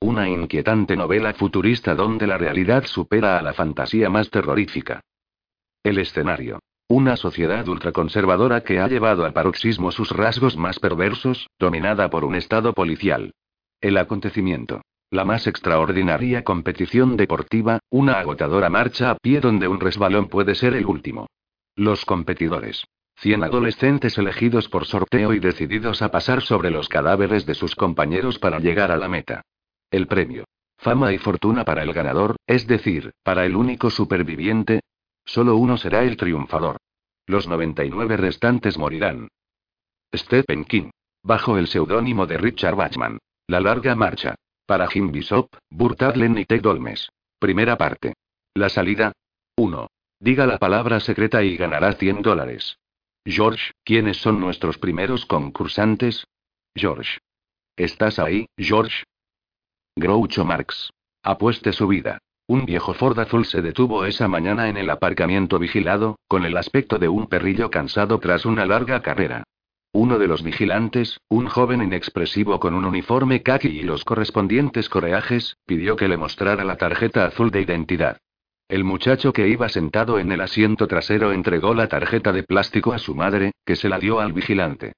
Una inquietante novela futurista donde la realidad supera a la fantasía más terrorífica. El escenario. Una sociedad ultraconservadora que ha llevado al paroxismo sus rasgos más perversos, dominada por un Estado policial. El acontecimiento. La más extraordinaria competición deportiva, una agotadora marcha a pie donde un resbalón puede ser el último. Los competidores. Cien adolescentes elegidos por sorteo y decididos a pasar sobre los cadáveres de sus compañeros para llegar a la meta. El premio. Fama y fortuna para el ganador, es decir, para el único superviviente. Solo uno será el triunfador. Los 99 restantes morirán. Stephen King. Bajo el seudónimo de Richard Bachman. La larga marcha. Para Jim Bishop, Burt Adlen y Ted Dolmes. Primera parte. La salida. 1. Diga la palabra secreta y ganará 100 dólares. George, ¿quiénes son nuestros primeros concursantes? George. ¿Estás ahí, George? Groucho Marx. Apueste su vida. Un viejo Ford azul se detuvo esa mañana en el aparcamiento vigilado, con el aspecto de un perrillo cansado tras una larga carrera. Uno de los vigilantes, un joven inexpresivo con un uniforme khaki y los correspondientes correajes, pidió que le mostrara la tarjeta azul de identidad. El muchacho que iba sentado en el asiento trasero entregó la tarjeta de plástico a su madre, que se la dio al vigilante.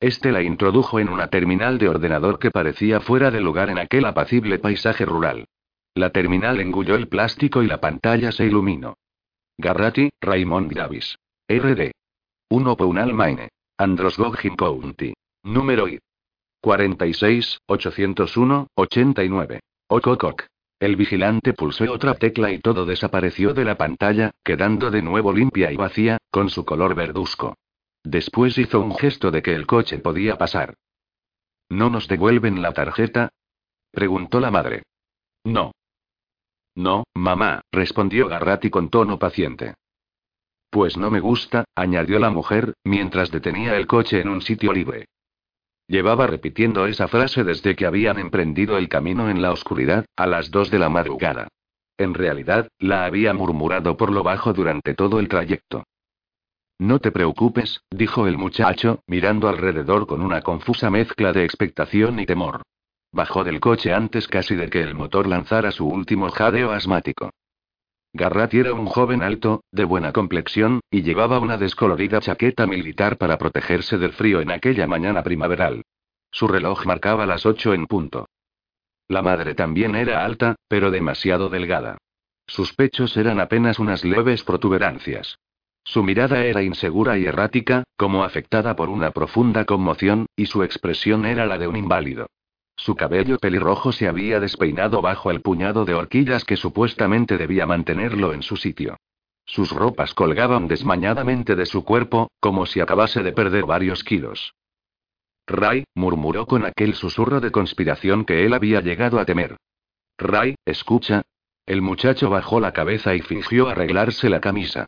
Este la introdujo en una terminal de ordenador que parecía fuera de lugar en aquel apacible paisaje rural. La terminal engulló el plástico y la pantalla se iluminó. Garrati, Raymond Davis. RD. 1 Pounal Maine. Andros Gogin County. Número I. 46, 801, 89. Okokok. El vigilante pulsó otra tecla y todo desapareció de la pantalla, quedando de nuevo limpia y vacía, con su color verduzco. Después hizo un gesto de que el coche podía pasar. ¿No nos devuelven la tarjeta? preguntó la madre. No. No, mamá, respondió Garrati con tono paciente. Pues no me gusta, añadió la mujer, mientras detenía el coche en un sitio libre. Llevaba repitiendo esa frase desde que habían emprendido el camino en la oscuridad, a las dos de la madrugada. En realidad, la había murmurado por lo bajo durante todo el trayecto. No te preocupes, dijo el muchacho, mirando alrededor con una confusa mezcla de expectación y temor. Bajó del coche antes casi de que el motor lanzara su último jadeo asmático. Garrat era un joven alto, de buena complexión, y llevaba una descolorida chaqueta militar para protegerse del frío en aquella mañana primaveral. Su reloj marcaba las ocho en punto. La madre también era alta, pero demasiado delgada. Sus pechos eran apenas unas leves protuberancias. Su mirada era insegura y errática, como afectada por una profunda conmoción, y su expresión era la de un inválido. Su cabello pelirrojo se había despeinado bajo el puñado de horquillas que supuestamente debía mantenerlo en su sitio. Sus ropas colgaban desmañadamente de su cuerpo, como si acabase de perder varios kilos. Ray, murmuró con aquel susurro de conspiración que él había llegado a temer. Ray, escucha. El muchacho bajó la cabeza y fingió arreglarse la camisa.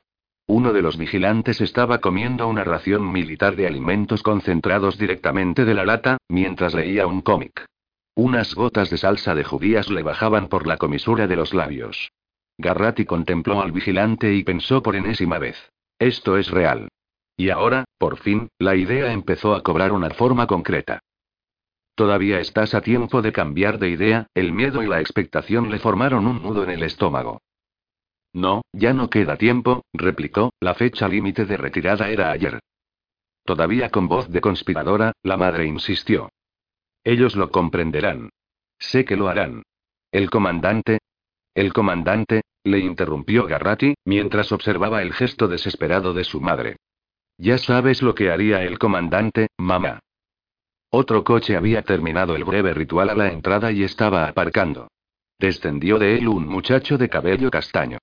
Uno de los vigilantes estaba comiendo una ración militar de alimentos concentrados directamente de la lata, mientras leía un cómic. Unas gotas de salsa de judías le bajaban por la comisura de los labios. Garrati contempló al vigilante y pensó por enésima vez. Esto es real. Y ahora, por fin, la idea empezó a cobrar una forma concreta. Todavía estás a tiempo de cambiar de idea, el miedo y la expectación le formaron un nudo en el estómago. No, ya no queda tiempo, replicó, la fecha límite de retirada era ayer. Todavía con voz de conspiradora, la madre insistió. Ellos lo comprenderán. Sé que lo harán. El comandante. El comandante, le interrumpió Garrati, mientras observaba el gesto desesperado de su madre. Ya sabes lo que haría el comandante, mamá. Otro coche había terminado el breve ritual a la entrada y estaba aparcando. Descendió de él un muchacho de cabello castaño.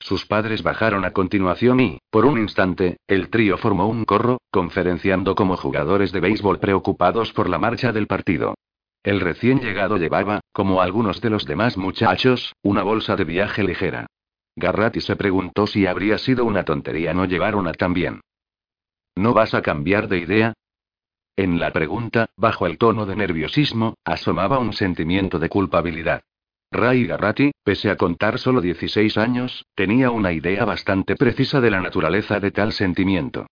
Sus padres bajaron a continuación y, por un instante, el trío formó un corro, conferenciando como jugadores de béisbol preocupados por la marcha del partido. El recién llegado llevaba, como algunos de los demás muchachos, una bolsa de viaje ligera. Garrati se preguntó si habría sido una tontería no llevar una también. ¿No vas a cambiar de idea? En la pregunta, bajo el tono de nerviosismo, asomaba un sentimiento de culpabilidad. Ray Garratti, pese a contar solo 16 años, tenía una idea bastante precisa de la naturaleza de tal sentimiento.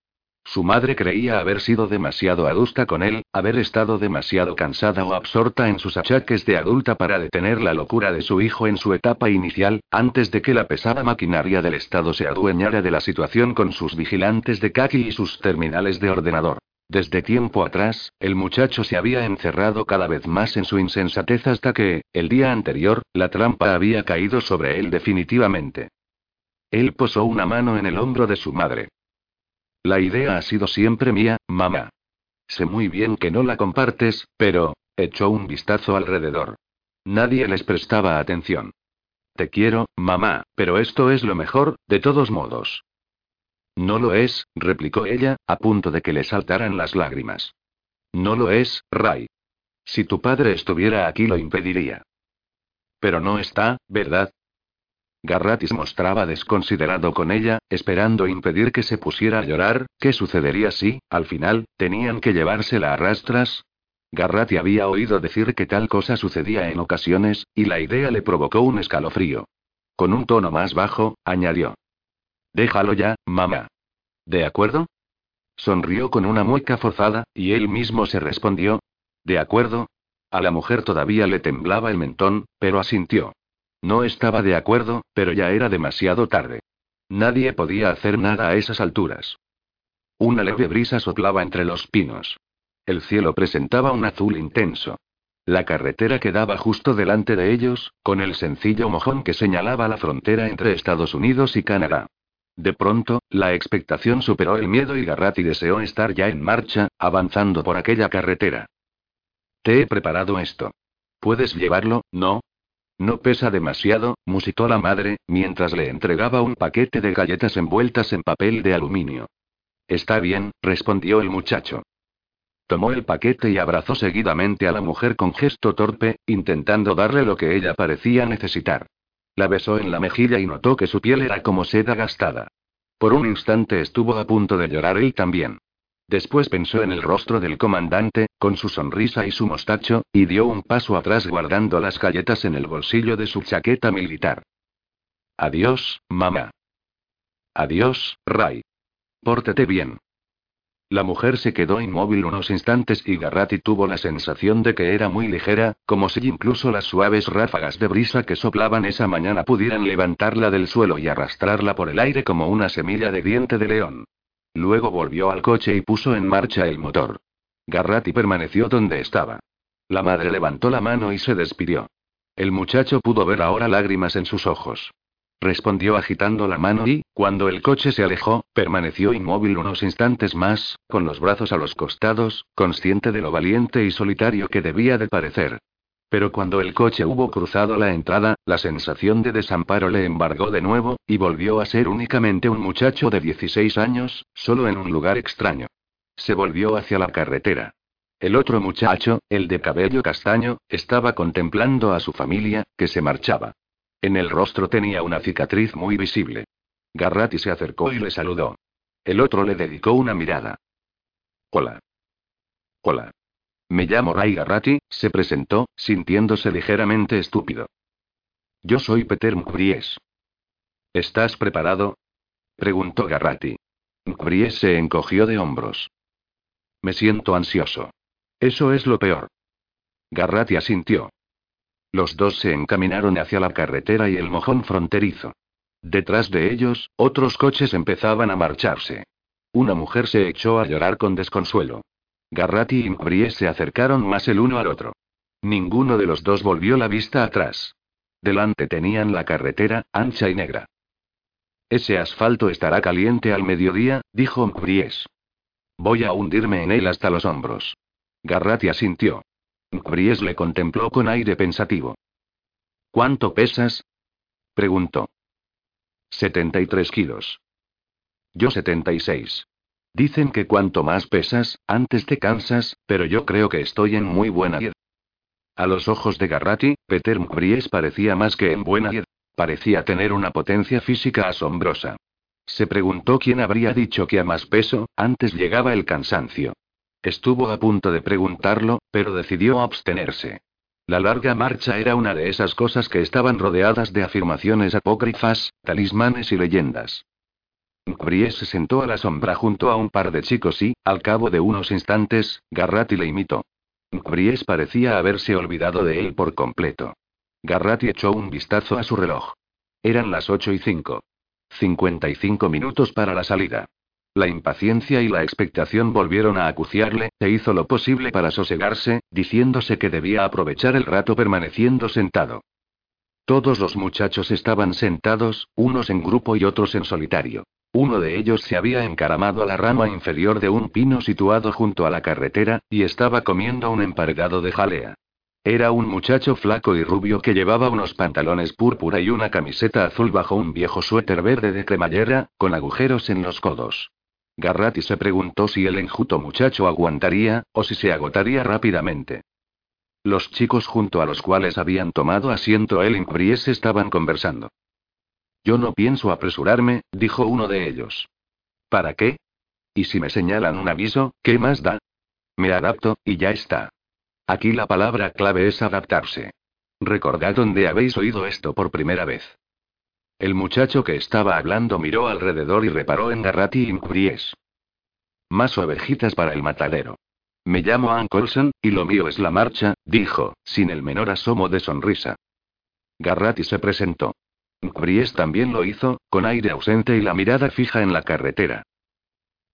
Su madre creía haber sido demasiado adusta con él, haber estado demasiado cansada o absorta en sus achaques de adulta para detener la locura de su hijo en su etapa inicial, antes de que la pesada maquinaria del Estado se adueñara de la situación con sus vigilantes de kaki y sus terminales de ordenador. Desde tiempo atrás, el muchacho se había encerrado cada vez más en su insensatez hasta que, el día anterior, la trampa había caído sobre él definitivamente. Él posó una mano en el hombro de su madre. La idea ha sido siempre mía, mamá. Sé muy bien que no la compartes, pero, echó un vistazo alrededor. Nadie les prestaba atención. Te quiero, mamá, pero esto es lo mejor, de todos modos. No lo es, replicó ella, a punto de que le saltaran las lágrimas. No lo es, Ray. Si tu padre estuviera aquí lo impediría. Pero no está, ¿verdad? Garratis mostraba desconsiderado con ella, esperando impedir que se pusiera a llorar. ¿Qué sucedería si, al final, tenían que llevársela a rastras? Garrati había oído decir que tal cosa sucedía en ocasiones, y la idea le provocó un escalofrío. Con un tono más bajo, añadió. Déjalo ya, mamá. ¿De acuerdo? Sonrió con una mueca forzada, y él mismo se respondió. ¿De acuerdo? A la mujer todavía le temblaba el mentón, pero asintió. No estaba de acuerdo, pero ya era demasiado tarde. Nadie podía hacer nada a esas alturas. Una leve brisa soplaba entre los pinos. El cielo presentaba un azul intenso. La carretera quedaba justo delante de ellos, con el sencillo mojón que señalaba la frontera entre Estados Unidos y Canadá. De pronto, la expectación superó el miedo y Garratti deseó estar ya en marcha, avanzando por aquella carretera. Te he preparado esto. ¿Puedes llevarlo, no? No pesa demasiado, musitó la madre, mientras le entregaba un paquete de galletas envueltas en papel de aluminio. Está bien, respondió el muchacho. Tomó el paquete y abrazó seguidamente a la mujer con gesto torpe, intentando darle lo que ella parecía necesitar. La besó en la mejilla y notó que su piel era como seda gastada. Por un instante estuvo a punto de llorar él también. Después pensó en el rostro del comandante, con su sonrisa y su mostacho, y dio un paso atrás guardando las galletas en el bolsillo de su chaqueta militar. Adiós, mamá. Adiós, Ray. Pórtate bien. La mujer se quedó inmóvil unos instantes y Garratti tuvo la sensación de que era muy ligera, como si incluso las suaves ráfagas de brisa que soplaban esa mañana pudieran levantarla del suelo y arrastrarla por el aire como una semilla de diente de león. Luego volvió al coche y puso en marcha el motor. Garratti permaneció donde estaba. La madre levantó la mano y se despidió. El muchacho pudo ver ahora lágrimas en sus ojos. Respondió agitando la mano y, cuando el coche se alejó, permaneció inmóvil unos instantes más, con los brazos a los costados, consciente de lo valiente y solitario que debía de parecer. Pero cuando el coche hubo cruzado la entrada, la sensación de desamparo le embargó de nuevo, y volvió a ser únicamente un muchacho de 16 años, solo en un lugar extraño. Se volvió hacia la carretera. El otro muchacho, el de cabello castaño, estaba contemplando a su familia, que se marchaba. En el rostro tenía una cicatriz muy visible. Garratti se acercó y le saludó. El otro le dedicó una mirada. Hola. Hola. Me llamo Ray Garratti, se presentó, sintiéndose ligeramente estúpido. Yo soy Peter Mkbries. ¿Estás preparado? preguntó Garratti. Mkbries se encogió de hombros. Me siento ansioso. Eso es lo peor. Garratti asintió. Los dos se encaminaron hacia la carretera y el mojón fronterizo. Detrás de ellos, otros coches empezaban a marcharse. Una mujer se echó a llorar con desconsuelo. Garratti y Mbrie se acercaron más el uno al otro. Ninguno de los dos volvió la vista atrás. Delante tenían la carretera, ancha y negra. Ese asfalto estará caliente al mediodía, dijo Mbries. Voy a hundirme en él hasta los hombros. Garratti asintió. Bries le contempló con aire pensativo. ¿Cuánto pesas? preguntó. 73 kilos. Yo 76. Dicen que cuanto más pesas, antes te cansas, pero yo creo que estoy en muy buena dieta. A los ojos de Garratti, Peter Bries parecía más que en buena. Parecía tener una potencia física asombrosa. Se preguntó quién habría dicho que a más peso, antes llegaba el cansancio. Estuvo a punto de preguntarlo, pero decidió abstenerse. La larga marcha era una de esas cosas que estaban rodeadas de afirmaciones apócrifas, talismanes y leyendas. Brie se sentó a la sombra junto a un par de chicos y, al cabo de unos instantes, Garratti le imitó. Bries parecía haberse olvidado de él por completo. Garratti echó un vistazo a su reloj. Eran las ocho y cinco. 55 minutos para la salida. La impaciencia y la expectación volvieron a acuciarle, e hizo lo posible para sosegarse, diciéndose que debía aprovechar el rato permaneciendo sentado. Todos los muchachos estaban sentados, unos en grupo y otros en solitario. Uno de ellos se había encaramado a la rama inferior de un pino situado junto a la carretera, y estaba comiendo un emparedado de jalea. Era un muchacho flaco y rubio que llevaba unos pantalones púrpura y una camiseta azul bajo un viejo suéter verde de cremallera, con agujeros en los codos. Garratti se preguntó si el enjuto muchacho aguantaría, o si se agotaría rápidamente. Los chicos junto a los cuales habían tomado asiento él y Bries estaban conversando. Yo no pienso apresurarme, dijo uno de ellos. ¿Para qué? ¿Y si me señalan un aviso, qué más da? Me adapto, y ya está. Aquí la palabra clave es adaptarse. Recordad dónde habéis oído esto por primera vez. El muchacho que estaba hablando miró alrededor y reparó en Garratti y Mbries. Más ovejitas para el matadero. Me llamo Ann Colson, y lo mío es la marcha, dijo, sin el menor asomo de sonrisa. Garratti se presentó. Bries también lo hizo, con aire ausente y la mirada fija en la carretera.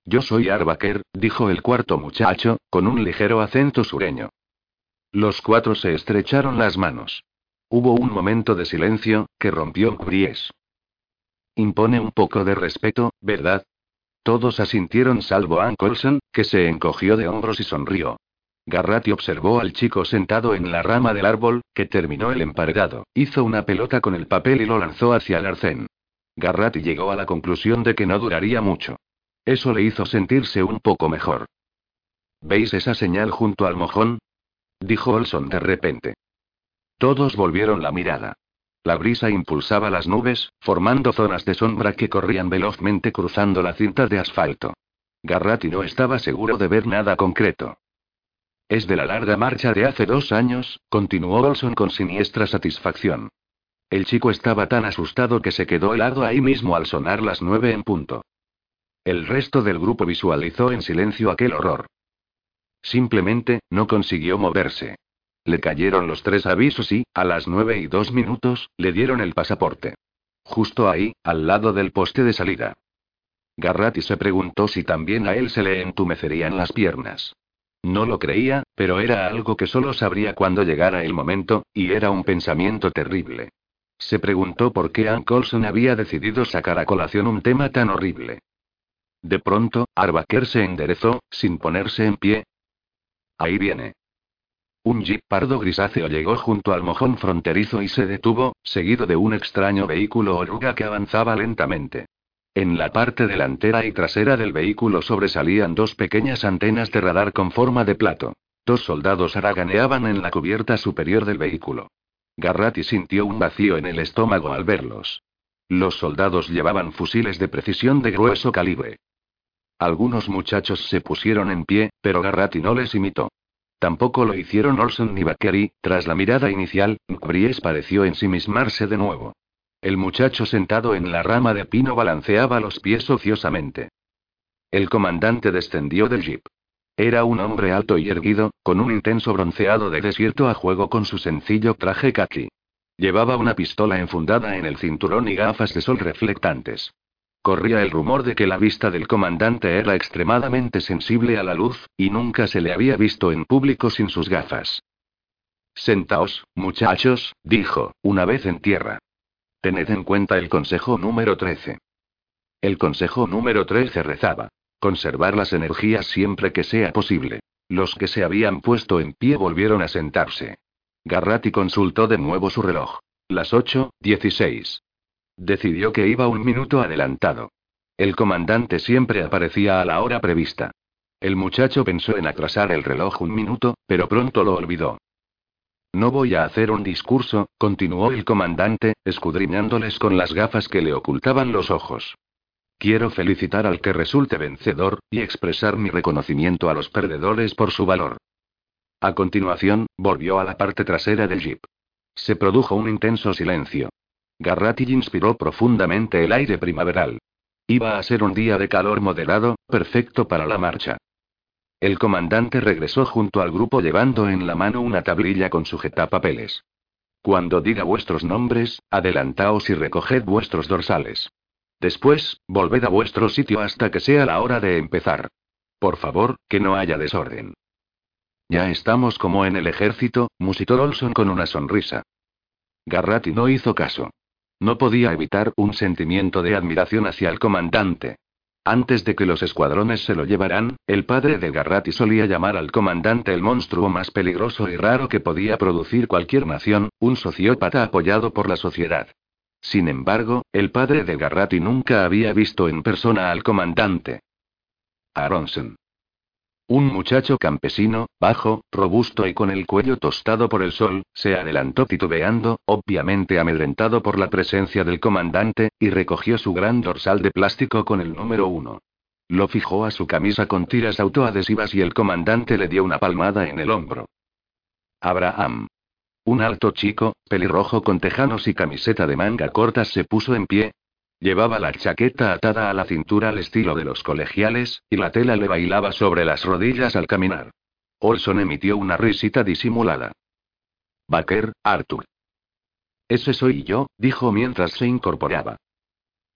Yo soy Arbaker, dijo el cuarto muchacho, con un ligero acento sureño. Los cuatro se estrecharon las manos. Hubo un momento de silencio, que rompió Bries. Impone un poco de respeto, ¿verdad? Todos asintieron salvo Ann Colson, que se encogió de hombros y sonrió. Garratti observó al chico sentado en la rama del árbol, que terminó el emparedado, hizo una pelota con el papel y lo lanzó hacia el arcén. Garratti llegó a la conclusión de que no duraría mucho. Eso le hizo sentirse un poco mejor. ¿Veis esa señal junto al mojón? dijo Olson de repente. Todos volvieron la mirada. La brisa impulsaba las nubes, formando zonas de sombra que corrían velozmente cruzando la cinta de asfalto. Garratti no estaba seguro de ver nada concreto. Es de la larga marcha de hace dos años, continuó Olson con siniestra satisfacción. El chico estaba tan asustado que se quedó helado ahí mismo al sonar las nueve en punto. El resto del grupo visualizó en silencio aquel horror. Simplemente, no consiguió moverse. Le cayeron los tres avisos y, a las nueve y dos minutos, le dieron el pasaporte. Justo ahí, al lado del poste de salida. Garratti se preguntó si también a él se le entumecerían las piernas. No lo creía, pero era algo que solo sabría cuando llegara el momento, y era un pensamiento terrible. Se preguntó por qué Ann Colson había decidido sacar a colación un tema tan horrible. De pronto, Arbaker se enderezó, sin ponerse en pie. Ahí viene. Un jeep pardo grisáceo llegó junto al mojón fronterizo y se detuvo, seguido de un extraño vehículo oruga que avanzaba lentamente. En la parte delantera y trasera del vehículo sobresalían dos pequeñas antenas de radar con forma de plato. Dos soldados haraganeaban en la cubierta superior del vehículo. Garratti sintió un vacío en el estómago al verlos. Los soldados llevaban fusiles de precisión de grueso calibre. Algunos muchachos se pusieron en pie, pero Garratti no les imitó. Tampoco lo hicieron Olson ni Bakeri, tras la mirada inicial, Bries pareció ensimismarse de nuevo. El muchacho sentado en la rama de pino balanceaba los pies ociosamente. El comandante descendió del jeep. Era un hombre alto y erguido, con un intenso bronceado de desierto a juego con su sencillo traje kaki. Llevaba una pistola enfundada en el cinturón y gafas de sol reflectantes. Corría el rumor de que la vista del comandante era extremadamente sensible a la luz, y nunca se le había visto en público sin sus gafas. Sentaos, muchachos, dijo, una vez en tierra. Tened en cuenta el consejo número 13. El consejo número 13 rezaba. Conservar las energías siempre que sea posible. Los que se habían puesto en pie volvieron a sentarse. Garratti consultó de nuevo su reloj. Las 8.16. Decidió que iba un minuto adelantado. El comandante siempre aparecía a la hora prevista. El muchacho pensó en atrasar el reloj un minuto, pero pronto lo olvidó. No voy a hacer un discurso, continuó el comandante, escudriñándoles con las gafas que le ocultaban los ojos. Quiero felicitar al que resulte vencedor, y expresar mi reconocimiento a los perdedores por su valor. A continuación, volvió a la parte trasera del jeep. Se produjo un intenso silencio. Garratti inspiró profundamente el aire primaveral. Iba a ser un día de calor moderado, perfecto para la marcha. El comandante regresó junto al grupo llevando en la mano una tablilla con sujetapapeles. Cuando diga vuestros nombres, adelantaos y recoged vuestros dorsales. Después, volved a vuestro sitio hasta que sea la hora de empezar. Por favor, que no haya desorden. Ya estamos como en el ejército, musitó Olson con una sonrisa. Garratti no hizo caso. No podía evitar un sentimiento de admiración hacia el comandante. Antes de que los escuadrones se lo llevaran, el padre de Garratti solía llamar al comandante el monstruo más peligroso y raro que podía producir cualquier nación, un sociópata apoyado por la sociedad. Sin embargo, el padre de Garratti nunca había visto en persona al comandante. Aronson. Un muchacho campesino, bajo, robusto y con el cuello tostado por el sol, se adelantó titubeando, obviamente amedrentado por la presencia del comandante, y recogió su gran dorsal de plástico con el número uno. Lo fijó a su camisa con tiras autoadhesivas y el comandante le dio una palmada en el hombro. Abraham. Un alto chico, pelirrojo con tejanos y camiseta de manga corta se puso en pie, Llevaba la chaqueta atada a la cintura al estilo de los colegiales, y la tela le bailaba sobre las rodillas al caminar. Olson emitió una risita disimulada. Baker, Arthur. Ese soy yo, dijo mientras se incorporaba.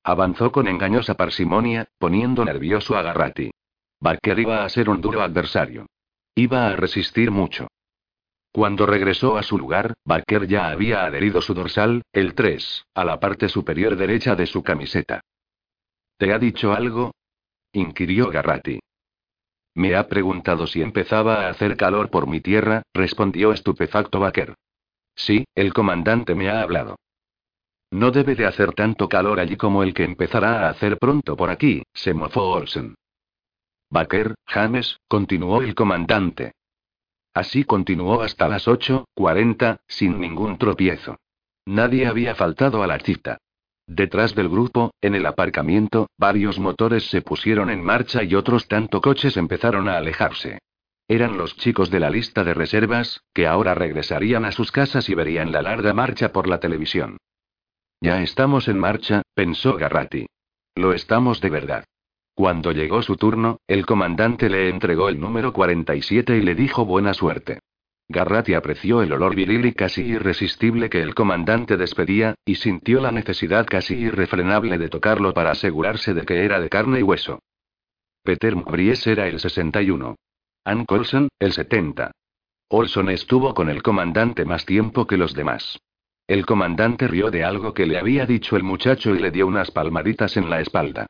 Avanzó con engañosa parsimonia, poniendo nervioso a Garratti. Baker iba a ser un duro adversario. Iba a resistir mucho. Cuando regresó a su lugar, Baker ya había adherido su dorsal, el 3, a la parte superior derecha de su camiseta. ¿Te ha dicho algo? inquirió Garratti. Me ha preguntado si empezaba a hacer calor por mi tierra, respondió estupefacto Baker. Sí, el comandante me ha hablado. No debe de hacer tanto calor allí como el que empezará a hacer pronto por aquí, se mofó Olsen. Baker, James, continuó el comandante. Así continuó hasta las 8.40, sin ningún tropiezo. Nadie había faltado a la cita. Detrás del grupo, en el aparcamiento, varios motores se pusieron en marcha y otros tanto coches empezaron a alejarse. Eran los chicos de la lista de reservas, que ahora regresarían a sus casas y verían la larga marcha por la televisión. Ya estamos en marcha, pensó Garratti. Lo estamos de verdad. Cuando llegó su turno, el comandante le entregó el número 47 y le dijo buena suerte. Garratti apreció el olor viril y casi irresistible que el comandante despedía, y sintió la necesidad casi irrefrenable de tocarlo para asegurarse de que era de carne y hueso. Peter Mbries era el 61. Ann Colson, el 70. Olson estuvo con el comandante más tiempo que los demás. El comandante rió de algo que le había dicho el muchacho y le dio unas palmaditas en la espalda.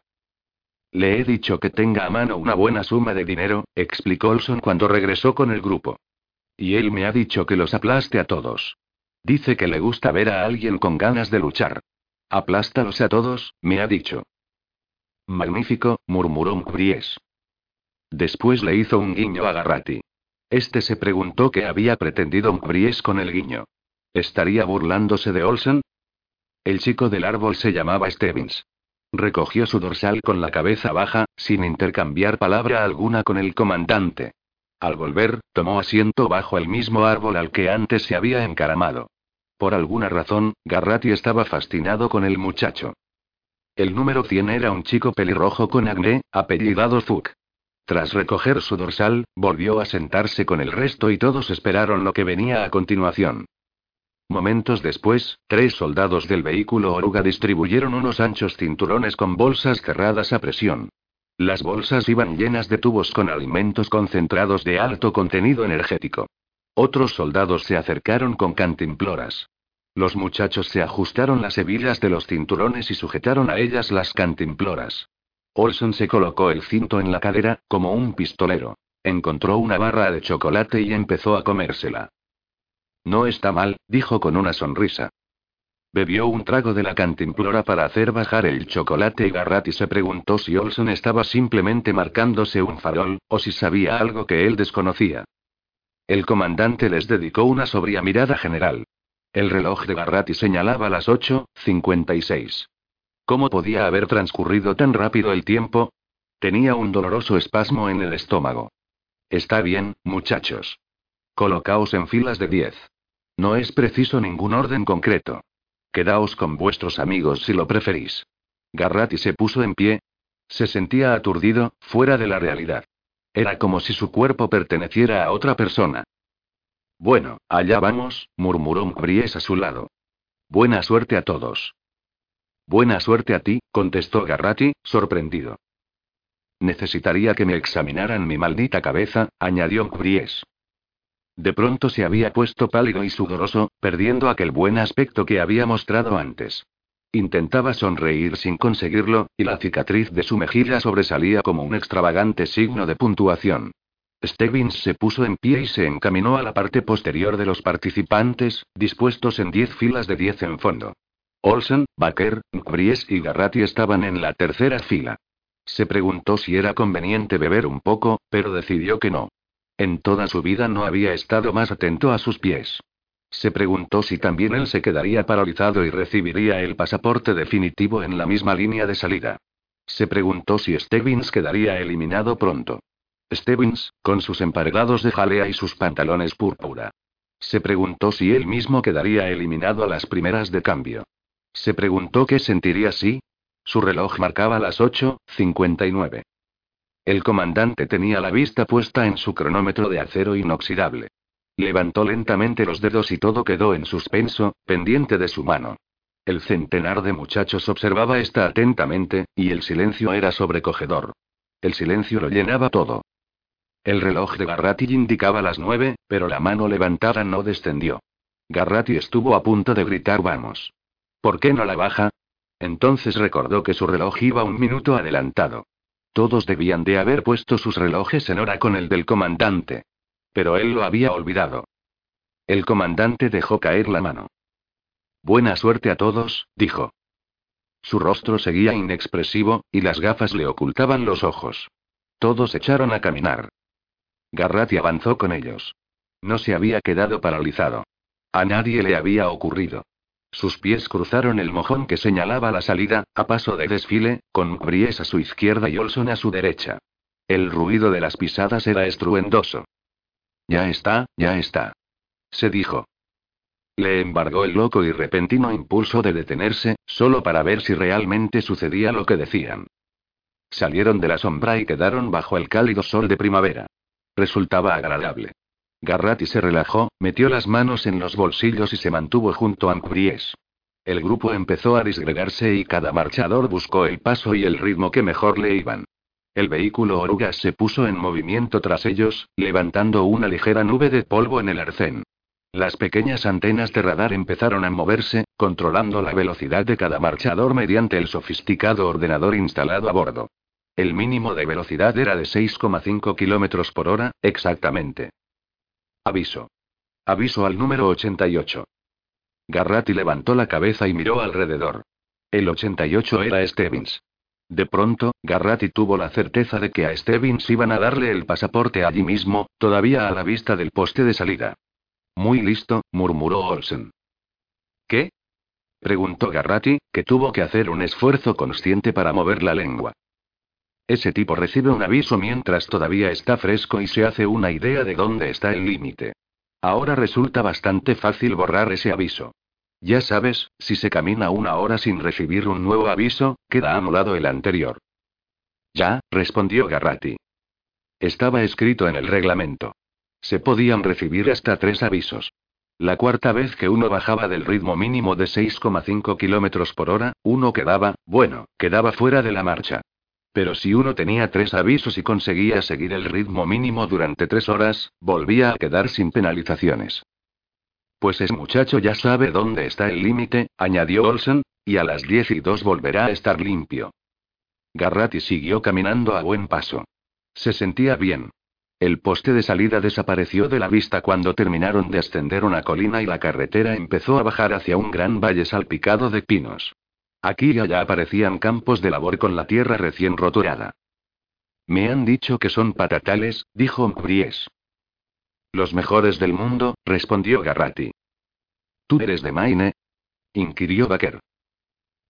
Le he dicho que tenga a mano una buena suma de dinero, explicó Olson cuando regresó con el grupo. Y él me ha dicho que los aplaste a todos. Dice que le gusta ver a alguien con ganas de luchar. Aplástalos a todos, me ha dicho. Magnífico, murmuró Mbries. Después le hizo un guiño a Garratti. Este se preguntó qué había pretendido Mbries con el guiño. ¿Estaría burlándose de Olson? El chico del árbol se llamaba Stevens. Recogió su dorsal con la cabeza baja, sin intercambiar palabra alguna con el comandante. Al volver, tomó asiento bajo el mismo árbol al que antes se había encaramado. Por alguna razón, Garratti estaba fascinado con el muchacho. El número 100 era un chico pelirrojo con acné, apellidado Zuck. Tras recoger su dorsal, volvió a sentarse con el resto y todos esperaron lo que venía a continuación. Momentos después, tres soldados del vehículo oruga distribuyeron unos anchos cinturones con bolsas cerradas a presión. Las bolsas iban llenas de tubos con alimentos concentrados de alto contenido energético. Otros soldados se acercaron con cantimploras. Los muchachos se ajustaron las hebillas de los cinturones y sujetaron a ellas las cantimploras. Olson se colocó el cinto en la cadera, como un pistolero. Encontró una barra de chocolate y empezó a comérsela. No está mal, dijo con una sonrisa. Bebió un trago de la cantimplora para hacer bajar el chocolate y Garratti se preguntó si Olson estaba simplemente marcándose un farol, o si sabía algo que él desconocía. El comandante les dedicó una sobria mirada general. El reloj de Garratti señalaba las 8.56. ¿Cómo podía haber transcurrido tan rápido el tiempo? Tenía un doloroso espasmo en el estómago. Está bien, muchachos. Colocaos en filas de diez. No es preciso ningún orden concreto. Quedaos con vuestros amigos si lo preferís. Garratti se puso en pie. Se sentía aturdido, fuera de la realidad. Era como si su cuerpo perteneciera a otra persona. Bueno, allá vamos, murmuró Mbries a su lado. Buena suerte a todos. Buena suerte a ti, contestó Garrati, sorprendido. Necesitaría que me examinaran mi maldita cabeza, añadió Mbries. De pronto se había puesto pálido y sudoroso, perdiendo aquel buen aspecto que había mostrado antes. Intentaba sonreír sin conseguirlo, y la cicatriz de su mejilla sobresalía como un extravagante signo de puntuación. Stebbins se puso en pie y se encaminó a la parte posterior de los participantes, dispuestos en diez filas de diez en fondo. Olsen, Baker, Bries y Garratti estaban en la tercera fila. Se preguntó si era conveniente beber un poco, pero decidió que no. En toda su vida no había estado más atento a sus pies. Se preguntó si también él se quedaría paralizado y recibiría el pasaporte definitivo en la misma línea de salida. Se preguntó si Stebbins quedaría eliminado pronto. Stebbins, con sus emparedados de jalea y sus pantalones púrpura. Se preguntó si él mismo quedaría eliminado a las primeras de cambio. Se preguntó qué sentiría si. Su reloj marcaba las 8.59. El comandante tenía la vista puesta en su cronómetro de acero inoxidable. Levantó lentamente los dedos y todo quedó en suspenso, pendiente de su mano. El centenar de muchachos observaba esta atentamente, y el silencio era sobrecogedor. El silencio lo llenaba todo. El reloj de Garratti indicaba las nueve, pero la mano levantada no descendió. Garratti estuvo a punto de gritar vamos. ¿Por qué no la baja? Entonces recordó que su reloj iba un minuto adelantado. Todos debían de haber puesto sus relojes en hora con el del comandante. Pero él lo había olvidado. El comandante dejó caer la mano. Buena suerte a todos, dijo. Su rostro seguía inexpresivo, y las gafas le ocultaban los ojos. Todos echaron a caminar. Garratti avanzó con ellos. No se había quedado paralizado. A nadie le había ocurrido. Sus pies cruzaron el mojón que señalaba la salida, a paso de desfile, con Bries a su izquierda y Olson a su derecha. El ruido de las pisadas era estruendoso. Ya está, ya está. Se dijo. Le embargó el loco y repentino impulso de detenerse, solo para ver si realmente sucedía lo que decían. Salieron de la sombra y quedaron bajo el cálido sol de primavera. Resultaba agradable. Garratti se relajó, metió las manos en los bolsillos y se mantuvo junto a Ampries. El grupo empezó a disgregarse y cada marchador buscó el paso y el ritmo que mejor le iban. El vehículo oruga se puso en movimiento tras ellos, levantando una ligera nube de polvo en el arcén. Las pequeñas antenas de radar empezaron a moverse, controlando la velocidad de cada marchador mediante el sofisticado ordenador instalado a bordo. El mínimo de velocidad era de 6,5 km por hora, exactamente. Aviso. Aviso al número 88. Garratti levantó la cabeza y miró alrededor. El 88 era Stebbins. De pronto, Garratti tuvo la certeza de que a Stebbins iban a darle el pasaporte allí mismo, todavía a la vista del poste de salida. Muy listo, murmuró Olsen. ¿Qué? preguntó Garratti, que tuvo que hacer un esfuerzo consciente para mover la lengua. Ese tipo recibe un aviso mientras todavía está fresco y se hace una idea de dónde está el límite. Ahora resulta bastante fácil borrar ese aviso. Ya sabes, si se camina una hora sin recibir un nuevo aviso, queda anulado el anterior. Ya, respondió Garratti. Estaba escrito en el reglamento. Se podían recibir hasta tres avisos. La cuarta vez que uno bajaba del ritmo mínimo de 6,5 kilómetros por hora, uno quedaba, bueno, quedaba fuera de la marcha. Pero si uno tenía tres avisos y conseguía seguir el ritmo mínimo durante tres horas, volvía a quedar sin penalizaciones. Pues ese muchacho ya sabe dónde está el límite, añadió Olsen, y a las diez y dos volverá a estar limpio. Garratti siguió caminando a buen paso. Se sentía bien. El poste de salida desapareció de la vista cuando terminaron de ascender una colina y la carretera empezó a bajar hacia un gran valle salpicado de pinos. Aquí y allá aparecían campos de labor con la tierra recién roturada. Me han dicho que son patatales, dijo Mbries. Los mejores del mundo, respondió Garratti. ¿Tú eres de Maine? inquirió Baker.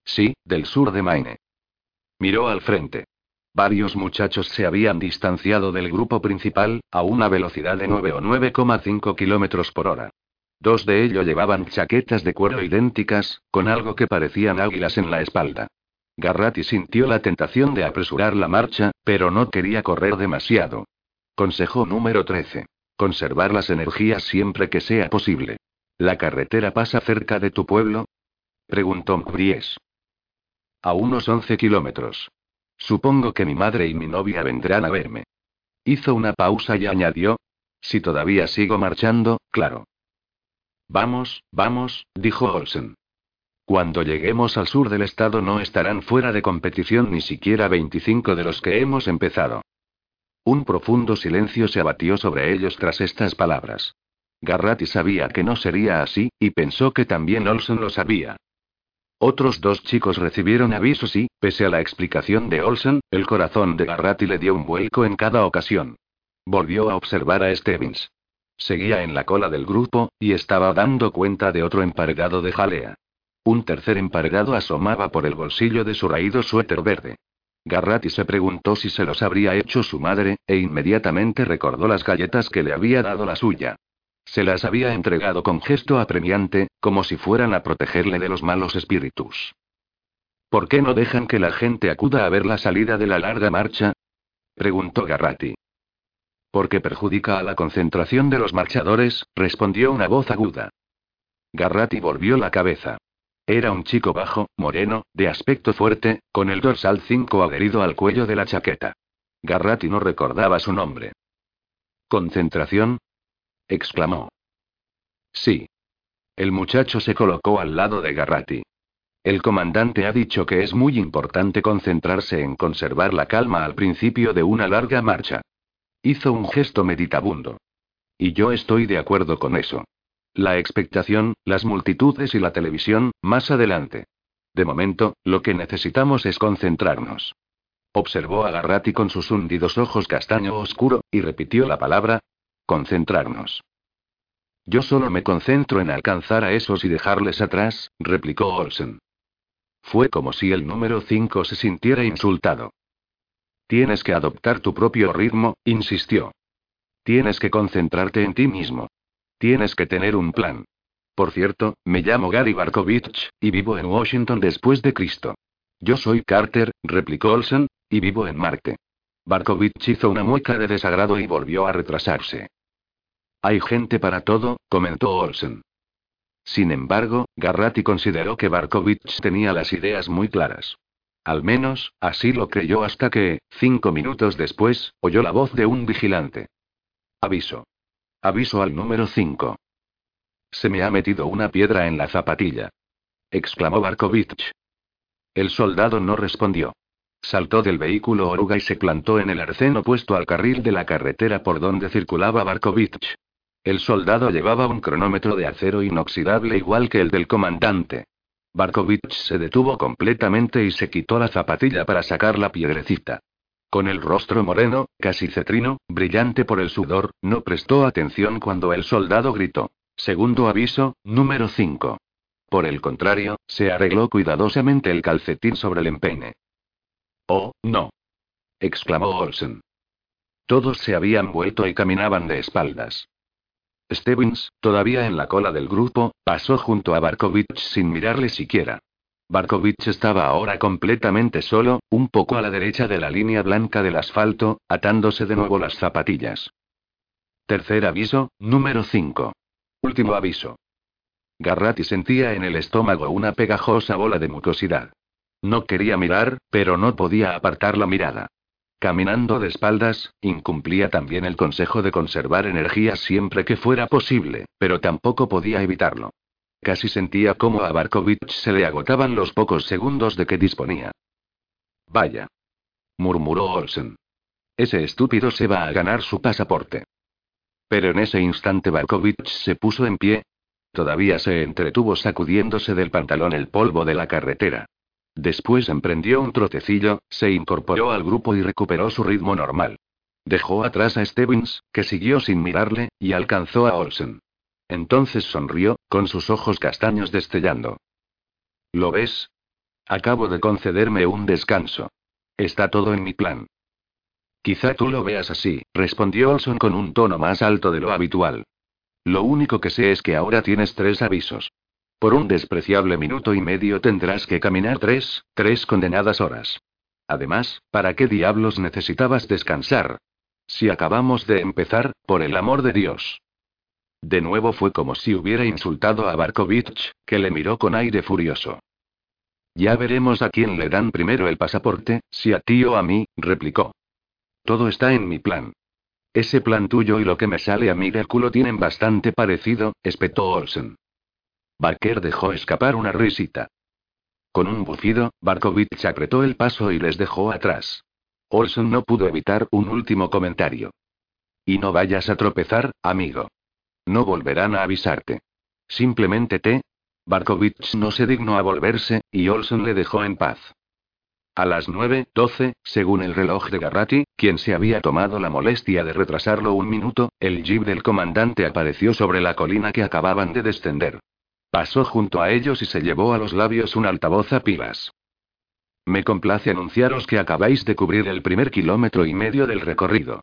Sí, del sur de Maine. Miró al frente. Varios muchachos se habían distanciado del grupo principal, a una velocidad de 9 o 9,5 kilómetros por hora. Dos de ellos llevaban chaquetas de cuero idénticas, con algo que parecían águilas en la espalda. Garratti sintió la tentación de apresurar la marcha, pero no quería correr demasiado. Consejo número 13. Conservar las energías siempre que sea posible. ¿La carretera pasa cerca de tu pueblo? Preguntó Mbries. A unos 11 kilómetros. Supongo que mi madre y mi novia vendrán a verme. Hizo una pausa y añadió. Si todavía sigo marchando, claro. Vamos, vamos, dijo Olsen. Cuando lleguemos al sur del estado no estarán fuera de competición ni siquiera 25 de los que hemos empezado. Un profundo silencio se abatió sobre ellos tras estas palabras. Garratti sabía que no sería así, y pensó que también Olsen lo sabía. Otros dos chicos recibieron avisos y, pese a la explicación de Olsen, el corazón de Garratti le dio un vuelco en cada ocasión. Volvió a observar a Stevens. Seguía en la cola del grupo, y estaba dando cuenta de otro emparedado de jalea. Un tercer emparedado asomaba por el bolsillo de su raído suéter verde. Garratti se preguntó si se los habría hecho su madre, e inmediatamente recordó las galletas que le había dado la suya. Se las había entregado con gesto apremiante, como si fueran a protegerle de los malos espíritus. ¿Por qué no dejan que la gente acuda a ver la salida de la larga marcha? preguntó Garratti. Porque perjudica a la concentración de los marchadores, respondió una voz aguda. Garratti volvió la cabeza. Era un chico bajo, moreno, de aspecto fuerte, con el dorsal 5 adherido al cuello de la chaqueta. Garratti no recordaba su nombre. ¿Concentración? exclamó. Sí. El muchacho se colocó al lado de Garratti. El comandante ha dicho que es muy importante concentrarse en conservar la calma al principio de una larga marcha. Hizo un gesto meditabundo. Y yo estoy de acuerdo con eso. La expectación, las multitudes y la televisión, más adelante. De momento, lo que necesitamos es concentrarnos. Observó a con sus hundidos ojos castaño oscuro, y repitió la palabra. Concentrarnos. Yo solo me concentro en alcanzar a esos y dejarles atrás, replicó Olsen. Fue como si el número 5 se sintiera insultado. Tienes que adoptar tu propio ritmo, insistió. Tienes que concentrarte en ti mismo. Tienes que tener un plan. Por cierto, me llamo Gary Barkovich, y vivo en Washington después de Cristo. Yo soy Carter, replicó Olsen, y vivo en Marte. Barkovich hizo una mueca de desagrado y volvió a retrasarse. Hay gente para todo, comentó Olsen. Sin embargo, Garratti consideró que Barkovich tenía las ideas muy claras. Al menos, así lo creyó hasta que, cinco minutos después, oyó la voz de un vigilante. Aviso. Aviso al número 5. Se me ha metido una piedra en la zapatilla. exclamó Barkovich. El soldado no respondió. Saltó del vehículo oruga y se plantó en el arcén opuesto al carril de la carretera por donde circulaba Barkovich. El soldado llevaba un cronómetro de acero inoxidable igual que el del comandante. Barkovich se detuvo completamente y se quitó la zapatilla para sacar la piedrecita. Con el rostro moreno, casi cetrino, brillante por el sudor, no prestó atención cuando el soldado gritó. Segundo aviso, número 5. Por el contrario, se arregló cuidadosamente el calcetín sobre el empeine. Oh, no. exclamó Olsen. Todos se habían vuelto y caminaban de espaldas. Stevens, todavía en la cola del grupo, pasó junto a Barkovich sin mirarle siquiera. Barkovich estaba ahora completamente solo, un poco a la derecha de la línea blanca del asfalto, atándose de nuevo las zapatillas. Tercer aviso, número 5. Último aviso. Garratti sentía en el estómago una pegajosa bola de mucosidad. No quería mirar, pero no podía apartar la mirada. Caminando de espaldas, incumplía también el consejo de conservar energía siempre que fuera posible, pero tampoco podía evitarlo. Casi sentía cómo a Barkovich se le agotaban los pocos segundos de que disponía. Vaya. murmuró Olsen. Ese estúpido se va a ganar su pasaporte. Pero en ese instante Barkovich se puso en pie. Todavía se entretuvo sacudiéndose del pantalón el polvo de la carretera. Después emprendió un trotecillo, se incorporó al grupo y recuperó su ritmo normal. Dejó atrás a Stevens, que siguió sin mirarle, y alcanzó a Olsen. Entonces sonrió, con sus ojos castaños destellando. ¿Lo ves? Acabo de concederme un descanso. Está todo en mi plan. Quizá tú lo veas así, respondió Olson con un tono más alto de lo habitual. Lo único que sé es que ahora tienes tres avisos. Por un despreciable minuto y medio tendrás que caminar tres, tres condenadas horas. Además, ¿para qué diablos necesitabas descansar? Si acabamos de empezar, por el amor de Dios. De nuevo fue como si hubiera insultado a Barkovich, que le miró con aire furioso. Ya veremos a quién le dan primero el pasaporte, si a ti o a mí, replicó. Todo está en mi plan. Ese plan tuyo y lo que me sale a mí del culo tienen bastante parecido, espetó Olsen. Barker dejó escapar una risita. Con un bufido, Barkovich apretó el paso y les dejó atrás. Olsen no pudo evitar un último comentario. Y no vayas a tropezar, amigo. No volverán a avisarte. Simplemente te. Barkovich no se dignó a volverse, y Olsen le dejó en paz. A las 9.12, según el reloj de Garratti, quien se había tomado la molestia de retrasarlo un minuto, el jeep del comandante apareció sobre la colina que acababan de descender. Pasó junto a ellos y se llevó a los labios un altavoz a pilas. Me complace anunciaros que acabáis de cubrir el primer kilómetro y medio del recorrido.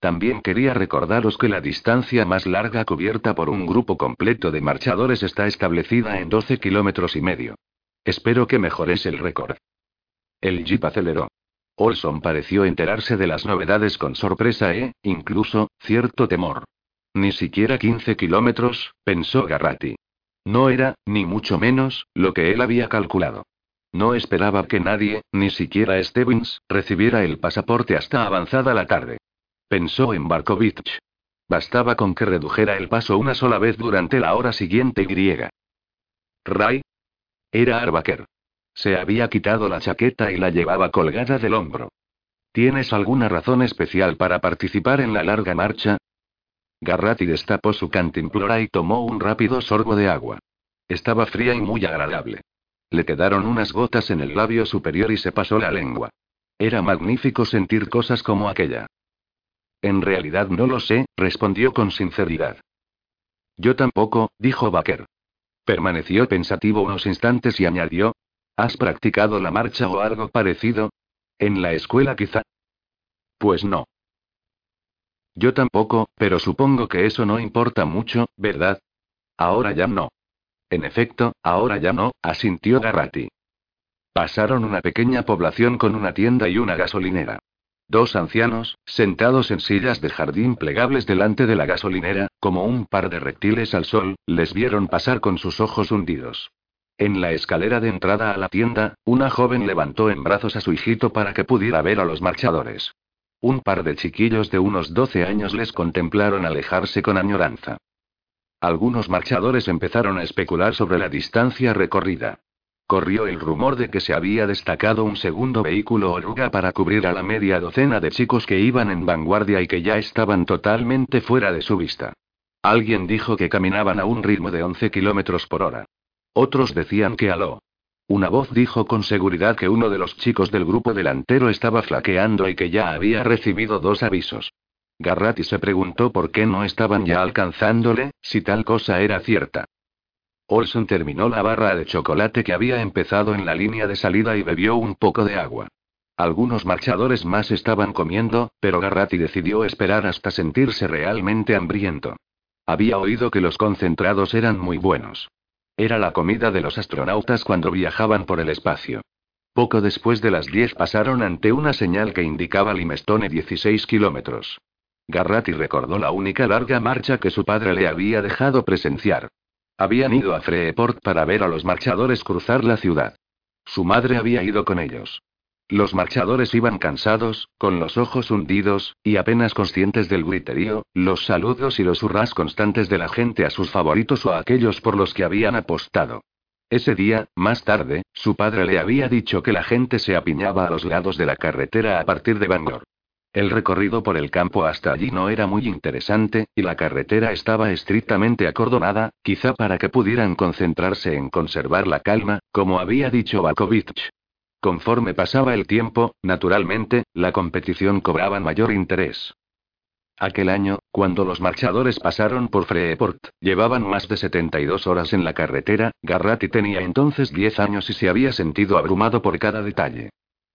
También quería recordaros que la distancia más larga cubierta por un grupo completo de marchadores está establecida en 12 kilómetros y medio. Espero que mejores el récord. El jeep aceleró. Olson pareció enterarse de las novedades con sorpresa e, incluso, cierto temor. Ni siquiera 15 kilómetros, pensó Garratti. No era, ni mucho menos, lo que él había calculado. No esperaba que nadie, ni siquiera Stevens, recibiera el pasaporte hasta avanzada la tarde. Pensó en Barkovich. Bastaba con que redujera el paso una sola vez durante la hora siguiente y. Ray. Era Arbaker. Se había quitado la chaqueta y la llevaba colgada del hombro. ¿Tienes alguna razón especial para participar en la larga marcha? Garratti destapó su cantimplora y tomó un rápido sorbo de agua. Estaba fría y muy agradable. Le quedaron unas gotas en el labio superior y se pasó la lengua. Era magnífico sentir cosas como aquella. En realidad no lo sé, respondió con sinceridad. Yo tampoco, dijo Baker. Permaneció pensativo unos instantes y añadió, ¿Has practicado la marcha o algo parecido? ¿En la escuela quizá? Pues no. Yo tampoco, pero supongo que eso no importa mucho, ¿verdad? Ahora ya no. En efecto, ahora ya no, asintió Garratti. Pasaron una pequeña población con una tienda y una gasolinera. Dos ancianos, sentados en sillas de jardín plegables delante de la gasolinera, como un par de reptiles al sol, les vieron pasar con sus ojos hundidos. En la escalera de entrada a la tienda, una joven levantó en brazos a su hijito para que pudiera ver a los marchadores. Un par de chiquillos de unos 12 años les contemplaron alejarse con añoranza. Algunos marchadores empezaron a especular sobre la distancia recorrida. Corrió el rumor de que se había destacado un segundo vehículo oruga para cubrir a la media docena de chicos que iban en vanguardia y que ya estaban totalmente fuera de su vista. Alguien dijo que caminaban a un ritmo de 11 kilómetros por hora. Otros decían que aló. Una voz dijo con seguridad que uno de los chicos del grupo delantero estaba flaqueando y que ya había recibido dos avisos. Garratti se preguntó por qué no estaban ya alcanzándole, si tal cosa era cierta. Olson terminó la barra de chocolate que había empezado en la línea de salida y bebió un poco de agua. Algunos marchadores más estaban comiendo, pero Garratti decidió esperar hasta sentirse realmente hambriento. Había oído que los concentrados eran muy buenos. Era la comida de los astronautas cuando viajaban por el espacio. Poco después de las 10 pasaron ante una señal que indicaba Limestone 16 kilómetros. Garratti recordó la única larga marcha que su padre le había dejado presenciar. Habían ido a Freeport para ver a los marchadores cruzar la ciudad. Su madre había ido con ellos. Los marchadores iban cansados, con los ojos hundidos, y apenas conscientes del griterío, los saludos y los hurras constantes de la gente a sus favoritos o a aquellos por los que habían apostado. Ese día, más tarde, su padre le había dicho que la gente se apiñaba a los lados de la carretera a partir de Bangor. El recorrido por el campo hasta allí no era muy interesante, y la carretera estaba estrictamente acordonada, quizá para que pudieran concentrarse en conservar la calma, como había dicho Bakovich. Conforme pasaba el tiempo, naturalmente, la competición cobraba mayor interés. Aquel año, cuando los marchadores pasaron por Freeport, llevaban más de 72 horas en la carretera, Garratti tenía entonces 10 años y se había sentido abrumado por cada detalle.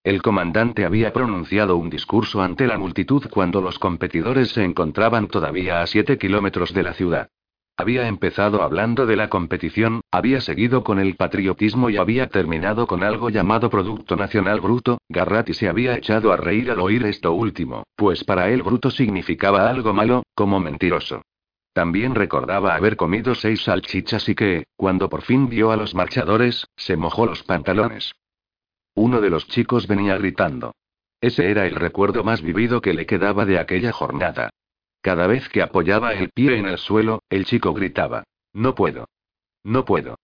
El comandante había pronunciado un discurso ante la multitud cuando los competidores se encontraban todavía a 7 kilómetros de la ciudad. Había empezado hablando de la competición, había seguido con el patriotismo y había terminado con algo llamado Producto Nacional Bruto. Garratti se había echado a reír al oír esto último, pues para él bruto significaba algo malo, como mentiroso. También recordaba haber comido seis salchichas y que, cuando por fin vio a los marchadores, se mojó los pantalones. Uno de los chicos venía gritando. Ese era el recuerdo más vivido que le quedaba de aquella jornada. Cada vez que apoyaba el pie en el suelo, el chico gritaba. No puedo. No puedo.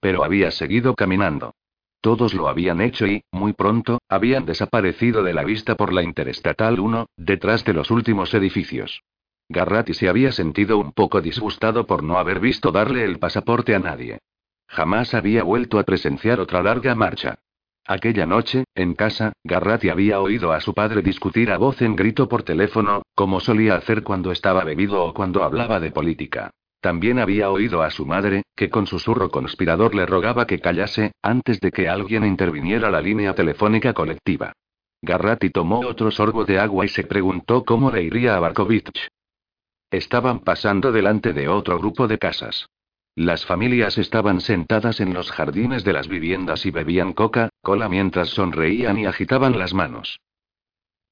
Pero había seguido caminando. Todos lo habían hecho y, muy pronto, habían desaparecido de la vista por la Interestatal 1, detrás de los últimos edificios. Garratti se había sentido un poco disgustado por no haber visto darle el pasaporte a nadie. Jamás había vuelto a presenciar otra larga marcha. Aquella noche, en casa, Garratti había oído a su padre discutir a voz en grito por teléfono, como solía hacer cuando estaba bebido o cuando hablaba de política. También había oído a su madre, que con susurro conspirador le rogaba que callase, antes de que alguien interviniera la línea telefónica colectiva. Garratti tomó otro sorbo de agua y se preguntó cómo le iría a Barkovich. Estaban pasando delante de otro grupo de casas. Las familias estaban sentadas en los jardines de las viviendas y bebían coca, cola mientras sonreían y agitaban las manos.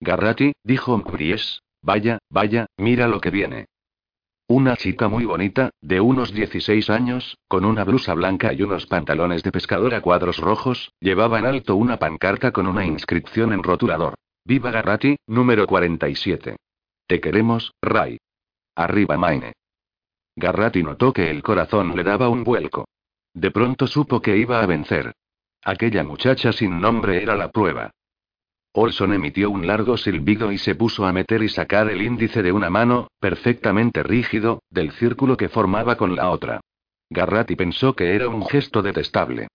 Garratti, dijo Mpries, vaya, vaya, mira lo que viene. Una chica muy bonita, de unos 16 años, con una blusa blanca y unos pantalones de pescador a cuadros rojos, llevaba en alto una pancarta con una inscripción en rotulador. Viva Garratti, número 47. Te queremos, Ray. Arriba Maine. Garratti notó que el corazón le daba un vuelco. De pronto supo que iba a vencer. Aquella muchacha sin nombre era la prueba. Olson emitió un largo silbido y se puso a meter y sacar el índice de una mano, perfectamente rígido, del círculo que formaba con la otra. Garratti pensó que era un gesto detestable.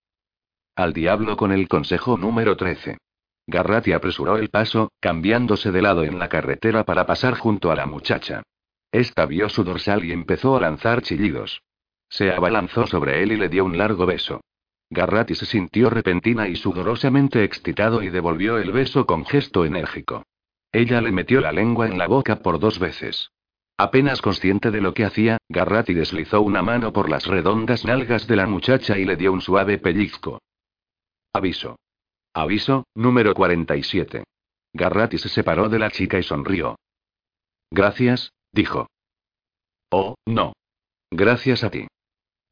Al diablo con el consejo número 13. Garratti apresuró el paso, cambiándose de lado en la carretera para pasar junto a la muchacha. Esta vio su dorsal y empezó a lanzar chillidos. Se abalanzó sobre él y le dio un largo beso. Garratti se sintió repentina y sudorosamente excitado y devolvió el beso con gesto enérgico. Ella le metió la lengua en la boca por dos veces. Apenas consciente de lo que hacía, Garratti deslizó una mano por las redondas nalgas de la muchacha y le dio un suave pellizco. Aviso. Aviso, número 47. Garratti se separó de la chica y sonrió. Gracias, dijo. Oh, no. Gracias a ti.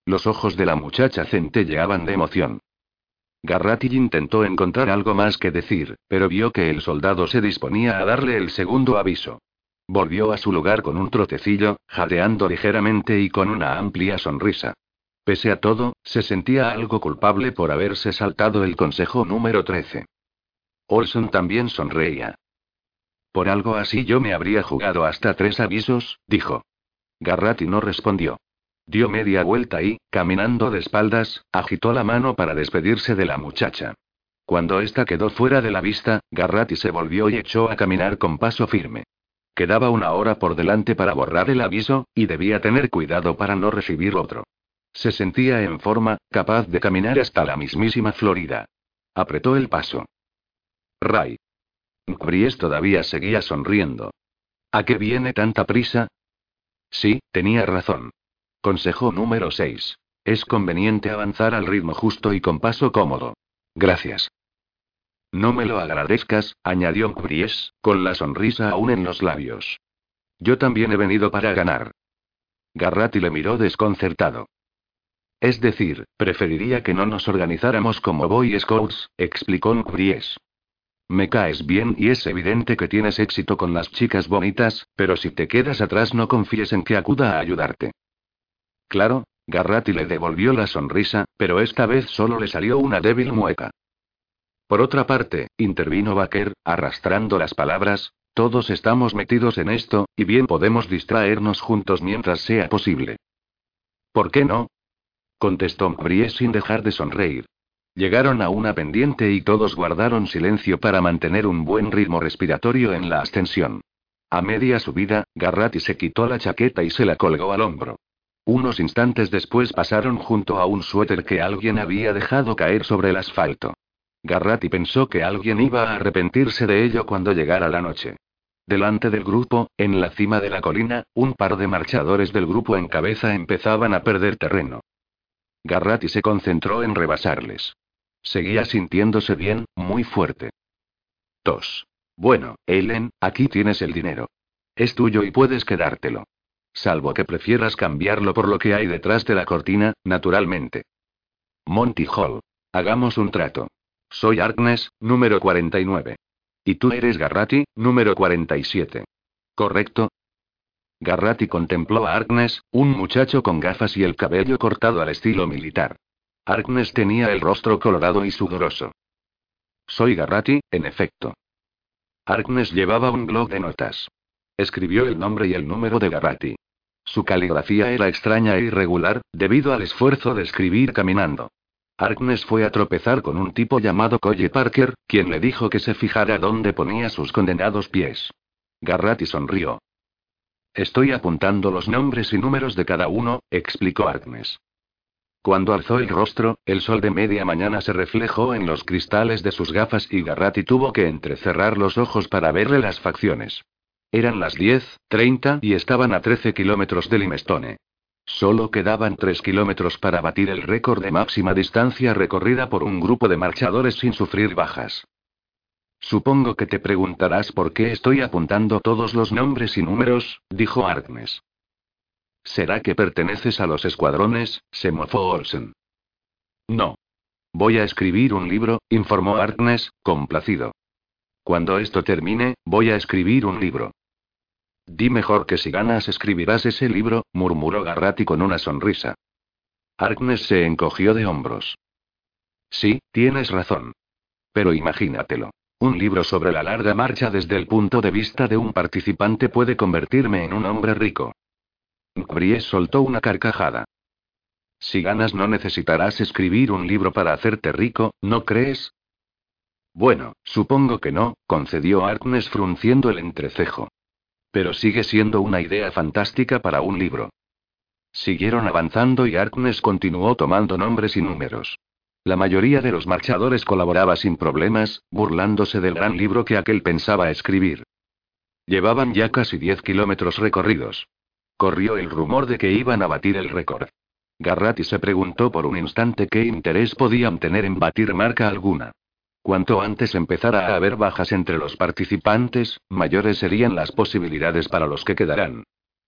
Los ojos de la muchacha centelleaban de emoción. Garratti intentó encontrar algo más que decir, pero vio que el soldado se disponía a darle el segundo aviso. Volvió a su lugar con un trotecillo, jadeando ligeramente y con una amplia sonrisa. Pese a todo, se sentía algo culpable por haberse saltado el consejo número 13. Olson también sonreía. Por algo así yo me habría jugado hasta tres avisos, dijo. Garratti no respondió. Dio media vuelta y, caminando de espaldas, agitó la mano para despedirse de la muchacha. Cuando ésta quedó fuera de la vista, Garratti se volvió y echó a caminar con paso firme. Quedaba una hora por delante para borrar el aviso, y debía tener cuidado para no recibir otro. Se sentía en forma, capaz de caminar hasta la mismísima Florida. Apretó el paso. Ray. Bries todavía seguía sonriendo. ¿A qué viene tanta prisa? Sí, tenía razón. Consejo número 6. Es conveniente avanzar al ritmo justo y con paso cómodo. Gracias. No me lo agradezcas, añadió Bries, con la sonrisa aún en los labios. Yo también he venido para ganar. Garratti le miró desconcertado. Es decir, preferiría que no nos organizáramos como Boy Scouts, explicó Bries. Me caes bien y es evidente que tienes éxito con las chicas bonitas, pero si te quedas atrás no confíes en que acuda a ayudarte. Claro, Garratti le devolvió la sonrisa, pero esta vez solo le salió una débil mueca. Por otra parte, intervino Baker, arrastrando las palabras, todos estamos metidos en esto, y bien podemos distraernos juntos mientras sea posible. ¿Por qué no? contestó Brie sin dejar de sonreír. Llegaron a una pendiente y todos guardaron silencio para mantener un buen ritmo respiratorio en la ascensión. A media subida, Garratti se quitó la chaqueta y se la colgó al hombro. Unos instantes después pasaron junto a un suéter que alguien había dejado caer sobre el asfalto. Garratti pensó que alguien iba a arrepentirse de ello cuando llegara la noche. Delante del grupo, en la cima de la colina, un par de marchadores del grupo en cabeza empezaban a perder terreno. Garratti se concentró en rebasarles. Seguía sintiéndose bien, muy fuerte. Tos. Bueno, Ellen, aquí tienes el dinero. Es tuyo y puedes quedártelo. Salvo que prefieras cambiarlo por lo que hay detrás de la cortina, naturalmente. Monty Hall. Hagamos un trato. Soy Arkness, número 49. Y tú eres Garratti, número 47. ¿Correcto? Garratti contempló a Arkness, un muchacho con gafas y el cabello cortado al estilo militar. Arkness tenía el rostro colorado y sudoroso. Soy Garratti, en efecto. Arkness llevaba un blog de notas. Escribió el nombre y el número de Garratti. Su caligrafía era extraña e irregular, debido al esfuerzo de escribir caminando. Arkness fue a tropezar con un tipo llamado Colle Parker, quien le dijo que se fijara dónde ponía sus condenados pies. Garratti sonrió. Estoy apuntando los nombres y números de cada uno, explicó Arkness. Cuando alzó el rostro, el sol de media mañana se reflejó en los cristales de sus gafas y Garratti tuvo que entrecerrar los ojos para verle las facciones. Eran las 10:30 y estaban a 13 kilómetros de Limestone. Solo quedaban 3 kilómetros para batir el récord de máxima distancia recorrida por un grupo de marchadores sin sufrir bajas. Supongo que te preguntarás por qué estoy apuntando todos los nombres y números, dijo Arkness. ¿Será que perteneces a los escuadrones? se mofó Olsen. No. Voy a escribir un libro, informó Arkness, complacido. Cuando esto termine, voy a escribir un libro. Di mejor que si ganas escribirás ese libro, murmuró Garratti con una sonrisa. Arkness se encogió de hombros. Sí, tienes razón. Pero imagínatelo. Un libro sobre la larga marcha desde el punto de vista de un participante puede convertirme en un hombre rico. Brie soltó una carcajada. Si ganas no necesitarás escribir un libro para hacerte rico, ¿no crees? Bueno, supongo que no, concedió Arkness frunciendo el entrecejo. Pero sigue siendo una idea fantástica para un libro. Siguieron avanzando y Arkness continuó tomando nombres y números. La mayoría de los marchadores colaboraba sin problemas, burlándose del gran libro que aquel pensaba escribir. Llevaban ya casi 10 kilómetros recorridos. Corrió el rumor de que iban a batir el récord. Garratti se preguntó por un instante qué interés podían tener en batir marca alguna. Cuanto antes empezara a haber bajas entre los participantes, mayores serían las posibilidades para los que quedarán.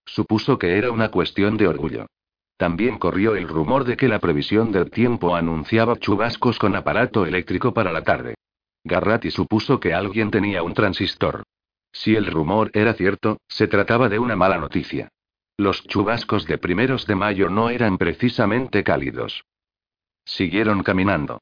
Supuso que era una cuestión de orgullo. También corrió el rumor de que la previsión del tiempo anunciaba chubascos con aparato eléctrico para la tarde. Garratti supuso que alguien tenía un transistor. Si el rumor era cierto, se trataba de una mala noticia. Los chubascos de primeros de mayo no eran precisamente cálidos. Siguieron caminando.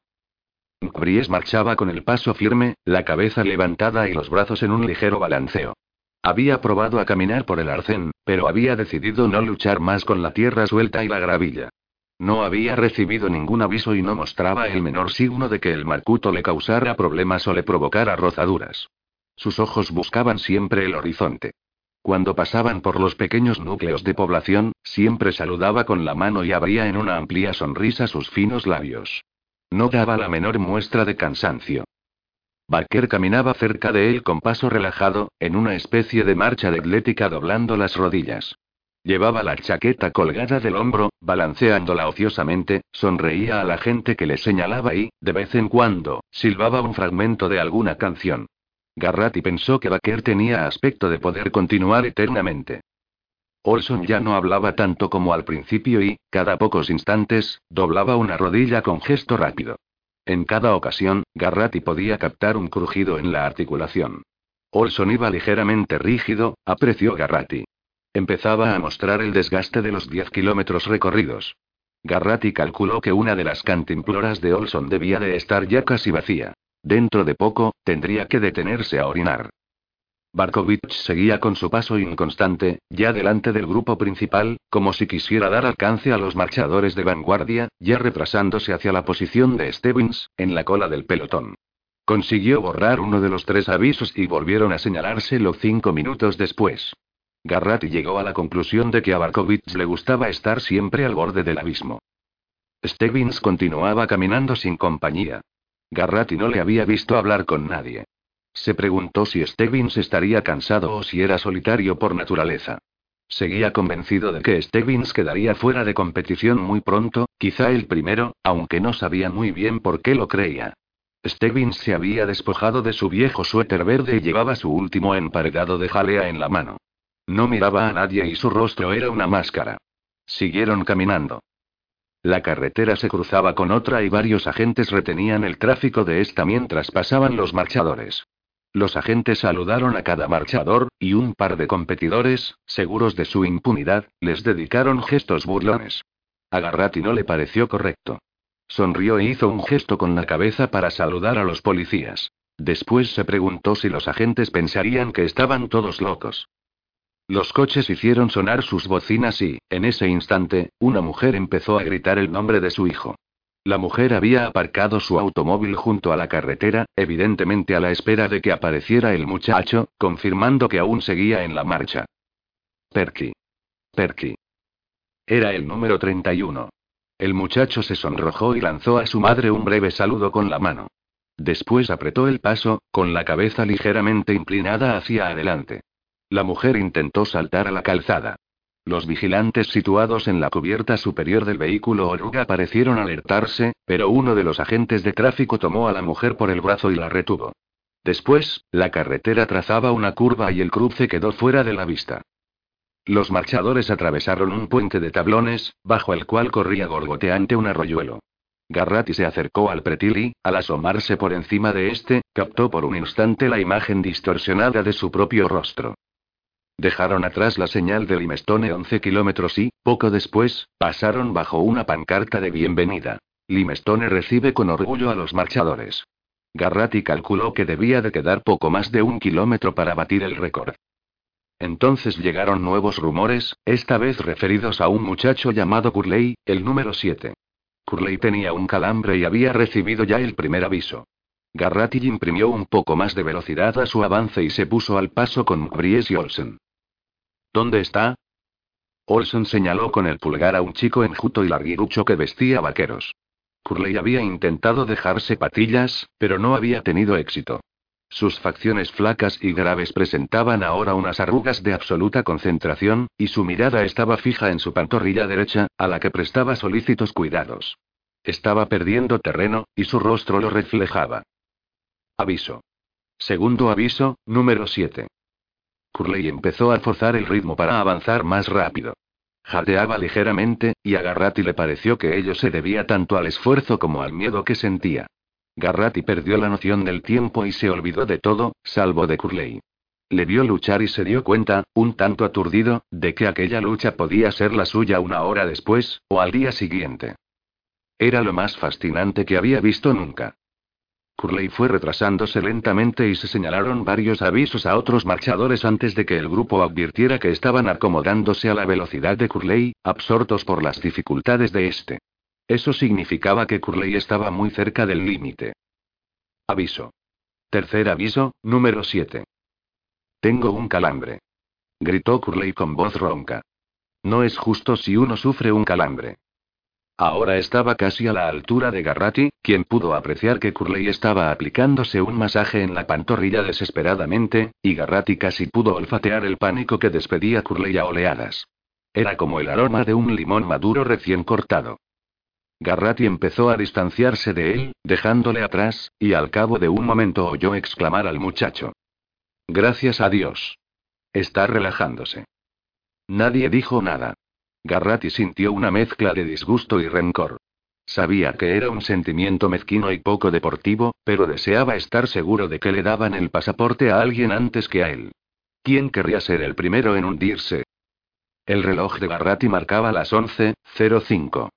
Bries marchaba con el paso firme, la cabeza levantada y los brazos en un ligero balanceo. Había probado a caminar por el arcén, pero había decidido no luchar más con la tierra suelta y la gravilla. No había recibido ningún aviso y no mostraba el menor signo de que el marcuto le causara problemas o le provocara rozaduras. Sus ojos buscaban siempre el horizonte. Cuando pasaban por los pequeños núcleos de población, siempre saludaba con la mano y abría en una amplia sonrisa sus finos labios. No daba la menor muestra de cansancio. Barker caminaba cerca de él con paso relajado, en una especie de marcha de atlética doblando las rodillas. Llevaba la chaqueta colgada del hombro, balanceándola ociosamente, sonreía a la gente que le señalaba y, de vez en cuando, silbaba un fragmento de alguna canción. Garratti pensó que Baker tenía aspecto de poder continuar eternamente. Olson ya no hablaba tanto como al principio y, cada pocos instantes, doblaba una rodilla con gesto rápido. En cada ocasión, Garratti podía captar un crujido en la articulación. Olson iba ligeramente rígido, apreció Garratti. Empezaba a mostrar el desgaste de los 10 kilómetros recorridos. Garratti calculó que una de las cantimploras de Olson debía de estar ya casi vacía. Dentro de poco, tendría que detenerse a orinar. Barkovich seguía con su paso inconstante, ya delante del grupo principal, como si quisiera dar alcance a los marchadores de vanguardia, ya retrasándose hacia la posición de Stevens, en la cola del pelotón. Consiguió borrar uno de los tres avisos y volvieron a señalárselo cinco minutos después. Garratti llegó a la conclusión de que a Barkovich le gustaba estar siempre al borde del abismo. Stevens continuaba caminando sin compañía. Garratti no le había visto hablar con nadie. Se preguntó si Stebbins estaría cansado o si era solitario por naturaleza. Seguía convencido de que Stebbins quedaría fuera de competición muy pronto, quizá el primero, aunque no sabía muy bien por qué lo creía. Stebbins se había despojado de su viejo suéter verde y llevaba su último emparedado de jalea en la mano. No miraba a nadie y su rostro era una máscara. Siguieron caminando. La carretera se cruzaba con otra y varios agentes retenían el tráfico de esta mientras pasaban los marchadores. Los agentes saludaron a cada marchador, y un par de competidores, seguros de su impunidad, les dedicaron gestos burlones. A Garratti no le pareció correcto. Sonrió e hizo un gesto con la cabeza para saludar a los policías. Después se preguntó si los agentes pensarían que estaban todos locos. Los coches hicieron sonar sus bocinas y, en ese instante, una mujer empezó a gritar el nombre de su hijo. La mujer había aparcado su automóvil junto a la carretera, evidentemente a la espera de que apareciera el muchacho, confirmando que aún seguía en la marcha. Perky. Perky. Era el número 31. El muchacho se sonrojó y lanzó a su madre un breve saludo con la mano. Después apretó el paso, con la cabeza ligeramente inclinada hacia adelante. La mujer intentó saltar a la calzada. Los vigilantes situados en la cubierta superior del vehículo oruga parecieron alertarse, pero uno de los agentes de tráfico tomó a la mujer por el brazo y la retuvo. Después, la carretera trazaba una curva y el cruce quedó fuera de la vista. Los marchadores atravesaron un puente de tablones, bajo el cual corría gorgoteante un arroyuelo. Garratti se acercó al pretil y, al asomarse por encima de este, captó por un instante la imagen distorsionada de su propio rostro. Dejaron atrás la señal de Limestone 11 kilómetros y, poco después, pasaron bajo una pancarta de bienvenida. Limestone recibe con orgullo a los marchadores. Garratti calculó que debía de quedar poco más de un kilómetro para batir el récord. Entonces llegaron nuevos rumores, esta vez referidos a un muchacho llamado Curley, el número 7. Curley tenía un calambre y había recibido ya el primer aviso. Garratti imprimió un poco más de velocidad a su avance y se puso al paso con Bries y Olsen. ¿Dónde está? Olsen señaló con el pulgar a un chico enjuto y larguirucho que vestía vaqueros. Curley había intentado dejarse patillas, pero no había tenido éxito. Sus facciones flacas y graves presentaban ahora unas arrugas de absoluta concentración, y su mirada estaba fija en su pantorrilla derecha, a la que prestaba solícitos cuidados. Estaba perdiendo terreno, y su rostro lo reflejaba. Aviso. Segundo aviso, número 7. Curley empezó a forzar el ritmo para avanzar más rápido. Jadeaba ligeramente, y a Garratti le pareció que ello se debía tanto al esfuerzo como al miedo que sentía. Garratti perdió la noción del tiempo y se olvidó de todo, salvo de Curley. Le vio luchar y se dio cuenta, un tanto aturdido, de que aquella lucha podía ser la suya una hora después, o al día siguiente. Era lo más fascinante que había visto nunca. Curley fue retrasándose lentamente y se señalaron varios avisos a otros marchadores antes de que el grupo advirtiera que estaban acomodándose a la velocidad de Curley, absortos por las dificultades de este. Eso significaba que Curley estaba muy cerca del límite. Aviso. Tercer aviso, número 7. Tengo un calambre. Gritó Curley con voz ronca. No es justo si uno sufre un calambre. Ahora estaba casi a la altura de Garratti, quien pudo apreciar que Curley estaba aplicándose un masaje en la pantorrilla desesperadamente, y Garratti casi pudo olfatear el pánico que despedía Curley a oleadas. Era como el aroma de un limón maduro recién cortado. Garratti empezó a distanciarse de él, dejándole atrás, y al cabo de un momento oyó exclamar al muchacho. Gracias a Dios. Está relajándose. Nadie dijo nada. Garratti sintió una mezcla de disgusto y rencor. Sabía que era un sentimiento mezquino y poco deportivo, pero deseaba estar seguro de que le daban el pasaporte a alguien antes que a él. ¿Quién querría ser el primero en hundirse? El reloj de Garratti marcaba las 11.05.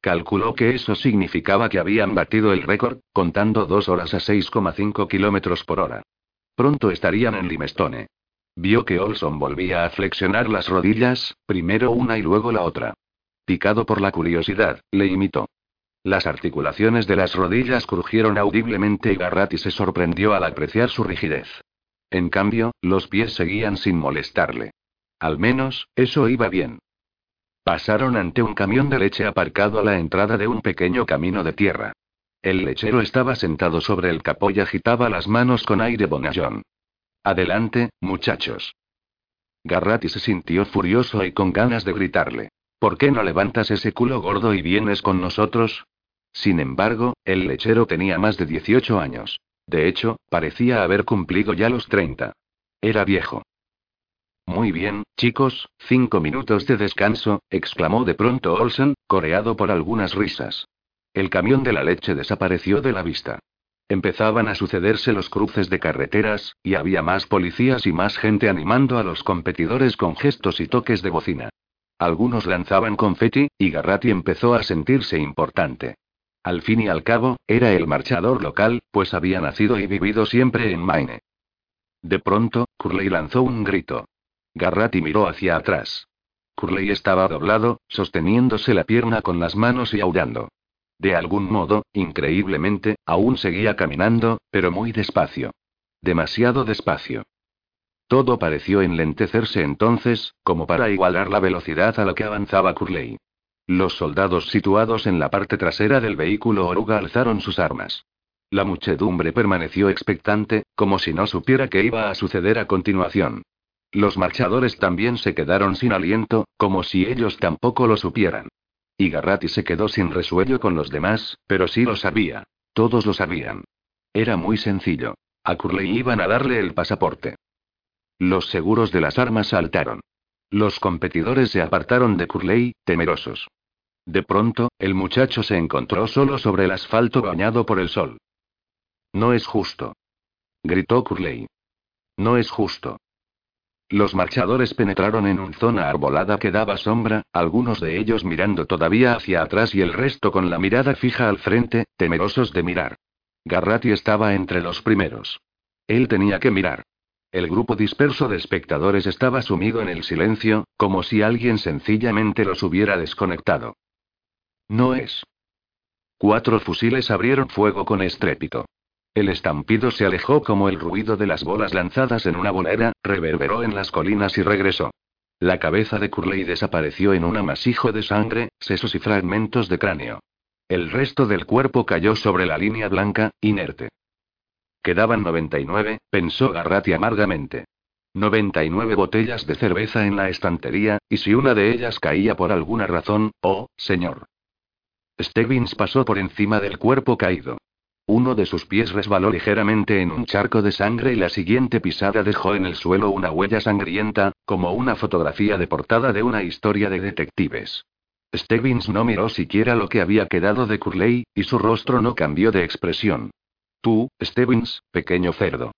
Calculó que eso significaba que habían batido el récord, contando dos horas a 6,5 kilómetros por hora. Pronto estarían en Limestone. Vio que Olson volvía a flexionar las rodillas, primero una y luego la otra. Picado por la curiosidad, le imitó. Las articulaciones de las rodillas crujieron audiblemente y Garratti se sorprendió al apreciar su rigidez. En cambio, los pies seguían sin molestarle. Al menos, eso iba bien. Pasaron ante un camión de leche aparcado a la entrada de un pequeño camino de tierra. El lechero estaba sentado sobre el capó y agitaba las manos con aire bonachón. Adelante, muchachos. Garratti se sintió furioso y con ganas de gritarle. ¿Por qué no levantas ese culo gordo y vienes con nosotros? Sin embargo, el lechero tenía más de 18 años. De hecho, parecía haber cumplido ya los 30. Era viejo. Muy bien, chicos, cinco minutos de descanso, exclamó de pronto Olsen, coreado por algunas risas. El camión de la leche desapareció de la vista. Empezaban a sucederse los cruces de carreteras, y había más policías y más gente animando a los competidores con gestos y toques de bocina. Algunos lanzaban confeti, y Garratti empezó a sentirse importante. Al fin y al cabo, era el marchador local, pues había nacido y vivido siempre en Maine. De pronto, Curley lanzó un grito. Garratti miró hacia atrás. Curley estaba doblado, sosteniéndose la pierna con las manos y aullando. De algún modo, increíblemente, aún seguía caminando, pero muy despacio. Demasiado despacio. Todo pareció enlentecerse entonces, como para igualar la velocidad a la que avanzaba Curley. Los soldados situados en la parte trasera del vehículo oruga alzaron sus armas. La muchedumbre permaneció expectante, como si no supiera qué iba a suceder a continuación. Los marchadores también se quedaron sin aliento, como si ellos tampoco lo supieran. Y Garratti se quedó sin resuello con los demás, pero sí lo sabía. Todos lo sabían. Era muy sencillo. A Curley iban a darle el pasaporte. Los seguros de las armas saltaron. Los competidores se apartaron de Curley, temerosos. De pronto, el muchacho se encontró solo sobre el asfalto bañado por el sol. No es justo. Gritó Curley. No es justo. Los marchadores penetraron en una zona arbolada que daba sombra, algunos de ellos mirando todavía hacia atrás y el resto con la mirada fija al frente, temerosos de mirar. Garratti estaba entre los primeros. Él tenía que mirar. El grupo disperso de espectadores estaba sumido en el silencio, como si alguien sencillamente los hubiera desconectado. No es. Cuatro fusiles abrieron fuego con estrépito. El estampido se alejó como el ruido de las bolas lanzadas en una bolera, reverberó en las colinas y regresó. La cabeza de Curley desapareció en un amasijo de sangre, sesos y fragmentos de cráneo. El resto del cuerpo cayó sobre la línea blanca, inerte. Quedaban 99, pensó Garratti amargamente. 99 botellas de cerveza en la estantería, y si una de ellas caía por alguna razón, oh, señor. Stebbins pasó por encima del cuerpo caído. Uno de sus pies resbaló ligeramente en un charco de sangre y la siguiente pisada dejó en el suelo una huella sangrienta, como una fotografía de portada de una historia de detectives. Stebbins no miró siquiera lo que había quedado de Curley, y su rostro no cambió de expresión. Tú, Stebbins, pequeño cerdo.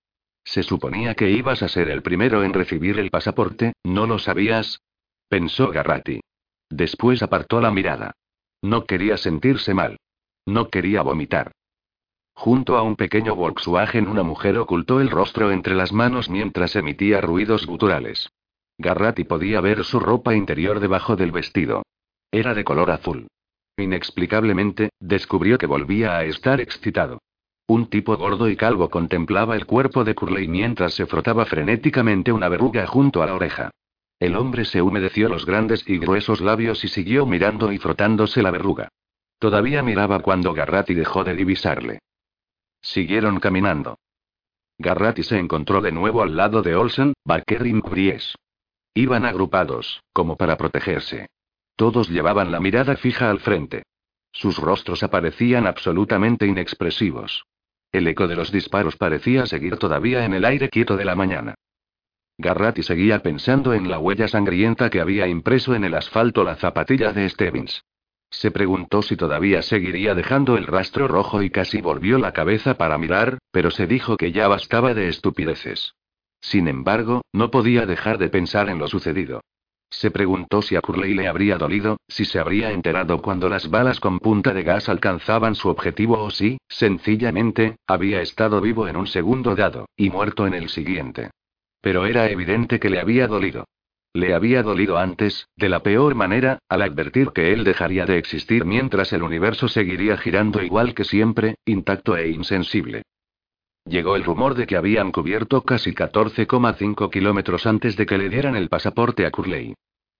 Se suponía que ibas a ser el primero en recibir el pasaporte, ¿no lo sabías? Pensó Garratti. Después apartó la mirada. No quería sentirse mal. No quería vomitar. Junto a un pequeño Volkswagen una mujer ocultó el rostro entre las manos mientras emitía ruidos guturales. Garratti podía ver su ropa interior debajo del vestido. Era de color azul. Inexplicablemente, descubrió que volvía a estar excitado. Un tipo gordo y calvo contemplaba el cuerpo de Curley mientras se frotaba frenéticamente una verruga junto a la oreja. El hombre se humedeció los grandes y gruesos labios y siguió mirando y frotándose la verruga. Todavía miraba cuando Garratti dejó de divisarle. Siguieron caminando. Garratti se encontró de nuevo al lado de Olsen, y Mbries. Iban agrupados, como para protegerse. Todos llevaban la mirada fija al frente. Sus rostros aparecían absolutamente inexpresivos. El eco de los disparos parecía seguir todavía en el aire quieto de la mañana. Garratti seguía pensando en la huella sangrienta que había impreso en el asfalto la zapatilla de Stevens. Se preguntó si todavía seguiría dejando el rastro rojo y casi volvió la cabeza para mirar, pero se dijo que ya bastaba de estupideces. Sin embargo, no podía dejar de pensar en lo sucedido. Se preguntó si a Curley le habría dolido, si se habría enterado cuando las balas con punta de gas alcanzaban su objetivo o si, sencillamente, había estado vivo en un segundo dado, y muerto en el siguiente. Pero era evidente que le había dolido. Le había dolido antes, de la peor manera, al advertir que él dejaría de existir mientras el universo seguiría girando igual que siempre, intacto e insensible. Llegó el rumor de que habían cubierto casi 14,5 kilómetros antes de que le dieran el pasaporte a Curley.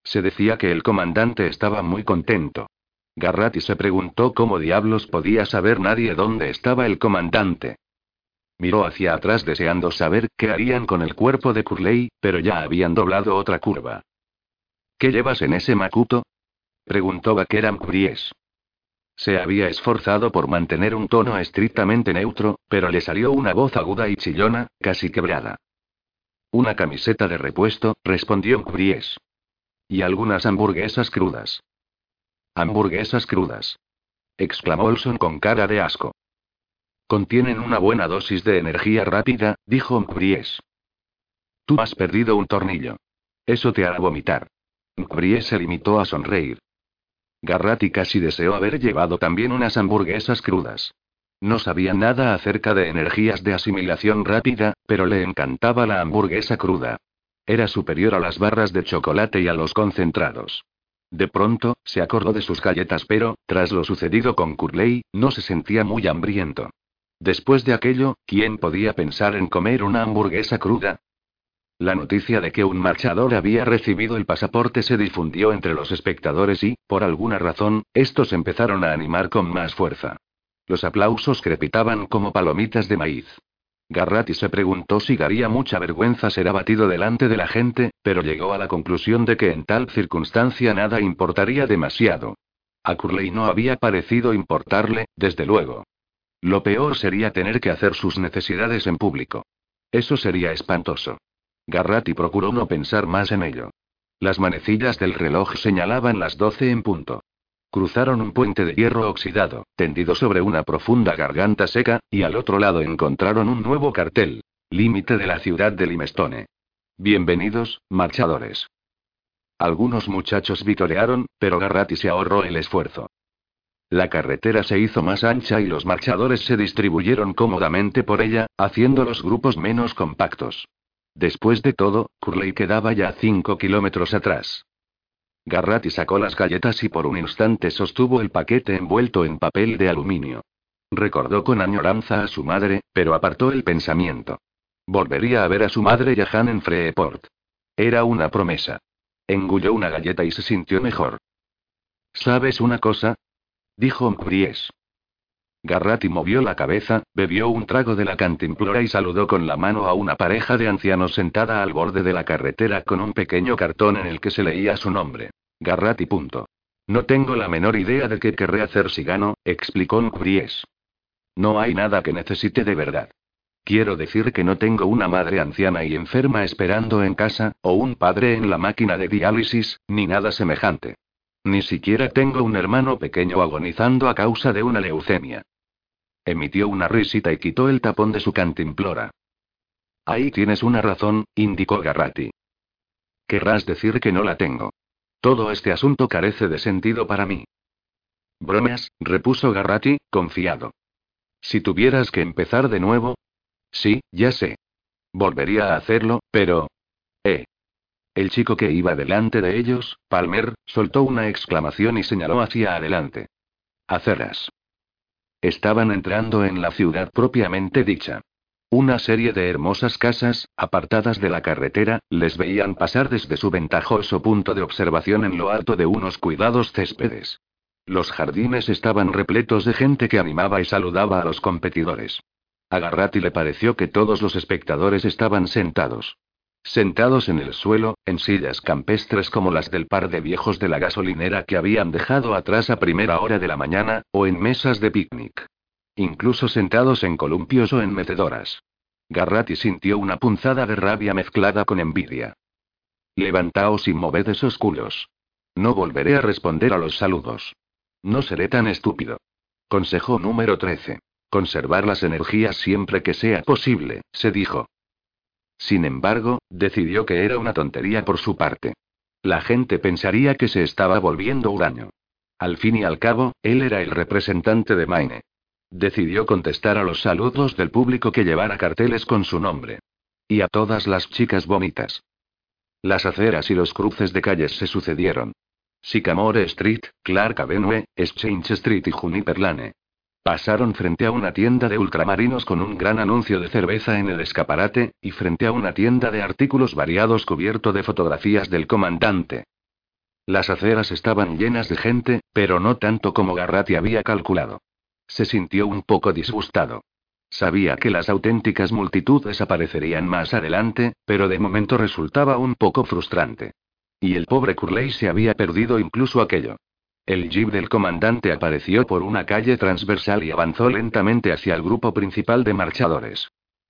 Se decía que el comandante estaba muy contento. Garratti se preguntó cómo diablos podía saber nadie dónde estaba el comandante. Miró hacia atrás deseando saber qué harían con el cuerpo de Curley, pero ya habían doblado otra curva. ¿Qué llevas en ese macuto? preguntó Bakeram Cries. Se había esforzado por mantener un tono estrictamente neutro, pero le salió una voz aguda y chillona, casi quebrada. Una camiseta de repuesto, respondió Cries. Y algunas hamburguesas crudas. Hamburguesas crudas. exclamó Olson con cara de asco. Contienen una buena dosis de energía rápida, dijo Mkbries. Tú has perdido un tornillo. Eso te hará vomitar. Mkbries se limitó a sonreír. Garratti casi deseó haber llevado también unas hamburguesas crudas. No sabía nada acerca de energías de asimilación rápida, pero le encantaba la hamburguesa cruda. Era superior a las barras de chocolate y a los concentrados. De pronto, se acordó de sus galletas, pero, tras lo sucedido con Curley, no se sentía muy hambriento. Después de aquello, ¿quién podía pensar en comer una hamburguesa cruda? La noticia de que un marchador había recibido el pasaporte se difundió entre los espectadores y, por alguna razón, estos empezaron a animar con más fuerza. Los aplausos crepitaban como palomitas de maíz. Garratti se preguntó si daría mucha vergüenza ser abatido delante de la gente, pero llegó a la conclusión de que en tal circunstancia nada importaría demasiado. A Curley no había parecido importarle, desde luego. Lo peor sería tener que hacer sus necesidades en público. Eso sería espantoso. Garratti procuró no pensar más en ello. Las manecillas del reloj señalaban las doce en punto. Cruzaron un puente de hierro oxidado, tendido sobre una profunda garganta seca, y al otro lado encontraron un nuevo cartel. Límite de la ciudad de Limestone. Bienvenidos, marchadores. Algunos muchachos vitorearon, pero Garratti se ahorró el esfuerzo. La carretera se hizo más ancha y los marchadores se distribuyeron cómodamente por ella, haciendo los grupos menos compactos. Después de todo, Curley quedaba ya cinco kilómetros atrás. Garratti sacó las galletas y por un instante sostuvo el paquete envuelto en papel de aluminio. Recordó con añoranza a su madre, pero apartó el pensamiento. Volvería a ver a su madre y a Han en Freeport. Era una promesa. Engulló una galleta y se sintió mejor. ¿Sabes una cosa? Dijo Mkries. Garratti movió la cabeza, bebió un trago de la cantimplora y saludó con la mano a una pareja de ancianos sentada al borde de la carretera con un pequeño cartón en el que se leía su nombre. Garratti. Punto. No tengo la menor idea de qué querré hacer si gano, explicó Nkries. No hay nada que necesite de verdad. Quiero decir que no tengo una madre anciana y enferma esperando en casa, o un padre en la máquina de diálisis, ni nada semejante. Ni siquiera tengo un hermano pequeño agonizando a causa de una leucemia. Emitió una risita y quitó el tapón de su cantimplora. Ahí tienes una razón, indicó Garratti. Querrás decir que no la tengo. Todo este asunto carece de sentido para mí. Bromas, repuso Garratti, confiado. Si tuvieras que empezar de nuevo. Sí, ya sé. Volvería a hacerlo, pero... El chico que iba delante de ellos, Palmer, soltó una exclamación y señaló hacia adelante. Aceras. Estaban entrando en la ciudad propiamente dicha. Una serie de hermosas casas, apartadas de la carretera, les veían pasar desde su ventajoso punto de observación en lo alto de unos cuidados céspedes. Los jardines estaban repletos de gente que animaba y saludaba a los competidores. A Garratti le pareció que todos los espectadores estaban sentados. Sentados en el suelo, en sillas campestres como las del par de viejos de la gasolinera que habían dejado atrás a primera hora de la mañana, o en mesas de picnic. Incluso sentados en columpios o en mecedoras. Garratti sintió una punzada de rabia mezclada con envidia. Levantaos y moved esos culos. No volveré a responder a los saludos. No seré tan estúpido. Consejo número 13. Conservar las energías siempre que sea posible, se dijo. Sin embargo, decidió que era una tontería por su parte. La gente pensaría que se estaba volviendo huraño. Al fin y al cabo, él era el representante de Maine. Decidió contestar a los saludos del público que llevara carteles con su nombre. Y a todas las chicas bonitas. Las aceras y los cruces de calles se sucedieron. Sycamore Street, Clark Avenue, Exchange Street y Juniper Lane. Pasaron frente a una tienda de ultramarinos con un gran anuncio de cerveza en el escaparate, y frente a una tienda de artículos variados cubierto de fotografías del comandante. Las aceras estaban llenas de gente, pero no tanto como Garratti había calculado. Se sintió un poco disgustado. Sabía que las auténticas multitudes aparecerían más adelante, pero de momento resultaba un poco frustrante. Y el pobre Curley se había perdido incluso aquello. El jeep del comandante apareció por una calle transversal y avanzó lentamente hacia el grupo principal de marchadores.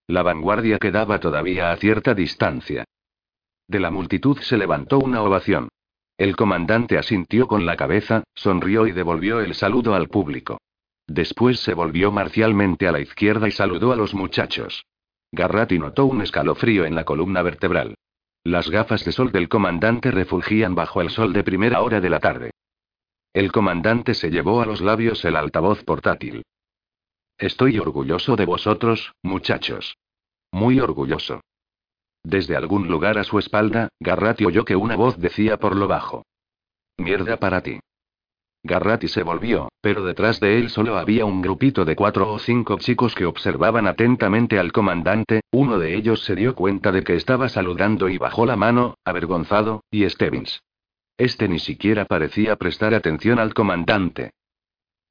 La vanguardia quedaba todavía a cierta distancia. De la multitud se levantó una ovación. El comandante asintió con la cabeza, sonrió y devolvió el saludo al público. Después se volvió marcialmente a la izquierda y saludó a los muchachos. Garratti notó un escalofrío en la columna vertebral. Las gafas de sol del comandante refulgían bajo el sol de primera hora de la tarde. El comandante se llevó a los labios el altavoz portátil. Estoy orgulloso de vosotros, muchachos. Muy orgulloso. Desde algún lugar a su espalda, Garratti oyó que una voz decía por lo bajo. Mierda para ti. Garratti se volvió, pero detrás de él solo había un grupito de cuatro o cinco chicos que observaban atentamente al comandante, uno de ellos se dio cuenta de que estaba saludando y bajó la mano, avergonzado, y Stevens. Este ni siquiera parecía prestar atención al comandante.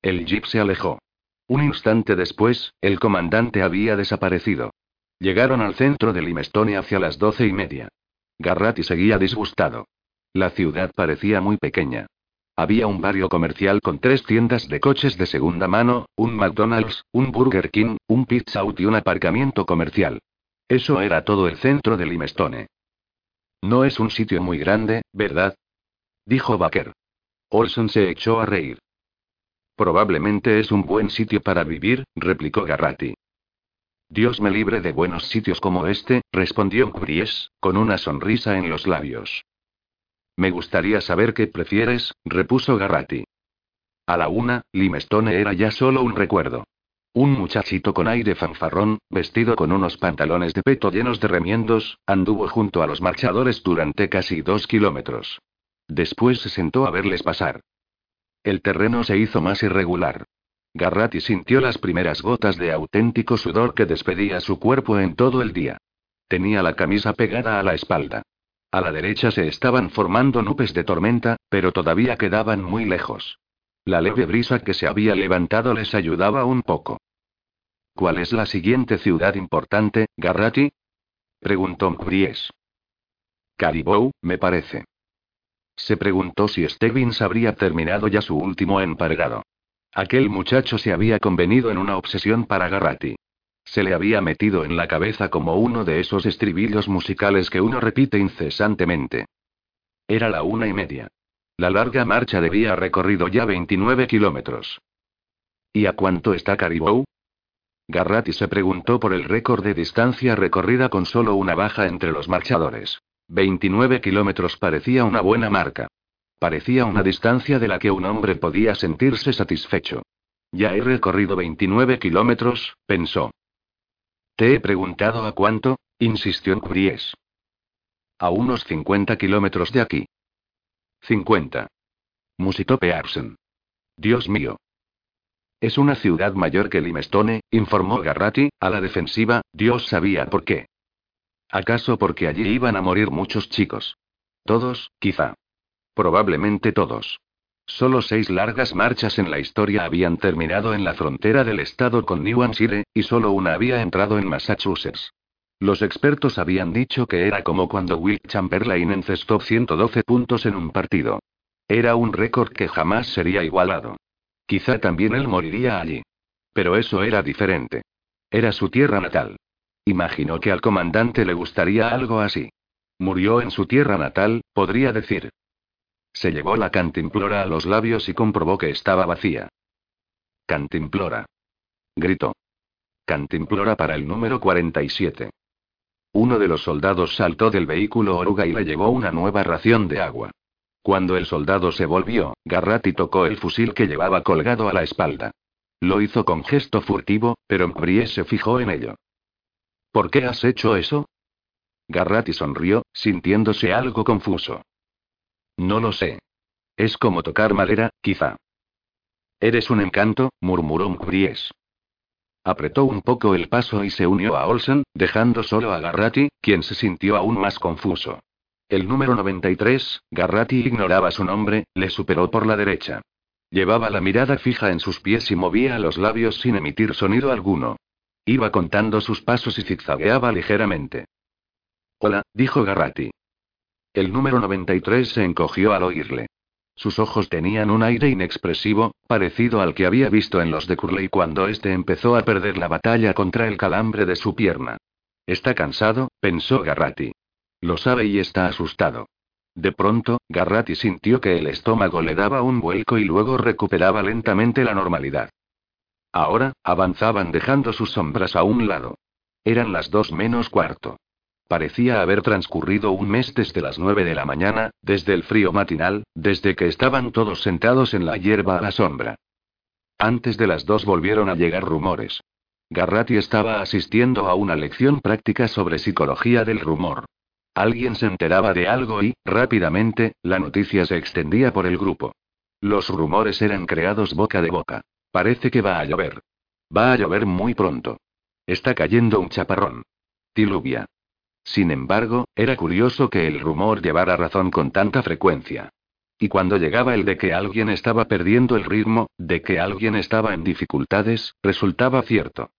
El jeep se alejó. Un instante después, el comandante había desaparecido. Llegaron al centro de Limestone hacia las doce y media. Garratti seguía disgustado. La ciudad parecía muy pequeña. Había un barrio comercial con tres tiendas de coches de segunda mano, un McDonald's, un Burger King, un Pizza Hut y un aparcamiento comercial. Eso era todo el centro de Limestone. No es un sitio muy grande, ¿verdad? Dijo Baker. Olson se echó a reír. Probablemente es un buen sitio para vivir, replicó Garratti. Dios me libre de buenos sitios como este, respondió Bries, con una sonrisa en los labios. Me gustaría saber qué prefieres, repuso Garratti. A la una, Limestone era ya solo un recuerdo. Un muchachito con aire fanfarrón, vestido con unos pantalones de peto llenos de remiendos, anduvo junto a los marchadores durante casi dos kilómetros. Después se sentó a verles pasar. El terreno se hizo más irregular. Garratti sintió las primeras gotas de auténtico sudor que despedía su cuerpo en todo el día. Tenía la camisa pegada a la espalda. A la derecha se estaban formando nubes de tormenta, pero todavía quedaban muy lejos. La leve brisa que se había levantado les ayudaba un poco. ¿Cuál es la siguiente ciudad importante, Garratti? preguntó Bries. Caribou, me parece. Se preguntó si Stebbins habría terminado ya su último emparedado. Aquel muchacho se había convenido en una obsesión para Garratti. Se le había metido en la cabeza como uno de esos estribillos musicales que uno repite incesantemente. Era la una y media. La larga marcha debía recorrido ya 29 kilómetros. ¿Y a cuánto está Caribou? Garratti se preguntó por el récord de distancia recorrida con solo una baja entre los marchadores. 29 kilómetros parecía una buena marca. Parecía una distancia de la que un hombre podía sentirse satisfecho. Ya he recorrido 29 kilómetros, pensó. Te he preguntado a cuánto, insistió Bries. A unos 50 kilómetros de aquí. 50. Musitó Pearson. Dios mío. Es una ciudad mayor que Limestone, informó Garratti, a la defensiva, Dios sabía por qué. ¿Acaso porque allí iban a morir muchos chicos? Todos, quizá. Probablemente todos. Solo seis largas marchas en la historia habían terminado en la frontera del estado con New Hampshire, y solo una había entrado en Massachusetts. Los expertos habían dicho que era como cuando Will Chamberlain encestó 112 puntos en un partido. Era un récord que jamás sería igualado. Quizá también él moriría allí. Pero eso era diferente. Era su tierra natal. Imaginó que al comandante le gustaría algo así. Murió en su tierra natal, podría decir. Se llevó la cantimplora a los labios y comprobó que estaba vacía. Cantimplora. Gritó. Cantimplora para el número 47. Uno de los soldados saltó del vehículo oruga y le llevó una nueva ración de agua. Cuando el soldado se volvió, Garratti tocó el fusil que llevaba colgado a la espalda. Lo hizo con gesto furtivo, pero Brie se fijó en ello. ¿Por qué has hecho eso? Garratti sonrió, sintiéndose algo confuso. No lo sé. Es como tocar madera, quizá. Eres un encanto, murmuró Mbries. Apretó un poco el paso y se unió a Olsen, dejando solo a Garratti, quien se sintió aún más confuso. El número 93, Garratti ignoraba su nombre, le superó por la derecha. Llevaba la mirada fija en sus pies y movía los labios sin emitir sonido alguno. Iba contando sus pasos y zigzagueaba ligeramente. Hola, dijo Garratti. El número 93 se encogió al oírle. Sus ojos tenían un aire inexpresivo, parecido al que había visto en los de Curley cuando éste empezó a perder la batalla contra el calambre de su pierna. Está cansado, pensó Garratti. Lo sabe y está asustado. De pronto, Garratti sintió que el estómago le daba un vuelco y luego recuperaba lentamente la normalidad. Ahora, avanzaban dejando sus sombras a un lado. Eran las dos menos cuarto. Parecía haber transcurrido un mes desde las nueve de la mañana, desde el frío matinal, desde que estaban todos sentados en la hierba a la sombra. Antes de las dos volvieron a llegar rumores. Garratti estaba asistiendo a una lección práctica sobre psicología del rumor. Alguien se enteraba de algo y, rápidamente, la noticia se extendía por el grupo. Los rumores eran creados boca de boca. Parece que va a llover. Va a llover muy pronto. Está cayendo un chaparrón. Diluvia. Sin embargo, era curioso que el rumor llevara razón con tanta frecuencia. Y cuando llegaba el de que alguien estaba perdiendo el ritmo, de que alguien estaba en dificultades, resultaba cierto.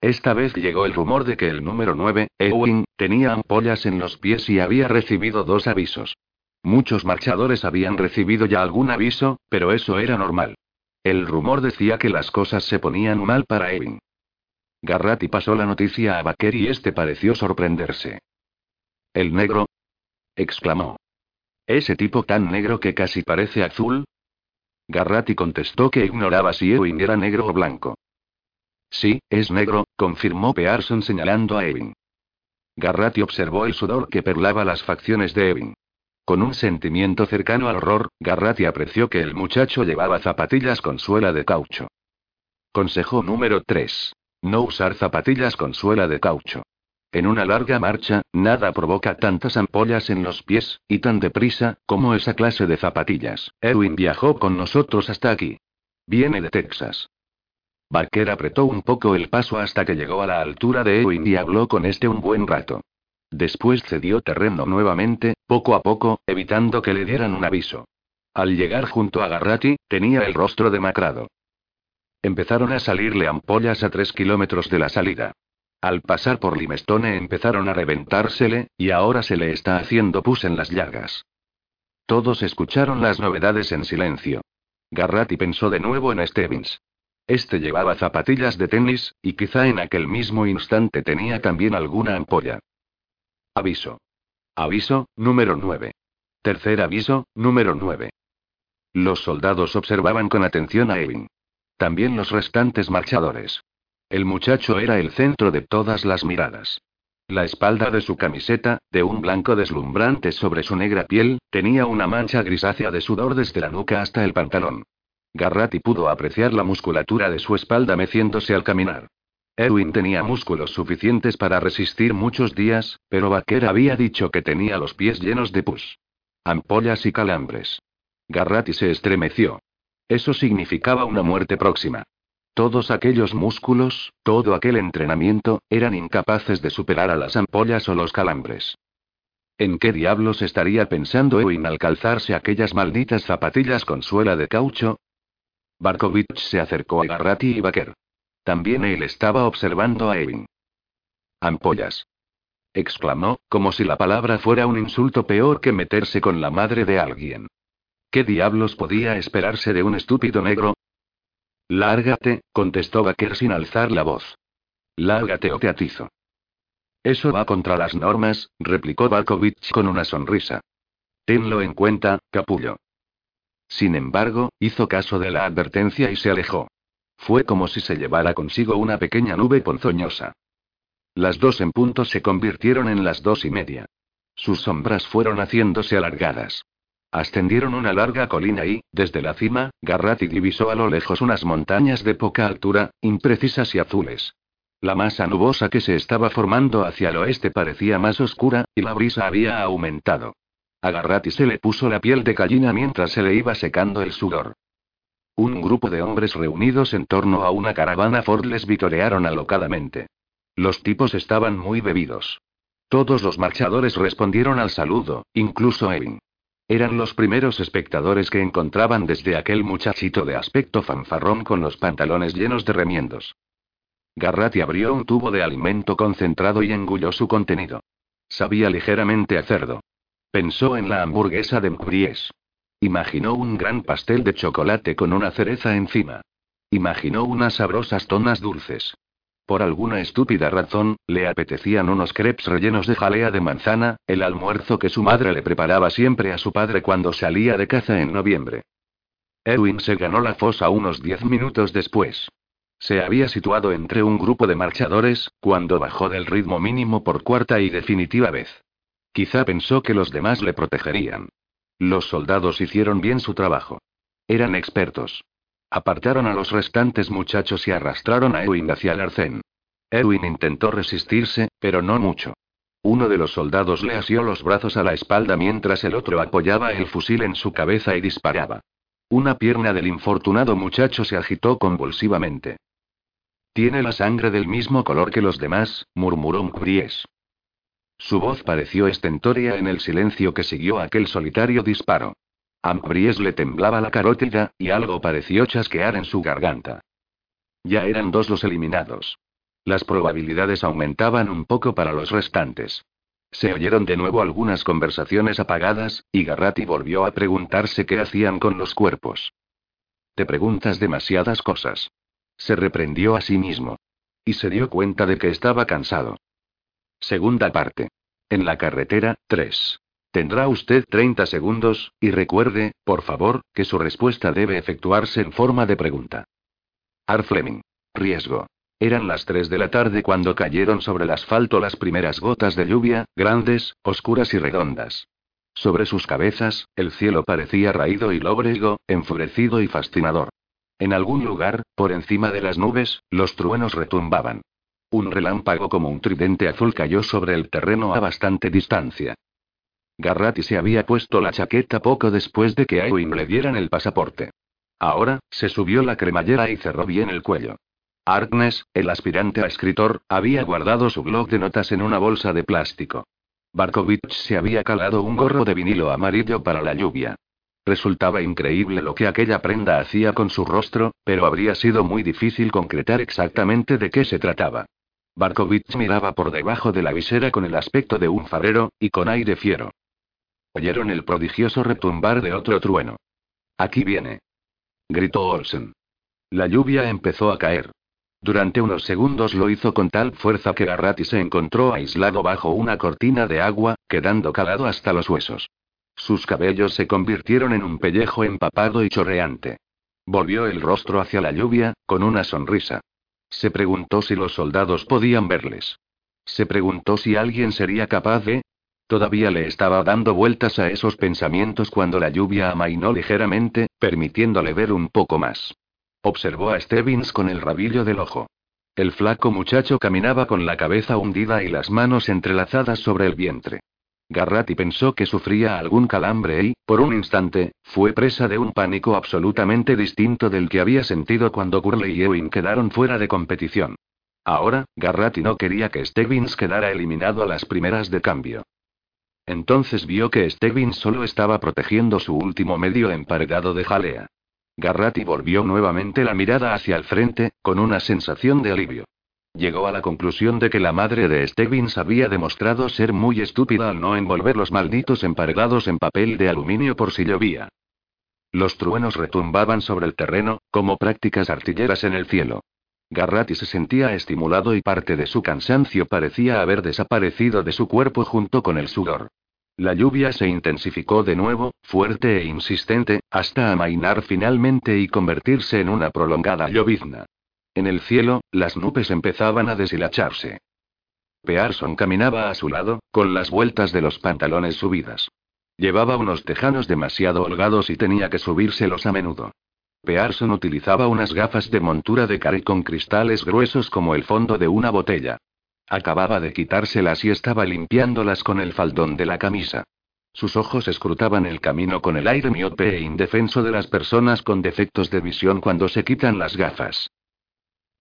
Esta vez llegó el rumor de que el número 9, Ewing, tenía ampollas en los pies y había recibido dos avisos. Muchos marchadores habían recibido ya algún aviso, pero eso era normal. El rumor decía que las cosas se ponían mal para Ewing. Garratti pasó la noticia a Baker y este pareció sorprenderse. ¿El negro? exclamó. ¿Ese tipo tan negro que casi parece azul? Garratti contestó que ignoraba si Ewing era negro o blanco. Sí, es negro, confirmó Pearson señalando a Evin. Garratti observó el sudor que perlaba las facciones de Evin. Con un sentimiento cercano al horror, Garratti apreció que el muchacho llevaba zapatillas con suela de caucho. Consejo número 3. No usar zapatillas con suela de caucho. En una larga marcha, nada provoca tantas ampollas en los pies, y tan deprisa, como esa clase de zapatillas. Erwin viajó con nosotros hasta aquí. Viene de Texas. Barker apretó un poco el paso hasta que llegó a la altura de Ewing y habló con este un buen rato. Después cedió terreno nuevamente, poco a poco, evitando que le dieran un aviso. Al llegar junto a Garratti, tenía el rostro demacrado. Empezaron a salirle ampollas a tres kilómetros de la salida. Al pasar por Limestone empezaron a reventársele, y ahora se le está haciendo pus en las llagas. Todos escucharon las novedades en silencio. Garratti pensó de nuevo en Stevens. Este llevaba zapatillas de tenis, y quizá en aquel mismo instante tenía también alguna ampolla. Aviso. Aviso, número 9. Tercer aviso, número 9. Los soldados observaban con atención a Evin. También los restantes marchadores. El muchacho era el centro de todas las miradas. La espalda de su camiseta, de un blanco deslumbrante sobre su negra piel, tenía una mancha grisácea de sudor desde la nuca hasta el pantalón. Garratti pudo apreciar la musculatura de su espalda meciéndose al caminar. Edwin tenía músculos suficientes para resistir muchos días, pero Baker había dicho que tenía los pies llenos de pus. Ampollas y calambres. Garratti se estremeció. Eso significaba una muerte próxima. Todos aquellos músculos, todo aquel entrenamiento, eran incapaces de superar a las ampollas o los calambres. ¿En qué diablos estaría pensando Ewing al calzarse aquellas malditas zapatillas con suela de caucho? Barkovich se acercó a Garratti y Baker. También él estaba observando a Evin. Ampollas. exclamó, como si la palabra fuera un insulto peor que meterse con la madre de alguien. ¿Qué diablos podía esperarse de un estúpido negro? Lárgate, contestó Baker sin alzar la voz. Lárgate o te atizo. Eso va contra las normas, replicó Barkovich con una sonrisa. Tenlo en cuenta, capullo. Sin embargo, hizo caso de la advertencia y se alejó. Fue como si se llevara consigo una pequeña nube ponzoñosa. Las dos en punto se convirtieron en las dos y media. Sus sombras fueron haciéndose alargadas. Ascendieron una larga colina y, desde la cima, Garratti divisó a lo lejos unas montañas de poca altura, imprecisas y azules. La masa nubosa que se estaba formando hacia el oeste parecía más oscura, y la brisa había aumentado. A Garratti se le puso la piel de gallina mientras se le iba secando el sudor. Un grupo de hombres reunidos en torno a una caravana Ford les vitorearon alocadamente. Los tipos estaban muy bebidos. Todos los marchadores respondieron al saludo, incluso Evin. Eran los primeros espectadores que encontraban desde aquel muchachito de aspecto fanfarrón con los pantalones llenos de remiendos. Garratti abrió un tubo de alimento concentrado y engulló su contenido. Sabía ligeramente a cerdo. Pensó en la hamburguesa de Mbries. Imaginó un gran pastel de chocolate con una cereza encima. Imaginó unas sabrosas tonas dulces. Por alguna estúpida razón, le apetecían unos crepes rellenos de jalea de manzana, el almuerzo que su madre le preparaba siempre a su padre cuando salía de caza en noviembre. Edwin se ganó la fosa unos diez minutos después. Se había situado entre un grupo de marchadores, cuando bajó del ritmo mínimo por cuarta y definitiva vez. Quizá pensó que los demás le protegerían. Los soldados hicieron bien su trabajo. Eran expertos. Apartaron a los restantes muchachos y arrastraron a Edwin hacia el arcén. Edwin intentó resistirse, pero no mucho. Uno de los soldados le asió los brazos a la espalda mientras el otro apoyaba el fusil en su cabeza y disparaba. Una pierna del infortunado muchacho se agitó convulsivamente. Tiene la sangre del mismo color que los demás, murmuró Mbries. Su voz pareció estentórea en el silencio que siguió aquel solitario disparo. A le temblaba la carótida, y algo pareció chasquear en su garganta. Ya eran dos los eliminados. Las probabilidades aumentaban un poco para los restantes. Se oyeron de nuevo algunas conversaciones apagadas, y Garratti volvió a preguntarse qué hacían con los cuerpos. Te preguntas demasiadas cosas. Se reprendió a sí mismo. Y se dio cuenta de que estaba cansado. Segunda parte. En la carretera, 3. Tendrá usted 30 segundos, y recuerde, por favor, que su respuesta debe efectuarse en forma de pregunta. Art Fleming. Riesgo. Eran las 3 de la tarde cuando cayeron sobre el asfalto las primeras gotas de lluvia, grandes, oscuras y redondas. Sobre sus cabezas, el cielo parecía raído y lóbrego, enfurecido y fascinador. En algún lugar, por encima de las nubes, los truenos retumbaban. Un relámpago como un tridente azul cayó sobre el terreno a bastante distancia. Garratti se había puesto la chaqueta poco después de que a Ewing le dieran el pasaporte. Ahora, se subió la cremallera y cerró bien el cuello. Harkness, el aspirante a escritor, había guardado su blog de notas en una bolsa de plástico. Barkovich se había calado un gorro de vinilo amarillo para la lluvia. Resultaba increíble lo que aquella prenda hacía con su rostro, pero habría sido muy difícil concretar exactamente de qué se trataba. Barkovich miraba por debajo de la visera con el aspecto de un farero, y con aire fiero. Oyeron el prodigioso retumbar de otro trueno. Aquí viene. Gritó Olsen. La lluvia empezó a caer. Durante unos segundos lo hizo con tal fuerza que Garratti se encontró aislado bajo una cortina de agua, quedando calado hasta los huesos. Sus cabellos se convirtieron en un pellejo empapado y chorreante. Volvió el rostro hacia la lluvia, con una sonrisa. Se preguntó si los soldados podían verles. Se preguntó si alguien sería capaz de Todavía le estaba dando vueltas a esos pensamientos cuando la lluvia amainó ligeramente, permitiéndole ver un poco más. Observó a Stebbins con el rabillo del ojo. El flaco muchacho caminaba con la cabeza hundida y las manos entrelazadas sobre el vientre. Garratti pensó que sufría algún calambre y, por un instante, fue presa de un pánico absolutamente distinto del que había sentido cuando Curley y Ewing quedaron fuera de competición. Ahora, Garratti no quería que Stebbins quedara eliminado a las primeras de cambio. Entonces vio que Stebbins solo estaba protegiendo su último medio emparedado de jalea. Garratti volvió nuevamente la mirada hacia el frente, con una sensación de alivio. Llegó a la conclusión de que la madre de Stebbins había demostrado ser muy estúpida al no envolver los malditos emparedados en papel de aluminio por si llovía. Los truenos retumbaban sobre el terreno, como prácticas artilleras en el cielo. Garratti se sentía estimulado y parte de su cansancio parecía haber desaparecido de su cuerpo junto con el sudor. La lluvia se intensificó de nuevo, fuerte e insistente, hasta amainar finalmente y convertirse en una prolongada llovizna. En el cielo, las nubes empezaban a deshilacharse. Pearson caminaba a su lado, con las vueltas de los pantalones subidas. Llevaba unos tejanos demasiado holgados y tenía que subírselos a menudo. Pearson utilizaba unas gafas de montura de carey con cristales gruesos como el fondo de una botella. Acababa de quitárselas y estaba limpiándolas con el faldón de la camisa. Sus ojos escrutaban el camino con el aire miope e indefenso de las personas con defectos de visión cuando se quitan las gafas.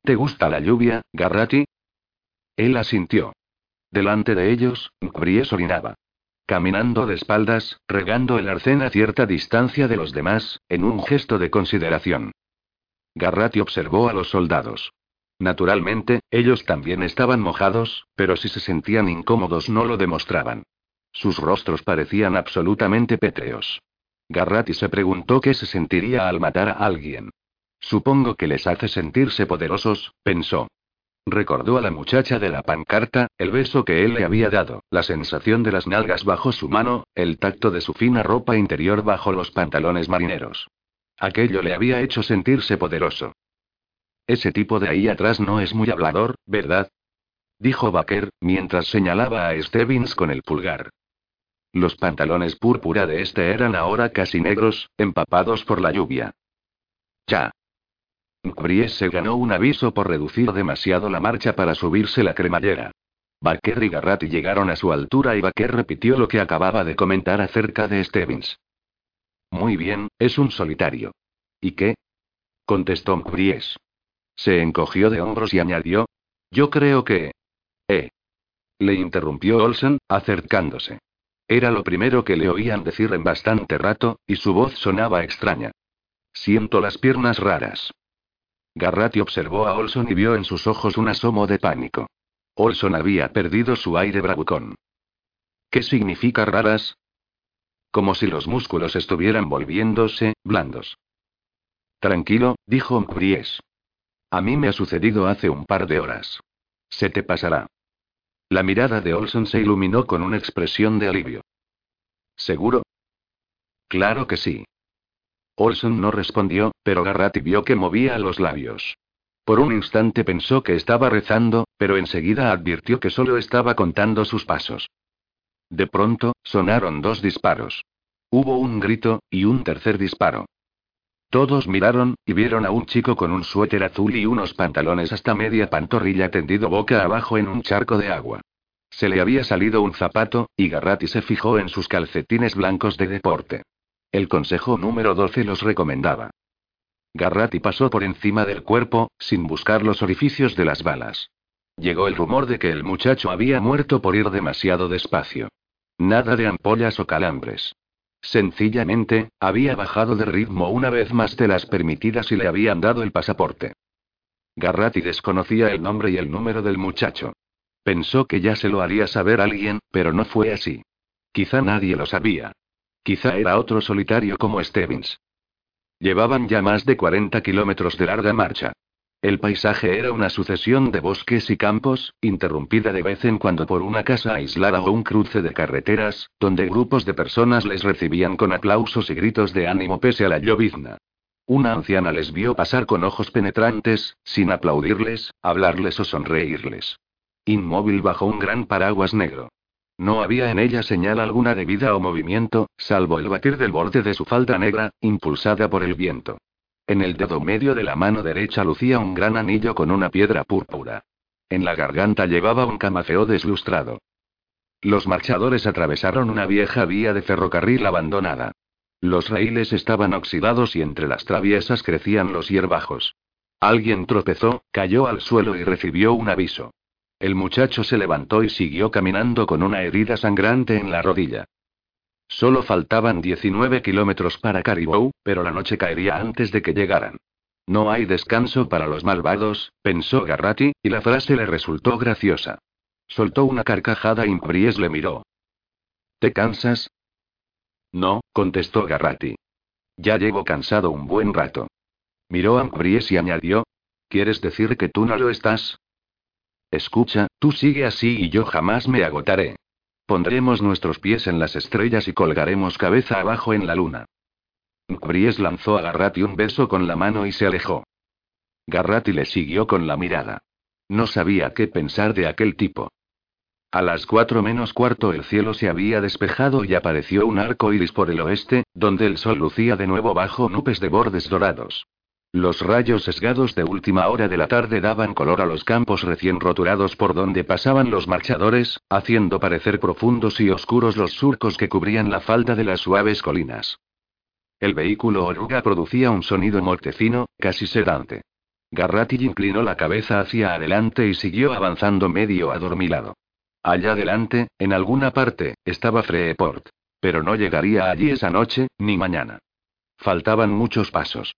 ¿Te gusta la lluvia, Garratti? Él asintió. Delante de ellos, Bries orinaba. Caminando de espaldas, regando el arcén a cierta distancia de los demás, en un gesto de consideración. Garratti observó a los soldados. Naturalmente, ellos también estaban mojados, pero si se sentían incómodos no lo demostraban. Sus rostros parecían absolutamente pétreos. Garratti se preguntó qué se sentiría al matar a alguien. Supongo que les hace sentirse poderosos, pensó. Recordó a la muchacha de la pancarta, el beso que él le había dado, la sensación de las nalgas bajo su mano, el tacto de su fina ropa interior bajo los pantalones marineros. Aquello le había hecho sentirse poderoso. Ese tipo de ahí atrás no es muy hablador, ¿verdad? Dijo Baker, mientras señalaba a Stevens con el pulgar. Los pantalones púrpura de este eran ahora casi negros, empapados por la lluvia. Ya. Bries se ganó un aviso por reducir demasiado la marcha para subirse la cremallera. Baker y Garratti llegaron a su altura y Baker repitió lo que acababa de comentar acerca de Stevens. Muy bien, es un solitario. ¿Y qué? contestó Bries. Se encogió de hombros y añadió. Yo creo que. Eh. Le interrumpió Olsen, acercándose. Era lo primero que le oían decir en bastante rato, y su voz sonaba extraña. Siento las piernas raras. Garratti observó a Olson y vio en sus ojos un asomo de pánico. Olson había perdido su aire bravucón. ¿Qué significa raras? Como si los músculos estuvieran volviéndose blandos. Tranquilo, dijo Bries. A mí me ha sucedido hace un par de horas. Se te pasará. La mirada de Olson se iluminó con una expresión de alivio. ¿Seguro? Claro que sí. Olson no respondió, pero Garratti vio que movía los labios. Por un instante pensó que estaba rezando, pero enseguida advirtió que solo estaba contando sus pasos. De pronto, sonaron dos disparos. Hubo un grito, y un tercer disparo. Todos miraron, y vieron a un chico con un suéter azul y unos pantalones hasta media pantorrilla tendido boca abajo en un charco de agua. Se le había salido un zapato, y Garratti se fijó en sus calcetines blancos de deporte. El consejo número 12 los recomendaba. Garratti pasó por encima del cuerpo, sin buscar los orificios de las balas. Llegó el rumor de que el muchacho había muerto por ir demasiado despacio. Nada de ampollas o calambres. Sencillamente, había bajado de ritmo una vez más de las permitidas y le habían dado el pasaporte. Garratti desconocía el nombre y el número del muchacho. Pensó que ya se lo haría saber alguien, pero no fue así. Quizá nadie lo sabía. Quizá era otro solitario como Stevens. Llevaban ya más de 40 kilómetros de larga marcha. El paisaje era una sucesión de bosques y campos, interrumpida de vez en cuando por una casa aislada o un cruce de carreteras, donde grupos de personas les recibían con aplausos y gritos de ánimo pese a la llovizna. Una anciana les vio pasar con ojos penetrantes, sin aplaudirles, hablarles o sonreírles. Inmóvil bajo un gran paraguas negro. No había en ella señal alguna de vida o movimiento, salvo el batir del borde de su falda negra, impulsada por el viento. En el dedo medio de la mano derecha lucía un gran anillo con una piedra púrpura. En la garganta llevaba un camafeo deslustrado. Los marchadores atravesaron una vieja vía de ferrocarril abandonada. Los raíles estaban oxidados y entre las traviesas crecían los hierbajos. Alguien tropezó, cayó al suelo y recibió un aviso. El muchacho se levantó y siguió caminando con una herida sangrante en la rodilla. Solo faltaban 19 kilómetros para Caribou, pero la noche caería antes de que llegaran. No hay descanso para los malvados, pensó Garratti, y la frase le resultó graciosa. Soltó una carcajada y Bries le miró. ¿Te cansas? No, contestó Garratti. Ya llevo cansado un buen rato. Miró a Bries y añadió. ¿Quieres decir que tú no lo estás? Escucha, tú sigue así y yo jamás me agotaré. Pondremos nuestros pies en las estrellas y colgaremos cabeza abajo en la luna. Bries lanzó a Garratti un beso con la mano y se alejó. Garratti le siguió con la mirada. No sabía qué pensar de aquel tipo. A las cuatro menos cuarto el cielo se había despejado y apareció un arco iris por el oeste, donde el sol lucía de nuevo bajo nubes de bordes dorados. Los rayos sesgados de última hora de la tarde daban color a los campos recién roturados por donde pasaban los marchadores, haciendo parecer profundos y oscuros los surcos que cubrían la falda de las suaves colinas. El vehículo oruga producía un sonido mortecino, casi sedante. Garratti inclinó la cabeza hacia adelante y siguió avanzando medio adormilado. Allá adelante, en alguna parte, estaba Freeport. Pero no llegaría allí esa noche, ni mañana. Faltaban muchos pasos.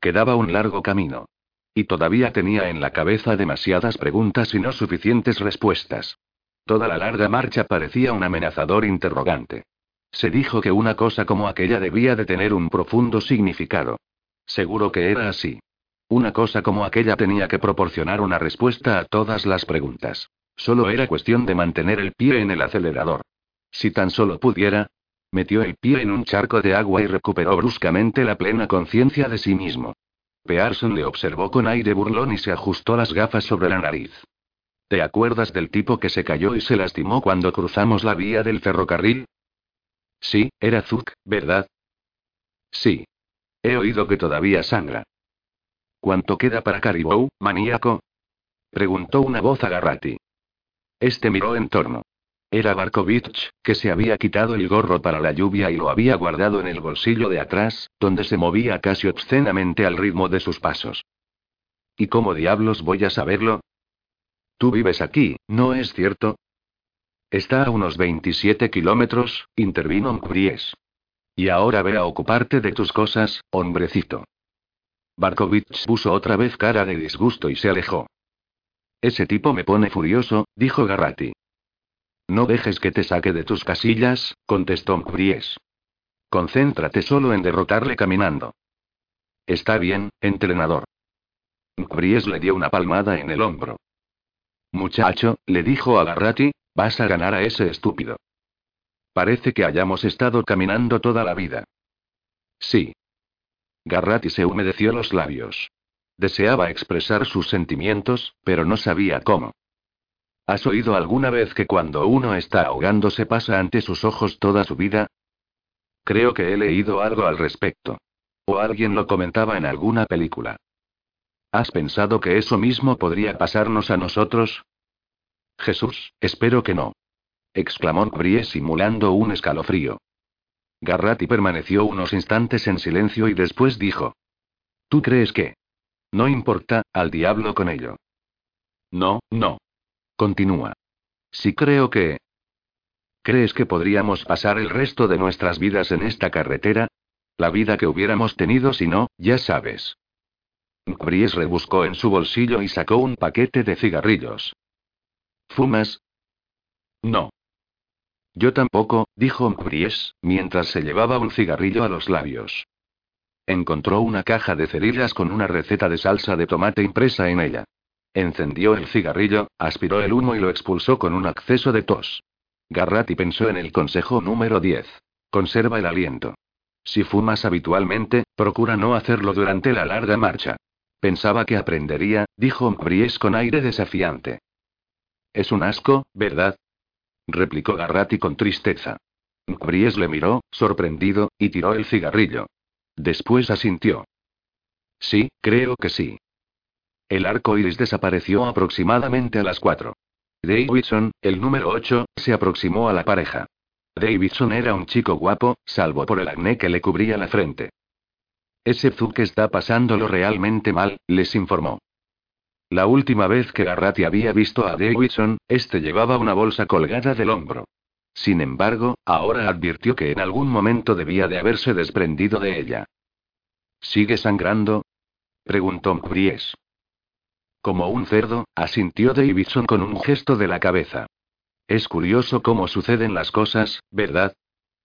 Quedaba un largo camino. Y todavía tenía en la cabeza demasiadas preguntas y no suficientes respuestas. Toda la larga marcha parecía un amenazador interrogante. Se dijo que una cosa como aquella debía de tener un profundo significado. Seguro que era así. Una cosa como aquella tenía que proporcionar una respuesta a todas las preguntas. Solo era cuestión de mantener el pie en el acelerador. Si tan solo pudiera, Metió el pie en un charco de agua y recuperó bruscamente la plena conciencia de sí mismo. Pearson le observó con aire burlón y se ajustó las gafas sobre la nariz. ¿Te acuerdas del tipo que se cayó y se lastimó cuando cruzamos la vía del ferrocarril? Sí, era Zuck, ¿verdad? Sí. He oído que todavía sangra. ¿Cuánto queda para Caribou, maníaco? Preguntó una voz a Garrati. Este miró en torno. Era Barkovich, que se había quitado el gorro para la lluvia y lo había guardado en el bolsillo de atrás, donde se movía casi obscenamente al ritmo de sus pasos. ¿Y cómo diablos voy a saberlo? Tú vives aquí, ¿no es cierto? Está a unos 27 kilómetros, intervino Mkries. Y ahora ve a ocuparte de tus cosas, hombrecito. Barkovich puso otra vez cara de disgusto y se alejó. Ese tipo me pone furioso, dijo Garrati. No dejes que te saque de tus casillas, contestó Mkries. Concéntrate solo en derrotarle caminando. Está bien, entrenador. Mkries le dio una palmada en el hombro. Muchacho, le dijo a Garrati, vas a ganar a ese estúpido. Parece que hayamos estado caminando toda la vida. Sí. Garrati se humedeció los labios. Deseaba expresar sus sentimientos, pero no sabía cómo. ¿Has oído alguna vez que cuando uno está ahogándose pasa ante sus ojos toda su vida? Creo que he leído algo al respecto. O alguien lo comentaba en alguna película. ¿Has pensado que eso mismo podría pasarnos a nosotros? Jesús, espero que no. exclamó Brie simulando un escalofrío. Garrati permaneció unos instantes en silencio y después dijo: ¿Tú crees que? No importa, al diablo con ello. No, no. Continúa. Si creo que... ¿Crees que podríamos pasar el resto de nuestras vidas en esta carretera? La vida que hubiéramos tenido si no, ya sabes. Bries rebuscó en su bolsillo y sacó un paquete de cigarrillos. ¿Fumas? No. Yo tampoco, dijo Bries, mientras se llevaba un cigarrillo a los labios. Encontró una caja de cerillas con una receta de salsa de tomate impresa en ella. Encendió el cigarrillo, aspiró el humo y lo expulsó con un acceso de tos. Garrati pensó en el consejo número 10. Conserva el aliento. Si fumas habitualmente, procura no hacerlo durante la larga marcha. Pensaba que aprendería, dijo Bries con aire desafiante. Es un asco, ¿verdad? replicó Garrati con tristeza. Bries le miró, sorprendido, y tiró el cigarrillo. Después asintió. Sí, creo que sí. El arco iris desapareció aproximadamente a las 4. Davidson, el número 8, se aproximó a la pareja. Davidson era un chico guapo, salvo por el acné que le cubría la frente. Ese Zuck está pasándolo realmente mal, les informó. La última vez que Garrati había visto a Davidson, este llevaba una bolsa colgada del hombro. Sin embargo, ahora advirtió que en algún momento debía de haberse desprendido de ella. ¿Sigue sangrando? preguntó Bries. Como un cerdo, asintió Davidson con un gesto de la cabeza. Es curioso cómo suceden las cosas, ¿verdad?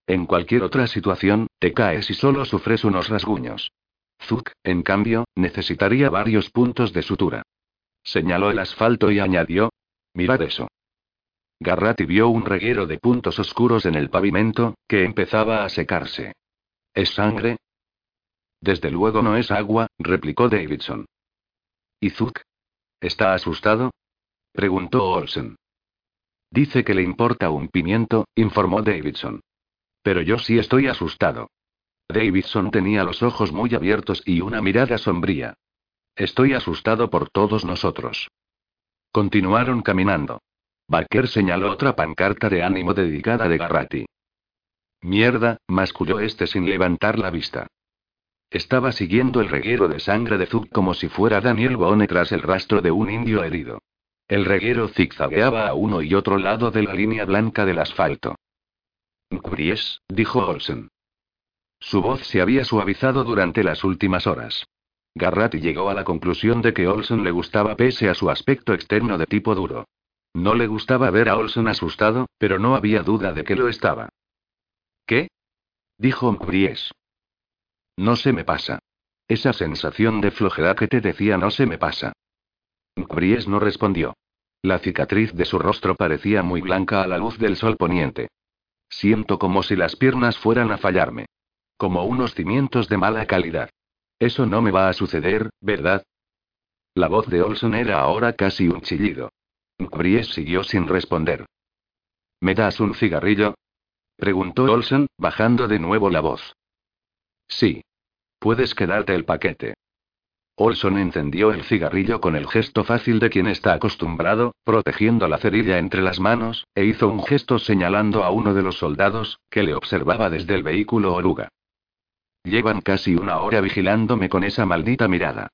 En cualquier otra situación, te caes y solo sufres unos rasguños. Zuck, en cambio, necesitaría varios puntos de sutura. Señaló el asfalto y añadió: Mirad eso. Garrati vio un reguero de puntos oscuros en el pavimento, que empezaba a secarse. ¿Es sangre? Desde luego no es agua, replicó Davidson. ¿Y Zuck? ¿Está asustado? preguntó Olsen. Dice que le importa un pimiento, informó Davidson. Pero yo sí estoy asustado. Davidson tenía los ojos muy abiertos y una mirada sombría. Estoy asustado por todos nosotros. Continuaron caminando. Barker señaló otra pancarta de ánimo dedicada de Garrati. Mierda, masculló este sin levantar la vista. Estaba siguiendo el reguero de sangre de Zug como si fuera Daniel Boone tras el rastro de un indio herido. El reguero zigzagueaba a uno y otro lado de la línea blanca del asfalto. Bries, dijo Olsen. Su voz se había suavizado durante las últimas horas. Garratti llegó a la conclusión de que Olsen le gustaba pese a su aspecto externo de tipo duro. No le gustaba ver a Olsen asustado, pero no había duda de que lo estaba. ¿Qué? dijo Bries. No se me pasa. Esa sensación de flojedad que te decía no se me pasa. Bries no respondió. La cicatriz de su rostro parecía muy blanca a la luz del sol poniente. Siento como si las piernas fueran a fallarme. Como unos cimientos de mala calidad. Eso no me va a suceder, ¿verdad? La voz de Olson era ahora casi un chillido. Bries siguió sin responder. ¿Me das un cigarrillo? preguntó Olson, bajando de nuevo la voz. Sí. Puedes quedarte el paquete. Olson encendió el cigarrillo con el gesto fácil de quien está acostumbrado, protegiendo la cerilla entre las manos, e hizo un gesto señalando a uno de los soldados, que le observaba desde el vehículo oruga. Llevan casi una hora vigilándome con esa maldita mirada.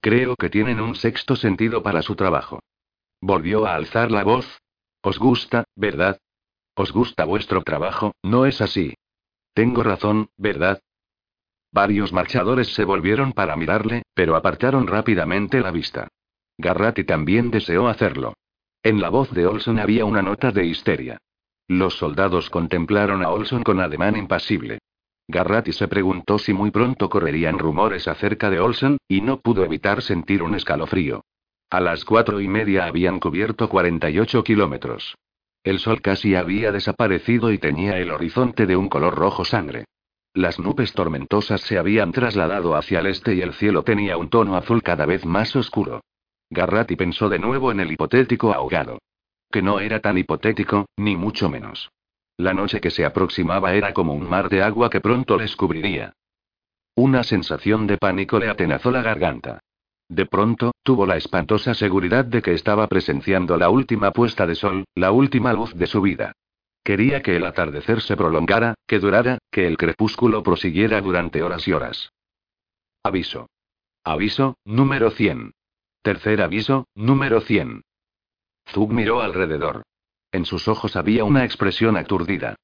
Creo que tienen un sexto sentido para su trabajo. Volvió a alzar la voz. Os gusta, ¿verdad? Os gusta vuestro trabajo, ¿no es así? Tengo razón, ¿verdad? Varios marchadores se volvieron para mirarle, pero apartaron rápidamente la vista. Garratti también deseó hacerlo. En la voz de Olson había una nota de histeria. Los soldados contemplaron a Olson con ademán impasible. Garratti se preguntó si muy pronto correrían rumores acerca de Olsen, y no pudo evitar sentir un escalofrío. A las cuatro y media habían cubierto 48 kilómetros. El sol casi había desaparecido y tenía el horizonte de un color rojo sangre. Las nubes tormentosas se habían trasladado hacia el este y el cielo tenía un tono azul cada vez más oscuro. Garratti pensó de nuevo en el hipotético ahogado. Que no era tan hipotético, ni mucho menos. La noche que se aproximaba era como un mar de agua que pronto les cubriría. Una sensación de pánico le atenazó la garganta. De pronto, tuvo la espantosa seguridad de que estaba presenciando la última puesta de sol, la última luz de su vida. Quería que el atardecer se prolongara, que durara, que el crepúsculo prosiguiera durante horas y horas. Aviso. Aviso, número 100. Tercer aviso, número 100. Zug miró alrededor. En sus ojos había una expresión aturdida.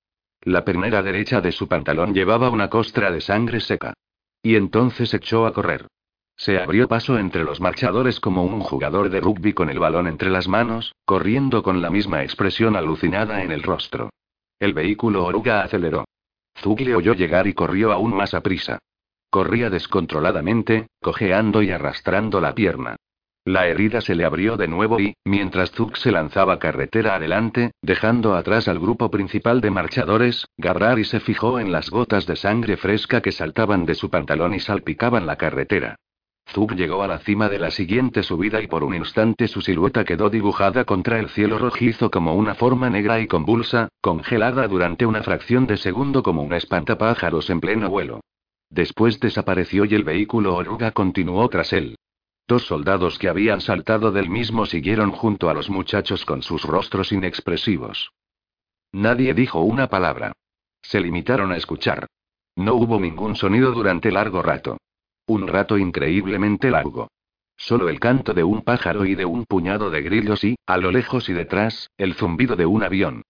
La pernera derecha de su pantalón llevaba una costra de sangre seca. Y entonces echó a correr. Se abrió paso entre los marchadores como un jugador de rugby con el balón entre las manos, corriendo con la misma expresión alucinada en el rostro. El vehículo oruga aceleró. Zug le oyó llegar y corrió aún más a prisa. Corría descontroladamente, cojeando y arrastrando la pierna. La herida se le abrió de nuevo y, mientras Zug se lanzaba carretera adelante, dejando atrás al grupo principal de marchadores, Garrari se fijó en las gotas de sangre fresca que saltaban de su pantalón y salpicaban la carretera. Zug llegó a la cima de la siguiente subida y por un instante su silueta quedó dibujada contra el cielo rojizo como una forma negra y convulsa, congelada durante una fracción de segundo como un espantapájaros en pleno vuelo. Después desapareció y el vehículo oruga continuó tras él. Dos soldados que habían saltado del mismo siguieron junto a los muchachos con sus rostros inexpresivos. Nadie dijo una palabra. Se limitaron a escuchar. No hubo ningún sonido durante largo rato. Un rato increíblemente largo. Solo el canto de un pájaro y de un puñado de grillos y, a lo lejos y detrás, el zumbido de un avión.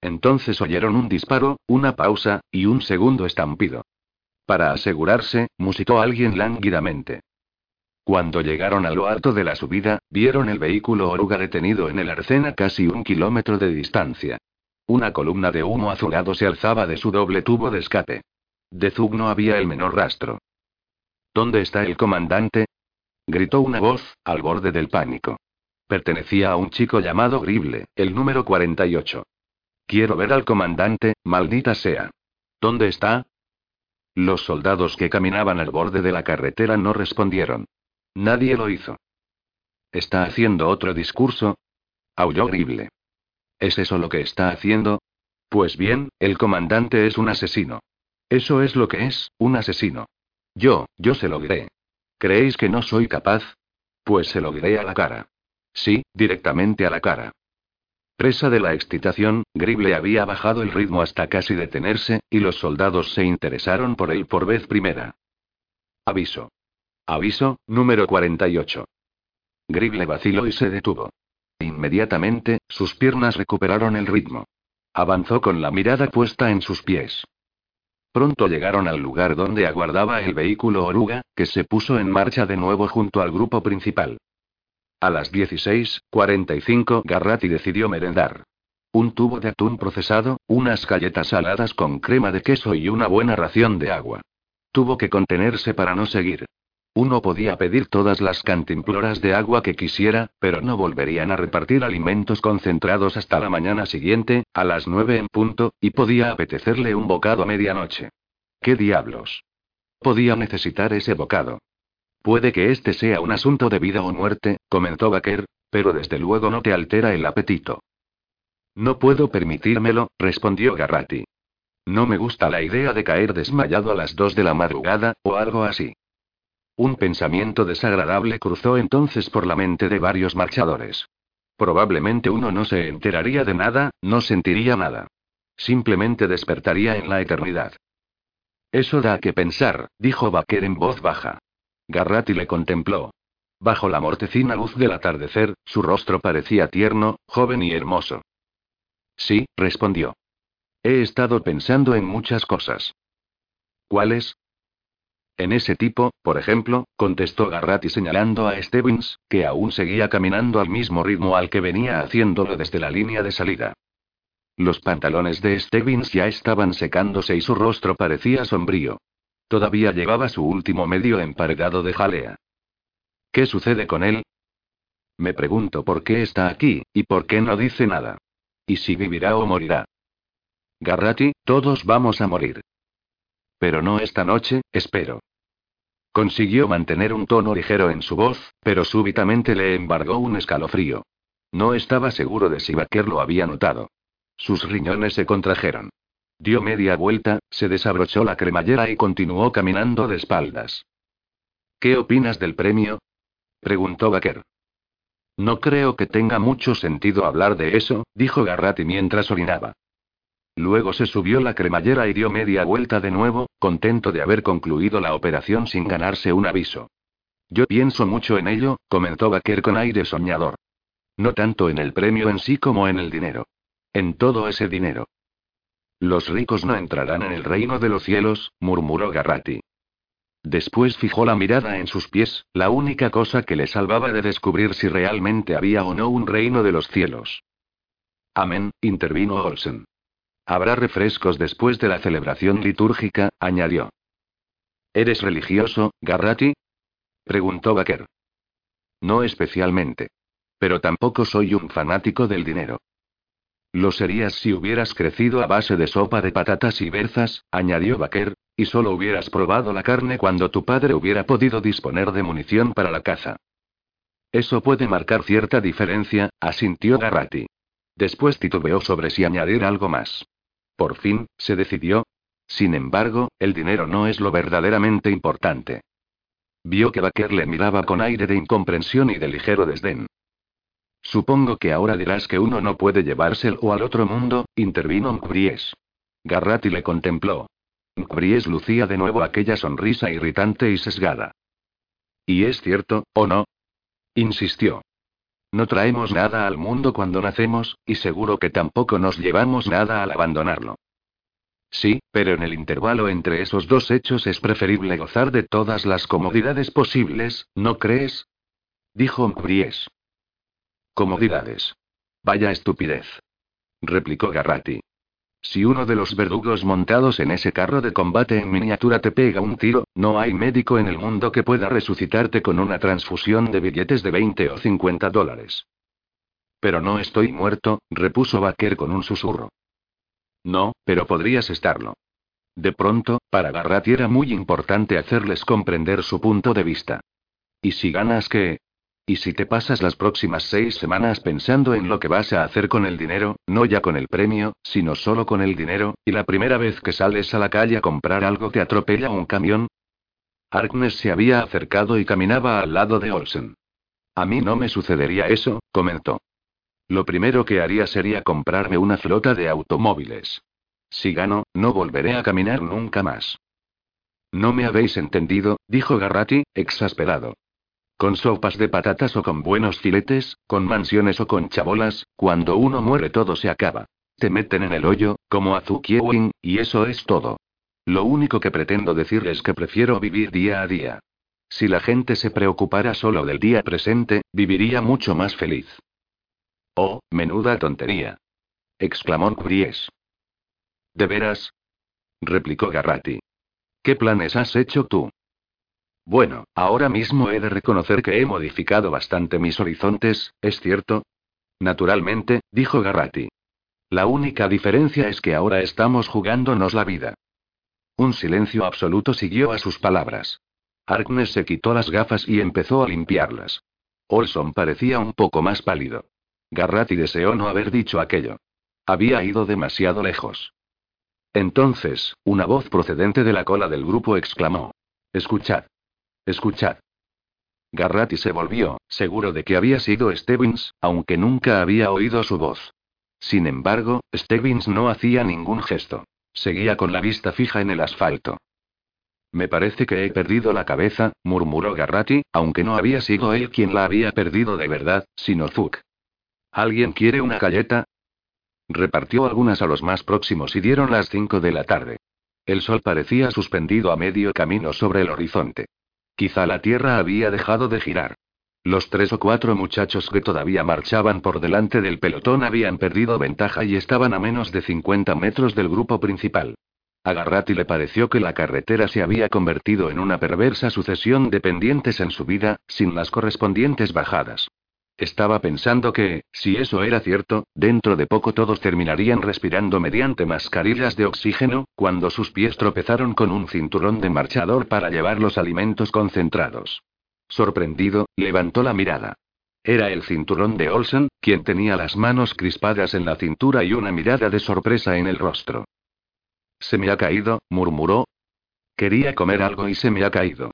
Entonces oyeron un disparo, una pausa, y un segundo estampido. Para asegurarse, musitó alguien lánguidamente. Cuando llegaron a lo alto de la subida, vieron el vehículo oruga detenido en el arcén a casi un kilómetro de distancia. Una columna de humo azulado se alzaba de su doble tubo de escape. De Zug no había el menor rastro. ¿Dónde está el comandante? gritó una voz, al borde del pánico. Pertenecía a un chico llamado Grible, el número 48. Quiero ver al comandante, maldita sea. ¿Dónde está? Los soldados que caminaban al borde de la carretera no respondieron. Nadie lo hizo. ¿Está haciendo otro discurso? Aulló horrible. ¿Es eso lo que está haciendo? Pues bien, el comandante es un asesino. Eso es lo que es, un asesino. Yo, yo se lo diré. ¿Creéis que no soy capaz? Pues se lo diré a la cara. Sí, directamente a la cara. Presa de la excitación, Grible había bajado el ritmo hasta casi detenerse, y los soldados se interesaron por él por vez primera. Aviso. Aviso, número 48. Grible vaciló y se detuvo. Inmediatamente, sus piernas recuperaron el ritmo. Avanzó con la mirada puesta en sus pies. Pronto llegaron al lugar donde aguardaba el vehículo oruga, que se puso en marcha de nuevo junto al grupo principal. A las 16:45 Garratti decidió merendar. Un tubo de atún procesado, unas galletas saladas con crema de queso y una buena ración de agua. Tuvo que contenerse para no seguir. Uno podía pedir todas las cantimploras de agua que quisiera, pero no volverían a repartir alimentos concentrados hasta la mañana siguiente, a las nueve en punto, y podía apetecerle un bocado a medianoche. ¿Qué diablos? Podía necesitar ese bocado. Puede que este sea un asunto de vida o muerte, comentó Baker, pero desde luego no te altera el apetito. No puedo permitírmelo, respondió Garratti. No me gusta la idea de caer desmayado a las dos de la madrugada, o algo así. Un pensamiento desagradable cruzó entonces por la mente de varios marchadores. Probablemente uno no se enteraría de nada, no sentiría nada. Simplemente despertaría en la eternidad. Eso da que pensar, dijo Baker en voz baja. Garratti le contempló. Bajo la mortecina luz del atardecer, su rostro parecía tierno, joven y hermoso. Sí, respondió. He estado pensando en muchas cosas. ¿Cuáles? En ese tipo, por ejemplo, contestó Garratti señalando a Stevens, que aún seguía caminando al mismo ritmo al que venía haciéndolo desde la línea de salida. Los pantalones de Stevens ya estaban secándose y su rostro parecía sombrío. Todavía llevaba su último medio emparedado de jalea. ¿Qué sucede con él? Me pregunto por qué está aquí, y por qué no dice nada. Y si vivirá o morirá. Garratti, todos vamos a morir. Pero no esta noche, espero. Consiguió mantener un tono ligero en su voz, pero súbitamente le embargó un escalofrío. No estaba seguro de si Baker lo había notado. Sus riñones se contrajeron. Dio media vuelta, se desabrochó la cremallera y continuó caminando de espaldas. ¿Qué opinas del premio? preguntó Baker. No creo que tenga mucho sentido hablar de eso, dijo Garratti mientras orinaba. Luego se subió la cremallera y dio media vuelta de nuevo, contento de haber concluido la operación sin ganarse un aviso. Yo pienso mucho en ello, comentó Baker con aire soñador. No tanto en el premio en sí como en el dinero. En todo ese dinero. Los ricos no entrarán en el reino de los cielos, murmuró Garratti. Después fijó la mirada en sus pies, la única cosa que le salvaba de descubrir si realmente había o no un reino de los cielos. Amén, intervino Olsen. Habrá refrescos después de la celebración litúrgica, añadió. ¿Eres religioso, Garratti? preguntó Baker. No especialmente. Pero tampoco soy un fanático del dinero. Lo serías si hubieras crecido a base de sopa de patatas y berzas, añadió Baker, y solo hubieras probado la carne cuando tu padre hubiera podido disponer de munición para la caza. Eso puede marcar cierta diferencia, asintió Garratti. Después titubeó sobre si añadir algo más. Por fin, se decidió. Sin embargo, el dinero no es lo verdaderamente importante. Vio que Baker le miraba con aire de incomprensión y de ligero desdén. Supongo que ahora dirás que uno no puede llevárselo al otro mundo, intervino Mcbries. Garratti le contempló. Mcbries lucía de nuevo aquella sonrisa irritante y sesgada. ¿Y es cierto, o no? insistió. No traemos nada al mundo cuando nacemos, y seguro que tampoco nos llevamos nada al abandonarlo. Sí, pero en el intervalo entre esos dos hechos es preferible gozar de todas las comodidades posibles, ¿no crees? Dijo Mcbries. Comodidades. Vaya estupidez. Replicó Garratti. Si uno de los verdugos montados en ese carro de combate en miniatura te pega un tiro, no hay médico en el mundo que pueda resucitarte con una transfusión de billetes de 20 o 50 dólares. Pero no estoy muerto, repuso Baker con un susurro. No, pero podrías estarlo. De pronto, para Garratti era muy importante hacerles comprender su punto de vista. ¿Y si ganas qué? Y si te pasas las próximas seis semanas pensando en lo que vas a hacer con el dinero, no ya con el premio, sino solo con el dinero, y la primera vez que sales a la calle a comprar algo te atropella un camión. Harkness se había acercado y caminaba al lado de Olsen. A mí no me sucedería eso, comentó. Lo primero que haría sería comprarme una flota de automóviles. Si gano, no volveré a caminar nunca más. No me habéis entendido, dijo Garratti, exasperado. Con sopas de patatas o con buenos filetes, con mansiones o con chabolas, cuando uno muere todo se acaba. Te meten en el hoyo, como a Zukiewin, y eso es todo. Lo único que pretendo decir es que prefiero vivir día a día. Si la gente se preocupara solo del día presente, viviría mucho más feliz. Oh, menuda tontería. exclamó Bries. ¿De veras? replicó Garrati. ¿Qué planes has hecho tú? Bueno, ahora mismo he de reconocer que he modificado bastante mis horizontes, ¿es cierto? Naturalmente, dijo Garrati. La única diferencia es que ahora estamos jugándonos la vida. Un silencio absoluto siguió a sus palabras. Harkness se quitó las gafas y empezó a limpiarlas. Olson parecía un poco más pálido. Garrati deseó no haber dicho aquello. Había ido demasiado lejos. Entonces, una voz procedente de la cola del grupo exclamó. Escuchad. Escuchad. Garrati se volvió, seguro de que había sido Stebbins, aunque nunca había oído su voz. Sin embargo, Stebbins no hacía ningún gesto. Seguía con la vista fija en el asfalto. Me parece que he perdido la cabeza, murmuró Garrati, aunque no había sido él quien la había perdido de verdad, sino Zuck. ¿Alguien quiere una galleta? Repartió algunas a los más próximos y dieron las cinco de la tarde. El sol parecía suspendido a medio camino sobre el horizonte. Quizá la Tierra había dejado de girar. Los tres o cuatro muchachos que todavía marchaban por delante del pelotón habían perdido ventaja y estaban a menos de 50 metros del grupo principal. A Garrati le pareció que la carretera se había convertido en una perversa sucesión de pendientes en su vida, sin las correspondientes bajadas. Estaba pensando que, si eso era cierto, dentro de poco todos terminarían respirando mediante mascarillas de oxígeno, cuando sus pies tropezaron con un cinturón de marchador para llevar los alimentos concentrados. Sorprendido, levantó la mirada. Era el cinturón de Olsen, quien tenía las manos crispadas en la cintura y una mirada de sorpresa en el rostro. Se me ha caído, murmuró. Quería comer algo y se me ha caído.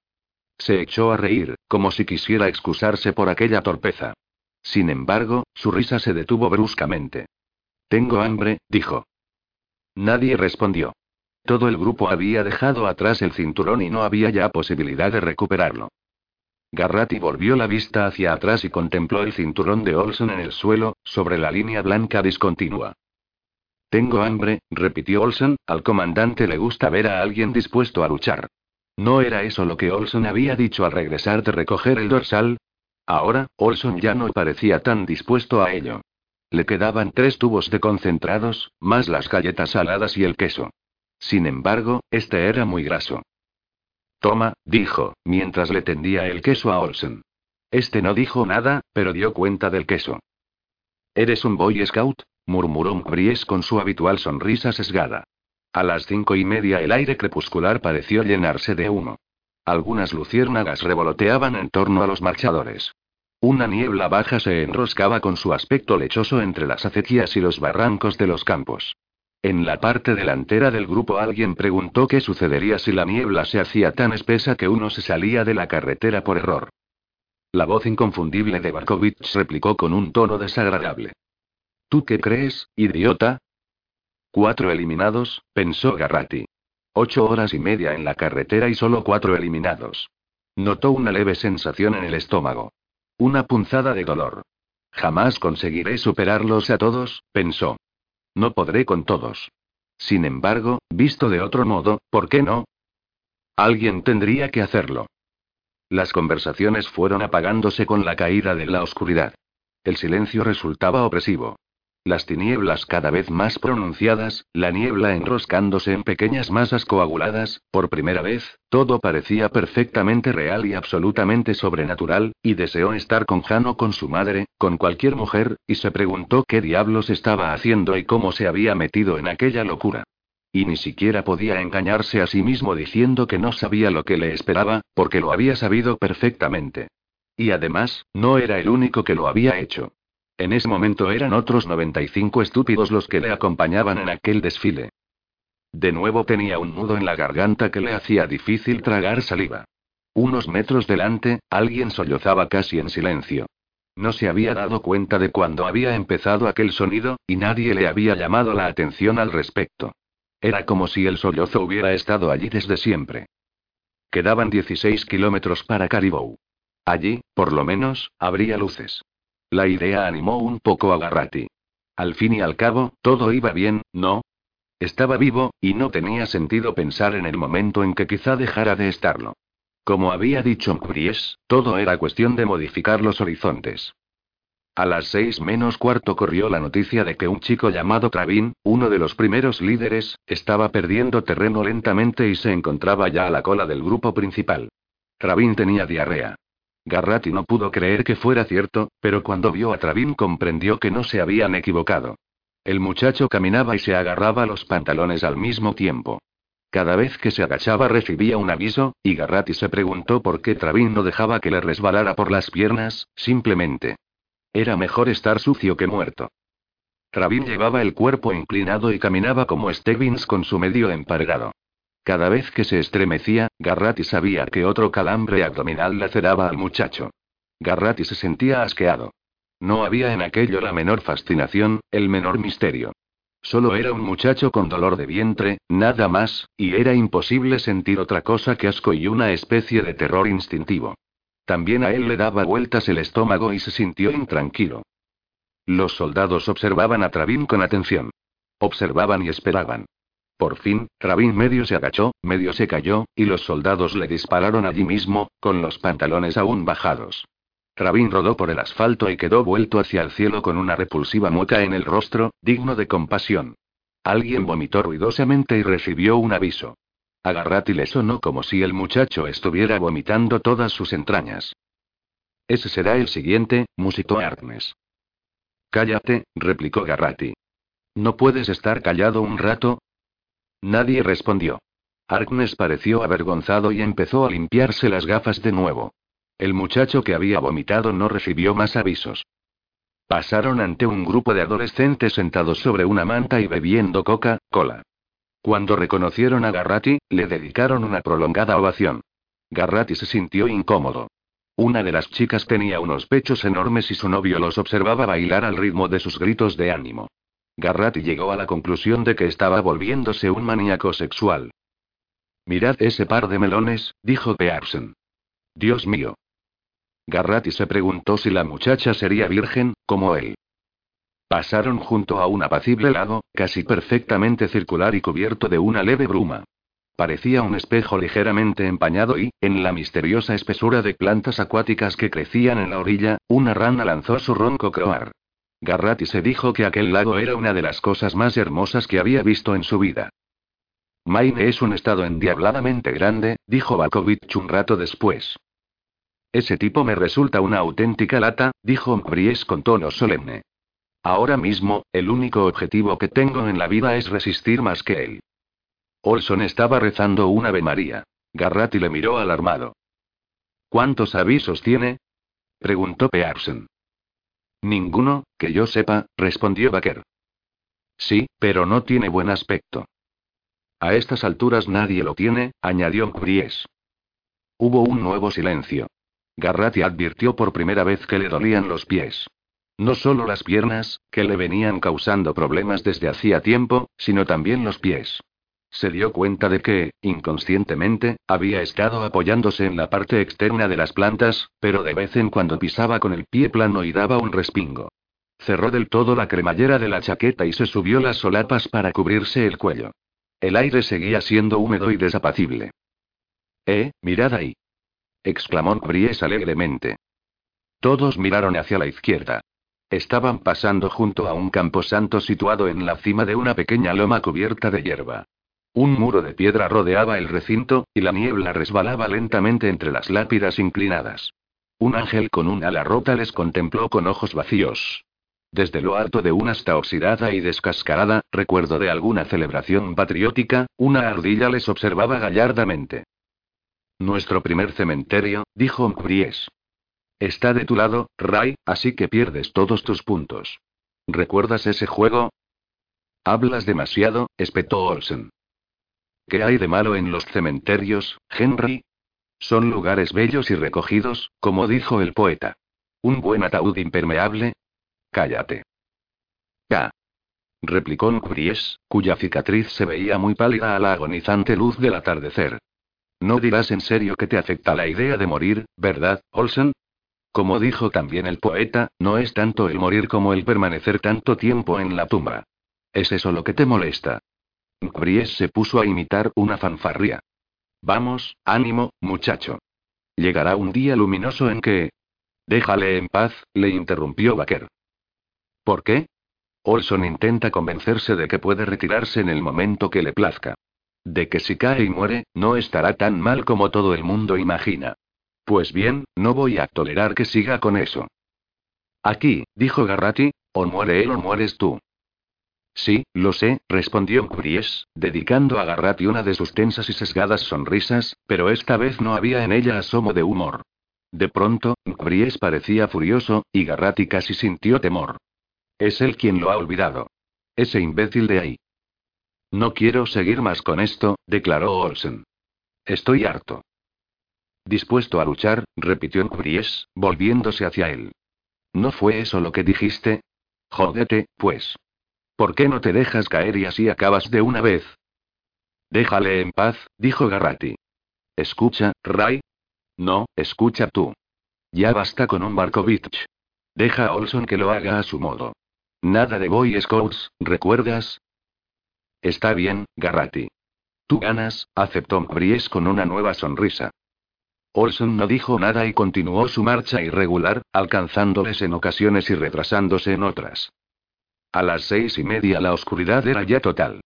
Se echó a reír, como si quisiera excusarse por aquella torpeza. Sin embargo, su risa se detuvo bruscamente. Tengo hambre, dijo. Nadie respondió. Todo el grupo había dejado atrás el cinturón y no había ya posibilidad de recuperarlo. Garrati volvió la vista hacia atrás y contempló el cinturón de Olson en el suelo, sobre la línea blanca discontinua. Tengo hambre, repitió Olson, al comandante le gusta ver a alguien dispuesto a luchar. ¿No era eso lo que Olson había dicho al regresar de recoger el dorsal? Ahora, Olson ya no parecía tan dispuesto a ello. Le quedaban tres tubos de concentrados, más las galletas saladas y el queso. Sin embargo, este era muy graso. Toma, dijo, mientras le tendía el queso a Olson. Este no dijo nada, pero dio cuenta del queso. ¿Eres un Boy Scout? murmuró Mbries con su habitual sonrisa sesgada. A las cinco y media el aire crepuscular pareció llenarse de humo. Algunas luciérnagas revoloteaban en torno a los marchadores. Una niebla baja se enroscaba con su aspecto lechoso entre las acequias y los barrancos de los campos. En la parte delantera del grupo alguien preguntó qué sucedería si la niebla se hacía tan espesa que uno se salía de la carretera por error. La voz inconfundible de Barkovich replicó con un tono desagradable. ¿Tú qué crees, idiota? Cuatro eliminados, pensó Garrati. Ocho horas y media en la carretera y solo cuatro eliminados. Notó una leve sensación en el estómago. Una punzada de dolor. Jamás conseguiré superarlos a todos, pensó. No podré con todos. Sin embargo, visto de otro modo, ¿por qué no? Alguien tendría que hacerlo. Las conversaciones fueron apagándose con la caída de la oscuridad. El silencio resultaba opresivo. Las tinieblas cada vez más pronunciadas, la niebla enroscándose en pequeñas masas coaguladas, por primera vez, todo parecía perfectamente real y absolutamente sobrenatural, y deseó estar con Jano con su madre, con cualquier mujer, y se preguntó qué diablos estaba haciendo y cómo se había metido en aquella locura. Y ni siquiera podía engañarse a sí mismo diciendo que no sabía lo que le esperaba, porque lo había sabido perfectamente. Y además, no era el único que lo había hecho. En ese momento eran otros 95 estúpidos los que le acompañaban en aquel desfile. De nuevo tenía un nudo en la garganta que le hacía difícil tragar saliva. Unos metros delante, alguien sollozaba casi en silencio. No se había dado cuenta de cuando había empezado aquel sonido, y nadie le había llamado la atención al respecto. Era como si el sollozo hubiera estado allí desde siempre. Quedaban 16 kilómetros para Caribou. Allí, por lo menos, habría luces. La idea animó un poco a Garrati. Al fin y al cabo, todo iba bien, ¿no? Estaba vivo, y no tenía sentido pensar en el momento en que quizá dejara de estarlo. Como había dicho Mkries, todo era cuestión de modificar los horizontes. A las seis menos cuarto corrió la noticia de que un chico llamado Travin, uno de los primeros líderes, estaba perdiendo terreno lentamente y se encontraba ya a la cola del grupo principal. Travin tenía diarrea. Garratti no pudo creer que fuera cierto, pero cuando vio a Travin comprendió que no se habían equivocado. El muchacho caminaba y se agarraba los pantalones al mismo tiempo. Cada vez que se agachaba recibía un aviso, y Garratti se preguntó por qué Travin no dejaba que le resbalara por las piernas, simplemente. Era mejor estar sucio que muerto. Travin llevaba el cuerpo inclinado y caminaba como Stebbins con su medio empargado. Cada vez que se estremecía, Garratti sabía que otro calambre abdominal laceraba al muchacho. Garratti se sentía asqueado. No había en aquello la menor fascinación, el menor misterio. Solo era un muchacho con dolor de vientre, nada más, y era imposible sentir otra cosa que asco y una especie de terror instintivo. También a él le daba vueltas el estómago y se sintió intranquilo. Los soldados observaban a Travin con atención. Observaban y esperaban. Por fin, Travin medio se agachó, medio se cayó, y los soldados le dispararon allí mismo, con los pantalones aún bajados. Rabin rodó por el asfalto y quedó vuelto hacia el cielo con una repulsiva mueca en el rostro, digno de compasión. Alguien vomitó ruidosamente y recibió un aviso. A Garrati le sonó como si el muchacho estuviera vomitando todas sus entrañas. Ese será el siguiente, musitó Arnes. Cállate, replicó Garrati. ¿No puedes estar callado un rato? Nadie respondió. Arnes pareció avergonzado y empezó a limpiarse las gafas de nuevo. El muchacho que había vomitado no recibió más avisos. Pasaron ante un grupo de adolescentes sentados sobre una manta y bebiendo Coca-Cola. Cuando reconocieron a Garrati, le dedicaron una prolongada ovación. Garrati se sintió incómodo. Una de las chicas tenía unos pechos enormes y su novio los observaba bailar al ritmo de sus gritos de ánimo. Garrati llegó a la conclusión de que estaba volviéndose un maníaco sexual. Mirad ese par de melones, dijo Pearson. Dios mío. Garratti se preguntó si la muchacha sería virgen, como él. Pasaron junto a un apacible lago, casi perfectamente circular y cubierto de una leve bruma. Parecía un espejo ligeramente empañado y, en la misteriosa espesura de plantas acuáticas que crecían en la orilla, una rana lanzó su ronco croar. Garratti se dijo que aquel lago era una de las cosas más hermosas que había visto en su vida. Maine es un estado endiabladamente grande, dijo Bakovich un rato después. Ese tipo me resulta una auténtica lata, dijo Mbries con tono solemne. Ahora mismo, el único objetivo que tengo en la vida es resistir más que él. Olson estaba rezando un Ave María. Garratti le miró alarmado. ¿Cuántos avisos tiene? preguntó Pearson. Ninguno, que yo sepa, respondió Baker. Sí, pero no tiene buen aspecto. A estas alturas nadie lo tiene, añadió Mbries. Hubo un nuevo silencio. Garratti advirtió por primera vez que le dolían los pies. No solo las piernas, que le venían causando problemas desde hacía tiempo, sino también los pies. Se dio cuenta de que, inconscientemente, había estado apoyándose en la parte externa de las plantas, pero de vez en cuando pisaba con el pie plano y daba un respingo. Cerró del todo la cremallera de la chaqueta y se subió las solapas para cubrirse el cuello. El aire seguía siendo húmedo y desapacible. Eh, mirad ahí exclamó Bries alegremente. Todos miraron hacia la izquierda. Estaban pasando junto a un camposanto situado en la cima de una pequeña loma cubierta de hierba. Un muro de piedra rodeaba el recinto, y la niebla resbalaba lentamente entre las lápidas inclinadas. Un ángel con un ala rota les contempló con ojos vacíos. Desde lo alto de una asta oxidada y descascarada, recuerdo de alguna celebración patriótica, una ardilla les observaba gallardamente. Nuestro primer cementerio, dijo Mbries. Está de tu lado, Ray, así que pierdes todos tus puntos. ¿Recuerdas ese juego? Hablas demasiado, espetó Olsen. ¿Qué hay de malo en los cementerios, Henry? Son lugares bellos y recogidos, como dijo el poeta. Un buen ataúd impermeable. Cállate. Ya. Replicó Mbries, cuya cicatriz se veía muy pálida a la agonizante luz del atardecer. No dirás en serio que te afecta la idea de morir, ¿verdad, Olsen? Como dijo también el poeta, no es tanto el morir como el permanecer tanto tiempo en la tumba. ¿Es eso lo que te molesta? Bries se puso a imitar una fanfarria. Vamos, ánimo, muchacho. Llegará un día luminoso en que... Déjale en paz, le interrumpió Baker. ¿Por qué? Olson intenta convencerse de que puede retirarse en el momento que le plazca. De que si cae y muere, no estará tan mal como todo el mundo imagina. Pues bien, no voy a tolerar que siga con eso. Aquí, dijo Garratti, o muere él o mueres tú. Sí, lo sé, respondió Bries, dedicando a Garratti una de sus tensas y sesgadas sonrisas, pero esta vez no había en ella asomo de humor. De pronto, Bries parecía furioso, y Garratti casi sintió temor. Es él quien lo ha olvidado. Ese imbécil de ahí. No quiero seguir más con esto, declaró Olsen. Estoy harto. Dispuesto a luchar, repitió Bries, volviéndose hacia él. ¿No fue eso lo que dijiste? Jódete, pues. ¿Por qué no te dejas caer y así acabas de una vez? Déjale en paz, dijo Garratti. Escucha, Ray. No, escucha tú. Ya basta con un Markovich. Deja a Olson que lo haga a su modo. Nada de Boy Scouts, ¿recuerdas? Está bien, Garratti. Tú ganas, aceptó Bries con una nueva sonrisa. Olson no dijo nada y continuó su marcha irregular, alcanzándoles en ocasiones y retrasándose en otras. A las seis y media la oscuridad era ya total.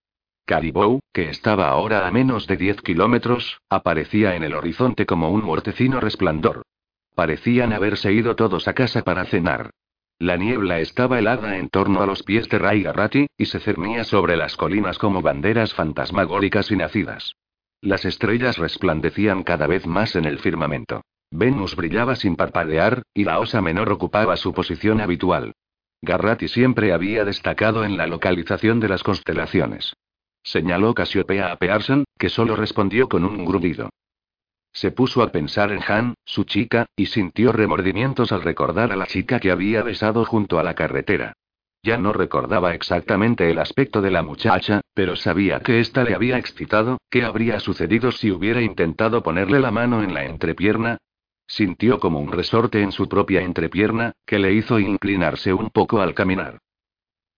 Caribou, que estaba ahora a menos de diez kilómetros, aparecía en el horizonte como un muertecino resplandor. Parecían haberse ido todos a casa para cenar. La niebla estaba helada en torno a los pies de Ray Garratti, y se cernía sobre las colinas como banderas fantasmagóricas y nacidas. Las estrellas resplandecían cada vez más en el firmamento. Venus brillaba sin parpadear, y la osa menor ocupaba su posición habitual. Garratti siempre había destacado en la localización de las constelaciones. Señaló Casiopea a Pearson, que solo respondió con un grudido. Se puso a pensar en Han, su chica, y sintió remordimientos al recordar a la chica que había besado junto a la carretera. Ya no recordaba exactamente el aspecto de la muchacha, pero sabía que ésta le había excitado, qué habría sucedido si hubiera intentado ponerle la mano en la entrepierna. Sintió como un resorte en su propia entrepierna, que le hizo inclinarse un poco al caminar.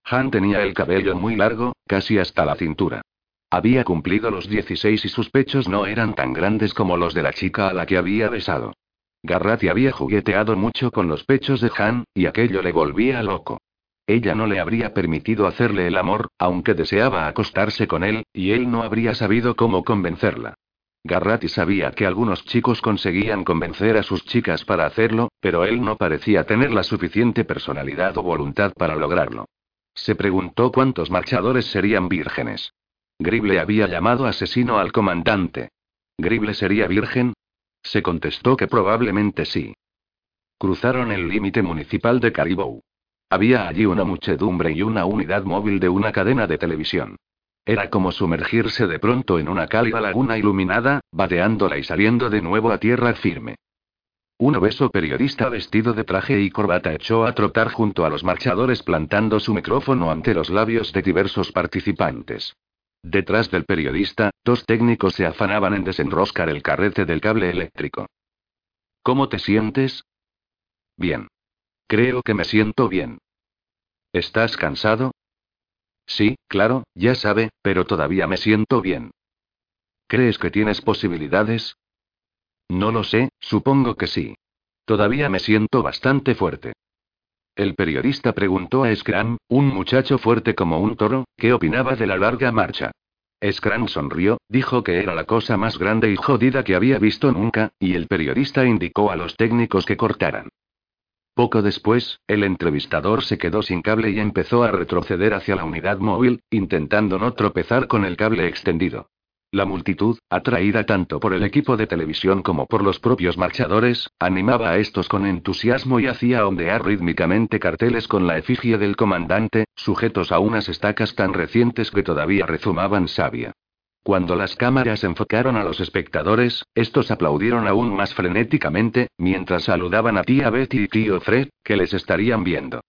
Han tenía el cabello muy largo, casi hasta la cintura. Había cumplido los 16 y sus pechos no eran tan grandes como los de la chica a la que había besado. Garratti había jugueteado mucho con los pechos de Han, y aquello le volvía loco. Ella no le habría permitido hacerle el amor, aunque deseaba acostarse con él, y él no habría sabido cómo convencerla. Garratti sabía que algunos chicos conseguían convencer a sus chicas para hacerlo, pero él no parecía tener la suficiente personalidad o voluntad para lograrlo. Se preguntó cuántos marchadores serían vírgenes. Grible había llamado asesino al comandante. ¿Grible sería virgen? Se contestó que probablemente sí. Cruzaron el límite municipal de Caribou. Había allí una muchedumbre y una unidad móvil de una cadena de televisión. Era como sumergirse de pronto en una cálida laguna iluminada, bateándola y saliendo de nuevo a tierra firme. Un obeso periodista vestido de traje y corbata echó a trotar junto a los marchadores plantando su micrófono ante los labios de diversos participantes. Detrás del periodista, dos técnicos se afanaban en desenroscar el carrete del cable eléctrico. ¿Cómo te sientes? Bien. Creo que me siento bien. ¿Estás cansado? Sí, claro, ya sabe, pero todavía me siento bien. ¿Crees que tienes posibilidades? No lo sé, supongo que sí. Todavía me siento bastante fuerte. El periodista preguntó a Scram, un muchacho fuerte como un toro, qué opinaba de la larga marcha. Scram sonrió, dijo que era la cosa más grande y jodida que había visto nunca, y el periodista indicó a los técnicos que cortaran. Poco después, el entrevistador se quedó sin cable y empezó a retroceder hacia la unidad móvil, intentando no tropezar con el cable extendido. La multitud, atraída tanto por el equipo de televisión como por los propios marchadores, animaba a estos con entusiasmo y hacía ondear rítmicamente carteles con la efigie del comandante, sujetos a unas estacas tan recientes que todavía rezumaban savia. Cuando las cámaras enfocaron a los espectadores, estos aplaudieron aún más frenéticamente, mientras saludaban a tía Betty y tío Fred, que les estarían viendo.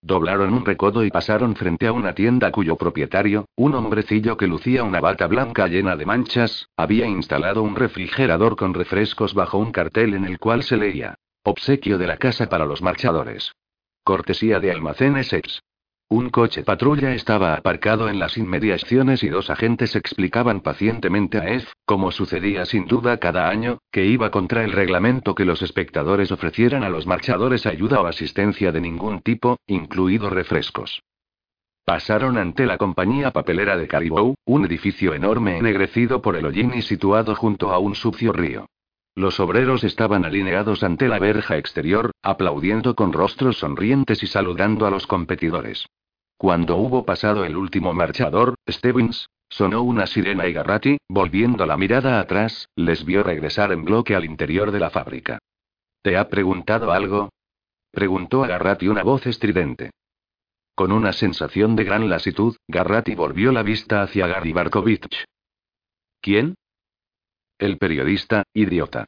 Doblaron un recodo y pasaron frente a una tienda cuyo propietario, un hombrecillo que lucía una bata blanca llena de manchas, había instalado un refrigerador con refrescos bajo un cartel en el cual se leía: Obsequio de la casa para los marchadores. Cortesía de almacenes ex. Un coche patrulla estaba aparcado en las inmediaciones y dos agentes explicaban pacientemente a Ed, como sucedía sin duda cada año, que iba contra el reglamento que los espectadores ofrecieran a los marchadores ayuda o asistencia de ningún tipo, incluidos refrescos. Pasaron ante la compañía papelera de Caribou, un edificio enorme ennegrecido por el hollín y situado junto a un sucio río. Los obreros estaban alineados ante la verja exterior, aplaudiendo con rostros sonrientes y saludando a los competidores. Cuando hubo pasado el último marchador, Stevens, sonó una sirena y Garratti, volviendo la mirada atrás, les vio regresar en bloque al interior de la fábrica. ¿Te ha preguntado algo? Preguntó a Garratti una voz estridente. Con una sensación de gran lasitud, Garratti volvió la vista hacia Gary Barkovich. ¿Quién? El periodista, idiota.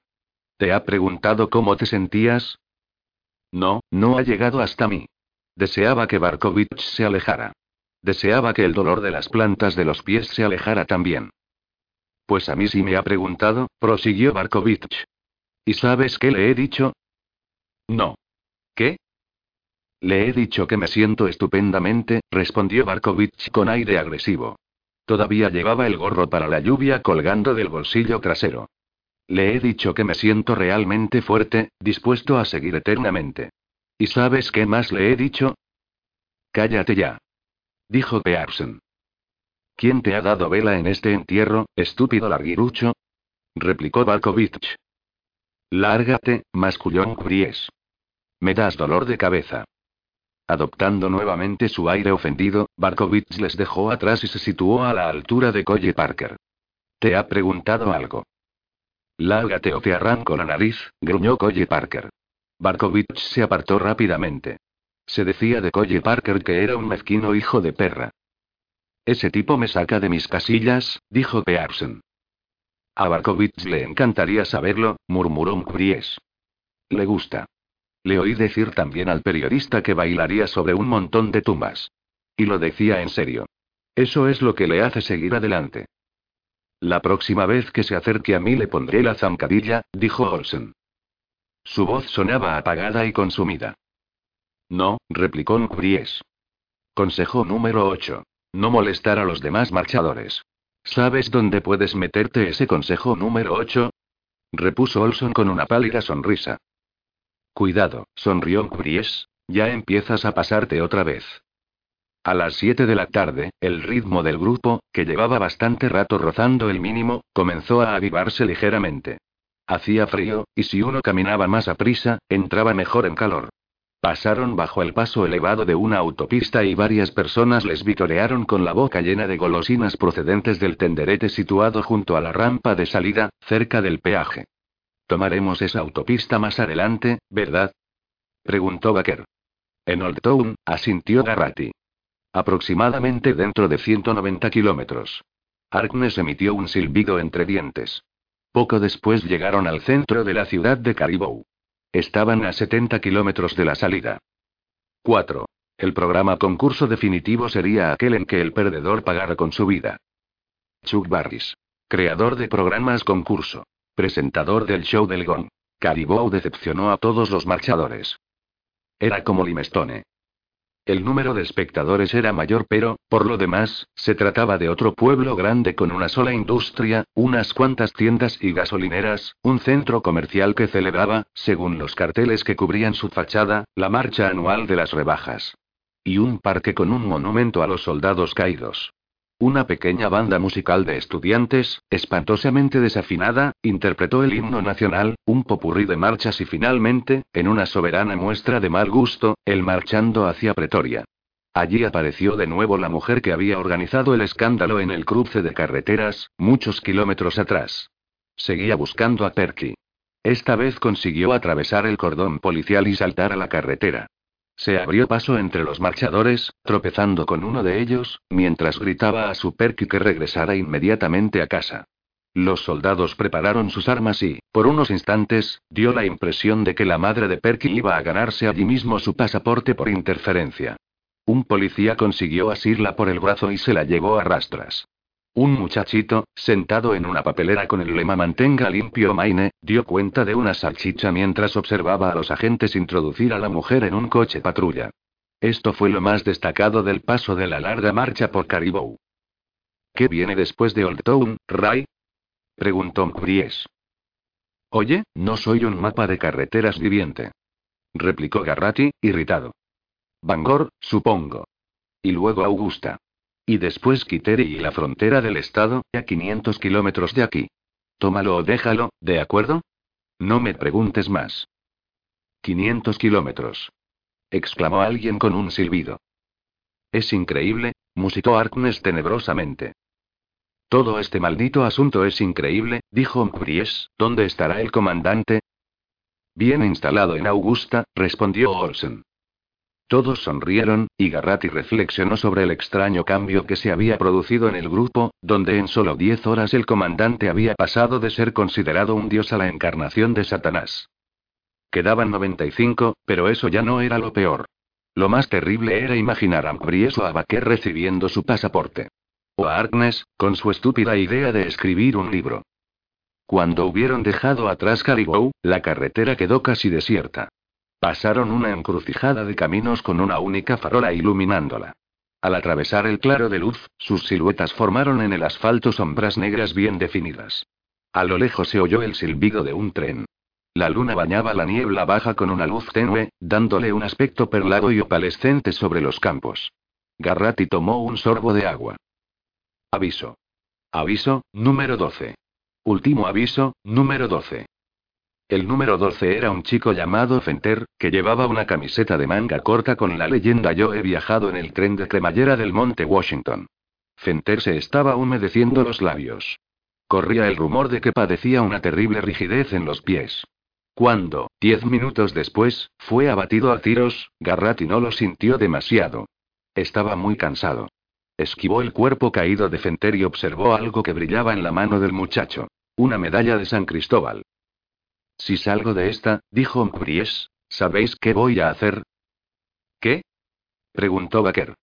¿Te ha preguntado cómo te sentías? No, no ha llegado hasta mí. Deseaba que Barkovich se alejara. Deseaba que el dolor de las plantas de los pies se alejara también. Pues a mí sí me ha preguntado, prosiguió Barkovich. ¿Y sabes qué le he dicho? No. ¿Qué? Le he dicho que me siento estupendamente, respondió Barkovich con aire agresivo. Todavía llevaba el gorro para la lluvia colgando del bolsillo trasero. Le he dicho que me siento realmente fuerte, dispuesto a seguir eternamente. ¿Y sabes qué más le he dicho? Cállate ya. Dijo Pearson. ¿Quién te ha dado vela en este entierro, estúpido larguirucho? replicó Barkovich. Lárgate, mascullón Bries. Me das dolor de cabeza. Adoptando nuevamente su aire ofendido, Barkovich les dejó atrás y se situó a la altura de Colle Parker. ¿Te ha preguntado algo? Lárgate o te arranco la nariz, gruñó Colle Parker. Barkovich se apartó rápidamente. Se decía de Colle Parker que era un mezquino hijo de perra. Ese tipo me saca de mis casillas, dijo Pearson. A Barkovich le encantaría saberlo, murmuró Mkries. Le gusta. Le oí decir también al periodista que bailaría sobre un montón de tumbas. Y lo decía en serio. Eso es lo que le hace seguir adelante. La próxima vez que se acerque a mí le pondré la zancadilla, dijo Olsen. Su voz sonaba apagada y consumida. No, replicó Nbries. Consejo número 8. No molestar a los demás marchadores. ¿Sabes dónde puedes meterte ese consejo número 8? repuso Olson con una pálida sonrisa. Cuidado, sonrió Nbries, ya empiezas a pasarte otra vez. A las 7 de la tarde, el ritmo del grupo, que llevaba bastante rato rozando el mínimo, comenzó a avivarse ligeramente. Hacía frío, y si uno caminaba más a prisa, entraba mejor en calor. Pasaron bajo el paso elevado de una autopista y varias personas les vitorearon con la boca llena de golosinas procedentes del tenderete situado junto a la rampa de salida, cerca del peaje. Tomaremos esa autopista más adelante, ¿verdad? preguntó Baker. En Old Town, asintió Garratti. Aproximadamente dentro de 190 kilómetros. Harkness emitió un silbido entre dientes. Poco después llegaron al centro de la ciudad de Caribou. Estaban a 70 kilómetros de la salida. 4. El programa concurso definitivo sería aquel en que el perdedor pagara con su vida. Chuck Barris. Creador de programas concurso. Presentador del show del Gong. Caribou decepcionó a todos los marchadores. Era como Limestone. El número de espectadores era mayor, pero, por lo demás, se trataba de otro pueblo grande con una sola industria, unas cuantas tiendas y gasolineras, un centro comercial que celebraba, según los carteles que cubrían su fachada, la marcha anual de las rebajas. Y un parque con un monumento a los soldados caídos. Una pequeña banda musical de estudiantes, espantosamente desafinada, interpretó el himno nacional, un popurrí de marchas y finalmente, en una soberana muestra de mal gusto, el marchando hacia Pretoria. Allí apareció de nuevo la mujer que había organizado el escándalo en el cruce de carreteras, muchos kilómetros atrás. Seguía buscando a Perky. Esta vez consiguió atravesar el cordón policial y saltar a la carretera. Se abrió paso entre los marchadores, tropezando con uno de ellos, mientras gritaba a su Perky que regresara inmediatamente a casa. Los soldados prepararon sus armas y, por unos instantes, dio la impresión de que la madre de Perky iba a ganarse allí mismo su pasaporte por interferencia. Un policía consiguió asirla por el brazo y se la llevó a rastras. Un muchachito, sentado en una papelera con el lema Mantenga limpio Maine, dio cuenta de una salchicha mientras observaba a los agentes introducir a la mujer en un coche patrulla. Esto fue lo más destacado del paso de la larga marcha por Caribou. ¿Qué viene después de Old Town, Ray? preguntó Mcries. Oye, no soy un mapa de carreteras viviente. Replicó Garratti, irritado. Bangor, supongo. Y luego Augusta. Y después Kiteri y la frontera del estado, a 500 kilómetros de aquí. Tómalo o déjalo, ¿de acuerdo? No me preguntes más. 500 kilómetros. exclamó alguien con un silbido. Es increíble, musitó Arknes tenebrosamente. Todo este maldito asunto es increíble, dijo Mkries. ¿Dónde estará el comandante? Bien instalado en Augusta, respondió Olsen. Todos sonrieron, y Garratti reflexionó sobre el extraño cambio que se había producido en el grupo, donde en solo diez horas el comandante había pasado de ser considerado un dios a la encarnación de Satanás. Quedaban 95, pero eso ya no era lo peor. Lo más terrible era imaginar a Mbries o a Baquer recibiendo su pasaporte. O a Arknes, con su estúpida idea de escribir un libro. Cuando hubieron dejado atrás Caribou, la carretera quedó casi desierta. Pasaron una encrucijada de caminos con una única farola iluminándola. Al atravesar el claro de luz, sus siluetas formaron en el asfalto sombras negras bien definidas. A lo lejos se oyó el silbido de un tren. La luna bañaba la niebla baja con una luz tenue, dándole un aspecto perlado y opalescente sobre los campos. Garratti tomó un sorbo de agua. Aviso. Aviso, número 12. Último aviso, número 12. El número 12 era un chico llamado Fenter, que llevaba una camiseta de manga corta con la leyenda Yo he viajado en el tren de cremallera del Monte Washington. Fenter se estaba humedeciendo los labios. Corría el rumor de que padecía una terrible rigidez en los pies. Cuando, diez minutos después, fue abatido a tiros, Garratti no lo sintió demasiado. Estaba muy cansado. Esquivó el cuerpo caído de Fenter y observó algo que brillaba en la mano del muchacho. Una medalla de San Cristóbal. Si salgo de esta, dijo Mbries, ¿sabéis qué voy a hacer? ¿Qué? preguntó Baker.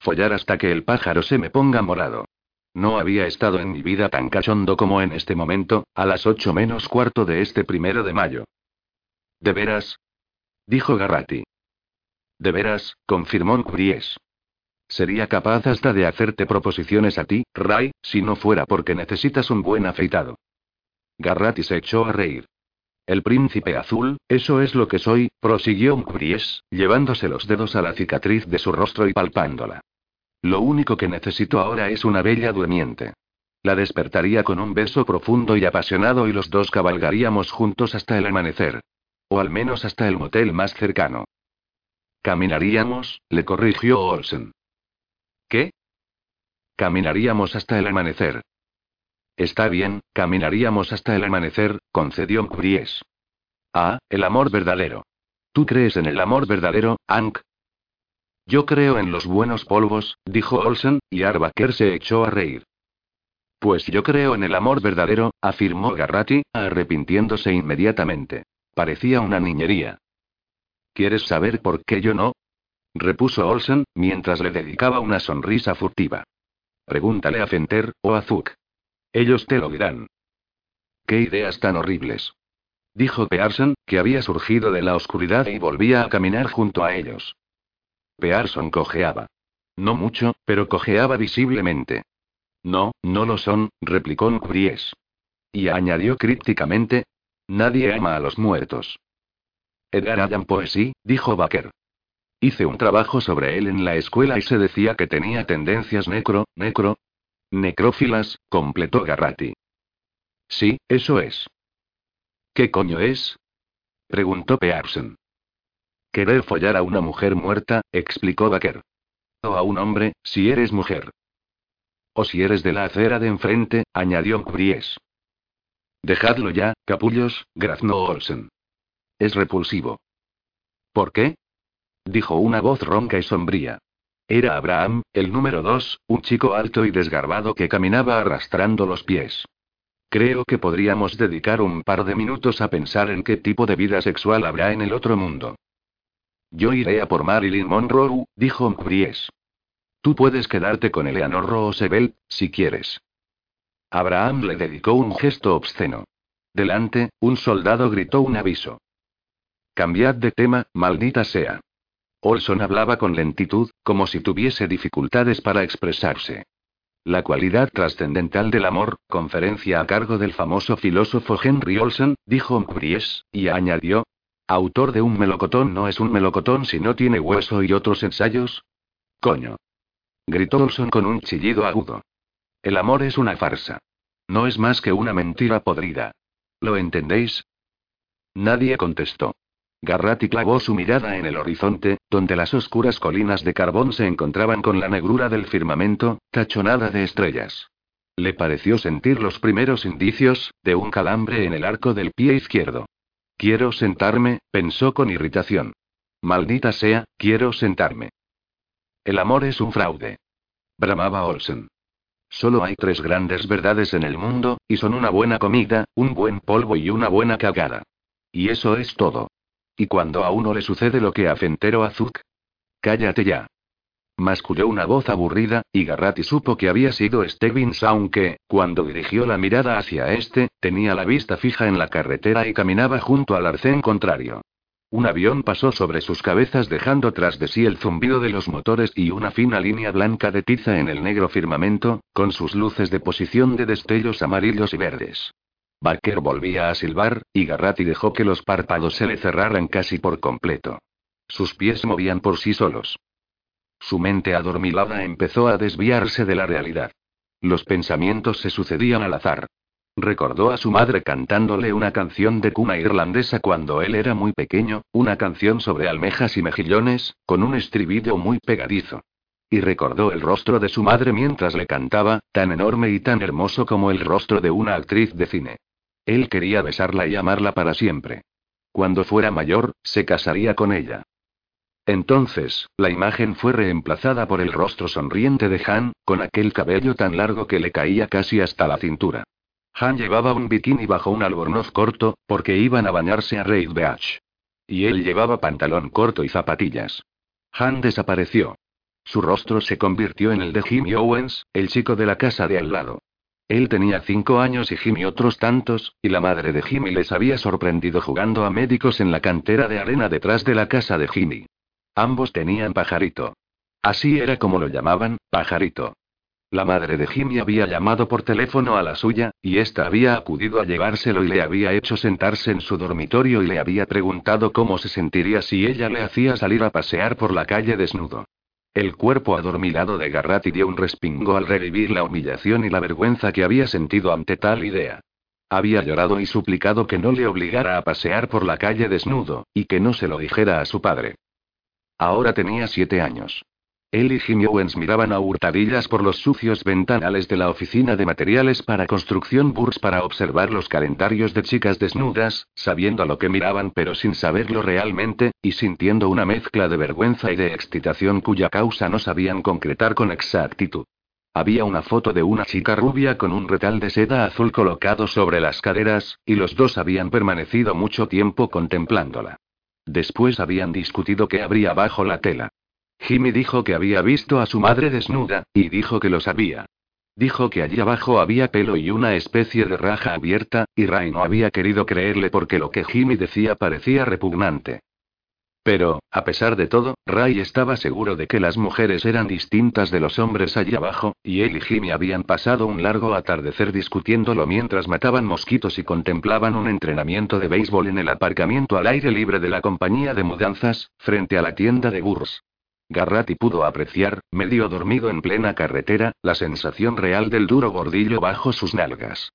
Follar hasta que el pájaro se me ponga morado. No había estado en mi vida tan cachondo como en este momento, a las ocho menos cuarto de este primero de mayo. ¿De veras? dijo Garratti. De veras, confirmó Mbries. Sería capaz hasta de hacerte proposiciones a ti, Ray, si no fuera porque necesitas un buen afeitado. Garratti se echó a reír. El príncipe azul, eso es lo que soy, prosiguió Mkries, llevándose los dedos a la cicatriz de su rostro y palpándola. Lo único que necesito ahora es una bella durmiente. La despertaría con un beso profundo y apasionado y los dos cabalgaríamos juntos hasta el amanecer. O al menos hasta el motel más cercano. Caminaríamos, le corrigió Olsen. ¿Qué? Caminaríamos hasta el amanecer. Está bien, caminaríamos hasta el amanecer, concedió Mkries. Ah, el amor verdadero. ¿Tú crees en el amor verdadero, Ank? Yo creo en los buenos polvos, dijo Olsen, y Arbaker se echó a reír. Pues yo creo en el amor verdadero, afirmó Garratti, arrepintiéndose inmediatamente. Parecía una niñería. ¿Quieres saber por qué yo no? repuso Olsen, mientras le dedicaba una sonrisa furtiva. Pregúntale a Fenter, o a Zuck. Ellos te lo dirán. Qué ideas tan horribles. Dijo Pearson, que había surgido de la oscuridad y volvía a caminar junto a ellos. Pearson cojeaba. No mucho, pero cojeaba visiblemente. No, no lo son, replicó Nkuries. Y añadió crípticamente: Nadie ama a los muertos. Edgar Allan Poe sí, dijo Baker. Hice un trabajo sobre él en la escuela y se decía que tenía tendencias necro, necro, Necrófilas, completó Garratti. Sí, eso es. ¿Qué coño es? preguntó Pearson. Querer follar a una mujer muerta, explicó Baker. O a un hombre, si eres mujer. O si eres de la acera de enfrente, añadió Cubries. Dejadlo ya, capullos, graznó Olsen. Es repulsivo. ¿Por qué? dijo una voz ronca y sombría. Era Abraham, el número dos, un chico alto y desgarbado que caminaba arrastrando los pies. Creo que podríamos dedicar un par de minutos a pensar en qué tipo de vida sexual habrá en el otro mundo. Yo iré a por Marilyn Monroe, dijo Mbries. Tú puedes quedarte con Eleanor Roosevelt, si quieres. Abraham le dedicó un gesto obsceno. Delante, un soldado gritó un aviso. Cambiad de tema, maldita sea. Olson hablaba con lentitud, como si tuviese dificultades para expresarse. La cualidad trascendental del amor, conferencia a cargo del famoso filósofo Henry Olson, dijo Mbries, y añadió, Autor de un melocotón no es un melocotón si no tiene hueso y otros ensayos. Coño. Gritó Olson con un chillido agudo. El amor es una farsa. No es más que una mentira podrida. ¿Lo entendéis? Nadie contestó. Garratti clavó su mirada en el horizonte, donde las oscuras colinas de carbón se encontraban con la negrura del firmamento, tachonada de estrellas. Le pareció sentir los primeros indicios, de un calambre en el arco del pie izquierdo. Quiero sentarme, pensó con irritación. Maldita sea, quiero sentarme. El amor es un fraude. Bramaba Olsen. Solo hay tres grandes verdades en el mundo, y son una buena comida, un buen polvo y una buena cagada. Y eso es todo. ¿Y cuando a uno le sucede lo que a Fentero Azuk? Cállate ya. Masculló una voz aburrida, y Garratti supo que había sido Stebbins, aunque, cuando dirigió la mirada hacia este, tenía la vista fija en la carretera y caminaba junto al arcén contrario. Un avión pasó sobre sus cabezas dejando tras de sí el zumbido de los motores y una fina línea blanca de tiza en el negro firmamento, con sus luces de posición de destellos amarillos y verdes. Baker volvía a silbar, y Garratti dejó que los párpados se le cerraran casi por completo. Sus pies movían por sí solos. Su mente adormilada empezó a desviarse de la realidad. Los pensamientos se sucedían al azar. Recordó a su madre cantándole una canción de cuna irlandesa cuando él era muy pequeño, una canción sobre almejas y mejillones, con un estribillo muy pegadizo. Y recordó el rostro de su madre mientras le cantaba, tan enorme y tan hermoso como el rostro de una actriz de cine. Él quería besarla y amarla para siempre. Cuando fuera mayor, se casaría con ella. Entonces, la imagen fue reemplazada por el rostro sonriente de Han, con aquel cabello tan largo que le caía casi hasta la cintura. Han llevaba un bikini bajo un albornoz corto, porque iban a bañarse a Raid Beach. Y él llevaba pantalón corto y zapatillas. Han desapareció. Su rostro se convirtió en el de Jimmy Owens, el chico de la casa de al lado. Él tenía cinco años y Jimmy otros tantos, y la madre de Jimmy les había sorprendido jugando a médicos en la cantera de arena detrás de la casa de Jimmy. Ambos tenían pajarito. Así era como lo llamaban, pajarito. La madre de Jimmy había llamado por teléfono a la suya, y ésta había acudido a llevárselo y le había hecho sentarse en su dormitorio y le había preguntado cómo se sentiría si ella le hacía salir a pasear por la calle desnudo. El cuerpo adormilado de Garratti dio un respingo al revivir la humillación y la vergüenza que había sentido ante tal idea. Había llorado y suplicado que no le obligara a pasear por la calle desnudo, y que no se lo dijera a su padre. Ahora tenía siete años. Él y Jimmy Owens miraban a hurtadillas por los sucios ventanales de la oficina de materiales para construcción Burs para observar los calendarios de chicas desnudas, sabiendo a lo que miraban pero sin saberlo realmente, y sintiendo una mezcla de vergüenza y de excitación cuya causa no sabían concretar con exactitud. Había una foto de una chica rubia con un retal de seda azul colocado sobre las caderas, y los dos habían permanecido mucho tiempo contemplándola. Después habían discutido qué habría bajo la tela. Jimmy dijo que había visto a su madre desnuda, y dijo que lo sabía. Dijo que allí abajo había pelo y una especie de raja abierta, y Ray no había querido creerle porque lo que Jimmy decía parecía repugnante. Pero, a pesar de todo, Ray estaba seguro de que las mujeres eran distintas de los hombres allí abajo, y él y Jimmy habían pasado un largo atardecer discutiéndolo mientras mataban mosquitos y contemplaban un entrenamiento de béisbol en el aparcamiento al aire libre de la compañía de mudanzas, frente a la tienda de Gurs. Garratti pudo apreciar, medio dormido en plena carretera, la sensación real del duro bordillo bajo sus nalgas.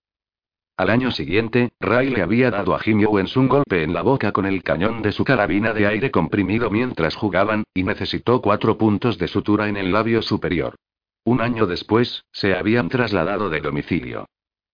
Al año siguiente, Ray le había dado a Jimmy Owens un golpe en la boca con el cañón de su carabina de aire comprimido mientras jugaban, y necesitó cuatro puntos de sutura en el labio superior. Un año después, se habían trasladado de domicilio.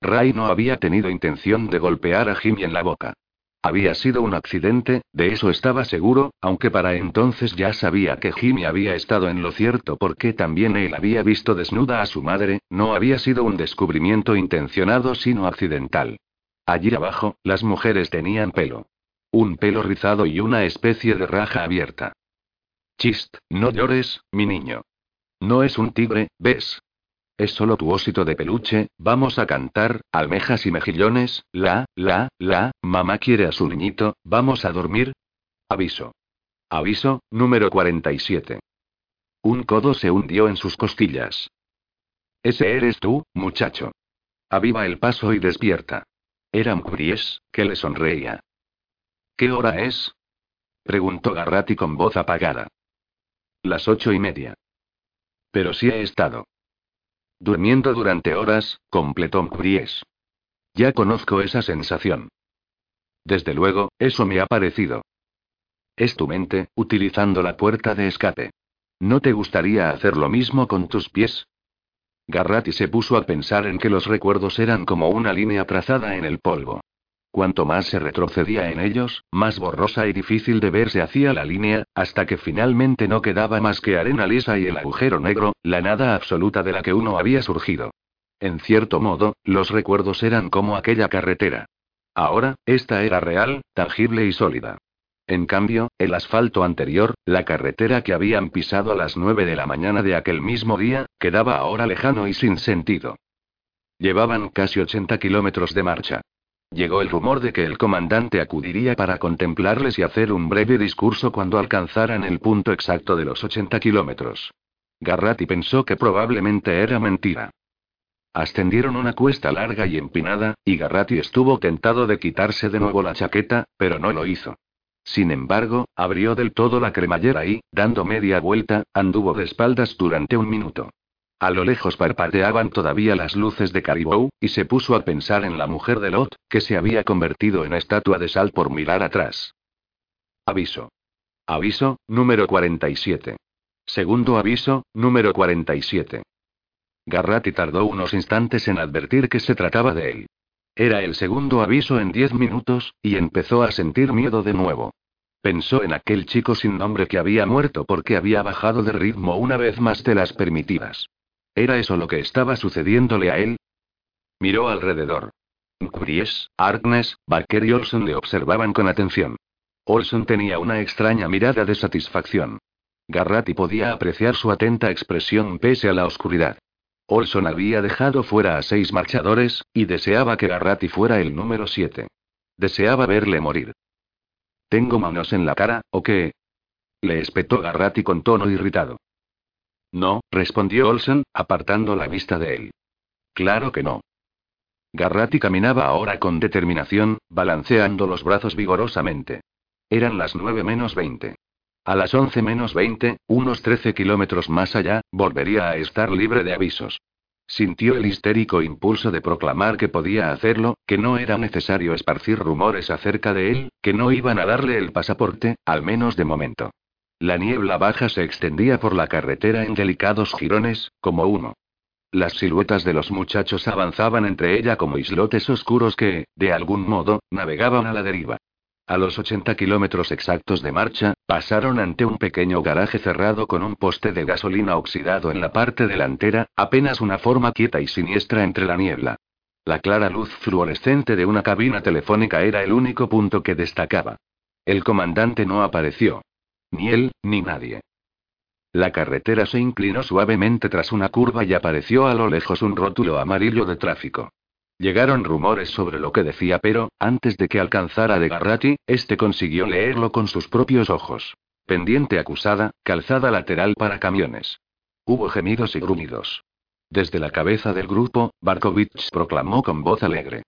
Ray no había tenido intención de golpear a Jimmy en la boca. Había sido un accidente, de eso estaba seguro, aunque para entonces ya sabía que Jimmy había estado en lo cierto porque también él había visto desnuda a su madre, no había sido un descubrimiento intencionado sino accidental. Allí abajo, las mujeres tenían pelo. Un pelo rizado y una especie de raja abierta. Chist, no llores, mi niño. No es un tigre, ¿ves? Es solo tu ósito de peluche, vamos a cantar, almejas y mejillones, la, la, la, mamá quiere a su niñito, vamos a dormir. Aviso. Aviso, número 47. Un codo se hundió en sus costillas. Ese eres tú, muchacho. Aviva el paso y despierta. Era Mkbries, que le sonreía. ¿Qué hora es? preguntó Garrati con voz apagada. Las ocho y media. Pero sí he estado. Durmiendo durante horas, completó Mkbries. Ya conozco esa sensación. Desde luego, eso me ha parecido. Es tu mente, utilizando la puerta de escape. ¿No te gustaría hacer lo mismo con tus pies? Garrati se puso a pensar en que los recuerdos eran como una línea trazada en el polvo. Cuanto más se retrocedía en ellos, más borrosa y difícil de ver se hacía la línea, hasta que finalmente no quedaba más que arena lisa y el agujero negro, la nada absoluta de la que uno había surgido. En cierto modo, los recuerdos eran como aquella carretera. Ahora, esta era real, tangible y sólida. En cambio, el asfalto anterior, la carretera que habían pisado a las nueve de la mañana de aquel mismo día, quedaba ahora lejano y sin sentido. Llevaban casi 80 kilómetros de marcha. Llegó el rumor de que el comandante acudiría para contemplarles y hacer un breve discurso cuando alcanzaran el punto exacto de los 80 kilómetros. Garratti pensó que probablemente era mentira. Ascendieron una cuesta larga y empinada, y Garratti estuvo tentado de quitarse de nuevo la chaqueta, pero no lo hizo. Sin embargo, abrió del todo la cremallera y, dando media vuelta, anduvo de espaldas durante un minuto. A lo lejos parpadeaban todavía las luces de Caribou, y se puso a pensar en la mujer de Lot, que se había convertido en estatua de sal por mirar atrás. Aviso. Aviso, número 47. Segundo aviso, número 47. Garratti tardó unos instantes en advertir que se trataba de él. Era el segundo aviso en diez minutos, y empezó a sentir miedo de nuevo. Pensó en aquel chico sin nombre que había muerto porque había bajado de ritmo una vez más de las permitidas. ¿Era eso lo que estaba sucediéndole a él? Miró alrededor. Cries, Arknes, Barker y Olson le observaban con atención. Olson tenía una extraña mirada de satisfacción. Garratti podía apreciar su atenta expresión pese a la oscuridad. Olson había dejado fuera a seis marchadores, y deseaba que Garratti fuera el número siete. Deseaba verle morir. ¿Tengo manos en la cara, o qué? Le espetó Garratti con tono irritado. No, respondió Olsen, apartando la vista de él. Claro que no. Garratti caminaba ahora con determinación, balanceando los brazos vigorosamente. Eran las nueve menos veinte. A las once menos veinte, unos trece kilómetros más allá, volvería a estar libre de avisos. Sintió el histérico impulso de proclamar que podía hacerlo, que no era necesario esparcir rumores acerca de él, que no iban a darle el pasaporte, al menos de momento. La niebla baja se extendía por la carretera en delicados jirones, como uno. Las siluetas de los muchachos avanzaban entre ella como islotes oscuros que, de algún modo, navegaban a la deriva. A los 80 kilómetros exactos de marcha, pasaron ante un pequeño garaje cerrado con un poste de gasolina oxidado en la parte delantera, apenas una forma quieta y siniestra entre la niebla. La clara luz fluorescente de una cabina telefónica era el único punto que destacaba. El comandante no apareció. Ni él, ni nadie. La carretera se inclinó suavemente tras una curva y apareció a lo lejos un rótulo amarillo de tráfico. Llegaron rumores sobre lo que decía, pero, antes de que alcanzara de Garratti, este consiguió leerlo con sus propios ojos. Pendiente acusada, calzada lateral para camiones. Hubo gemidos y gruñidos. Desde la cabeza del grupo, Barkovich proclamó con voz alegre.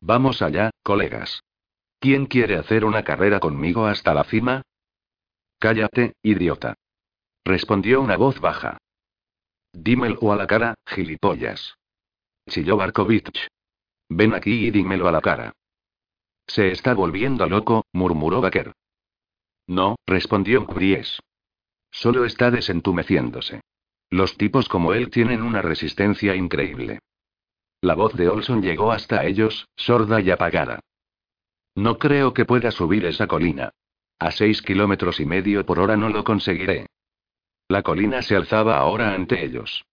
Vamos allá, colegas. ¿Quién quiere hacer una carrera conmigo hasta la cima? Cállate, idiota. Respondió una voz baja. Dímelo a la cara, gilipollas. Chilló Barkovich. Ven aquí y dímelo a la cara. Se está volviendo loco, murmuró Baker. No, respondió Cubries. Solo está desentumeciéndose. Los tipos como él tienen una resistencia increíble. La voz de Olson llegó hasta ellos, sorda y apagada. No creo que pueda subir esa colina. A seis kilómetros y medio por hora no lo conseguiré. La colina se alzaba ahora ante ellos.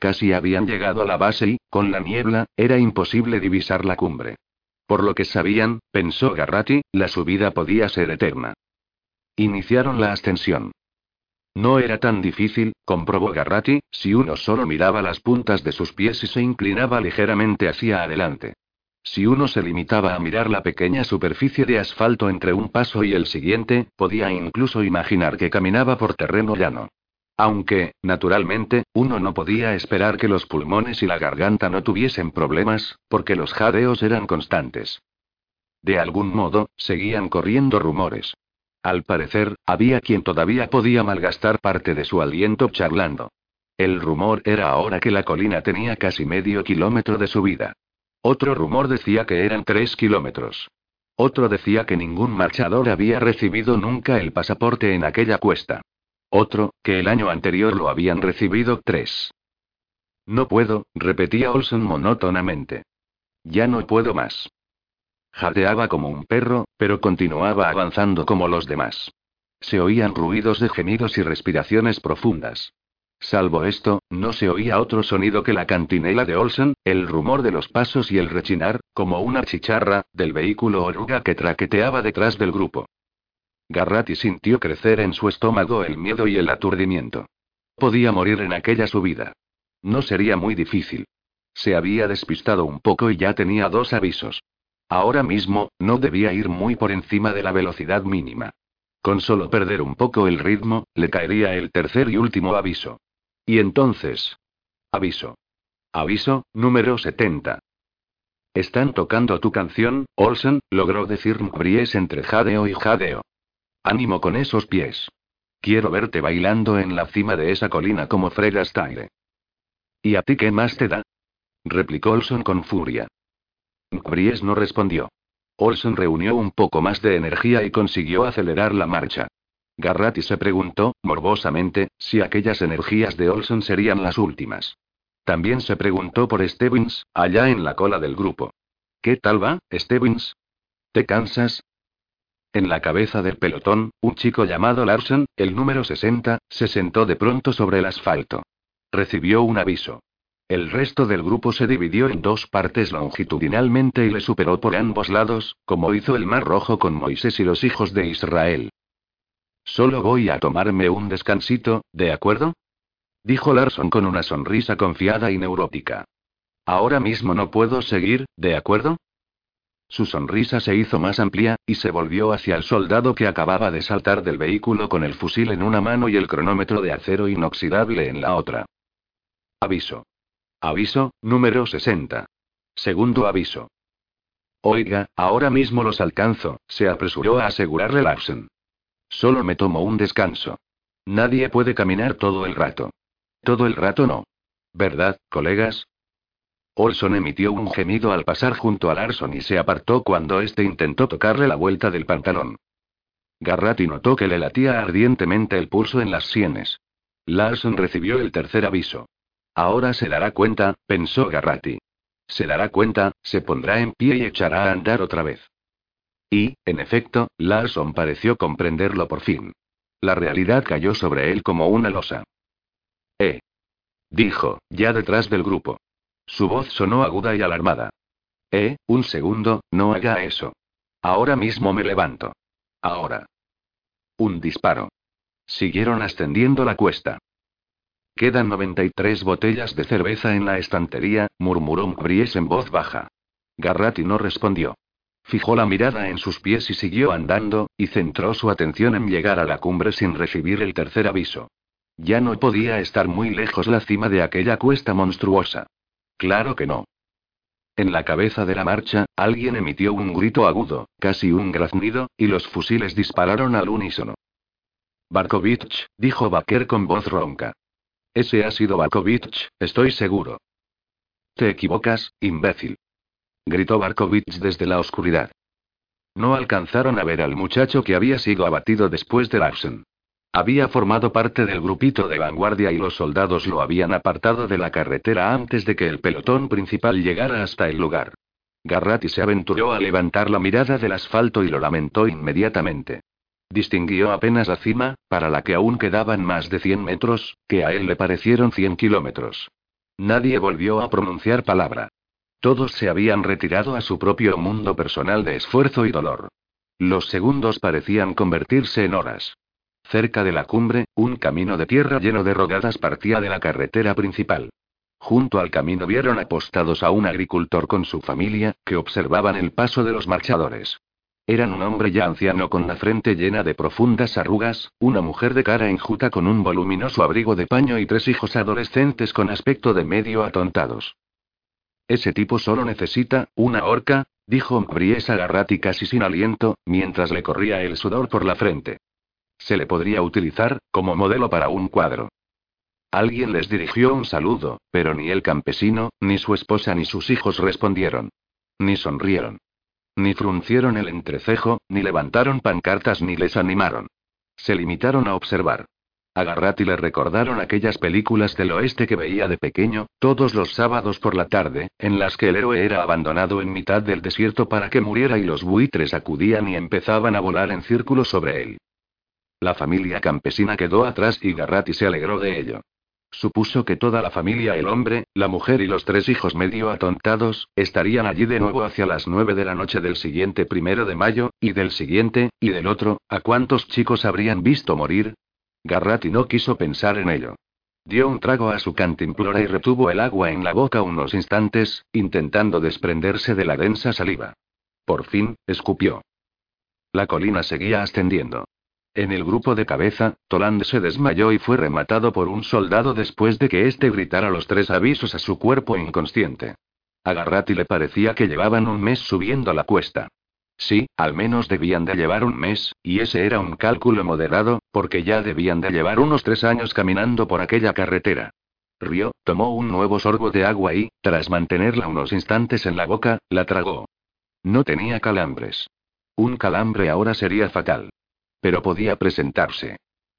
Casi habían llegado a la base y, con la niebla, era imposible divisar la cumbre. Por lo que sabían, pensó Garratti, la subida podía ser eterna. Iniciaron la ascensión. No era tan difícil, comprobó Garratti, si uno solo miraba las puntas de sus pies y se inclinaba ligeramente hacia adelante. Si uno se limitaba a mirar la pequeña superficie de asfalto entre un paso y el siguiente, podía incluso imaginar que caminaba por terreno llano. Aunque, naturalmente, uno no podía esperar que los pulmones y la garganta no tuviesen problemas, porque los jadeos eran constantes. De algún modo, seguían corriendo rumores. Al parecer, había quien todavía podía malgastar parte de su aliento charlando. El rumor era ahora que la colina tenía casi medio kilómetro de subida. Otro rumor decía que eran tres kilómetros. Otro decía que ningún marchador había recibido nunca el pasaporte en aquella cuesta. Otro, que el año anterior lo habían recibido tres. No puedo, repetía Olson monótonamente. Ya no puedo más. Jadeaba como un perro, pero continuaba avanzando como los demás. Se oían ruidos de gemidos y respiraciones profundas. Salvo esto, no se oía otro sonido que la cantinela de Olsen, el rumor de los pasos y el rechinar, como una chicharra, del vehículo oruga que traqueteaba detrás del grupo. Garratti sintió crecer en su estómago el miedo y el aturdimiento. Podía morir en aquella subida. No sería muy difícil. Se había despistado un poco y ya tenía dos avisos. Ahora mismo, no debía ir muy por encima de la velocidad mínima. Con solo perder un poco el ritmo, le caería el tercer y último aviso. Y entonces. Aviso. Aviso, número 70. Están tocando tu canción, Olsen, logró decir Mbries entre jadeo y jadeo. Ánimo con esos pies. Quiero verte bailando en la cima de esa colina como Fred Astaire. ¿Y a ti qué más te da? replicó Olson con furia. Bries no respondió. Olsen reunió un poco más de energía y consiguió acelerar la marcha. Garratti se preguntó, morbosamente, si aquellas energías de Olsen serían las últimas. También se preguntó por Stevens, allá en la cola del grupo. ¿Qué tal va, Stevens? ¿Te cansas? En la cabeza del pelotón, un chico llamado Larsen, el número 60, se sentó de pronto sobre el asfalto. Recibió un aviso. El resto del grupo se dividió en dos partes longitudinalmente y le superó por ambos lados, como hizo el Mar Rojo con Moisés y los hijos de Israel. Solo voy a tomarme un descansito, ¿de acuerdo? Dijo Larson con una sonrisa confiada y neurótica. Ahora mismo no puedo seguir, ¿de acuerdo? Su sonrisa se hizo más amplia, y se volvió hacia el soldado que acababa de saltar del vehículo con el fusil en una mano y el cronómetro de acero inoxidable en la otra. Aviso. Aviso, número 60. Segundo aviso. Oiga, ahora mismo los alcanzo, se apresuró a asegurarle Larsen. Solo me tomo un descanso. Nadie puede caminar todo el rato. Todo el rato no. ¿Verdad, colegas? Olson emitió un gemido al pasar junto a Larson y se apartó cuando éste intentó tocarle la vuelta del pantalón. Garratti notó que le latía ardientemente el pulso en las sienes. Larson recibió el tercer aviso. Ahora se dará cuenta, pensó Garratti. Se dará cuenta, se pondrá en pie y echará a andar otra vez. Y, en efecto, Larson pareció comprenderlo por fin. La realidad cayó sobre él como una losa. Eh. Dijo, ya detrás del grupo. Su voz sonó aguda y alarmada. Eh, un segundo, no haga eso. Ahora mismo me levanto. Ahora. Un disparo. Siguieron ascendiendo la cuesta. Quedan 93 botellas de cerveza en la estantería, murmuró Mbries en voz baja. Garratti no respondió. Fijó la mirada en sus pies y siguió andando, y centró su atención en llegar a la cumbre sin recibir el tercer aviso. Ya no podía estar muy lejos la cima de aquella cuesta monstruosa. Claro que no. En la cabeza de la marcha, alguien emitió un grito agudo, casi un graznido, y los fusiles dispararon al unísono. Barkovich, dijo Baker con voz ronca. Ese ha sido Barkovich, estoy seguro. Te equivocas, imbécil. Gritó Barkovich desde la oscuridad. No alcanzaron a ver al muchacho que había sido abatido después de Larsen. Había formado parte del grupito de vanguardia y los soldados lo habían apartado de la carretera antes de que el pelotón principal llegara hasta el lugar. Garratti se aventuró a levantar la mirada del asfalto y lo lamentó inmediatamente. Distinguió apenas la cima, para la que aún quedaban más de 100 metros, que a él le parecieron 100 kilómetros. Nadie volvió a pronunciar palabra. Todos se habían retirado a su propio mundo personal de esfuerzo y dolor. Los segundos parecían convertirse en horas. Cerca de la cumbre, un camino de tierra lleno de rogadas partía de la carretera principal. Junto al camino vieron apostados a un agricultor con su familia, que observaban el paso de los marchadores. Eran un hombre ya anciano con la frente llena de profundas arrugas, una mujer de cara enjuta con un voluminoso abrigo de paño y tres hijos adolescentes con aspecto de medio atontados. Ese tipo solo necesita una horca, dijo Bries a Garratti casi sin aliento, mientras le corría el sudor por la frente. Se le podría utilizar como modelo para un cuadro. Alguien les dirigió un saludo, pero ni el campesino, ni su esposa ni sus hijos respondieron. Ni sonrieron. Ni fruncieron el entrecejo, ni levantaron pancartas ni les animaron. Se limitaron a observar. A Garratti le recordaron aquellas películas del oeste que veía de pequeño, todos los sábados por la tarde, en las que el héroe era abandonado en mitad del desierto para que muriera y los buitres acudían y empezaban a volar en círculos sobre él. La familia campesina quedó atrás y Garratti se alegró de ello. Supuso que toda la familia, el hombre, la mujer y los tres hijos medio atontados, estarían allí de nuevo hacia las nueve de la noche del siguiente primero de mayo, y del siguiente, y del otro, ¿a cuántos chicos habrían visto morir? Garratti no quiso pensar en ello. Dio un trago a su cantimplora y retuvo el agua en la boca unos instantes, intentando desprenderse de la densa saliva. Por fin, escupió. La colina seguía ascendiendo. En el grupo de cabeza, Toland se desmayó y fue rematado por un soldado después de que éste gritara los tres avisos a su cuerpo inconsciente. A Garratti le parecía que llevaban un mes subiendo la cuesta. Sí, al menos debían de llevar un mes, y ese era un cálculo moderado, porque ya debían de llevar unos tres años caminando por aquella carretera. Rió, tomó un nuevo sorbo de agua y, tras mantenerla unos instantes en la boca, la tragó. No tenía calambres. Un calambre ahora sería fatal. Pero podía presentarse.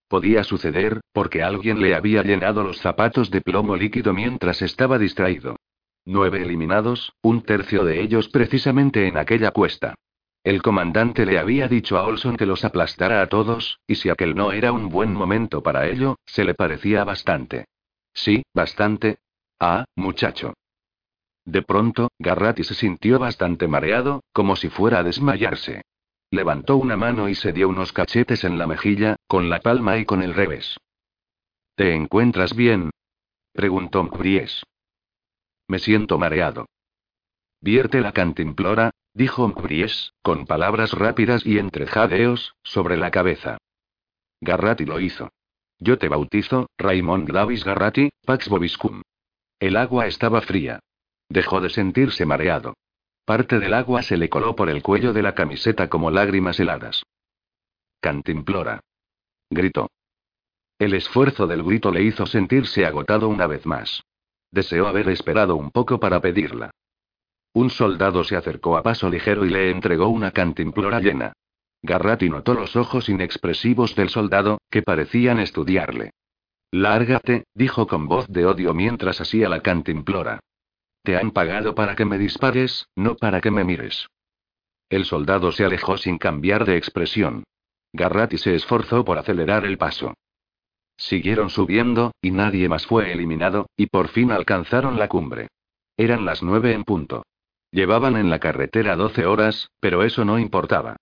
Podía suceder, porque alguien le había llenado los zapatos de plomo líquido mientras estaba distraído. Nueve eliminados, un tercio de ellos precisamente en aquella cuesta. El comandante le había dicho a Olson que los aplastara a todos, y si aquel no era un buen momento para ello, se le parecía bastante. Sí, bastante. Ah, muchacho. De pronto, Garratti se sintió bastante mareado, como si fuera a desmayarse. Levantó una mano y se dio unos cachetes en la mejilla, con la palma y con el revés. ¿Te encuentras bien? preguntó Bries. Me siento mareado. Vierte la cantimplora, dijo Bries, con palabras rápidas y entre jadeos, sobre la cabeza. Garratti lo hizo. Yo te bautizo, Raymond Davis Garratti, Pax Bobiscum. El agua estaba fría. Dejó de sentirse mareado. Parte del agua se le coló por el cuello de la camiseta como lágrimas heladas. Cantimplora. Gritó. El esfuerzo del grito le hizo sentirse agotado una vez más. Deseó haber esperado un poco para pedirla. Un soldado se acercó a paso ligero y le entregó una cantimplora llena. Garratti notó los ojos inexpresivos del soldado, que parecían estudiarle. Lárgate, dijo con voz de odio mientras hacía la cantimplora. Te han pagado para que me dispares, no para que me mires. El soldado se alejó sin cambiar de expresión. Garratti se esforzó por acelerar el paso. Siguieron subiendo, y nadie más fue eliminado, y por fin alcanzaron la cumbre. Eran las nueve en punto. Llevaban en la carretera doce horas, pero eso no importaba.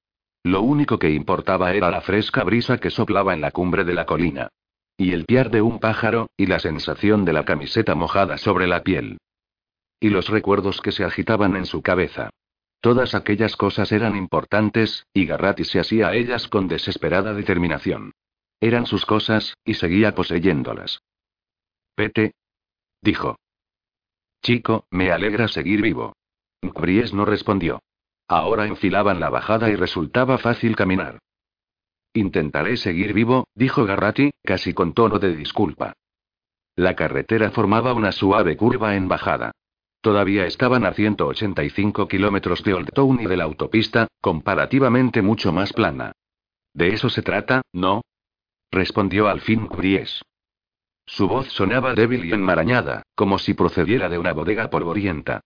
Lo único que importaba era la fresca brisa que soplaba en la cumbre de la colina. Y el piar de un pájaro, y la sensación de la camiseta mojada sobre la piel. Y los recuerdos que se agitaban en su cabeza. Todas aquellas cosas eran importantes, y Garratti se hacía a ellas con desesperada determinación. Eran sus cosas, y seguía poseyéndolas. Pete. Dijo. Chico, me alegra seguir vivo. Bries no respondió. Ahora enfilaban la bajada y resultaba fácil caminar. Intentaré seguir vivo, dijo Garratti, casi con tono de disculpa. La carretera formaba una suave curva en bajada. Todavía estaban a 185 kilómetros de Old Town y de la autopista, comparativamente mucho más plana. ¿De eso se trata, no? respondió al fin Bries. Su voz sonaba débil y enmarañada, como si procediera de una bodega polvorienta.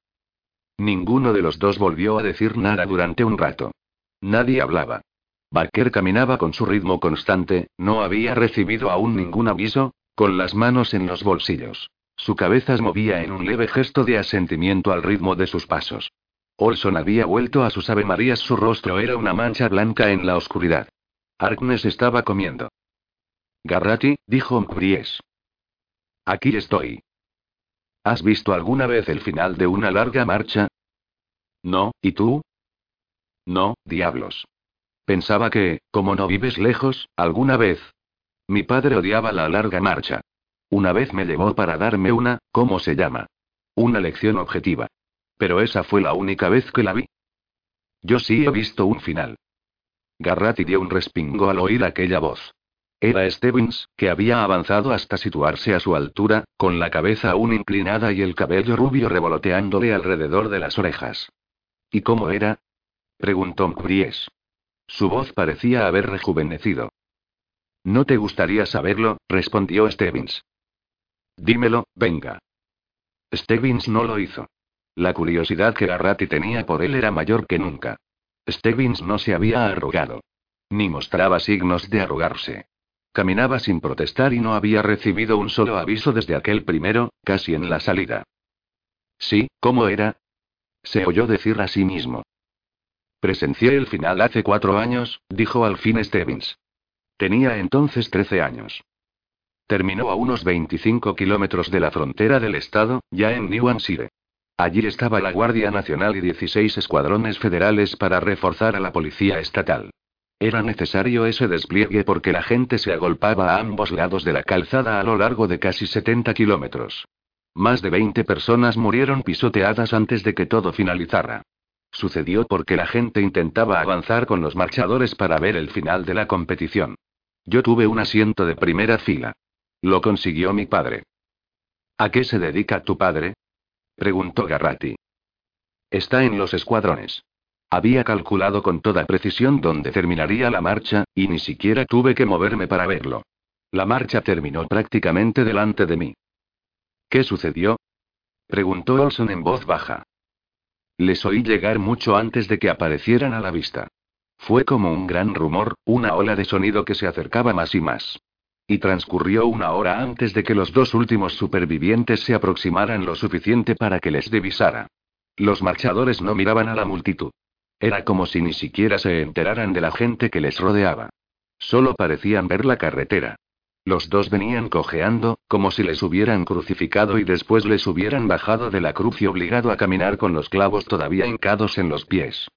Ninguno de los dos volvió a decir nada durante un rato. Nadie hablaba. Barker caminaba con su ritmo constante, no había recibido aún ningún aviso, con las manos en los bolsillos. Su cabeza se movía en un leve gesto de asentimiento al ritmo de sus pasos. Olson había vuelto a sus avemarías, su rostro era una mancha blanca en la oscuridad. Harkness estaba comiendo. Garrati, dijo Mbries. Aquí estoy. ¿Has visto alguna vez el final de una larga marcha? No, ¿y tú? No, diablos. Pensaba que, como no vives lejos, alguna vez. Mi padre odiaba la larga marcha. Una vez me llevó para darme una, ¿cómo se llama? Una lección objetiva. Pero esa fue la única vez que la vi. Yo sí he visto un final. Garratti dio un respingo al oír aquella voz. Era Stevens, que había avanzado hasta situarse a su altura, con la cabeza aún inclinada y el cabello rubio revoloteándole alrededor de las orejas. ¿Y cómo era? preguntó Bries. Su voz parecía haber rejuvenecido. ¿No te gustaría saberlo? respondió Stevens. Dímelo, venga. Stevens no lo hizo. La curiosidad que Garratti tenía por él era mayor que nunca. Stevens no se había arrugado. Ni mostraba signos de arrugarse. Caminaba sin protestar y no había recibido un solo aviso desde aquel primero, casi en la salida. Sí, ¿cómo era? Se oyó decir a sí mismo. Presencié el final hace cuatro años, dijo al fin Stevens. Tenía entonces trece años. Terminó a unos 25 kilómetros de la frontera del estado, ya en New Hampshire. Allí estaba la Guardia Nacional y 16 escuadrones federales para reforzar a la policía estatal. Era necesario ese despliegue porque la gente se agolpaba a ambos lados de la calzada a lo largo de casi 70 kilómetros. Más de 20 personas murieron pisoteadas antes de que todo finalizara. Sucedió porque la gente intentaba avanzar con los marchadores para ver el final de la competición. Yo tuve un asiento de primera fila. Lo consiguió mi padre. ¿A qué se dedica tu padre? preguntó Garratti. Está en los escuadrones. Había calculado con toda precisión dónde terminaría la marcha, y ni siquiera tuve que moverme para verlo. La marcha terminó prácticamente delante de mí. ¿Qué sucedió? preguntó Olson en voz baja. Les oí llegar mucho antes de que aparecieran a la vista. Fue como un gran rumor, una ola de sonido que se acercaba más y más. Y transcurrió una hora antes de que los dos últimos supervivientes se aproximaran lo suficiente para que les divisara. Los marchadores no miraban a la multitud. Era como si ni siquiera se enteraran de la gente que les rodeaba. Solo parecían ver la carretera. Los dos venían cojeando, como si les hubieran crucificado y después les hubieran bajado de la cruz y obligado a caminar con los clavos todavía hincados en los pies.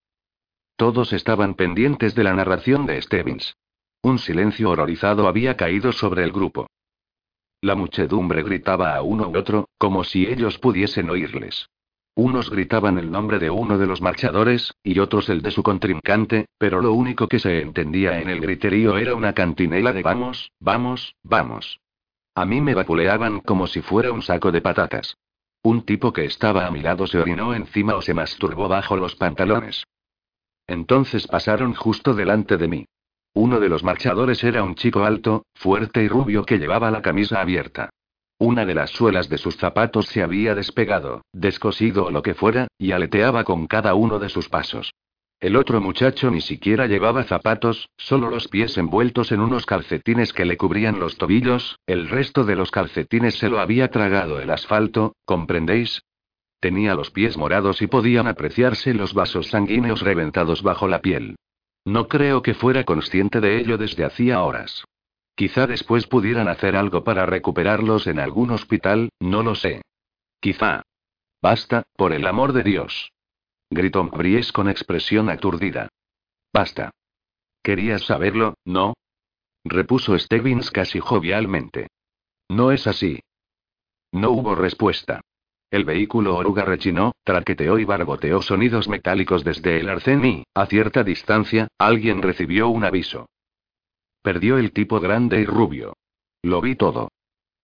Todos estaban pendientes de la narración de Stevens. Un silencio horrorizado había caído sobre el grupo. La muchedumbre gritaba a uno u otro, como si ellos pudiesen oírles. Unos gritaban el nombre de uno de los marchadores, y otros el de su contrincante, pero lo único que se entendía en el griterío era una cantinela de vamos, vamos, vamos. A mí me vapuleaban como si fuera un saco de patatas. Un tipo que estaba a mi lado se orinó encima o se masturbó bajo los pantalones. Entonces pasaron justo delante de mí. Uno de los marchadores era un chico alto, fuerte y rubio que llevaba la camisa abierta. Una de las suelas de sus zapatos se había despegado, descosido o lo que fuera, y aleteaba con cada uno de sus pasos. El otro muchacho ni siquiera llevaba zapatos, solo los pies envueltos en unos calcetines que le cubrían los tobillos, el resto de los calcetines se lo había tragado el asfalto, ¿comprendéis? Tenía los pies morados y podían apreciarse los vasos sanguíneos reventados bajo la piel. No creo que fuera consciente de ello desde hacía horas. Quizá después pudieran hacer algo para recuperarlos en algún hospital, no lo sé. Quizá. Basta, por el amor de Dios. Gritó Bries con expresión aturdida. Basta. Querías saberlo, ¿no? Repuso Stevens casi jovialmente. No es así. No hubo respuesta. El vehículo oruga rechinó, traqueteó y barboteó sonidos metálicos desde el arcén y, a cierta distancia, alguien recibió un aviso. Perdió el tipo grande y rubio. Lo vi todo.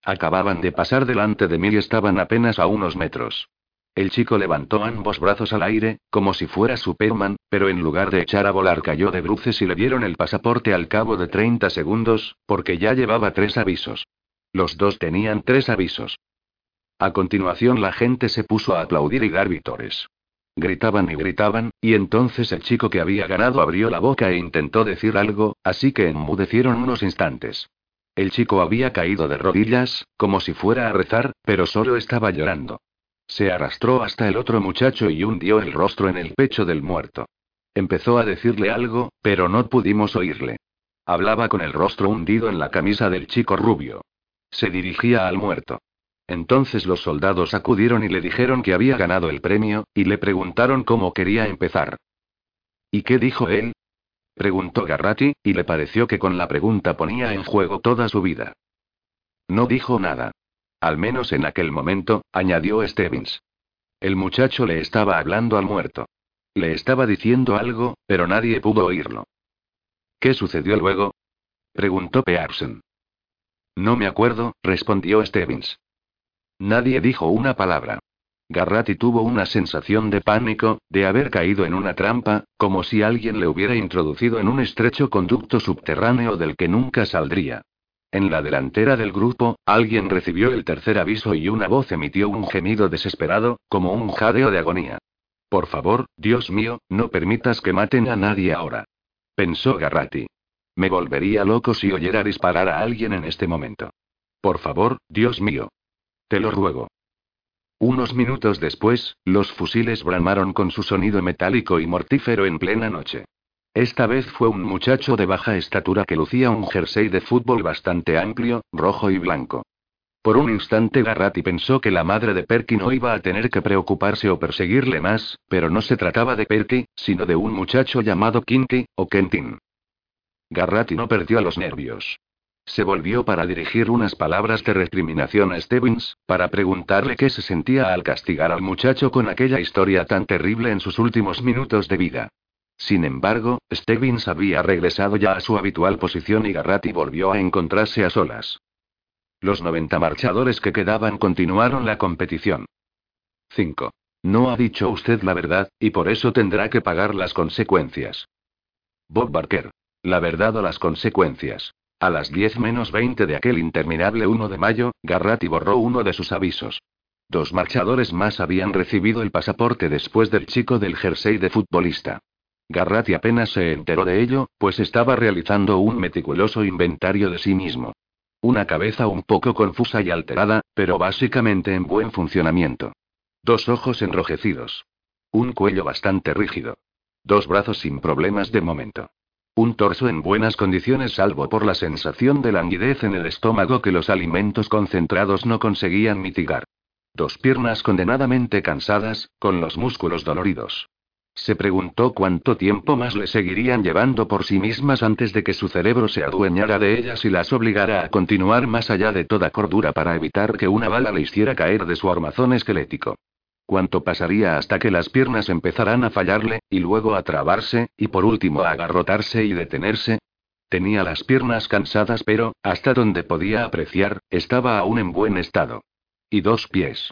Acababan de pasar delante de mí y estaban apenas a unos metros. El chico levantó ambos brazos al aire, como si fuera Superman, pero en lugar de echar a volar cayó de bruces y le dieron el pasaporte al cabo de 30 segundos, porque ya llevaba tres avisos. Los dos tenían tres avisos. A continuación la gente se puso a aplaudir y dar vítores. Gritaban y gritaban, y entonces el chico que había ganado abrió la boca e intentó decir algo, así que enmudecieron unos instantes. El chico había caído de rodillas, como si fuera a rezar, pero solo estaba llorando. Se arrastró hasta el otro muchacho y hundió el rostro en el pecho del muerto. Empezó a decirle algo, pero no pudimos oírle. Hablaba con el rostro hundido en la camisa del chico rubio. Se dirigía al muerto. Entonces los soldados acudieron y le dijeron que había ganado el premio, y le preguntaron cómo quería empezar. ¿Y qué dijo él? Preguntó Garratti, y le pareció que con la pregunta ponía en juego toda su vida. No dijo nada. Al menos en aquel momento, añadió Stevens. El muchacho le estaba hablando al muerto. Le estaba diciendo algo, pero nadie pudo oírlo. ¿Qué sucedió luego? preguntó Pearson. No me acuerdo, respondió Stevens. Nadie dijo una palabra. Garratti tuvo una sensación de pánico, de haber caído en una trampa, como si alguien le hubiera introducido en un estrecho conducto subterráneo del que nunca saldría. En la delantera del grupo, alguien recibió el tercer aviso y una voz emitió un gemido desesperado, como un jadeo de agonía. Por favor, Dios mío, no permitas que maten a nadie ahora. Pensó Garratti. Me volvería loco si oyera disparar a alguien en este momento. Por favor, Dios mío. Te lo ruego. Unos minutos después, los fusiles bramaron con su sonido metálico y mortífero en plena noche. Esta vez fue un muchacho de baja estatura que lucía un jersey de fútbol bastante amplio, rojo y blanco. Por un instante Garratti pensó que la madre de Perky no iba a tener que preocuparse o perseguirle más, pero no se trataba de Perky, sino de un muchacho llamado Kinky, o Kentin. Garratti no perdió los nervios. Se volvió para dirigir unas palabras de recriminación a Stevens, para preguntarle qué se sentía al castigar al muchacho con aquella historia tan terrible en sus últimos minutos de vida. Sin embargo, Stevens había regresado ya a su habitual posición y Garratti volvió a encontrarse a solas. Los 90 marchadores que quedaban continuaron la competición. 5. No ha dicho usted la verdad, y por eso tendrá que pagar las consecuencias. Bob Barker. La verdad o las consecuencias. A las 10 menos 20 de aquel interminable 1 de mayo, Garratti borró uno de sus avisos. Dos marchadores más habían recibido el pasaporte después del chico del jersey de futbolista. Garratti apenas se enteró de ello, pues estaba realizando un meticuloso inventario de sí mismo. Una cabeza un poco confusa y alterada, pero básicamente en buen funcionamiento. Dos ojos enrojecidos. Un cuello bastante rígido. Dos brazos sin problemas de momento. Un torso en buenas condiciones salvo por la sensación de languidez en el estómago que los alimentos concentrados no conseguían mitigar. Dos piernas condenadamente cansadas, con los músculos doloridos. Se preguntó cuánto tiempo más le seguirían llevando por sí mismas antes de que su cerebro se adueñara de ellas y las obligara a continuar más allá de toda cordura para evitar que una bala le hiciera caer de su armazón esquelético. Cuánto pasaría hasta que las piernas empezaran a fallarle, y luego a trabarse, y por último a agarrotarse y detenerse. Tenía las piernas cansadas, pero, hasta donde podía apreciar, estaba aún en buen estado. Y dos pies.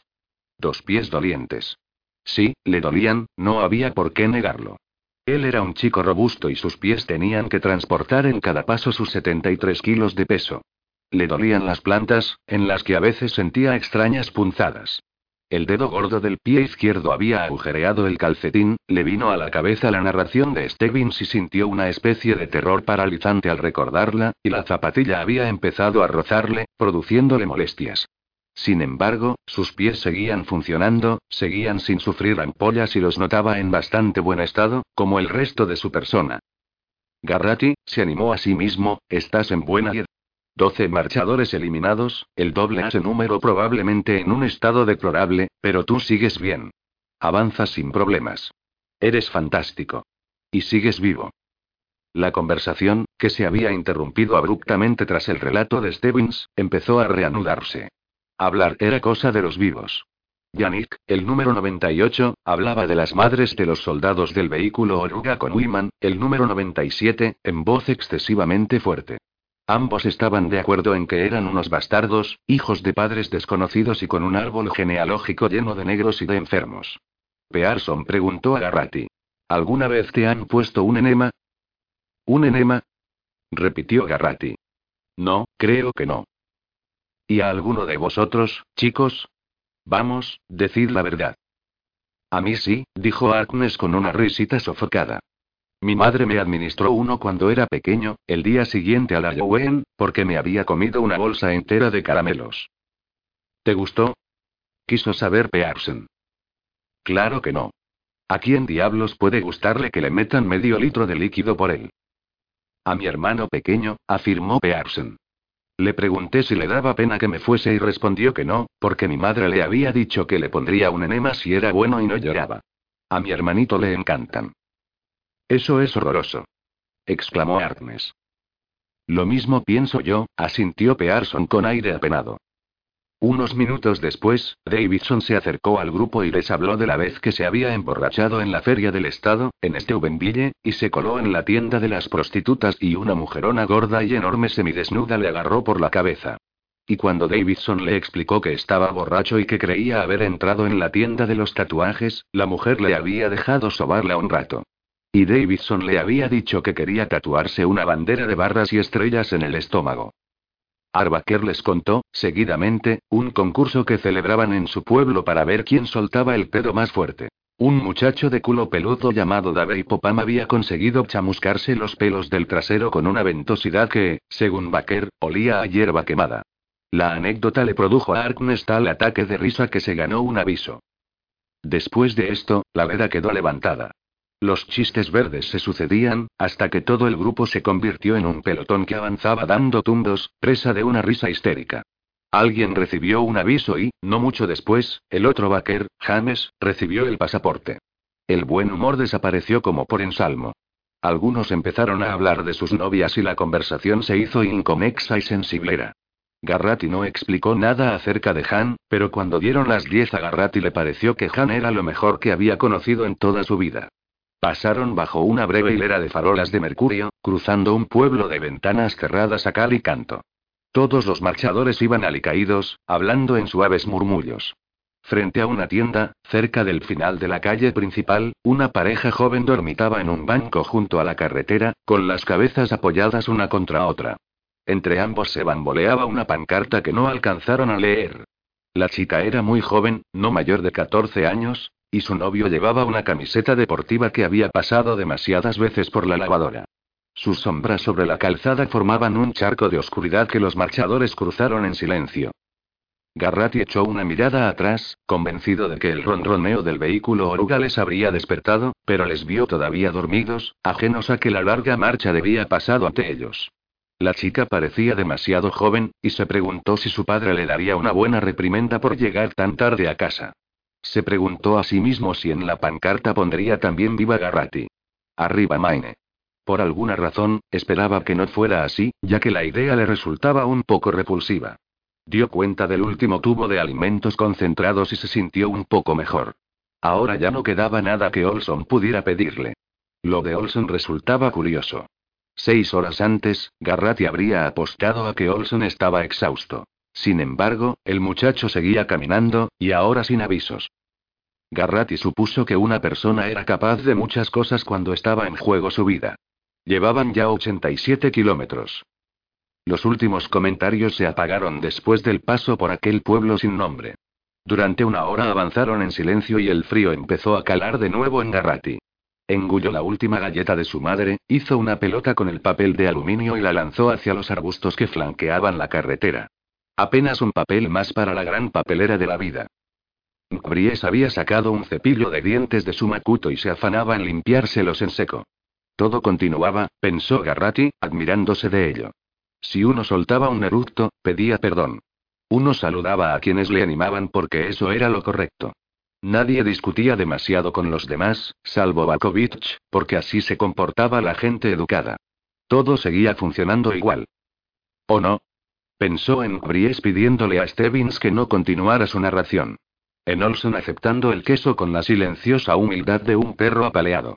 Dos pies dolientes. Sí, le dolían, no había por qué negarlo. Él era un chico robusto y sus pies tenían que transportar en cada paso sus 73 kilos de peso. Le dolían las plantas, en las que a veces sentía extrañas punzadas. El dedo gordo del pie izquierdo había agujereado el calcetín, le vino a la cabeza la narración de Stevens y sintió una especie de terror paralizante al recordarla, y la zapatilla había empezado a rozarle, produciéndole molestias. Sin embargo, sus pies seguían funcionando, seguían sin sufrir ampollas y los notaba en bastante buen estado, como el resto de su persona. Garratti, se animó a sí mismo, estás en buena 12 marchadores eliminados, el doble ese número probablemente en un estado deplorable, pero tú sigues bien. Avanzas sin problemas. Eres fantástico. Y sigues vivo. La conversación, que se había interrumpido abruptamente tras el relato de Stevens, empezó a reanudarse. Hablar era cosa de los vivos. Yannick, el número 98, hablaba de las madres de los soldados del vehículo oruga con Wiman, el número 97, en voz excesivamente fuerte. Ambos estaban de acuerdo en que eran unos bastardos, hijos de padres desconocidos y con un árbol genealógico lleno de negros y de enfermos. Pearson preguntó a Garratti. ¿Alguna vez te han puesto un enema? ¿Un enema? repitió Garratti. No, creo que no. ¿Y a alguno de vosotros, chicos? Vamos, decid la verdad. A mí sí, dijo Agnes con una risita sofocada. Mi madre me administró uno cuando era pequeño, el día siguiente a la Halloween, porque me había comido una bolsa entera de caramelos. ¿Te gustó? Quiso saber Pearson. Claro que no. ¿A quién diablos puede gustarle que le metan medio litro de líquido por él? A mi hermano pequeño, afirmó Pearson. Le pregunté si le daba pena que me fuese y respondió que no, porque mi madre le había dicho que le pondría un enema si era bueno y no lloraba. A mi hermanito le encantan. Eso es horroroso. exclamó Arnes. Lo mismo pienso yo, asintió Pearson con aire apenado. Unos minutos después, Davidson se acercó al grupo y les habló de la vez que se había emborrachado en la feria del estado, en Steubenville, y se coló en la tienda de las prostitutas y una mujerona gorda y enorme semidesnuda le agarró por la cabeza. Y cuando Davidson le explicó que estaba borracho y que creía haber entrado en la tienda de los tatuajes, la mujer le había dejado sobarla un rato. Y Davidson le había dicho que quería tatuarse una bandera de barras y estrellas en el estómago. Arbaker les contó, seguidamente, un concurso que celebraban en su pueblo para ver quién soltaba el pedo más fuerte. Un muchacho de culo peludo llamado Davey Popam había conseguido chamuscarse los pelos del trasero con una ventosidad que, según Baker, olía a hierba quemada. La anécdota le produjo a Arknes tal ataque de risa que se ganó un aviso. Después de esto, la veda quedó levantada. Los chistes verdes se sucedían, hasta que todo el grupo se convirtió en un pelotón que avanzaba dando tumbos, presa de una risa histérica. Alguien recibió un aviso y, no mucho después, el otro vaquer, James, recibió el pasaporte. El buen humor desapareció como por ensalmo. Algunos empezaron a hablar de sus novias y la conversación se hizo inconexa y sensiblera. Garratti no explicó nada acerca de Han, pero cuando dieron las diez a Garratti le pareció que Han era lo mejor que había conocido en toda su vida. Pasaron bajo una breve hilera de farolas de mercurio, cruzando un pueblo de ventanas cerradas a cal y canto. Todos los marchadores iban alicaídos, hablando en suaves murmullos. Frente a una tienda, cerca del final de la calle principal, una pareja joven dormitaba en un banco junto a la carretera, con las cabezas apoyadas una contra otra. Entre ambos se bamboleaba una pancarta que no alcanzaron a leer. La chica era muy joven, no mayor de 14 años, y su novio llevaba una camiseta deportiva que había pasado demasiadas veces por la lavadora. Sus sombras sobre la calzada formaban un charco de oscuridad que los marchadores cruzaron en silencio. Garratti echó una mirada atrás, convencido de que el ronroneo del vehículo oruga les habría despertado, pero les vio todavía dormidos, ajenos a que la larga marcha debía pasado ante ellos. La chica parecía demasiado joven, y se preguntó si su padre le daría una buena reprimenda por llegar tan tarde a casa. Se preguntó a sí mismo si en la pancarta pondría también Viva Garratti. Arriba Maine. Por alguna razón, esperaba que no fuera así, ya que la idea le resultaba un poco repulsiva. Dio cuenta del último tubo de alimentos concentrados y se sintió un poco mejor. Ahora ya no quedaba nada que Olson pudiera pedirle. Lo de Olson resultaba curioso. Seis horas antes, Garratti habría apostado a que Olson estaba exhausto. Sin embargo, el muchacho seguía caminando, y ahora sin avisos. Garratti supuso que una persona era capaz de muchas cosas cuando estaba en juego su vida. Llevaban ya 87 kilómetros. Los últimos comentarios se apagaron después del paso por aquel pueblo sin nombre. Durante una hora avanzaron en silencio y el frío empezó a calar de nuevo en Garratti. Engulló la última galleta de su madre, hizo una pelota con el papel de aluminio y la lanzó hacia los arbustos que flanqueaban la carretera. Apenas un papel más para la gran papelera de la vida. Bries había sacado un cepillo de dientes de su macuto y se afanaba en limpiárselos en seco. Todo continuaba, pensó Garratti, admirándose de ello. Si uno soltaba un eructo, pedía perdón. Uno saludaba a quienes le animaban porque eso era lo correcto. Nadie discutía demasiado con los demás, salvo Bakovich, porque así se comportaba la gente educada. Todo seguía funcionando igual. ¿O no? Pensó en Bries pidiéndole a Stebbins que no continuara su narración. En Olson aceptando el queso con la silenciosa humildad de un perro apaleado.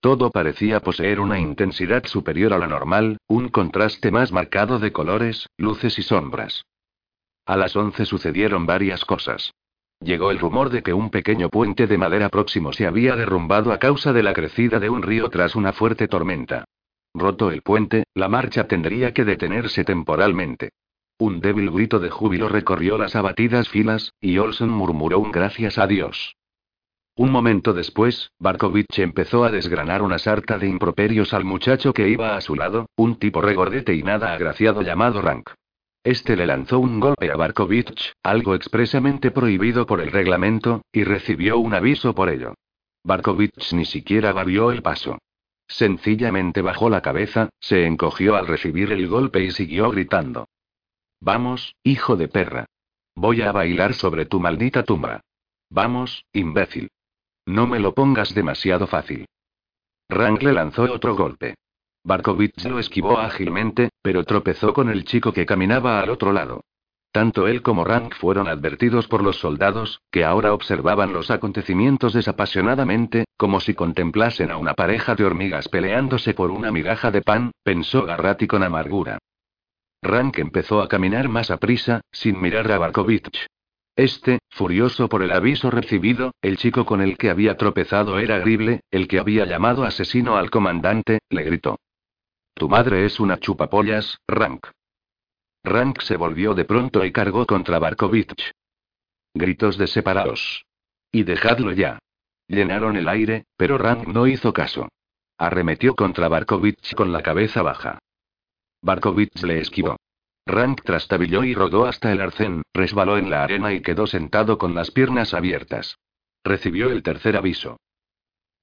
Todo parecía poseer una intensidad superior a la normal, un contraste más marcado de colores, luces y sombras. A las once sucedieron varias cosas. Llegó el rumor de que un pequeño puente de madera próximo se había derrumbado a causa de la crecida de un río tras una fuerte tormenta. Roto el puente, la marcha tendría que detenerse temporalmente. Un débil grito de júbilo recorrió las abatidas filas, y Olson murmuró un gracias a Dios. Un momento después, Barkovich empezó a desgranar una sarta de improperios al muchacho que iba a su lado, un tipo regordete y nada agraciado llamado Rank. Este le lanzó un golpe a Barkovich, algo expresamente prohibido por el reglamento, y recibió un aviso por ello. Barkovich ni siquiera varió el paso. sencillamente bajó la cabeza, se encogió al recibir el golpe y siguió gritando. Vamos, hijo de perra. Voy a bailar sobre tu maldita tumba. Vamos, imbécil. No me lo pongas demasiado fácil. Rank le lanzó otro golpe. Barkovich lo esquivó ágilmente, pero tropezó con el chico que caminaba al otro lado. Tanto él como Rank fueron advertidos por los soldados, que ahora observaban los acontecimientos desapasionadamente, como si contemplasen a una pareja de hormigas peleándose por una migaja de pan, pensó Garratti con amargura. Rank empezó a caminar más a prisa, sin mirar a Barkovich. Este, furioso por el aviso recibido, el chico con el que había tropezado era Grible, el que había llamado asesino al comandante, le gritó. Tu madre es una chupapollas, Rank. Rank se volvió de pronto y cargó contra Barkovich. Gritos de separados. Y dejadlo ya. Llenaron el aire, pero Rank no hizo caso. Arremetió contra Barkovich con la cabeza baja. Barkovich le esquivó. Rank trastabilló y rodó hasta el arcén, resbaló en la arena y quedó sentado con las piernas abiertas. Recibió el tercer aviso.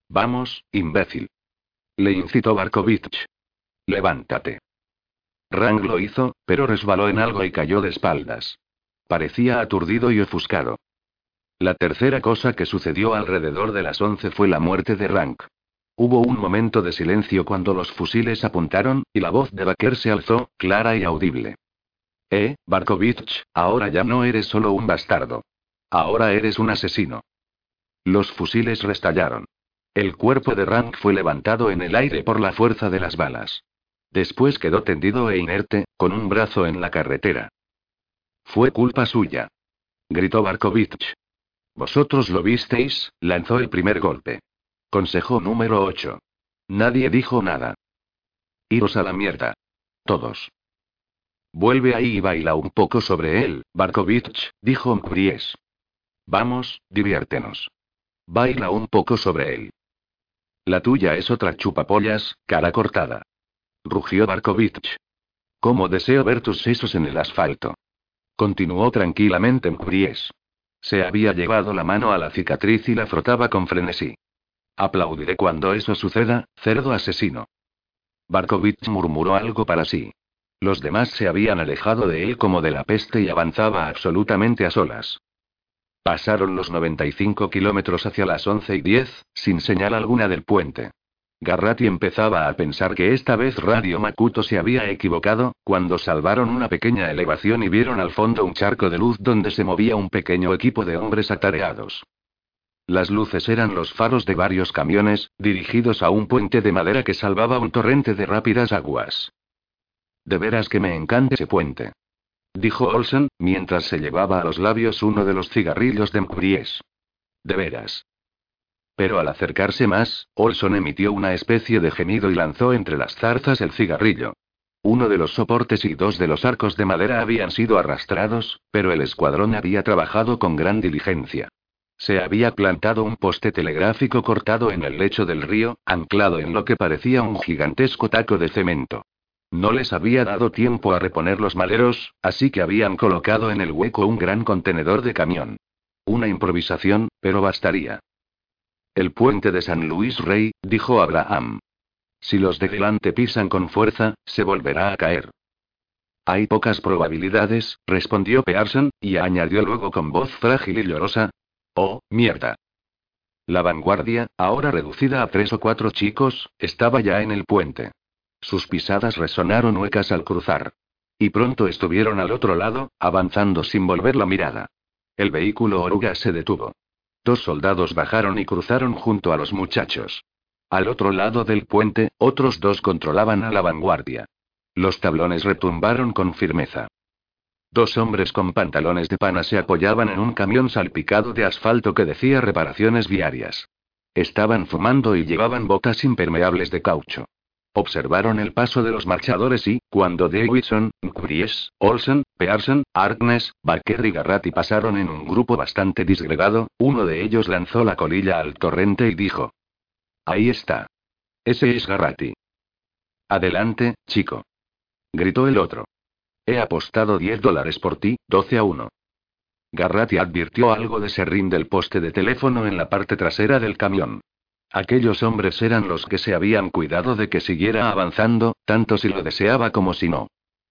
Vamos, imbécil. Le incitó Barkovich. Levántate. Rank lo hizo, pero resbaló en algo y cayó de espaldas. Parecía aturdido y ofuscado. La tercera cosa que sucedió alrededor de las once fue la muerte de Rank. Hubo un momento de silencio cuando los fusiles apuntaron, y la voz de Baker se alzó, clara y audible. Eh, Barkovich, ahora ya no eres solo un bastardo. Ahora eres un asesino. Los fusiles restallaron. El cuerpo de Rank fue levantado en el aire por la fuerza de las balas. Después quedó tendido e inerte, con un brazo en la carretera. Fue culpa suya. Gritó Barkovich. Vosotros lo visteis, lanzó el primer golpe. Consejo número 8. Nadie dijo nada. Iros a la mierda. Todos. Vuelve ahí y baila un poco sobre él, Barkovich, dijo Mkries. Vamos, diviértenos. Baila un poco sobre él. La tuya es otra chupapollas, cara cortada. Rugió Barkovich. ¿Cómo deseo ver tus sesos en el asfalto? Continuó tranquilamente Mkries. Se había llevado la mano a la cicatriz y la frotaba con frenesí. Aplaudiré cuando eso suceda, cerdo asesino. Barkovich murmuró algo para sí. Los demás se habían alejado de él como de la peste y avanzaba absolutamente a solas. Pasaron los 95 kilómetros hacia las 11 y 10, sin señal alguna del puente. Garratti empezaba a pensar que esta vez Radio Makuto se había equivocado, cuando salvaron una pequeña elevación y vieron al fondo un charco de luz donde se movía un pequeño equipo de hombres atareados. Las luces eran los faros de varios camiones, dirigidos a un puente de madera que salvaba un torrente de rápidas aguas. De veras que me encanta ese puente. Dijo Olsen, mientras se llevaba a los labios uno de los cigarrillos de Mkries. De veras. Pero al acercarse más, Olson emitió una especie de gemido y lanzó entre las zarzas el cigarrillo. Uno de los soportes y dos de los arcos de madera habían sido arrastrados, pero el escuadrón había trabajado con gran diligencia. Se había plantado un poste telegráfico cortado en el lecho del río, anclado en lo que parecía un gigantesco taco de cemento. No les había dado tiempo a reponer los maleros, así que habían colocado en el hueco un gran contenedor de camión. Una improvisación, pero bastaría. El puente de San Luis Rey, dijo Abraham. Si los de delante pisan con fuerza, se volverá a caer. Hay pocas probabilidades, respondió Pearson, y añadió luego con voz frágil y llorosa. Oh, mierda. La vanguardia, ahora reducida a tres o cuatro chicos, estaba ya en el puente. Sus pisadas resonaron huecas al cruzar. Y pronto estuvieron al otro lado, avanzando sin volver la mirada. El vehículo oruga se detuvo. Dos soldados bajaron y cruzaron junto a los muchachos. Al otro lado del puente, otros dos controlaban a la vanguardia. Los tablones retumbaron con firmeza. Dos hombres con pantalones de pana se apoyaban en un camión salpicado de asfalto que decía reparaciones viarias. Estaban fumando y llevaban botas impermeables de caucho. Observaron el paso de los marchadores y, cuando Davidson, Gries, Olsen, Pearson, Arknes, Baker y Garratti pasaron en un grupo bastante disgregado, uno de ellos lanzó la colilla al torrente y dijo: Ahí está. Ese es Garratti. Adelante, chico. Gritó el otro. He apostado 10 dólares por ti, 12 a 1. Garratti advirtió algo de serrín del poste de teléfono en la parte trasera del camión. Aquellos hombres eran los que se habían cuidado de que siguiera avanzando, tanto si lo deseaba como si no.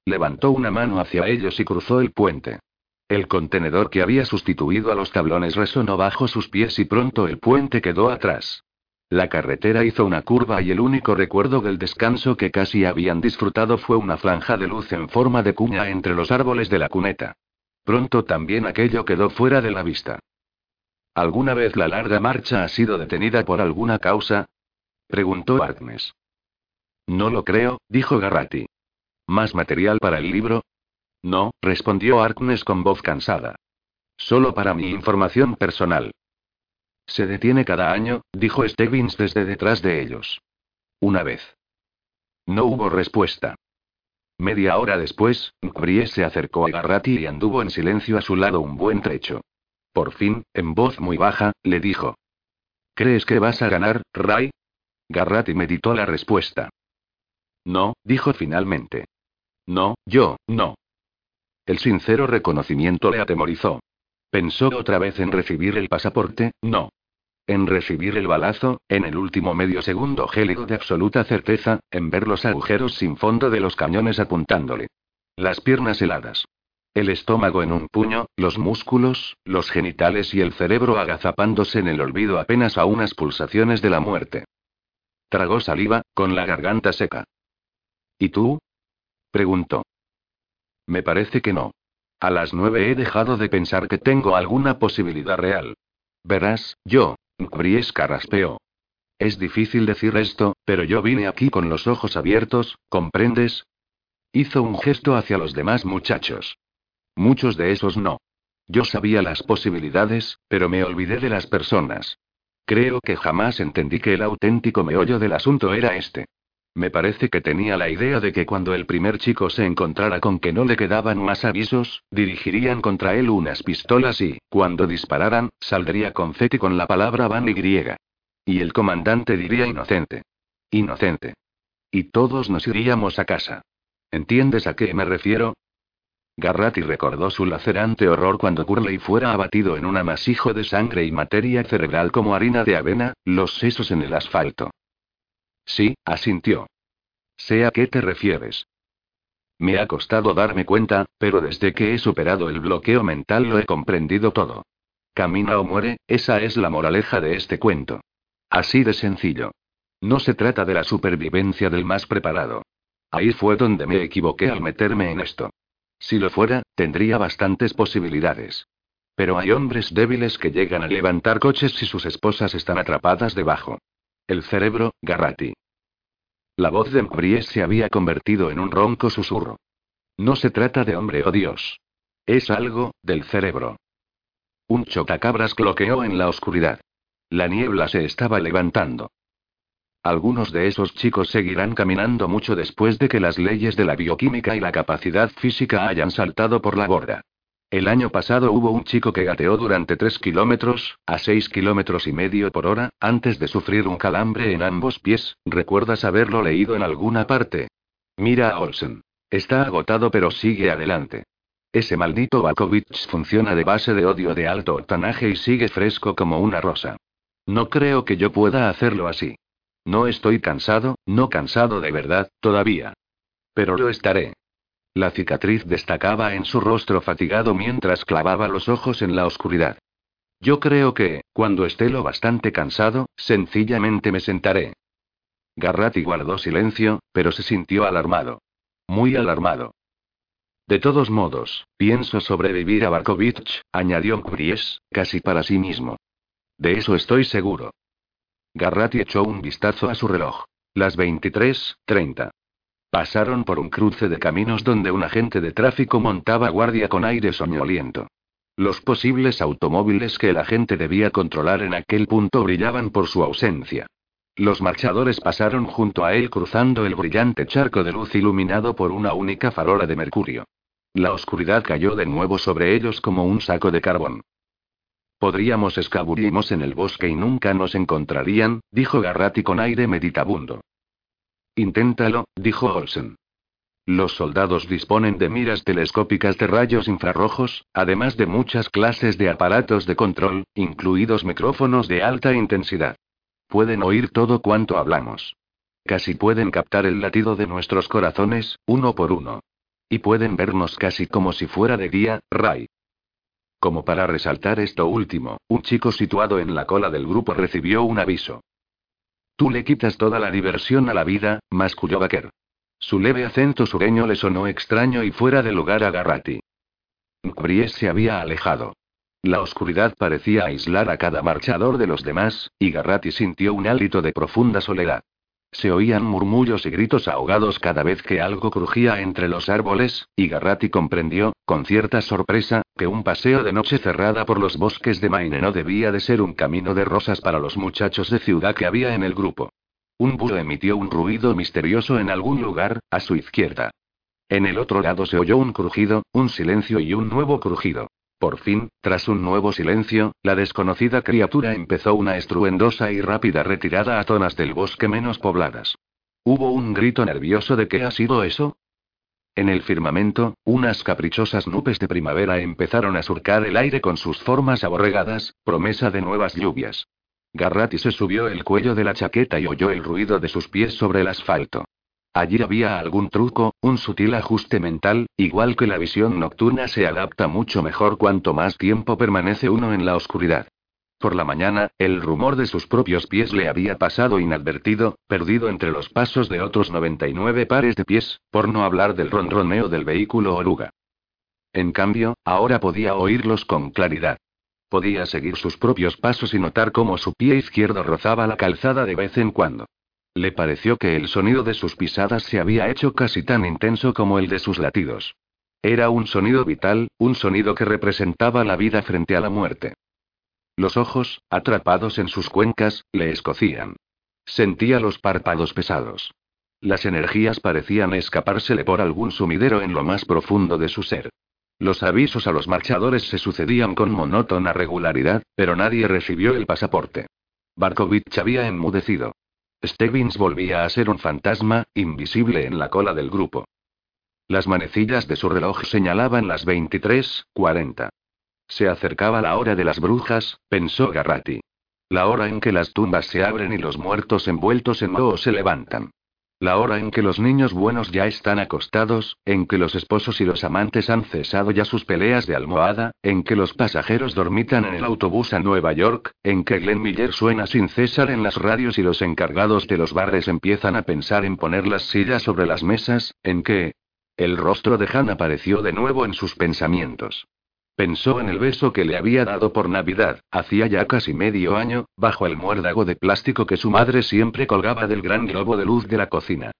Levantó una mano hacia ellos y cruzó el puente. El contenedor que había sustituido a los tablones resonó bajo sus pies y pronto el puente quedó atrás. La carretera hizo una curva y el único recuerdo del descanso que casi habían disfrutado fue una franja de luz en forma de cuña entre los árboles de la cuneta. Pronto también aquello quedó fuera de la vista. ¿Alguna vez la larga marcha ha sido detenida por alguna causa? preguntó Agnes. No lo creo, dijo Garratti. ¿Más material para el libro? No, respondió Arknes con voz cansada. Solo para mi información personal. Se detiene cada año, dijo Stebbins desde detrás de ellos. Una vez. No hubo respuesta. Media hora después, Brie se acercó a Garratti y anduvo en silencio a su lado un buen trecho. Por fin, en voz muy baja, le dijo. ¿Crees que vas a ganar, Ray? Garratti meditó la respuesta. No, dijo finalmente. No, yo, no. El sincero reconocimiento le atemorizó. Pensó otra vez en recibir el pasaporte, no. En recibir el balazo, en el último medio segundo gélido de absoluta certeza, en ver los agujeros sin fondo de los cañones apuntándole. Las piernas heladas. El estómago en un puño, los músculos, los genitales y el cerebro agazapándose en el olvido apenas a unas pulsaciones de la muerte. Tragó saliva, con la garganta seca. ¿Y tú? preguntó. Me parece que no. A las nueve he dejado de pensar que tengo alguna posibilidad real. Verás, yo, Bries carraspeó. Es difícil decir esto, pero yo vine aquí con los ojos abiertos, ¿comprendes? Hizo un gesto hacia los demás muchachos. Muchos de esos no. Yo sabía las posibilidades, pero me olvidé de las personas. Creo que jamás entendí que el auténtico meollo del asunto era este. Me parece que tenía la idea de que cuando el primer chico se encontrara con que no le quedaban más avisos, dirigirían contra él unas pistolas y, cuando dispararan, saldría confeti con la palabra van y griega. Y el comandante diría inocente. Inocente. Y todos nos iríamos a casa. ¿Entiendes a qué me refiero? Garratti recordó su lacerante horror cuando Curley fuera abatido en un amasijo de sangre y materia cerebral como harina de avena, los sesos en el asfalto. Sí, asintió. Sé a qué te refieres. Me ha costado darme cuenta, pero desde que he superado el bloqueo mental lo he comprendido todo. Camina o muere, esa es la moraleja de este cuento. Así de sencillo. No se trata de la supervivencia del más preparado. Ahí fue donde me equivoqué al meterme en esto. Si lo fuera, tendría bastantes posibilidades. Pero hay hombres débiles que llegan a levantar coches si sus esposas están atrapadas debajo. El cerebro, Garratti. La voz de Mbries se había convertido en un ronco susurro. No se trata de hombre o Dios. Es algo, del cerebro. Un chotacabras cloqueó en la oscuridad. La niebla se estaba levantando. Algunos de esos chicos seguirán caminando mucho después de que las leyes de la bioquímica y la capacidad física hayan saltado por la borda. El año pasado hubo un chico que gateó durante 3 kilómetros, a 6 kilómetros y medio por hora, antes de sufrir un calambre en ambos pies, ¿recuerdas haberlo leído en alguna parte? Mira a Olsen. Está agotado pero sigue adelante. Ese maldito Bakovich funciona de base de odio de alto octanaje y sigue fresco como una rosa. No creo que yo pueda hacerlo así. No estoy cansado, no cansado de verdad, todavía. Pero lo estaré. La cicatriz destacaba en su rostro fatigado mientras clavaba los ojos en la oscuridad. Yo creo que, cuando esté lo bastante cansado, sencillamente me sentaré. Garratti guardó silencio, pero se sintió alarmado. Muy alarmado. De todos modos, pienso sobrevivir a Barkovich, añadió Kries, casi para sí mismo. De eso estoy seguro. Garratti echó un vistazo a su reloj. Las 23:30. Pasaron por un cruce de caminos donde un agente de tráfico montaba guardia con aire soñoliento. Los posibles automóviles que el agente debía controlar en aquel punto brillaban por su ausencia. Los marchadores pasaron junto a él cruzando el brillante charco de luz iluminado por una única farola de mercurio. La oscuridad cayó de nuevo sobre ellos como un saco de carbón. Podríamos escabullirnos en el bosque y nunca nos encontrarían, dijo Garratti con aire meditabundo. Inténtalo, dijo Olsen. Los soldados disponen de miras telescópicas de rayos infrarrojos, además de muchas clases de aparatos de control, incluidos micrófonos de alta intensidad. Pueden oír todo cuanto hablamos. Casi pueden captar el latido de nuestros corazones, uno por uno. Y pueden vernos casi como si fuera de día, Ray. Como para resaltar esto último, un chico situado en la cola del grupo recibió un aviso. Tú le quitas toda la diversión a la vida, masculló Baker. Su leve acento sureño le sonó extraño y fuera de lugar a Garrati. Bries se había alejado. La oscuridad parecía aislar a cada marchador de los demás, y Garrati sintió un hálito de profunda soledad. Se oían murmullos y gritos ahogados cada vez que algo crujía entre los árboles, y Garrati comprendió, con cierta sorpresa, que un paseo de noche cerrada por los bosques de Maine no debía de ser un camino de rosas para los muchachos de ciudad que había en el grupo. Un búho emitió un ruido misterioso en algún lugar, a su izquierda. En el otro lado se oyó un crujido, un silencio y un nuevo crujido. Por fin, tras un nuevo silencio, la desconocida criatura empezó una estruendosa y rápida retirada a zonas del bosque menos pobladas. Hubo un grito nervioso de ¿qué ha sido eso? En el firmamento, unas caprichosas nubes de primavera empezaron a surcar el aire con sus formas aborregadas, promesa de nuevas lluvias. Garrati se subió el cuello de la chaqueta y oyó el ruido de sus pies sobre el asfalto. Allí había algún truco, un sutil ajuste mental, igual que la visión nocturna se adapta mucho mejor cuanto más tiempo permanece uno en la oscuridad. Por la mañana, el rumor de sus propios pies le había pasado inadvertido, perdido entre los pasos de otros 99 pares de pies, por no hablar del ronroneo del vehículo oruga. En cambio, ahora podía oírlos con claridad. Podía seguir sus propios pasos y notar cómo su pie izquierdo rozaba la calzada de vez en cuando. Le pareció que el sonido de sus pisadas se había hecho casi tan intenso como el de sus latidos. Era un sonido vital, un sonido que representaba la vida frente a la muerte. Los ojos, atrapados en sus cuencas, le escocían. Sentía los párpados pesados. Las energías parecían escapársele por algún sumidero en lo más profundo de su ser. Los avisos a los marchadores se sucedían con monótona regularidad, pero nadie recibió el pasaporte. Barkovich había enmudecido. Stebbins volvía a ser un fantasma, invisible en la cola del grupo. Las manecillas de su reloj señalaban las 23:40. Se acercaba la hora de las brujas, pensó Garrati. La hora en que las tumbas se abren y los muertos envueltos en moho se levantan. La hora en que los niños buenos ya están acostados, en que los esposos y los amantes han cesado ya sus peleas de almohada, en que los pasajeros dormitan en el autobús a Nueva York, en que Glenn Miller suena sin cesar en las radios y los encargados de los bares empiezan a pensar en poner las sillas sobre las mesas, en que... El rostro de Han apareció de nuevo en sus pensamientos. Pensó en el beso que le había dado por Navidad, hacía ya casi medio año, bajo el muérdago de plástico que su madre siempre colgaba del gran globo de luz de la cocina.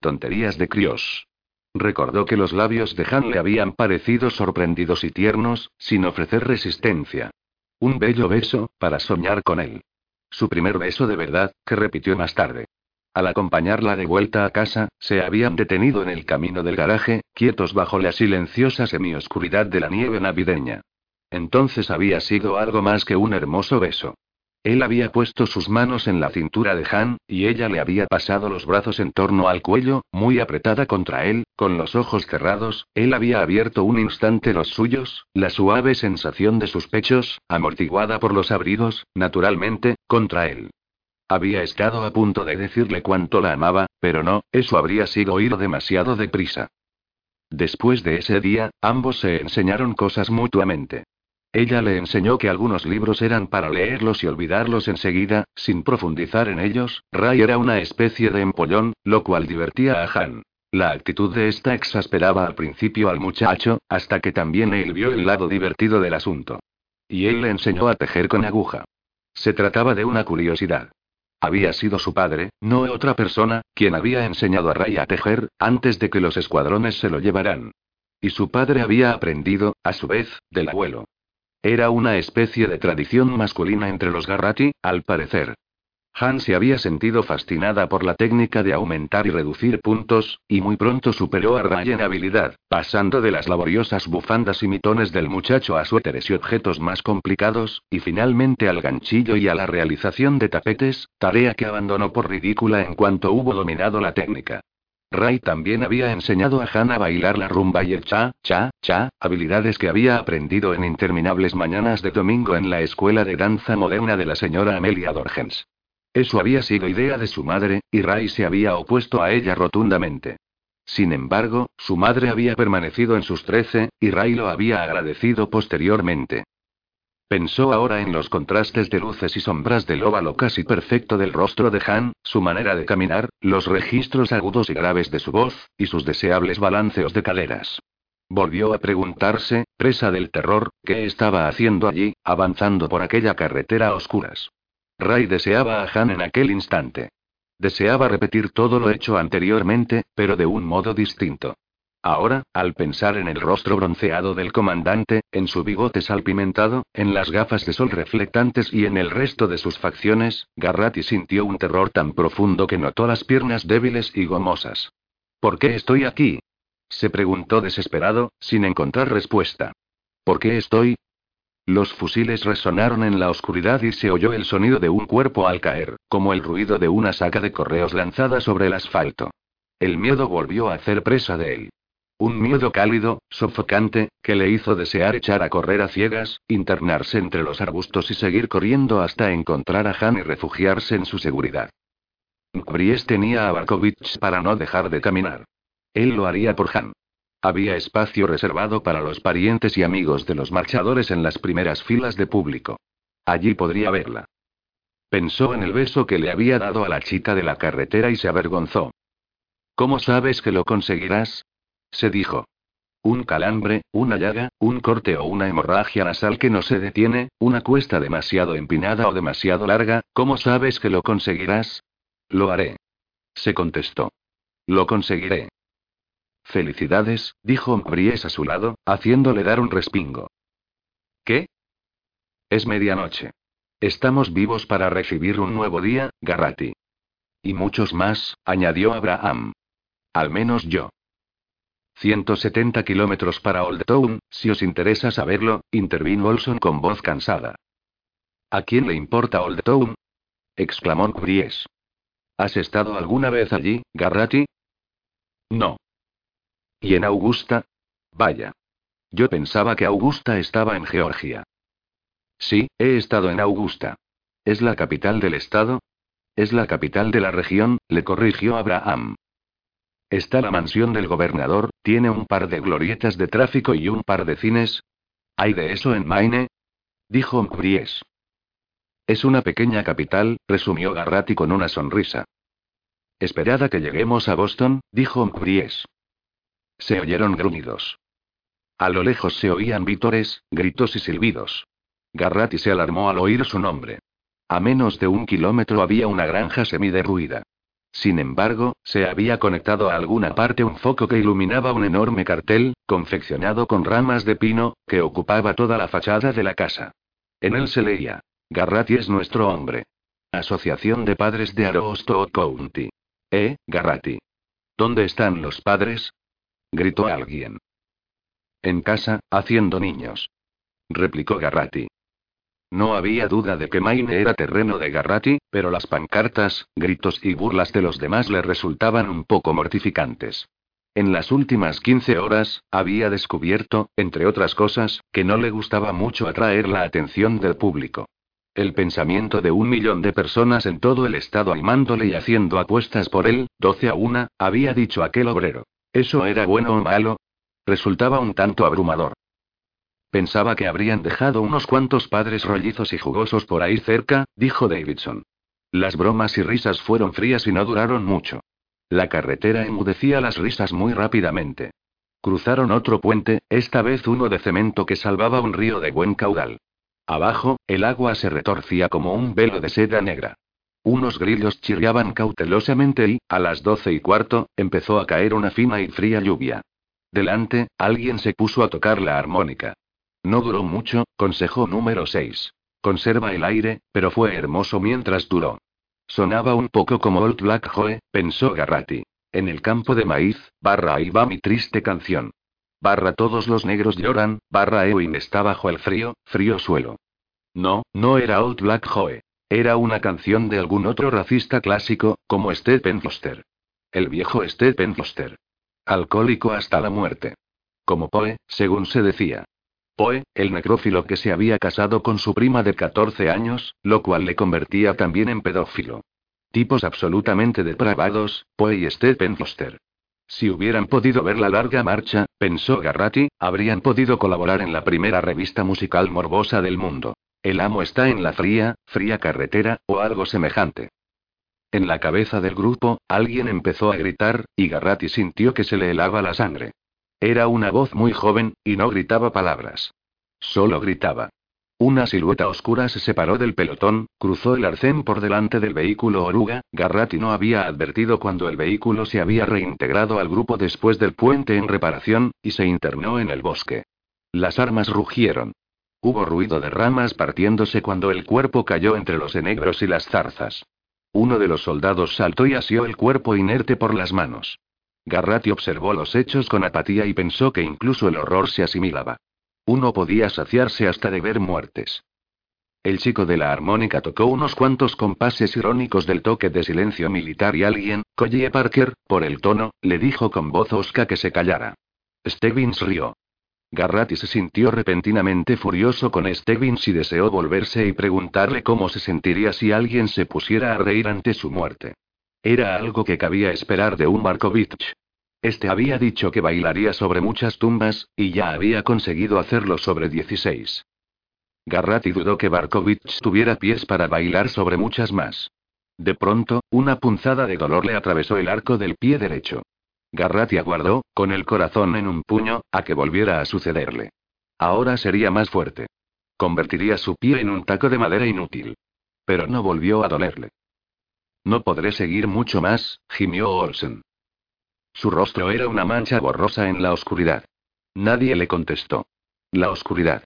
Tonterías de críos. Recordó que los labios de Han le habían parecido sorprendidos y tiernos, sin ofrecer resistencia. Un bello beso, para soñar con él. Su primer beso de verdad, que repitió más tarde. Al acompañarla de vuelta a casa, se habían detenido en el camino del garaje, quietos bajo la silenciosa semioscuridad de la nieve navideña. Entonces había sido algo más que un hermoso beso. Él había puesto sus manos en la cintura de Han, y ella le había pasado los brazos en torno al cuello, muy apretada contra él, con los ojos cerrados, él había abierto un instante los suyos, la suave sensación de sus pechos, amortiguada por los abrigos, naturalmente, contra él. Había estado a punto de decirle cuánto la amaba, pero no, eso habría sido ir demasiado deprisa. Después de ese día, ambos se enseñaron cosas mutuamente. Ella le enseñó que algunos libros eran para leerlos y olvidarlos enseguida, sin profundizar en ellos. Ray era una especie de empollón, lo cual divertía a Han. La actitud de esta exasperaba al principio al muchacho, hasta que también él vio el lado divertido del asunto. Y él le enseñó a tejer con aguja. Se trataba de una curiosidad. Había sido su padre, no otra persona, quien había enseñado a Ray a tejer, antes de que los escuadrones se lo llevaran. Y su padre había aprendido, a su vez, del abuelo. Era una especie de tradición masculina entre los Garrati, al parecer. Han se había sentido fascinada por la técnica de aumentar y reducir puntos, y muy pronto superó a Ray en habilidad, pasando de las laboriosas bufandas y mitones del muchacho a suéteres y objetos más complicados, y finalmente al ganchillo y a la realización de tapetes, tarea que abandonó por ridícula en cuanto hubo dominado la técnica. Ray también había enseñado a Han a bailar la rumba y el cha, cha, cha, habilidades que había aprendido en interminables mañanas de domingo en la escuela de danza moderna de la señora Amelia Dorgens. Eso había sido idea de su madre, y Ray se había opuesto a ella rotundamente. Sin embargo, su madre había permanecido en sus trece, y Ray lo había agradecido posteriormente. Pensó ahora en los contrastes de luces y sombras del óvalo casi perfecto del rostro de Han, su manera de caminar, los registros agudos y graves de su voz, y sus deseables balanceos de caderas. Volvió a preguntarse, presa del terror, qué estaba haciendo allí, avanzando por aquella carretera a oscuras. Ray deseaba a Han en aquel instante. Deseaba repetir todo lo hecho anteriormente, pero de un modo distinto. Ahora, al pensar en el rostro bronceado del comandante, en su bigote salpimentado, en las gafas de sol reflectantes y en el resto de sus facciones, Garratti sintió un terror tan profundo que notó las piernas débiles y gomosas. ¿Por qué estoy aquí? se preguntó desesperado, sin encontrar respuesta. ¿Por qué estoy? Los fusiles resonaron en la oscuridad y se oyó el sonido de un cuerpo al caer, como el ruido de una saca de correos lanzada sobre el asfalto. El miedo volvió a hacer presa de él. Un miedo cálido, sofocante, que le hizo desear echar a correr a ciegas, internarse entre los arbustos y seguir corriendo hasta encontrar a Han y refugiarse en su seguridad. Bries tenía a Barkovich para no dejar de caminar. Él lo haría por Han. Había espacio reservado para los parientes y amigos de los marchadores en las primeras filas de público. Allí podría verla. Pensó en el beso que le había dado a la chica de la carretera y se avergonzó. ¿Cómo sabes que lo conseguirás? se dijo. Un calambre, una llaga, un corte o una hemorragia nasal que no se detiene, una cuesta demasiado empinada o demasiado larga, ¿cómo sabes que lo conseguirás? Lo haré. Se contestó. Lo conseguiré. Felicidades, dijo Bries a su lado, haciéndole dar un respingo. ¿Qué? Es medianoche. Estamos vivos para recibir un nuevo día, Garrati. Y muchos más, añadió Abraham. Al menos yo. 170 kilómetros para Old Town, si os interesa saberlo, intervino Olson con voz cansada. ¿A quién le importa Old Town? exclamó Bries. ¿Has estado alguna vez allí, Garrati? No. ¿Y en Augusta? Vaya. Yo pensaba que Augusta estaba en Georgia. Sí, he estado en Augusta. ¿Es la capital del estado? Es la capital de la región, le corrigió Abraham. Está la mansión del gobernador, tiene un par de glorietas de tráfico y un par de cines. ¿Hay de eso en Maine? Dijo Bries. Es una pequeña capital, resumió Garratti con una sonrisa. Esperada que lleguemos a Boston, dijo Bries. Se oyeron gruñidos. A lo lejos se oían vítores, gritos y silbidos. Garratti se alarmó al oír su nombre. A menos de un kilómetro había una granja semiderruida. Sin embargo, se había conectado a alguna parte un foco que iluminaba un enorme cartel, confeccionado con ramas de pino, que ocupaba toda la fachada de la casa. En él se leía: Garratti es nuestro hombre. Asociación de Padres de Aroostook County. ¿Eh, Garratti? ¿Dónde están los padres? Gritó alguien. En casa, haciendo niños. Replicó Garratti. No había duda de que Maine era terreno de Garratti, pero las pancartas, gritos y burlas de los demás le resultaban un poco mortificantes. En las últimas 15 horas, había descubierto, entre otras cosas, que no le gustaba mucho atraer la atención del público. El pensamiento de un millón de personas en todo el estado animándole y haciendo apuestas por él, 12 a 1, había dicho aquel obrero. ¿Eso era bueno o malo? Resultaba un tanto abrumador. Pensaba que habrían dejado unos cuantos padres rollizos y jugosos por ahí cerca, dijo Davidson. Las bromas y risas fueron frías y no duraron mucho. La carretera enmudecía las risas muy rápidamente. Cruzaron otro puente, esta vez uno de cemento que salvaba un río de buen caudal. Abajo, el agua se retorcía como un velo de seda negra. Unos grillos chirriaban cautelosamente y, a las doce y cuarto, empezó a caer una fina y fría lluvia. Delante, alguien se puso a tocar la armónica. No duró mucho, consejo número 6. Conserva el aire, pero fue hermoso mientras duró. Sonaba un poco como Old Black Joe, pensó Garratti. En el campo de maíz, barra ahí va mi triste canción. Barra todos los negros lloran, barra Ewing está bajo el frío, frío suelo. No, no era Old Black Joe. Era una canción de algún otro racista clásico, como Stephen Foster. El viejo Stephen Foster. Alcohólico hasta la muerte. Como Poe, según se decía. Poe, el necrófilo que se había casado con su prima de 14 años, lo cual le convertía también en pedófilo. Tipos absolutamente depravados, Poe y Stephen Foster. Si hubieran podido ver la larga marcha, pensó Garratti, habrían podido colaborar en la primera revista musical morbosa del mundo. El amo está en la fría, fría carretera, o algo semejante. En la cabeza del grupo, alguien empezó a gritar, y Garratti sintió que se le helaba la sangre. Era una voz muy joven, y no gritaba palabras. Solo gritaba. Una silueta oscura se separó del pelotón, cruzó el arcén por delante del vehículo oruga. Garratti no había advertido cuando el vehículo se había reintegrado al grupo después del puente en reparación, y se internó en el bosque. Las armas rugieron. Hubo ruido de ramas partiéndose cuando el cuerpo cayó entre los enegros y las zarzas. Uno de los soldados saltó y asió el cuerpo inerte por las manos. Garratti observó los hechos con apatía y pensó que incluso el horror se asimilaba. Uno podía saciarse hasta de ver muertes. El chico de la armónica tocó unos cuantos compases irónicos del toque de silencio militar y alguien, Collie Parker, por el tono, le dijo con voz osca que se callara. Stebbins rió. Garratti se sintió repentinamente furioso con Stebbins y deseó volverse y preguntarle cómo se sentiría si alguien se pusiera a reír ante su muerte. Era algo que cabía esperar de un Markovich. Este había dicho que bailaría sobre muchas tumbas, y ya había conseguido hacerlo sobre 16. Garratti dudó que Barkovich tuviera pies para bailar sobre muchas más. De pronto, una punzada de dolor le atravesó el arco del pie derecho. Garratti aguardó, con el corazón en un puño, a que volviera a sucederle. Ahora sería más fuerte. Convertiría su pie en un taco de madera inútil. Pero no volvió a dolerle. No podré seguir mucho más, gimió Olsen. Su rostro era una mancha borrosa en la oscuridad. Nadie le contestó. La oscuridad.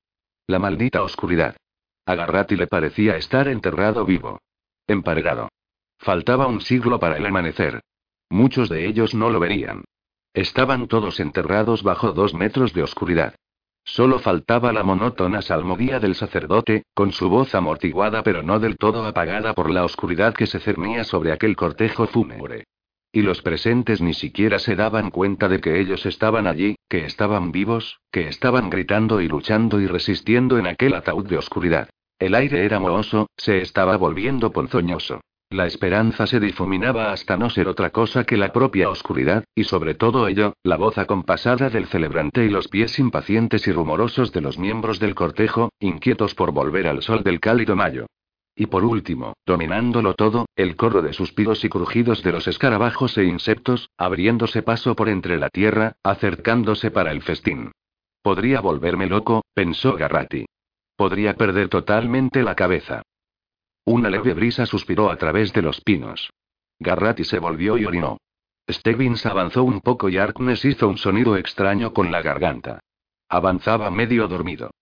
La maldita oscuridad. A Garratti le parecía estar enterrado vivo. Emparedado. Faltaba un siglo para el amanecer. Muchos de ellos no lo verían. Estaban todos enterrados bajo dos metros de oscuridad. Solo faltaba la monótona salmodía del sacerdote, con su voz amortiguada pero no del todo apagada por la oscuridad que se cernía sobre aquel cortejo fúnebre. Y los presentes ni siquiera se daban cuenta de que ellos estaban allí, que estaban vivos, que estaban gritando y luchando y resistiendo en aquel ataúd de oscuridad. El aire era mohoso, se estaba volviendo ponzoñoso. La esperanza se difuminaba hasta no ser otra cosa que la propia oscuridad, y sobre todo ello, la voz acompasada del celebrante y los pies impacientes y rumorosos de los miembros del cortejo, inquietos por volver al sol del cálido mayo. Y por último, dominándolo todo, el corro de suspiros y crujidos de los escarabajos e insectos, abriéndose paso por entre la tierra, acercándose para el festín. Podría volverme loco, pensó Garratti. Podría perder totalmente la cabeza. Una leve brisa suspiró a través de los pinos. Garratti se volvió y orinó. Stebbins avanzó un poco y Arkness hizo un sonido extraño con la garganta. Avanzaba medio dormido.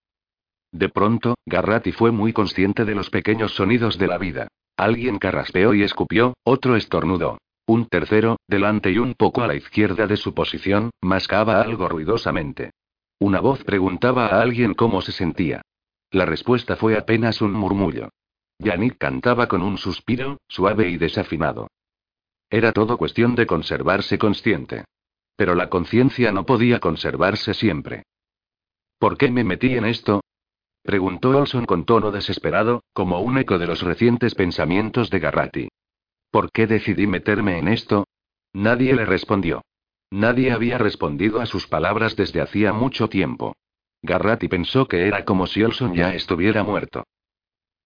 De pronto, Garratti fue muy consciente de los pequeños sonidos de la vida. Alguien carraspeó y escupió, otro estornudó. Un tercero, delante y un poco a la izquierda de su posición, mascaba algo ruidosamente. Una voz preguntaba a alguien cómo se sentía. La respuesta fue apenas un murmullo. Yannick cantaba con un suspiro, suave y desafinado. Era todo cuestión de conservarse consciente. Pero la conciencia no podía conservarse siempre. ¿Por qué me metí en esto? preguntó Olson con tono desesperado, como un eco de los recientes pensamientos de Garratti. ¿Por qué decidí meterme en esto? Nadie le respondió. Nadie había respondido a sus palabras desde hacía mucho tiempo. Garratti pensó que era como si Olson ya estuviera muerto.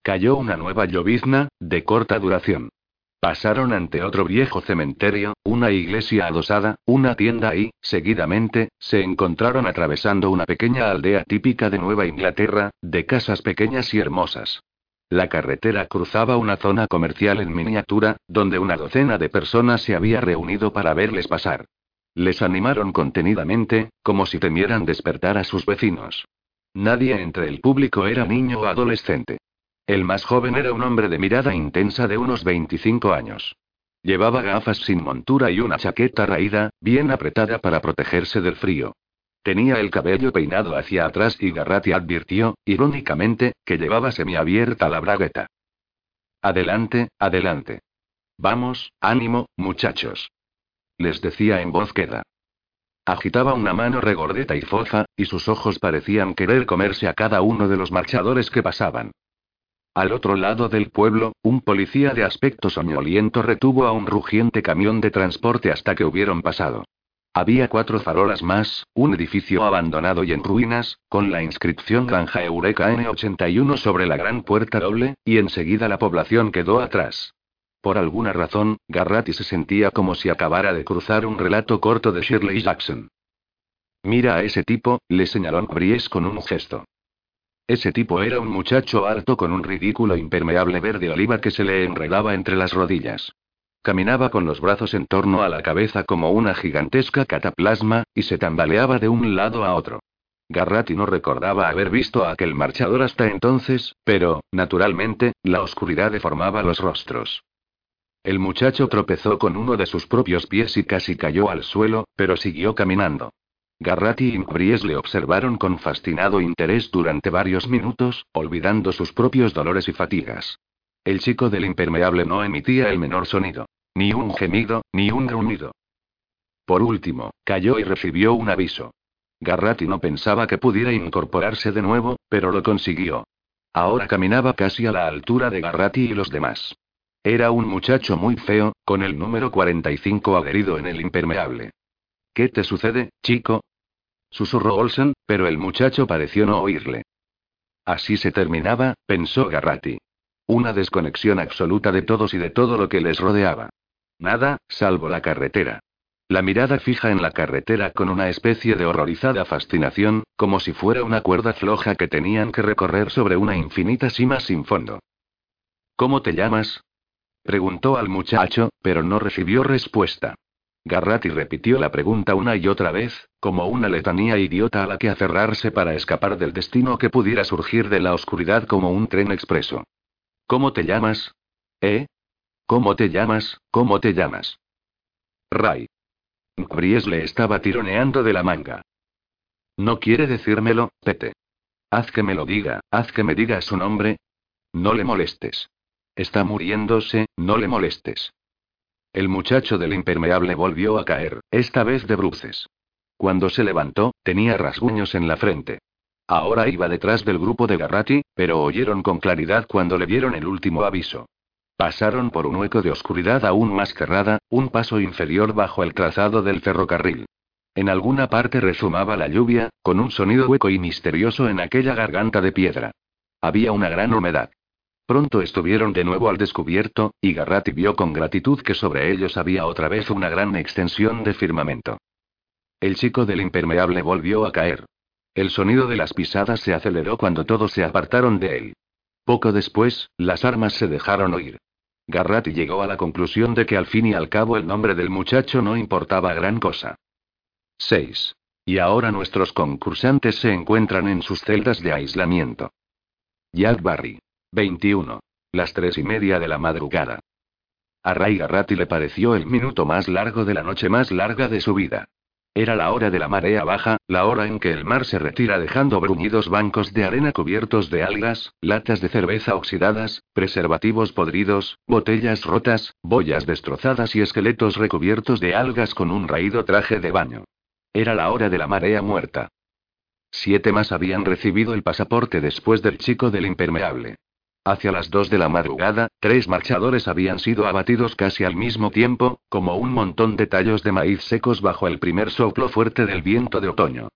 Cayó una nueva llovizna, de corta duración. Pasaron ante otro viejo cementerio, una iglesia adosada, una tienda y, seguidamente, se encontraron atravesando una pequeña aldea típica de Nueva Inglaterra, de casas pequeñas y hermosas. La carretera cruzaba una zona comercial en miniatura, donde una docena de personas se había reunido para verles pasar. Les animaron contenidamente, como si temieran despertar a sus vecinos. Nadie entre el público era niño o adolescente. El más joven era un hombre de mirada intensa de unos 25 años. Llevaba gafas sin montura y una chaqueta raída, bien apretada para protegerse del frío. Tenía el cabello peinado hacia atrás y Garratti advirtió, irónicamente, que llevaba semiabierta la bragueta. Adelante, adelante. Vamos, ánimo, muchachos. Les decía en voz queda. Agitaba una mano regordeta y fofa, y sus ojos parecían querer comerse a cada uno de los marchadores que pasaban. Al otro lado del pueblo, un policía de aspecto soñoliento retuvo a un rugiente camión de transporte hasta que hubieron pasado. Había cuatro farolas más, un edificio abandonado y en ruinas, con la inscripción Granja Eureka N81 sobre la gran puerta doble, y enseguida la población quedó atrás. Por alguna razón, Garratti se sentía como si acabara de cruzar un relato corto de Shirley Jackson. Mira a ese tipo, le señaló Bries con un gesto. Ese tipo era un muchacho alto con un ridículo impermeable verde oliva que se le enredaba entre las rodillas. Caminaba con los brazos en torno a la cabeza como una gigantesca cataplasma, y se tambaleaba de un lado a otro. Garratti no recordaba haber visto a aquel marchador hasta entonces, pero, naturalmente, la oscuridad deformaba los rostros. El muchacho tropezó con uno de sus propios pies y casi cayó al suelo, pero siguió caminando. Garratti y Mbries le observaron con fascinado interés durante varios minutos, olvidando sus propios dolores y fatigas. El chico del impermeable no emitía el menor sonido. Ni un gemido, ni un gruñido. Por último, cayó y recibió un aviso. Garratti no pensaba que pudiera incorporarse de nuevo, pero lo consiguió. Ahora caminaba casi a la altura de Garratti y los demás. Era un muchacho muy feo, con el número 45 adherido en el impermeable. ¿Qué te sucede, chico? Susurró Olsen, pero el muchacho pareció no oírle. Así se terminaba, pensó Garratti. Una desconexión absoluta de todos y de todo lo que les rodeaba. Nada, salvo la carretera. La mirada fija en la carretera con una especie de horrorizada fascinación, como si fuera una cuerda floja que tenían que recorrer sobre una infinita cima sin fondo. ¿Cómo te llamas? Preguntó al muchacho, pero no recibió respuesta. Garratti repitió la pregunta una y otra vez, como una letanía idiota a la que aferrarse para escapar del destino que pudiera surgir de la oscuridad como un tren expreso. ¿Cómo te llamas? ¿Eh? ¿Cómo te llamas? ¿Cómo te llamas? Ray. Bries le estaba tironeando de la manga. No quiere decírmelo, Pete. Haz que me lo diga, haz que me diga su nombre. No le molestes. Está muriéndose, no le molestes. El muchacho del impermeable volvió a caer, esta vez de bruces. Cuando se levantó, tenía rasguños en la frente. Ahora iba detrás del grupo de Garratti, pero oyeron con claridad cuando le dieron el último aviso. Pasaron por un hueco de oscuridad aún más cerrada, un paso inferior bajo el trazado del ferrocarril. En alguna parte resumaba la lluvia, con un sonido hueco y misterioso en aquella garganta de piedra. Había una gran humedad. Pronto estuvieron de nuevo al descubierto, y Garratti vio con gratitud que sobre ellos había otra vez una gran extensión de firmamento. El chico del impermeable volvió a caer. El sonido de las pisadas se aceleró cuando todos se apartaron de él. Poco después, las armas se dejaron oír. Garratti llegó a la conclusión de que al fin y al cabo el nombre del muchacho no importaba gran cosa. 6. Y ahora nuestros concursantes se encuentran en sus celdas de aislamiento. Jack Barry. 21. Las tres y media de la madrugada. A Ray Garratti le pareció el minuto más largo de la noche más larga de su vida. Era la hora de la marea baja, la hora en que el mar se retira dejando bruñidos bancos de arena cubiertos de algas, latas de cerveza oxidadas, preservativos podridos, botellas rotas, boyas destrozadas y esqueletos recubiertos de algas con un raído traje de baño. Era la hora de la marea muerta. Siete más habían recibido el pasaporte después del chico del impermeable. Hacia las dos de la madrugada, tres marchadores habían sido abatidos casi al mismo tiempo, como un montón de tallos de maíz secos bajo el primer soplo fuerte del viento de otoño.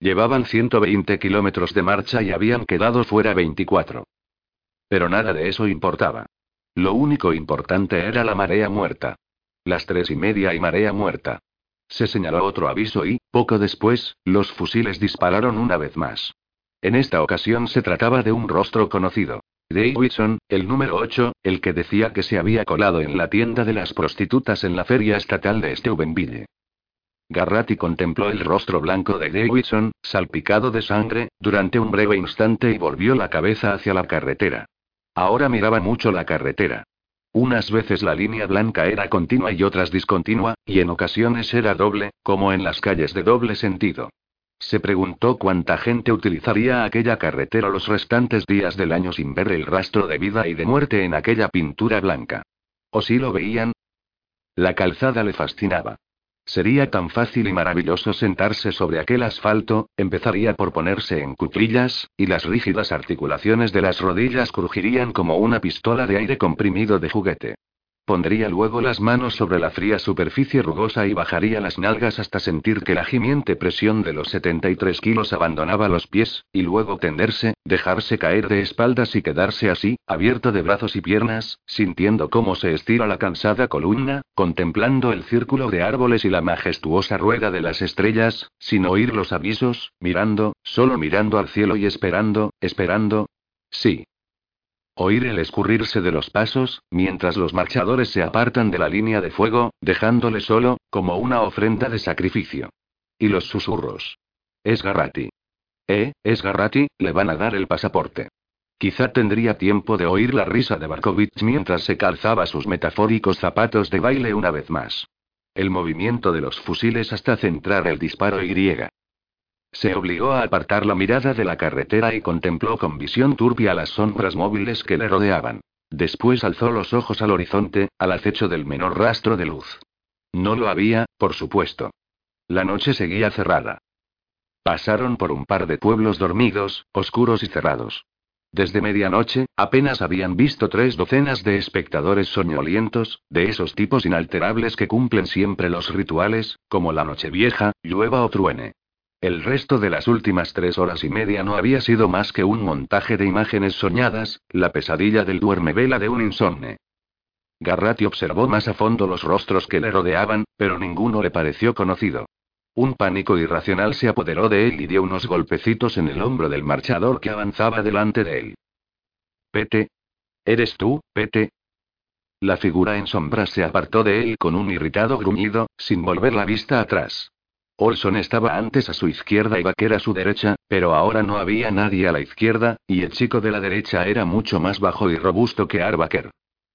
Llevaban 120 kilómetros de marcha y habían quedado fuera 24. Pero nada de eso importaba. Lo único importante era la marea muerta. Las tres y media y marea muerta. Se señaló otro aviso y, poco después, los fusiles dispararon una vez más. En esta ocasión se trataba de un rostro conocido. Davidson, el número 8, el que decía que se había colado en la tienda de las prostitutas en la feria estatal de Steubenville. Garratti contempló el rostro blanco de Davidson, salpicado de sangre, durante un breve instante y volvió la cabeza hacia la carretera. Ahora miraba mucho la carretera. Unas veces la línea blanca era continua y otras discontinua, y en ocasiones era doble, como en las calles de doble sentido. Se preguntó cuánta gente utilizaría aquella carretera los restantes días del año sin ver el rastro de vida y de muerte en aquella pintura blanca. ¿O si lo veían? La calzada le fascinaba. Sería tan fácil y maravilloso sentarse sobre aquel asfalto, empezaría por ponerse en cuclillas, y las rígidas articulaciones de las rodillas crujirían como una pistola de aire comprimido de juguete. Pondría luego las manos sobre la fría superficie rugosa y bajaría las nalgas hasta sentir que la gimiente presión de los 73 kilos abandonaba los pies, y luego tenderse, dejarse caer de espaldas y quedarse así, abierto de brazos y piernas, sintiendo cómo se estira la cansada columna, contemplando el círculo de árboles y la majestuosa rueda de las estrellas, sin oír los avisos, mirando, solo mirando al cielo y esperando, esperando. Sí, Oír el escurrirse de los pasos, mientras los marchadores se apartan de la línea de fuego, dejándole solo, como una ofrenda de sacrificio. Y los susurros. Es Garrati. Eh, es Garrati, le van a dar el pasaporte. Quizá tendría tiempo de oír la risa de Barkovich mientras se calzaba sus metafóricos zapatos de baile una vez más. El movimiento de los fusiles hasta centrar el disparo y. Se obligó a apartar la mirada de la carretera y contempló con visión turbia las sombras móviles que le rodeaban. Después alzó los ojos al horizonte, al acecho del menor rastro de luz. No lo había, por supuesto. La noche seguía cerrada. Pasaron por un par de pueblos dormidos, oscuros y cerrados. Desde medianoche, apenas habían visto tres docenas de espectadores soñolientos, de esos tipos inalterables que cumplen siempre los rituales, como la noche vieja, llueva o truene. El resto de las últimas tres horas y media no había sido más que un montaje de imágenes soñadas, la pesadilla del duerme-vela de un insomne. Garratti observó más a fondo los rostros que le rodeaban, pero ninguno le pareció conocido. Un pánico irracional se apoderó de él y dio unos golpecitos en el hombro del marchador que avanzaba delante de él. Pete. ¿Eres tú, Pete? La figura en sombras se apartó de él con un irritado gruñido, sin volver la vista atrás. Olson estaba antes a su izquierda y Baker a su derecha, pero ahora no había nadie a la izquierda, y el chico de la derecha era mucho más bajo y robusto que Arbaker.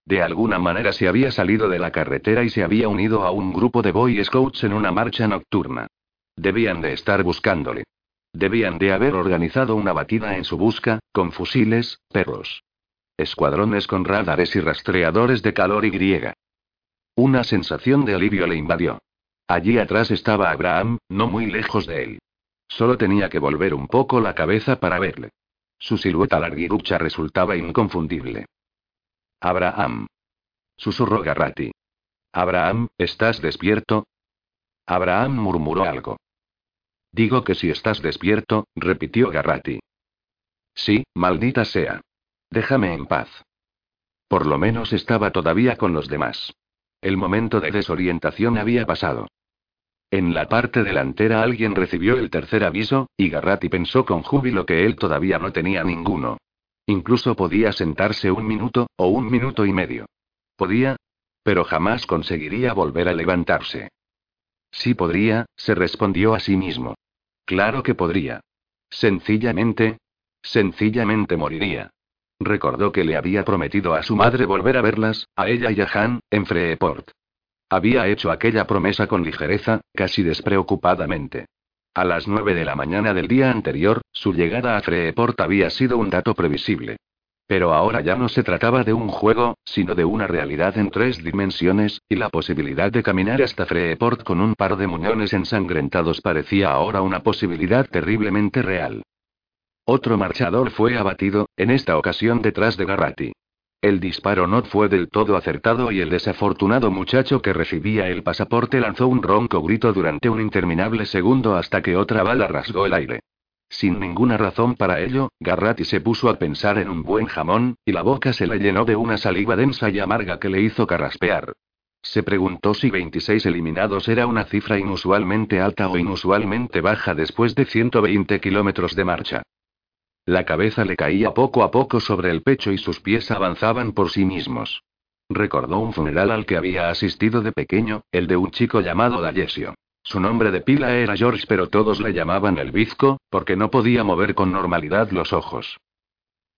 De alguna manera se había salido de la carretera y se había unido a un grupo de Boy Scouts en una marcha nocturna. Debían de estar buscándole. Debían de haber organizado una batida en su busca, con fusiles, perros. Escuadrones con radares y rastreadores de calor y griega. Una sensación de alivio le invadió. Allí atrás estaba Abraham, no muy lejos de él. Solo tenía que volver un poco la cabeza para verle. Su silueta larguirucha resultaba inconfundible. Abraham. Susurró Garrati. Abraham, ¿estás despierto? Abraham murmuró algo. Digo que si estás despierto, repitió Garrati. Sí, maldita sea. Déjame en paz. Por lo menos estaba todavía con los demás. El momento de desorientación había pasado. En la parte delantera alguien recibió el tercer aviso, y Garratti pensó con júbilo que él todavía no tenía ninguno. Incluso podía sentarse un minuto, o un minuto y medio. Podía, pero jamás conseguiría volver a levantarse. Sí podría, se respondió a sí mismo. Claro que podría. Sencillamente, sencillamente moriría. Recordó que le había prometido a su madre volver a verlas, a ella y a Han, en Freeport. Había hecho aquella promesa con ligereza, casi despreocupadamente. A las nueve de la mañana del día anterior, su llegada a Freeport había sido un dato previsible. Pero ahora ya no se trataba de un juego, sino de una realidad en tres dimensiones, y la posibilidad de caminar hasta Freeport con un par de muñones ensangrentados parecía ahora una posibilidad terriblemente real. Otro marchador fue abatido, en esta ocasión detrás de Garratti. El disparo no fue del todo acertado y el desafortunado muchacho que recibía el pasaporte lanzó un ronco grito durante un interminable segundo hasta que otra bala rasgó el aire. Sin ninguna razón para ello, Garratti se puso a pensar en un buen jamón, y la boca se le llenó de una saliva densa y amarga que le hizo carraspear. Se preguntó si 26 eliminados era una cifra inusualmente alta o inusualmente baja después de 120 kilómetros de marcha. La cabeza le caía poco a poco sobre el pecho y sus pies avanzaban por sí mismos. Recordó un funeral al que había asistido de pequeño, el de un chico llamado Dallesio. Su nombre de pila era George, pero todos le llamaban el bizco, porque no podía mover con normalidad los ojos.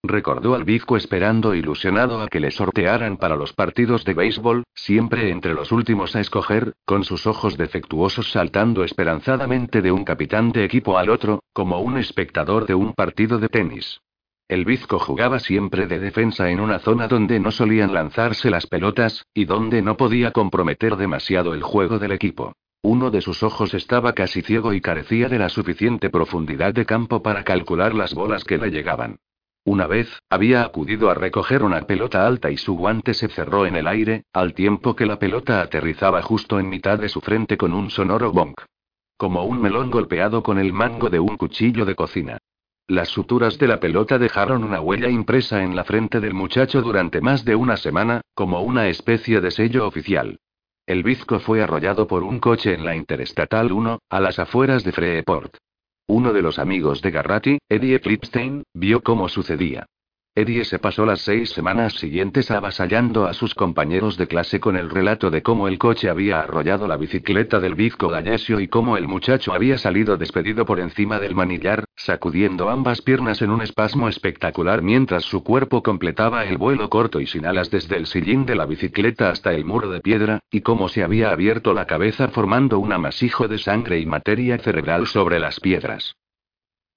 Recordó al bizco esperando ilusionado a que le sortearan para los partidos de béisbol, siempre entre los últimos a escoger, con sus ojos defectuosos saltando esperanzadamente de un capitán de equipo al otro, como un espectador de un partido de tenis. El bizco jugaba siempre de defensa en una zona donde no solían lanzarse las pelotas, y donde no podía comprometer demasiado el juego del equipo. Uno de sus ojos estaba casi ciego y carecía de la suficiente profundidad de campo para calcular las bolas que le llegaban. Una vez, había acudido a recoger una pelota alta y su guante se cerró en el aire, al tiempo que la pelota aterrizaba justo en mitad de su frente con un sonoro bonk. Como un melón golpeado con el mango de un cuchillo de cocina. Las suturas de la pelota dejaron una huella impresa en la frente del muchacho durante más de una semana, como una especie de sello oficial. El bizco fue arrollado por un coche en la Interestatal 1, a las afueras de Freeport. Uno de los amigos de Garratti, Eddie Flipstein, vio cómo sucedía. Eddie se pasó las seis semanas siguientes avasallando a sus compañeros de clase con el relato de cómo el coche había arrollado la bicicleta del bizco Gallesio y cómo el muchacho había salido despedido por encima del manillar, sacudiendo ambas piernas en un espasmo espectacular mientras su cuerpo completaba el vuelo corto y sin alas desde el sillín de la bicicleta hasta el muro de piedra, y cómo se había abierto la cabeza formando un amasijo de sangre y materia cerebral sobre las piedras.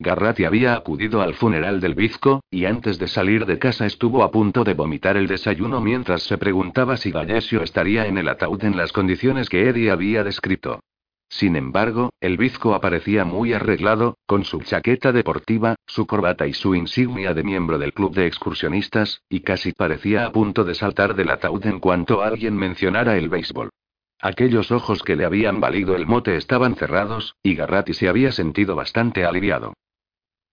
Garratti había acudido al funeral del bizco, y antes de salir de casa estuvo a punto de vomitar el desayuno mientras se preguntaba si Gallesio estaría en el ataúd en las condiciones que Eddie había descrito. Sin embargo, el bizco aparecía muy arreglado, con su chaqueta deportiva, su corbata y su insignia de miembro del club de excursionistas, y casi parecía a punto de saltar del ataúd en cuanto alguien mencionara el béisbol. Aquellos ojos que le habían valido el mote estaban cerrados, y Garratti se había sentido bastante aliviado.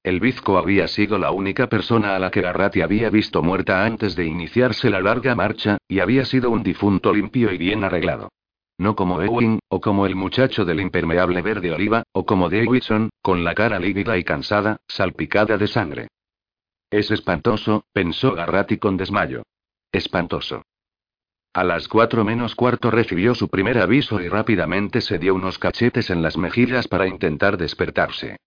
El bizco había sido la única persona a la que Garratti había visto muerta antes de iniciarse la larga marcha, y había sido un difunto limpio y bien arreglado. No como Ewing, o como el muchacho del impermeable verde oliva, o como Davidson, con la cara lívida y cansada, salpicada de sangre. Es espantoso, pensó Garratti con desmayo. Espantoso. A las cuatro menos cuarto recibió su primer aviso y rápidamente se dio unos cachetes en las mejillas para intentar despertarse.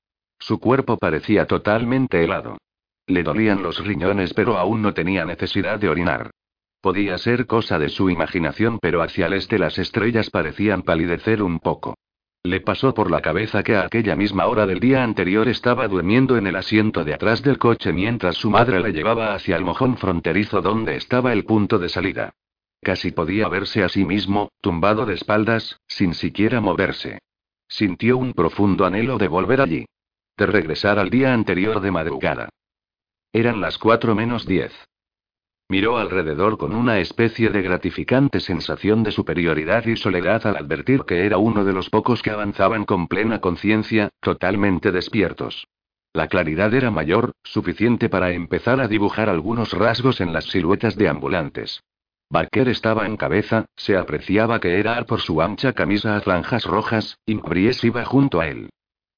Su cuerpo parecía totalmente helado. Le dolían los riñones pero aún no tenía necesidad de orinar. Podía ser cosa de su imaginación pero hacia el este las estrellas parecían palidecer un poco. Le pasó por la cabeza que a aquella misma hora del día anterior estaba durmiendo en el asiento de atrás del coche mientras su madre le llevaba hacia el mojón fronterizo donde estaba el punto de salida. Casi podía verse a sí mismo, tumbado de espaldas, sin siquiera moverse. Sintió un profundo anhelo de volver allí de regresar al día anterior de madrugada. Eran las cuatro menos diez. Miró alrededor con una especie de gratificante sensación de superioridad y soledad al advertir que era uno de los pocos que avanzaban con plena conciencia, totalmente despiertos. La claridad era mayor, suficiente para empezar a dibujar algunos rasgos en las siluetas de ambulantes. Barker estaba en cabeza, se apreciaba que era por su ancha camisa a franjas rojas, y iba junto a él.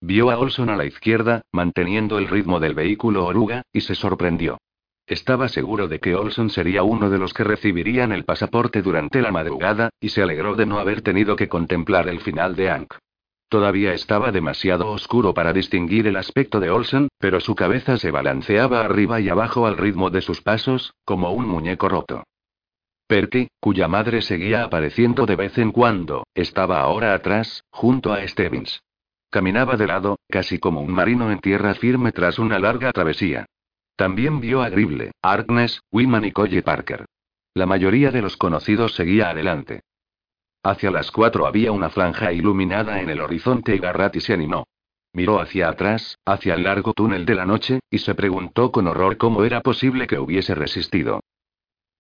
Vio a Olson a la izquierda, manteniendo el ritmo del vehículo oruga, y se sorprendió. Estaba seguro de que Olson sería uno de los que recibirían el pasaporte durante la madrugada, y se alegró de no haber tenido que contemplar el final de Ank. Todavía estaba demasiado oscuro para distinguir el aspecto de Olson, pero su cabeza se balanceaba arriba y abajo al ritmo de sus pasos, como un muñeco roto. Perky, cuya madre seguía apareciendo de vez en cuando, estaba ahora atrás, junto a Stevens. Caminaba de lado, casi como un marino en tierra firme tras una larga travesía. También vio a Gribble, Arkness, Wiman y Colle Parker. La mayoría de los conocidos seguía adelante. Hacia las cuatro había una franja iluminada en el horizonte y Garratti se animó. Miró hacia atrás, hacia el largo túnel de la noche, y se preguntó con horror cómo era posible que hubiese resistido.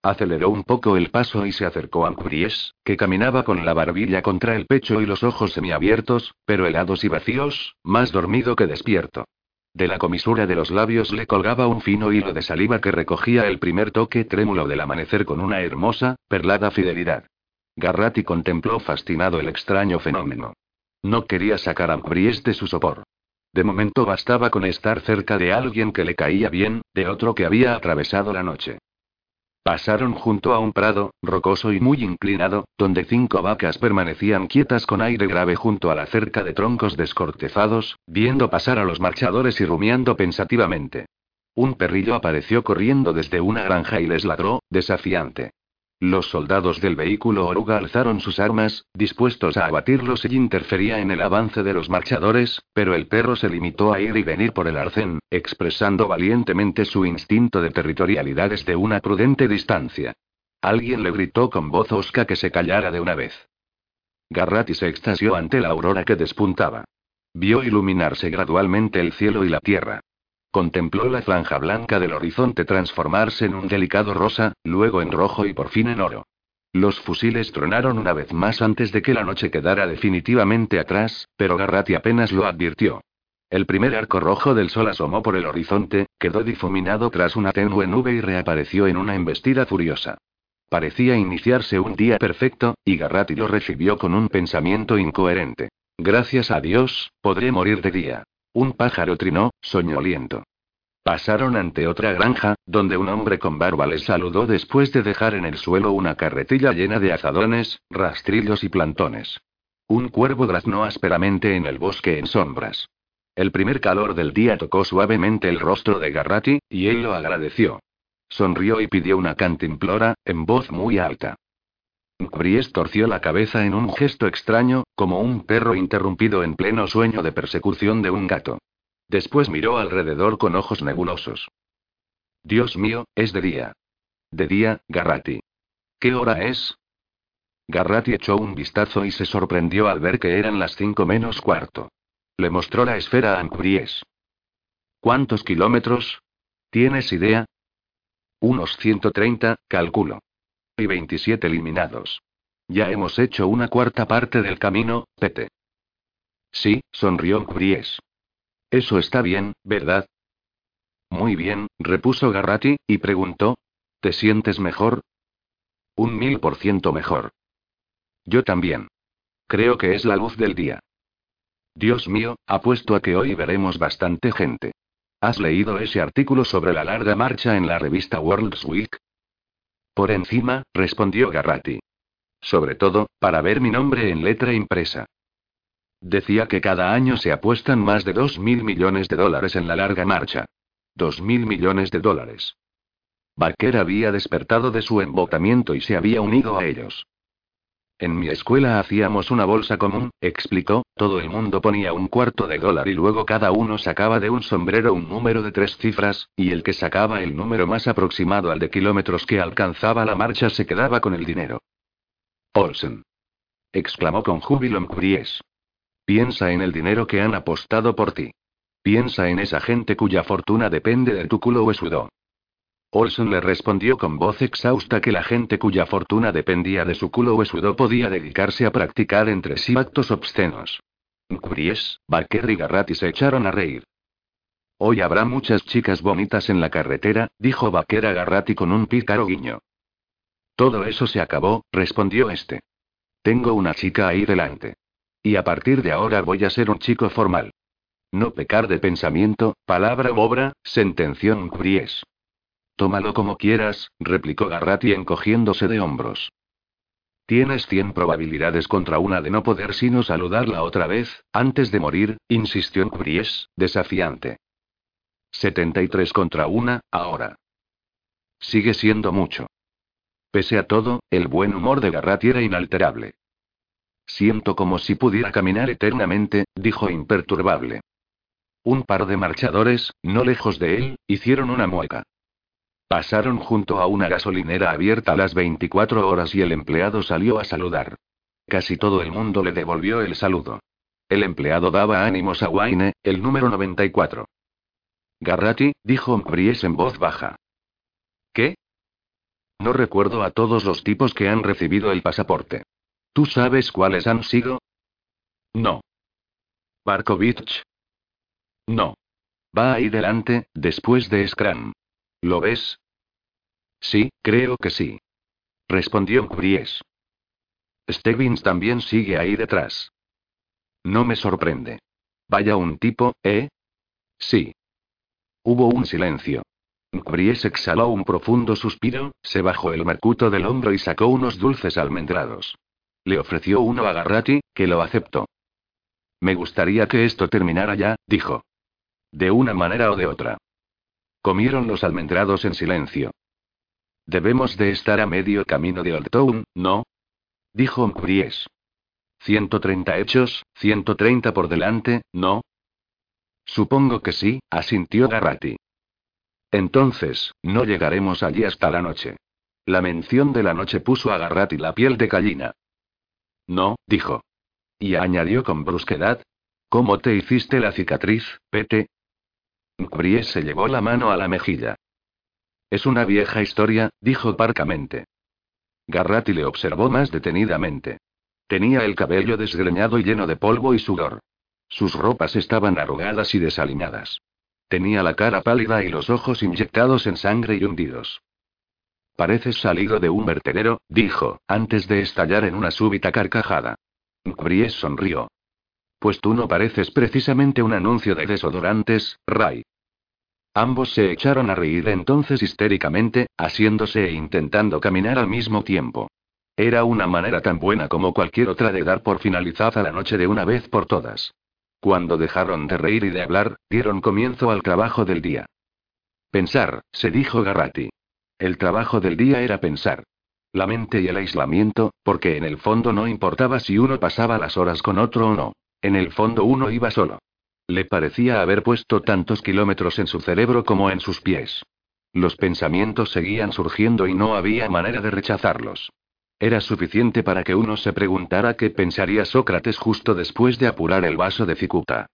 Aceleró un poco el paso y se acercó a Bries, que caminaba con la barbilla contra el pecho y los ojos semiabiertos, pero helados y vacíos, más dormido que despierto. De la comisura de los labios le colgaba un fino hilo de saliva que recogía el primer toque trémulo del amanecer con una hermosa, perlada fidelidad. Garratti contempló fascinado el extraño fenómeno. No quería sacar a Bries de su sopor. De momento bastaba con estar cerca de alguien que le caía bien, de otro que había atravesado la noche. Pasaron junto a un prado, rocoso y muy inclinado, donde cinco vacas permanecían quietas con aire grave junto a la cerca de troncos descortezados, viendo pasar a los marchadores y rumiando pensativamente. Un perrillo apareció corriendo desde una granja y les ladró, desafiante. Los soldados del vehículo oruga alzaron sus armas, dispuestos a abatirlo si interfería en el avance de los marchadores, pero el perro se limitó a ir y venir por el arcén, expresando valientemente su instinto de territorialidad desde una prudente distancia. Alguien le gritó con voz hosca que se callara de una vez. Garratti se extasió ante la aurora que despuntaba. Vio iluminarse gradualmente el cielo y la tierra. Contempló la franja blanca del horizonte transformarse en un delicado rosa, luego en rojo y por fin en oro. Los fusiles tronaron una vez más antes de que la noche quedara definitivamente atrás, pero Garratti apenas lo advirtió. El primer arco rojo del sol asomó por el horizonte, quedó difuminado tras una tenue nube y reapareció en una embestida furiosa. Parecía iniciarse un día perfecto, y Garratti lo recibió con un pensamiento incoherente. Gracias a Dios, podré morir de día. Un pájaro trinó, soñoliento. Pasaron ante otra granja, donde un hombre con barba les saludó después de dejar en el suelo una carretilla llena de azadones, rastrillos y plantones. Un cuervo graznó ásperamente en el bosque en sombras. El primer calor del día tocó suavemente el rostro de Garratti, y él lo agradeció. Sonrió y pidió una cantimplora, en voz muy alta. Bries torció la cabeza en un gesto extraño, como un perro interrumpido en pleno sueño de persecución de un gato. Después miró alrededor con ojos nebulosos. Dios mío, es de día. De día, Garratti. ¿Qué hora es? Garratti echó un vistazo y se sorprendió al ver que eran las cinco menos cuarto. Le mostró la esfera a Ancubries. ¿Cuántos kilómetros? ¿Tienes idea? Unos 130, calculo. Y 27 eliminados. Ya hemos hecho una cuarta parte del camino, Pete. Sí, sonrió Ancubries. Eso está bien, ¿verdad? Muy bien, repuso Garratti, y preguntó. ¿Te sientes mejor? Un mil por ciento mejor. Yo también. Creo que es la luz del día. Dios mío, apuesto a que hoy veremos bastante gente. ¿Has leído ese artículo sobre la larga marcha en la revista World's Week? Por encima, respondió Garratti. Sobre todo, para ver mi nombre en letra impresa. Decía que cada año se apuestan más de dos mil millones de dólares en la larga marcha. Dos mil millones de dólares. Baker había despertado de su embotamiento y se había unido a ellos. En mi escuela hacíamos una bolsa común, explicó, todo el mundo ponía un cuarto de dólar y luego cada uno sacaba de un sombrero un número de tres cifras, y el que sacaba el número más aproximado al de kilómetros que alcanzaba la marcha se quedaba con el dinero. Olsen. exclamó con júbilo Mcries. Piensa en el dinero que han apostado por ti. Piensa en esa gente cuya fortuna depende de tu culo huesudo. Olson le respondió con voz exhausta que la gente cuya fortuna dependía de su culo huesudo podía dedicarse a practicar entre sí actos obscenos. Cubries, Baker y Garratti se echaron a reír. Hoy habrá muchas chicas bonitas en la carretera, dijo Baker a Garratti con un pícaro guiño. Todo eso se acabó, respondió este. Tengo una chica ahí delante. Y a partir de ahora voy a ser un chico formal. No pecar de pensamiento, palabra u obra, sentenció Cubries. Tómalo como quieras, replicó Garratti encogiéndose de hombros. Tienes cien probabilidades contra una de no poder sino saludarla otra vez, antes de morir, insistió Cubries, desafiante. 73 contra una, ahora. Sigue siendo mucho. Pese a todo, el buen humor de Garratti era inalterable. Siento como si pudiera caminar eternamente, dijo imperturbable. Un par de marchadores, no lejos de él, hicieron una mueca. Pasaron junto a una gasolinera abierta las 24 horas y el empleado salió a saludar. Casi todo el mundo le devolvió el saludo. El empleado daba ánimos a Wayne, el número 94. Garratti, dijo Mbries en voz baja. ¿Qué? No recuerdo a todos los tipos que han recibido el pasaporte. ¿Tú sabes cuáles han sido? No. Barkovich. No. Va ahí delante, después de Scrum. ¿Lo ves? Sí, creo que sí. Respondió Cubries. Stebbins también sigue ahí detrás. No me sorprende. Vaya un tipo, ¿eh? Sí. Hubo un silencio. Cubries exhaló un profundo suspiro, se bajó el mercuto del hombro y sacó unos dulces almendrados. Le ofreció uno a Garratti, que lo aceptó. Me gustaría que esto terminara ya, dijo. De una manera o de otra. Comieron los almendrados en silencio. Debemos de estar a medio camino de Old Town, ¿no? Dijo Mcries. 130 hechos, 130 por delante, ¿no? Supongo que sí, asintió Garratti. Entonces, no llegaremos allí hasta la noche. La mención de la noche puso a Garratti la piel de gallina. No, dijo. Y añadió con brusquedad. ¿Cómo te hiciste la cicatriz, Pete? Bries se llevó la mano a la mejilla. Es una vieja historia, dijo parcamente. Garratti le observó más detenidamente. Tenía el cabello desgreñado y lleno de polvo y sudor. Sus ropas estaban arrugadas y desaliñadas. Tenía la cara pálida y los ojos inyectados en sangre y hundidos. Pareces salido de un vertedero, dijo, antes de estallar en una súbita carcajada. Bries sonrió. Pues tú no pareces precisamente un anuncio de desodorantes, Ray. Ambos se echaron a reír entonces histéricamente, asiéndose e intentando caminar al mismo tiempo. Era una manera tan buena como cualquier otra de dar por finalizada la noche de una vez por todas. Cuando dejaron de reír y de hablar, dieron comienzo al trabajo del día. Pensar, se dijo Garratti. El trabajo del día era pensar. La mente y el aislamiento, porque en el fondo no importaba si uno pasaba las horas con otro o no. En el fondo uno iba solo. Le parecía haber puesto tantos kilómetros en su cerebro como en sus pies. Los pensamientos seguían surgiendo y no había manera de rechazarlos. Era suficiente para que uno se preguntara qué pensaría Sócrates justo después de apurar el vaso de cicuta.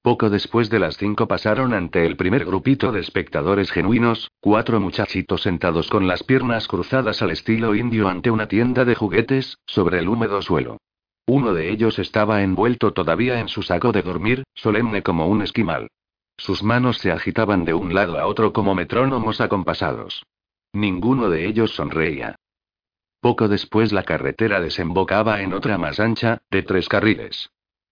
Poco después de las cinco pasaron ante el primer grupito de espectadores genuinos, cuatro muchachitos sentados con las piernas cruzadas al estilo indio ante una tienda de juguetes, sobre el húmedo suelo. Uno de ellos estaba envuelto todavía en su saco de dormir, solemne como un esquimal. Sus manos se agitaban de un lado a otro como metrónomos acompasados. Ninguno de ellos sonreía. Poco después la carretera desembocaba en otra más ancha, de tres carriles.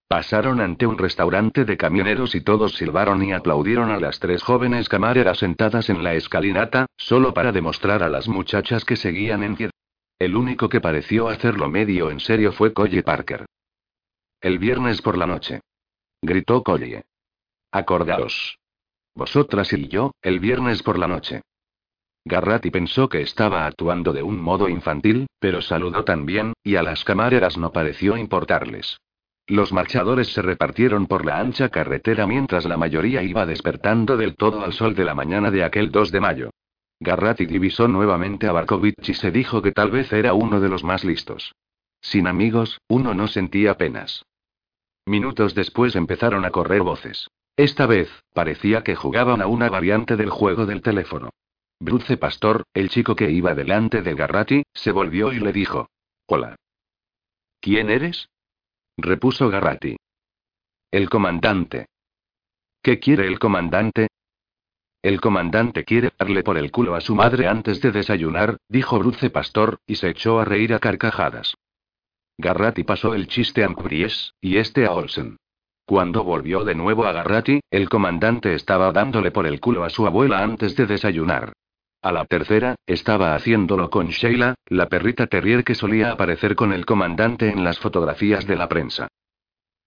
Pasaron ante un restaurante de camioneros y todos silbaron y aplaudieron a las tres jóvenes camareras sentadas en la escalinata, solo para demostrar a las muchachas que seguían en pie. El único que pareció hacerlo medio en serio fue Collie Parker. El viernes por la noche. Gritó Collie. Acordaos. Vosotras y yo, el viernes por la noche. Garratti pensó que estaba actuando de un modo infantil, pero saludó también, y a las camareras no pareció importarles. Los marchadores se repartieron por la ancha carretera mientras la mayoría iba despertando del todo al sol de la mañana de aquel 2 de mayo. Garratti divisó nuevamente a Barkovich y se dijo que tal vez era uno de los más listos. Sin amigos, uno no sentía penas. Minutos después empezaron a correr voces. Esta vez, parecía que jugaban a una variante del juego del teléfono. Bruce Pastor, el chico que iba delante de Garratti, se volvió y le dijo. Hola. ¿Quién eres? repuso Garratti. El comandante. ¿Qué quiere el comandante? El comandante quiere darle por el culo a su madre antes de desayunar, dijo Bruce Pastor, y se echó a reír a carcajadas. Garratti pasó el chiste a Mbries, y este a Olsen. Cuando volvió de nuevo a Garratti, el comandante estaba dándole por el culo a su abuela antes de desayunar. A la tercera, estaba haciéndolo con Sheila, la perrita terrier que solía aparecer con el comandante en las fotografías de la prensa.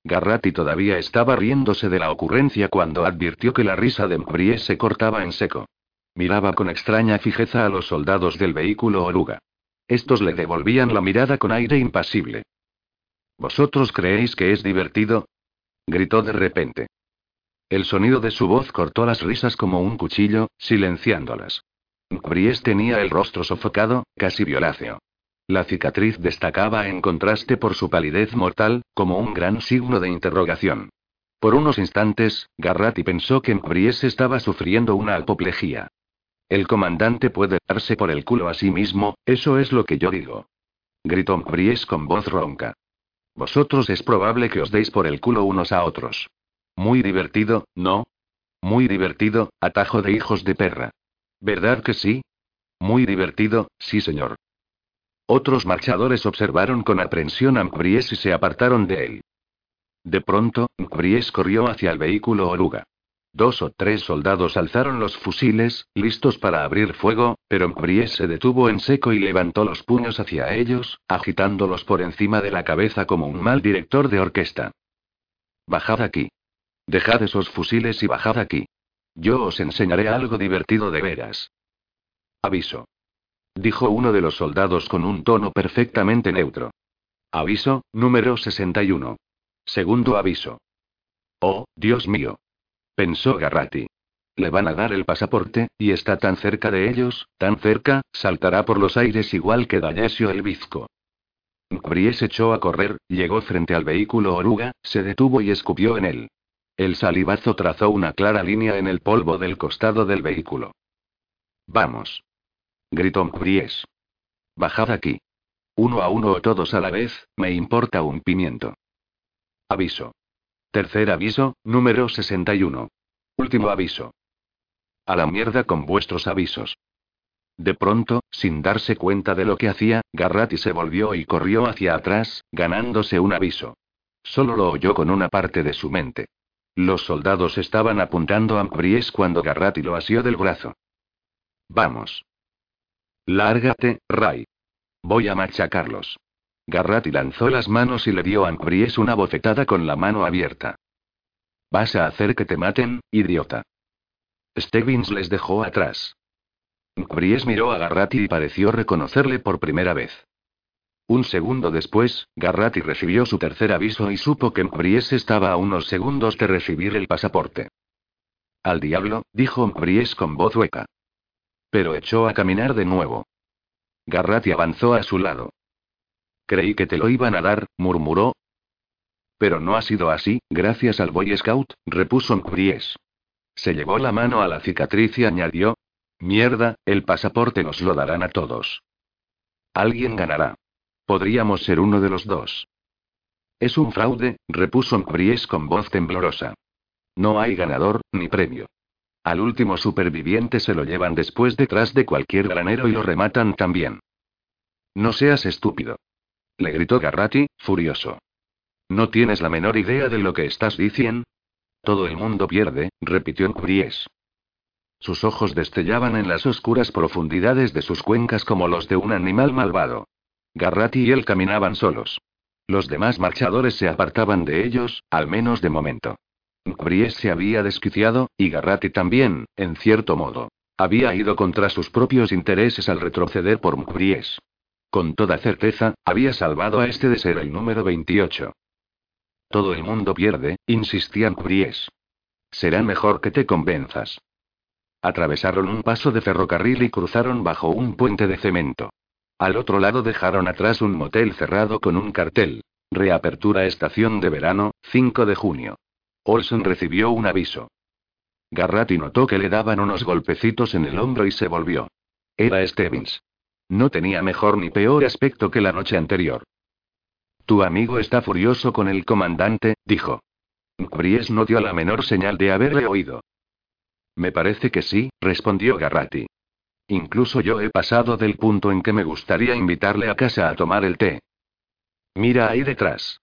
Garratti todavía estaba riéndose de la ocurrencia cuando advirtió que la risa de Mbries se cortaba en seco. Miraba con extraña fijeza a los soldados del vehículo oruga. Estos le devolvían la mirada con aire impasible. ¿Vosotros creéis que es divertido? gritó de repente. El sonido de su voz cortó las risas como un cuchillo, silenciándolas. Mbries tenía el rostro sofocado, casi violáceo. La cicatriz destacaba en contraste por su palidez mortal, como un gran signo de interrogación. Por unos instantes, Garratti pensó que Mbries estaba sufriendo una apoplejía. El comandante puede darse por el culo a sí mismo, eso es lo que yo digo. Gritó Mbries con voz ronca. Vosotros es probable que os deis por el culo unos a otros. Muy divertido, ¿no? Muy divertido, atajo de hijos de perra. ¿Verdad que sí? Muy divertido, sí señor. Otros marchadores observaron con aprensión a Mbries y se apartaron de él. De pronto, Mbries corrió hacia el vehículo oruga. Dos o tres soldados alzaron los fusiles, listos para abrir fuego, pero Mbries se detuvo en seco y levantó los puños hacia ellos, agitándolos por encima de la cabeza como un mal director de orquesta. Bajad aquí. Dejad esos fusiles y bajad aquí. Yo os enseñaré algo divertido de veras. Aviso dijo uno de los soldados con un tono perfectamente neutro. Aviso, número 61. Segundo aviso. Oh, Dios mío. Pensó Garratti. Le van a dar el pasaporte, y está tan cerca de ellos, tan cerca, saltará por los aires igual que Dallesio el bizco. Bries echó a correr, llegó frente al vehículo oruga, se detuvo y escupió en él. El salivazo trazó una clara línea en el polvo del costado del vehículo. Vamos. Gritó Bries. Bajad aquí. Uno a uno o todos a la vez, me importa un pimiento. Aviso. Tercer aviso, número 61. Último aviso. A la mierda con vuestros avisos. De pronto, sin darse cuenta de lo que hacía, Garratti se volvió y corrió hacia atrás, ganándose un aviso. Solo lo oyó con una parte de su mente. Los soldados estaban apuntando a Bries cuando Garratti lo asió del brazo. Vamos. Lárgate, Ray. Voy a machacarlos. Garratti lanzó las manos y le dio a Bries una bofetada con la mano abierta. Vas a hacer que te maten, idiota. Stebbins les dejó atrás. Bries miró a Garratti y pareció reconocerle por primera vez. Un segundo después, Garratti recibió su tercer aviso y supo que Bries estaba a unos segundos de recibir el pasaporte. Al diablo, dijo Bries con voz hueca. Pero echó a caminar de nuevo. Garratti avanzó a su lado. Creí que te lo iban a dar, murmuró. Pero no ha sido así, gracias al Boy Scout, repuso Bries. Se llevó la mano a la cicatriz y añadió, Mierda, el pasaporte nos lo darán a todos. Alguien ganará. Podríamos ser uno de los dos. Es un fraude, repuso Bries con voz temblorosa. No hay ganador, ni premio. Al último superviviente se lo llevan después detrás de cualquier granero y lo rematan también. No seas estúpido. Le gritó Garratti, furioso. ¿No tienes la menor idea de lo que estás diciendo? Todo el mundo pierde, repitió Bries. Sus ojos destellaban en las oscuras profundidades de sus cuencas como los de un animal malvado. Garratti y él caminaban solos. Los demás marchadores se apartaban de ellos, al menos de momento. Bries se había desquiciado, y Garratti también, en cierto modo. Había ido contra sus propios intereses al retroceder por Bries. Con toda certeza, había salvado a este de ser el número 28. Todo el mundo pierde, insistía Bries. Será mejor que te convenzas. Atravesaron un paso de ferrocarril y cruzaron bajo un puente de cemento. Al otro lado dejaron atrás un motel cerrado con un cartel. Reapertura estación de verano, 5 de junio. Olson recibió un aviso. Garratti notó que le daban unos golpecitos en el hombro y se volvió. Era Stevens. No tenía mejor ni peor aspecto que la noche anterior. Tu amigo está furioso con el comandante, dijo. Bries no dio la menor señal de haberle oído. Me parece que sí, respondió Garratti. Incluso yo he pasado del punto en que me gustaría invitarle a casa a tomar el té. Mira ahí detrás.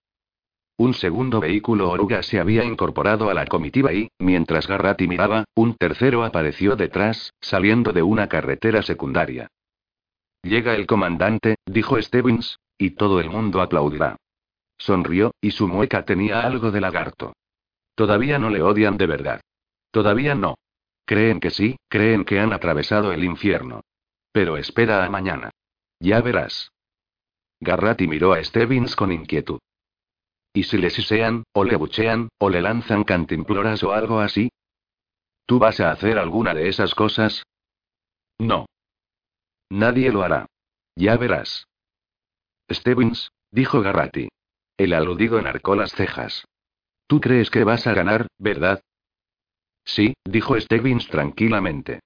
Un segundo vehículo oruga se había incorporado a la comitiva y, mientras Garratti miraba, un tercero apareció detrás, saliendo de una carretera secundaria. Llega el comandante, dijo Stevens, y todo el mundo aplaudirá. Sonrió, y su mueca tenía algo de lagarto. Todavía no le odian de verdad. Todavía no. Creen que sí, creen que han atravesado el infierno. Pero espera a mañana. Ya verás. Garratti miró a Stevens con inquietud. ¿Y si le sisean, o le buchean, o le lanzan cantimploras o algo así? ¿Tú vas a hacer alguna de esas cosas? No. Nadie lo hará. Ya verás. Stevens, dijo Garratti. El aludido enarcó las cejas. Tú crees que vas a ganar, ¿verdad? Sí, dijo Stebbins tranquilamente.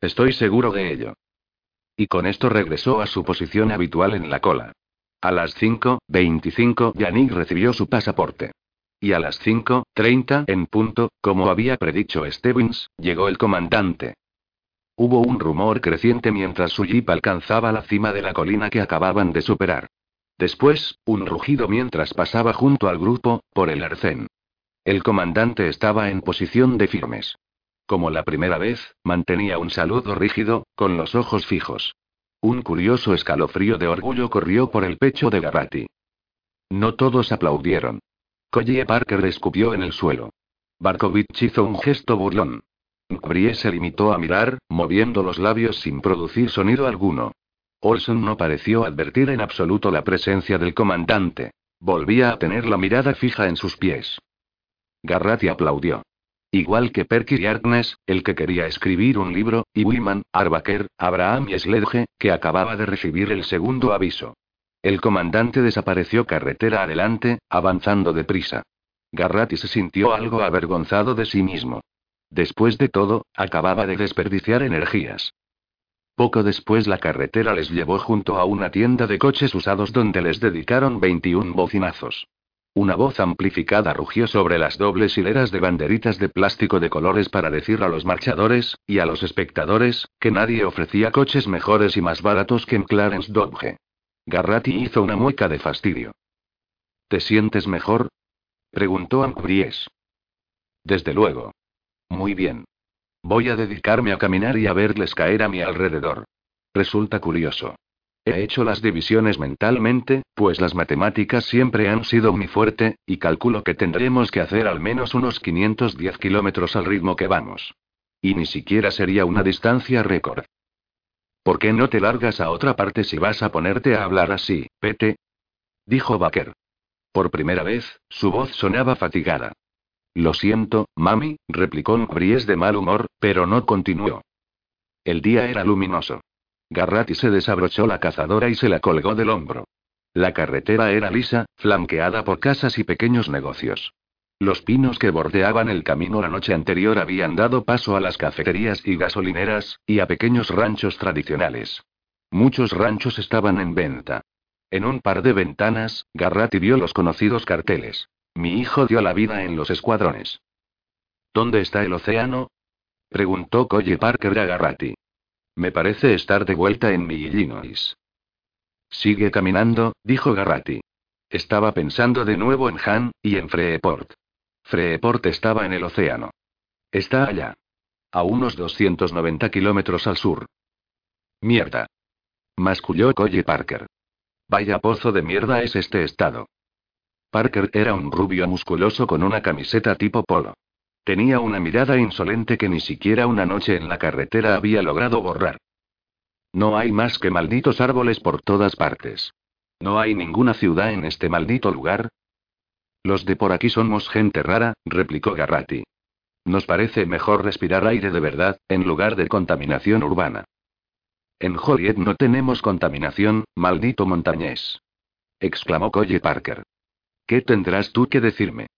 Estoy seguro de ello. Y con esto regresó a su posición habitual en la cola. A las 5.25 Yannick recibió su pasaporte. Y a las 5.30 en punto, como había predicho Stebbins, llegó el comandante. Hubo un rumor creciente mientras su jeep alcanzaba la cima de la colina que acababan de superar. Después, un rugido mientras pasaba junto al grupo, por el arcén. El comandante estaba en posición de firmes. Como la primera vez, mantenía un saludo rígido, con los ojos fijos. Un curioso escalofrío de orgullo corrió por el pecho de Garratti. No todos aplaudieron. Collie Parker escupió en el suelo. Barkovich hizo un gesto burlón. Brie se limitó a mirar, moviendo los labios sin producir sonido alguno. Olson no pareció advertir en absoluto la presencia del comandante. Volvía a tener la mirada fija en sus pies. Garratti aplaudió. Igual que Perky y Agnes, el que quería escribir un libro, y Wiman, Arbaker, Abraham y Sledge, que acababa de recibir el segundo aviso. El comandante desapareció carretera adelante, avanzando deprisa. Garratti se sintió algo avergonzado de sí mismo. Después de todo, acababa de desperdiciar energías. Poco después la carretera les llevó junto a una tienda de coches usados donde les dedicaron 21 bocinazos. Una voz amplificada rugió sobre las dobles hileras de banderitas de plástico de colores para decir a los marchadores, y a los espectadores, que nadie ofrecía coches mejores y más baratos que en Clarence Dodge. Garratti hizo una mueca de fastidio. ¿Te sientes mejor? preguntó Ampries. Desde luego. Muy bien. Voy a dedicarme a caminar y a verles caer a mi alrededor. Resulta curioso. He hecho las divisiones mentalmente, pues las matemáticas siempre han sido mi fuerte, y calculo que tendremos que hacer al menos unos 510 kilómetros al ritmo que vamos. Y ni siquiera sería una distancia récord. ¿Por qué no te largas a otra parte si vas a ponerte a hablar así, Pete? Dijo Baker. Por primera vez, su voz sonaba fatigada. Lo siento, mami, replicó Bries de mal humor, pero no continuó. El día era luminoso. Garratti se desabrochó la cazadora y se la colgó del hombro. La carretera era lisa, flanqueada por casas y pequeños negocios. Los pinos que bordeaban el camino la noche anterior habían dado paso a las cafeterías y gasolineras, y a pequeños ranchos tradicionales. Muchos ranchos estaban en venta. En un par de ventanas, Garratti vio los conocidos carteles. Mi hijo dio la vida en los escuadrones. ¿Dónde está el océano? preguntó Colle Parker a Garratti. Me parece estar de vuelta en mi Illinois. Sigue caminando, dijo Garratti. Estaba pensando de nuevo en Han, y en Freeport. Freeport estaba en el océano. Está allá. A unos 290 kilómetros al sur. Mierda. Masculló Colle Parker. Vaya pozo de mierda es este estado. Parker era un rubio musculoso con una camiseta tipo polo. Tenía una mirada insolente que ni siquiera una noche en la carretera había logrado borrar. No hay más que malditos árboles por todas partes. ¿No hay ninguna ciudad en este maldito lugar? Los de por aquí somos gente rara, replicó Garratti. Nos parece mejor respirar aire de verdad, en lugar de contaminación urbana. En Joliet no tenemos contaminación, maldito montañés. exclamó Colle Parker. ¿Qué tendrás tú que decirme?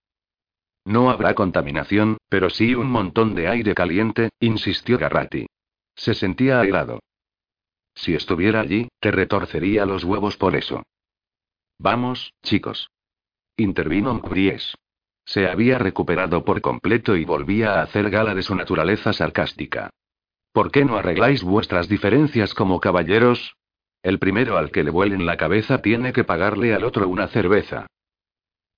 No habrá contaminación, pero sí un montón de aire caliente, insistió Garratti. Se sentía airado. Si estuviera allí, te retorcería los huevos por eso. Vamos, chicos. Intervino Mcries. Se había recuperado por completo y volvía a hacer gala de su naturaleza sarcástica. ¿Por qué no arregláis vuestras diferencias como caballeros? El primero al que le vuelen la cabeza tiene que pagarle al otro una cerveza.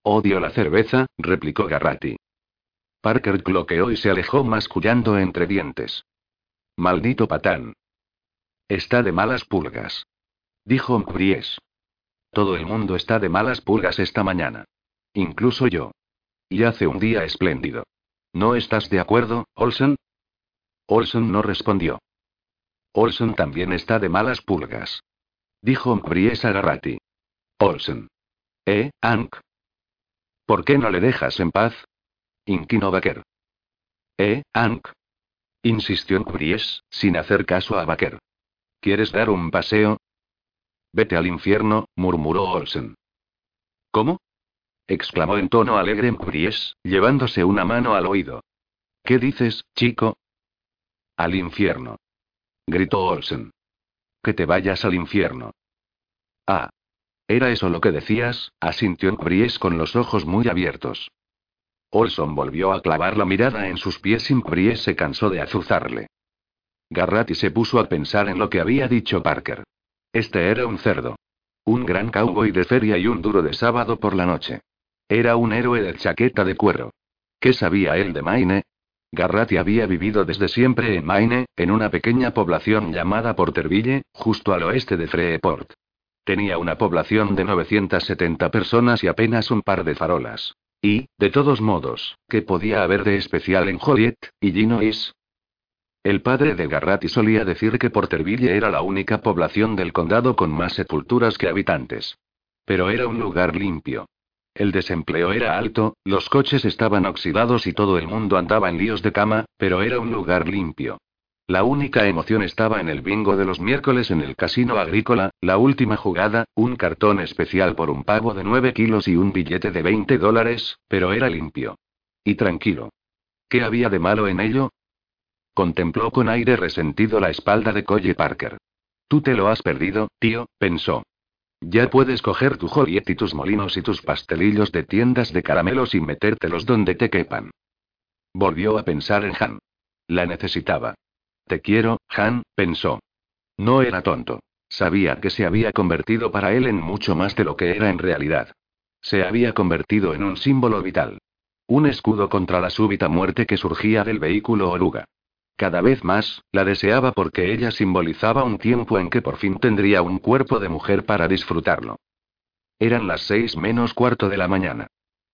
Odio la cerveza, replicó Garratti. Parker cloqueó y se alejó mascullando entre dientes. Maldito patán. Está de malas pulgas. Dijo Mbries. Todo el mundo está de malas pulgas esta mañana. Incluso yo. Y hace un día espléndido. ¿No estás de acuerdo, Olsen? Olsen no respondió. Olsen también está de malas pulgas. Dijo Mbries a Garratti. Olsen. ¿Eh, Ank? ¿Por qué no le dejas en paz? Inquino Baker. ¿Eh, Ank? Insistió Bries, sin hacer caso a Baker. ¿Quieres dar un paseo? Vete al infierno, murmuró Olsen. ¿Cómo? exclamó en tono alegre Bries, llevándose una mano al oído. ¿Qué dices, chico? Al infierno. Gritó Olsen. Que te vayas al infierno. Ah. ¿Era eso lo que decías? asintió Bries con los ojos muy abiertos. Olson volvió a clavar la mirada en sus pies y Bries se cansó de azuzarle. Garratti se puso a pensar en lo que había dicho Parker. Este era un cerdo. Un gran cowboy de feria y un duro de sábado por la noche. Era un héroe de chaqueta de cuero. ¿Qué sabía él de Maine? Garratti había vivido desde siempre en Maine, en una pequeña población llamada Porterville, justo al oeste de Freeport. Tenía una población de 970 personas y apenas un par de farolas. Y, de todos modos, ¿qué podía haber de especial en Joliet, Illinois? El padre de Garratti solía decir que Porterville era la única población del condado con más sepulturas que habitantes. Pero era un lugar limpio. El desempleo era alto, los coches estaban oxidados y todo el mundo andaba en líos de cama, pero era un lugar limpio. La única emoción estaba en el bingo de los miércoles en el casino agrícola, la última jugada, un cartón especial por un pavo de 9 kilos y un billete de 20 dólares, pero era limpio. Y tranquilo. ¿Qué había de malo en ello? Contempló con aire resentido la espalda de Colle Parker. Tú te lo has perdido, tío, pensó. Ya puedes coger tu Joliet y tus molinos y tus pastelillos de tiendas de caramelos y metértelos donde te quepan. Volvió a pensar en Han. La necesitaba. Te quiero, Han, pensó. No era tonto. Sabía que se había convertido para él en mucho más de lo que era en realidad. Se había convertido en un símbolo vital. Un escudo contra la súbita muerte que surgía del vehículo oruga. Cada vez más, la deseaba porque ella simbolizaba un tiempo en que por fin tendría un cuerpo de mujer para disfrutarlo. Eran las seis menos cuarto de la mañana.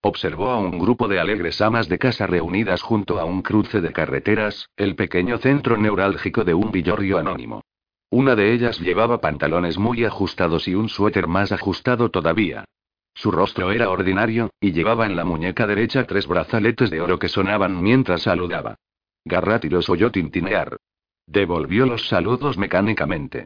Observó a un grupo de alegres amas de casa reunidas junto a un cruce de carreteras, el pequeño centro neurálgico de un villorrio anónimo. Una de ellas llevaba pantalones muy ajustados y un suéter más ajustado todavía. Su rostro era ordinario, y llevaba en la muñeca derecha tres brazaletes de oro que sonaban mientras saludaba. Garratti los oyó tintinear. Devolvió los saludos mecánicamente.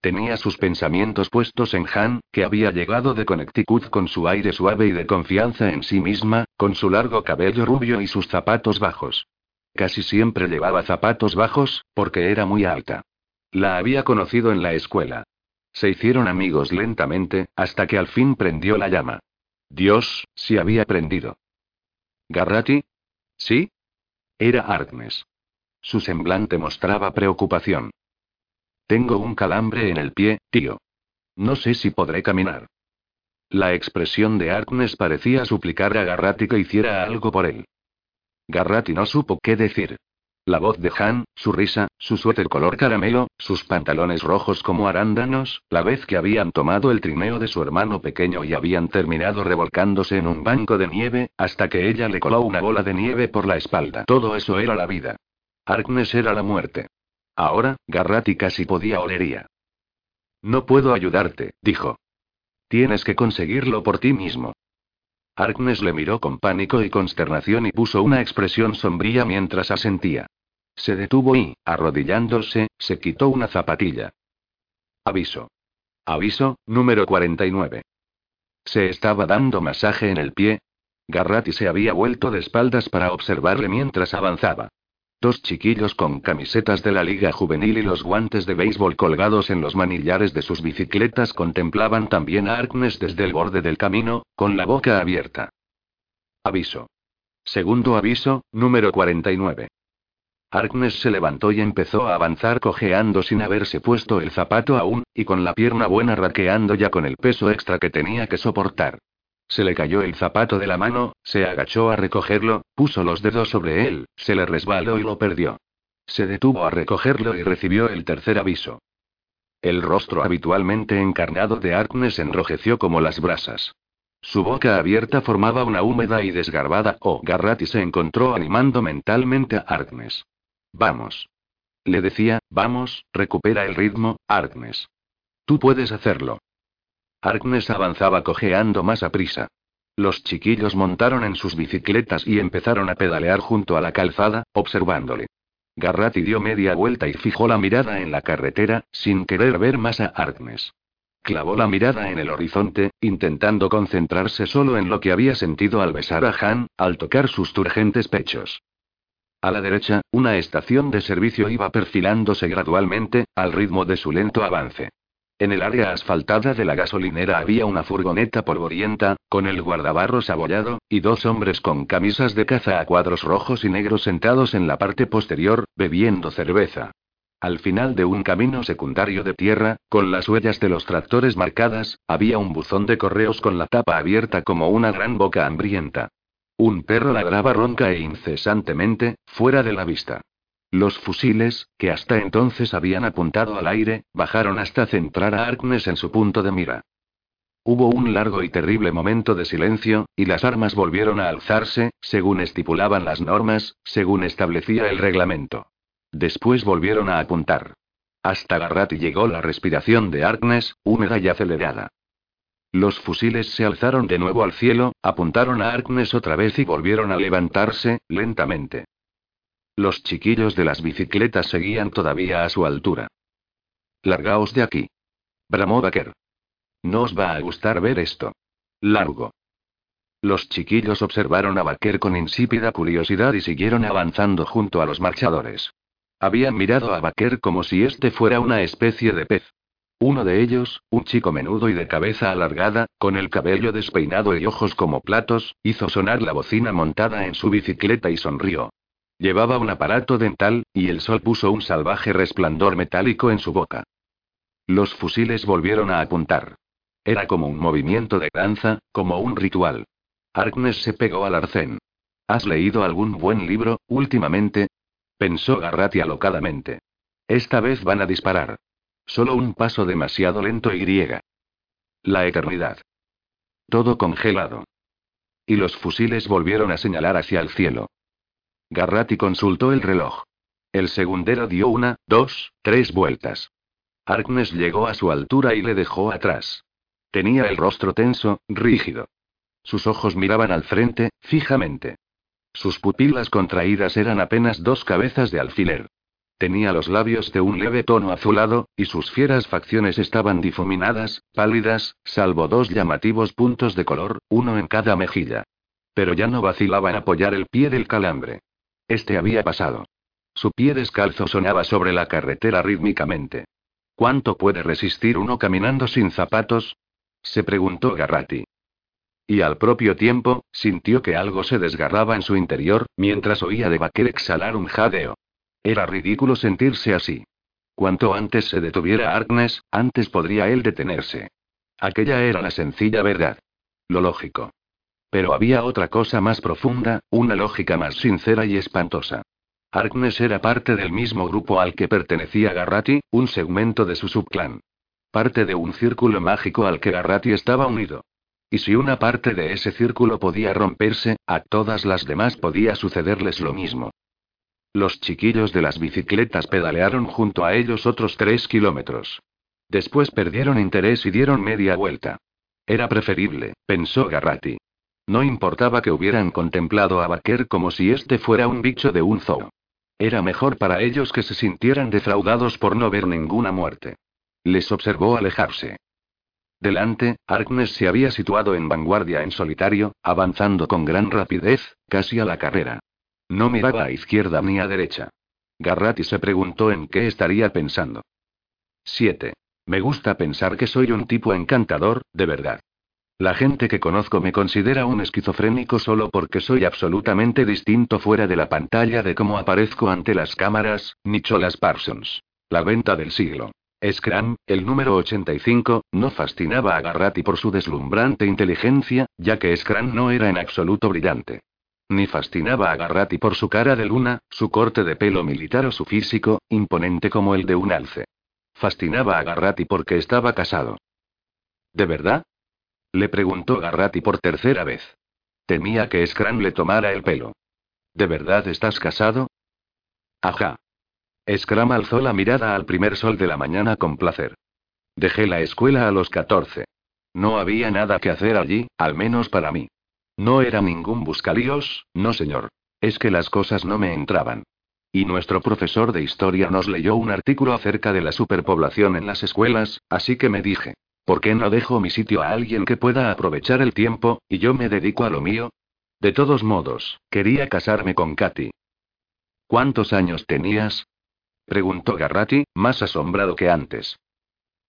Tenía sus pensamientos puestos en Han, que había llegado de Connecticut con su aire suave y de confianza en sí misma, con su largo cabello rubio y sus zapatos bajos. Casi siempre llevaba zapatos bajos, porque era muy alta. La había conocido en la escuela. Se hicieron amigos lentamente, hasta que al fin prendió la llama. Dios, si había prendido. ¿Garrati? ¿Sí? Era Artnes. Su semblante mostraba preocupación. Tengo un calambre en el pie, tío. No sé si podré caminar. La expresión de Arknes parecía suplicar a Garratti que hiciera algo por él. Garratti no supo qué decir. La voz de Han, su risa, su suéter color caramelo, sus pantalones rojos como arándanos, la vez que habían tomado el trineo de su hermano pequeño y habían terminado revolcándose en un banco de nieve, hasta que ella le coló una bola de nieve por la espalda. Todo eso era la vida. Arknes era la muerte. Ahora, Garratti casi podía olería. No puedo ayudarte, dijo. Tienes que conseguirlo por ti mismo. Arknes le miró con pánico y consternación y puso una expresión sombría mientras asentía. Se detuvo y, arrodillándose, se quitó una zapatilla. Aviso. Aviso, número 49. Se estaba dando masaje en el pie. Garratti se había vuelto de espaldas para observarle mientras avanzaba. Dos chiquillos con camisetas de la liga juvenil y los guantes de béisbol colgados en los manillares de sus bicicletas contemplaban también a Arknes desde el borde del camino, con la boca abierta. Aviso. Segundo aviso, número 49. Arknes se levantó y empezó a avanzar cojeando sin haberse puesto el zapato aún, y con la pierna buena raqueando ya con el peso extra que tenía que soportar. Se le cayó el zapato de la mano, se agachó a recogerlo, puso los dedos sobre él, se le resbaló y lo perdió. Se detuvo a recogerlo y recibió el tercer aviso. El rostro habitualmente encarnado de Arknes enrojeció como las brasas. Su boca abierta formaba una húmeda y desgarbada O. Garratti se encontró animando mentalmente a Arknes. Vamos. Le decía, vamos, recupera el ritmo, Arknes. Tú puedes hacerlo. Arknes avanzaba cojeando más a prisa. Los chiquillos montaron en sus bicicletas y empezaron a pedalear junto a la calzada, observándole. Garratti dio media vuelta y fijó la mirada en la carretera, sin querer ver más a Arknes. Clavó la mirada en el horizonte, intentando concentrarse solo en lo que había sentido al besar a Han, al tocar sus turgentes pechos. A la derecha, una estación de servicio iba perfilándose gradualmente, al ritmo de su lento avance. En el área asfaltada de la gasolinera había una furgoneta polvorienta, con el guardabarros abollado, y dos hombres con camisas de caza a cuadros rojos y negros sentados en la parte posterior, bebiendo cerveza. Al final de un camino secundario de tierra, con las huellas de los tractores marcadas, había un buzón de correos con la tapa abierta como una gran boca hambrienta. Un perro ladraba ronca e incesantemente, fuera de la vista. Los fusiles, que hasta entonces habían apuntado al aire, bajaron hasta centrar a Arknes en su punto de mira. Hubo un largo y terrible momento de silencio, y las armas volvieron a alzarse, según estipulaban las normas, según establecía el reglamento. Después volvieron a apuntar. Hasta Garratti llegó la respiración de Arknes, húmeda y acelerada. Los fusiles se alzaron de nuevo al cielo, apuntaron a Arknes otra vez y volvieron a levantarse, lentamente. Los chiquillos de las bicicletas seguían todavía a su altura. Largaos de aquí. Bramó Baker. No os va a gustar ver esto. Largo. Los chiquillos observaron a Baker con insípida curiosidad y siguieron avanzando junto a los marchadores. Habían mirado a Baker como si este fuera una especie de pez. Uno de ellos, un chico menudo y de cabeza alargada, con el cabello despeinado y ojos como platos, hizo sonar la bocina montada en su bicicleta y sonrió. Llevaba un aparato dental, y el sol puso un salvaje resplandor metálico en su boca. Los fusiles volvieron a apuntar. Era como un movimiento de danza, como un ritual. Harkness se pegó al arcén. ¿Has leído algún buen libro, últimamente? Pensó Garratti alocadamente. Esta vez van a disparar. Solo un paso demasiado lento y griega. La eternidad. Todo congelado. Y los fusiles volvieron a señalar hacia el cielo. Garratti consultó el reloj. El segundero dio una, dos, tres vueltas. Harkness llegó a su altura y le dejó atrás. Tenía el rostro tenso, rígido. Sus ojos miraban al frente, fijamente. Sus pupilas contraídas eran apenas dos cabezas de alfiler. Tenía los labios de un leve tono azulado, y sus fieras facciones estaban difuminadas, pálidas, salvo dos llamativos puntos de color, uno en cada mejilla. Pero ya no vacilaba en apoyar el pie del calambre. Este había pasado. Su pie descalzo sonaba sobre la carretera rítmicamente. ¿Cuánto puede resistir uno caminando sin zapatos? se preguntó Garratti. Y al propio tiempo, sintió que algo se desgarraba en su interior, mientras oía de Baker exhalar un jadeo. Era ridículo sentirse así. Cuanto antes se detuviera Arkness, antes podría él detenerse. Aquella era la sencilla verdad. Lo lógico. Pero había otra cosa más profunda, una lógica más sincera y espantosa. Arkness era parte del mismo grupo al que pertenecía Garratti, un segmento de su subclan. Parte de un círculo mágico al que Garratti estaba unido. Y si una parte de ese círculo podía romperse, a todas las demás podía sucederles lo mismo. Los chiquillos de las bicicletas pedalearon junto a ellos otros tres kilómetros. Después perdieron interés y dieron media vuelta. Era preferible, pensó Garratti. No importaba que hubieran contemplado a Baker como si este fuera un bicho de un zoo. Era mejor para ellos que se sintieran defraudados por no ver ninguna muerte. Les observó alejarse. Delante, Arkness se había situado en vanguardia en solitario, avanzando con gran rapidez, casi a la carrera. No miraba a izquierda ni a derecha. Garratti se preguntó en qué estaría pensando. 7. Me gusta pensar que soy un tipo encantador, de verdad. La gente que conozco me considera un esquizofrénico solo porque soy absolutamente distinto fuera de la pantalla de cómo aparezco ante las cámaras, Nicholas Parsons. La venta del siglo. Scram, el número 85, no fascinaba a Garratti por su deslumbrante inteligencia, ya que Scram no era en absoluto brillante. Ni fascinaba a Garratti por su cara de luna, su corte de pelo militar o su físico, imponente como el de un alce. Fascinaba a Garratti porque estaba casado. ¿De verdad? Le preguntó Garratti por tercera vez. Temía que Scran le tomara el pelo. ¿De verdad estás casado? Ajá. Scram alzó la mirada al primer sol de la mañana con placer. Dejé la escuela a los 14. No había nada que hacer allí, al menos para mí. No era ningún buscalíos, no señor. Es que las cosas no me entraban. Y nuestro profesor de historia nos leyó un artículo acerca de la superpoblación en las escuelas, así que me dije, ¿Por qué no dejo mi sitio a alguien que pueda aprovechar el tiempo, y yo me dedico a lo mío? De todos modos, quería casarme con Katy. ¿Cuántos años tenías? preguntó Garratti, más asombrado que antes.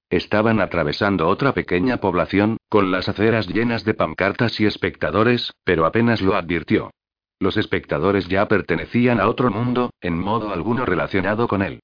Estaban atravesando otra pequeña población, con las aceras llenas de pancartas y espectadores, pero apenas lo advirtió. Los espectadores ya pertenecían a otro mundo, en modo alguno relacionado con él.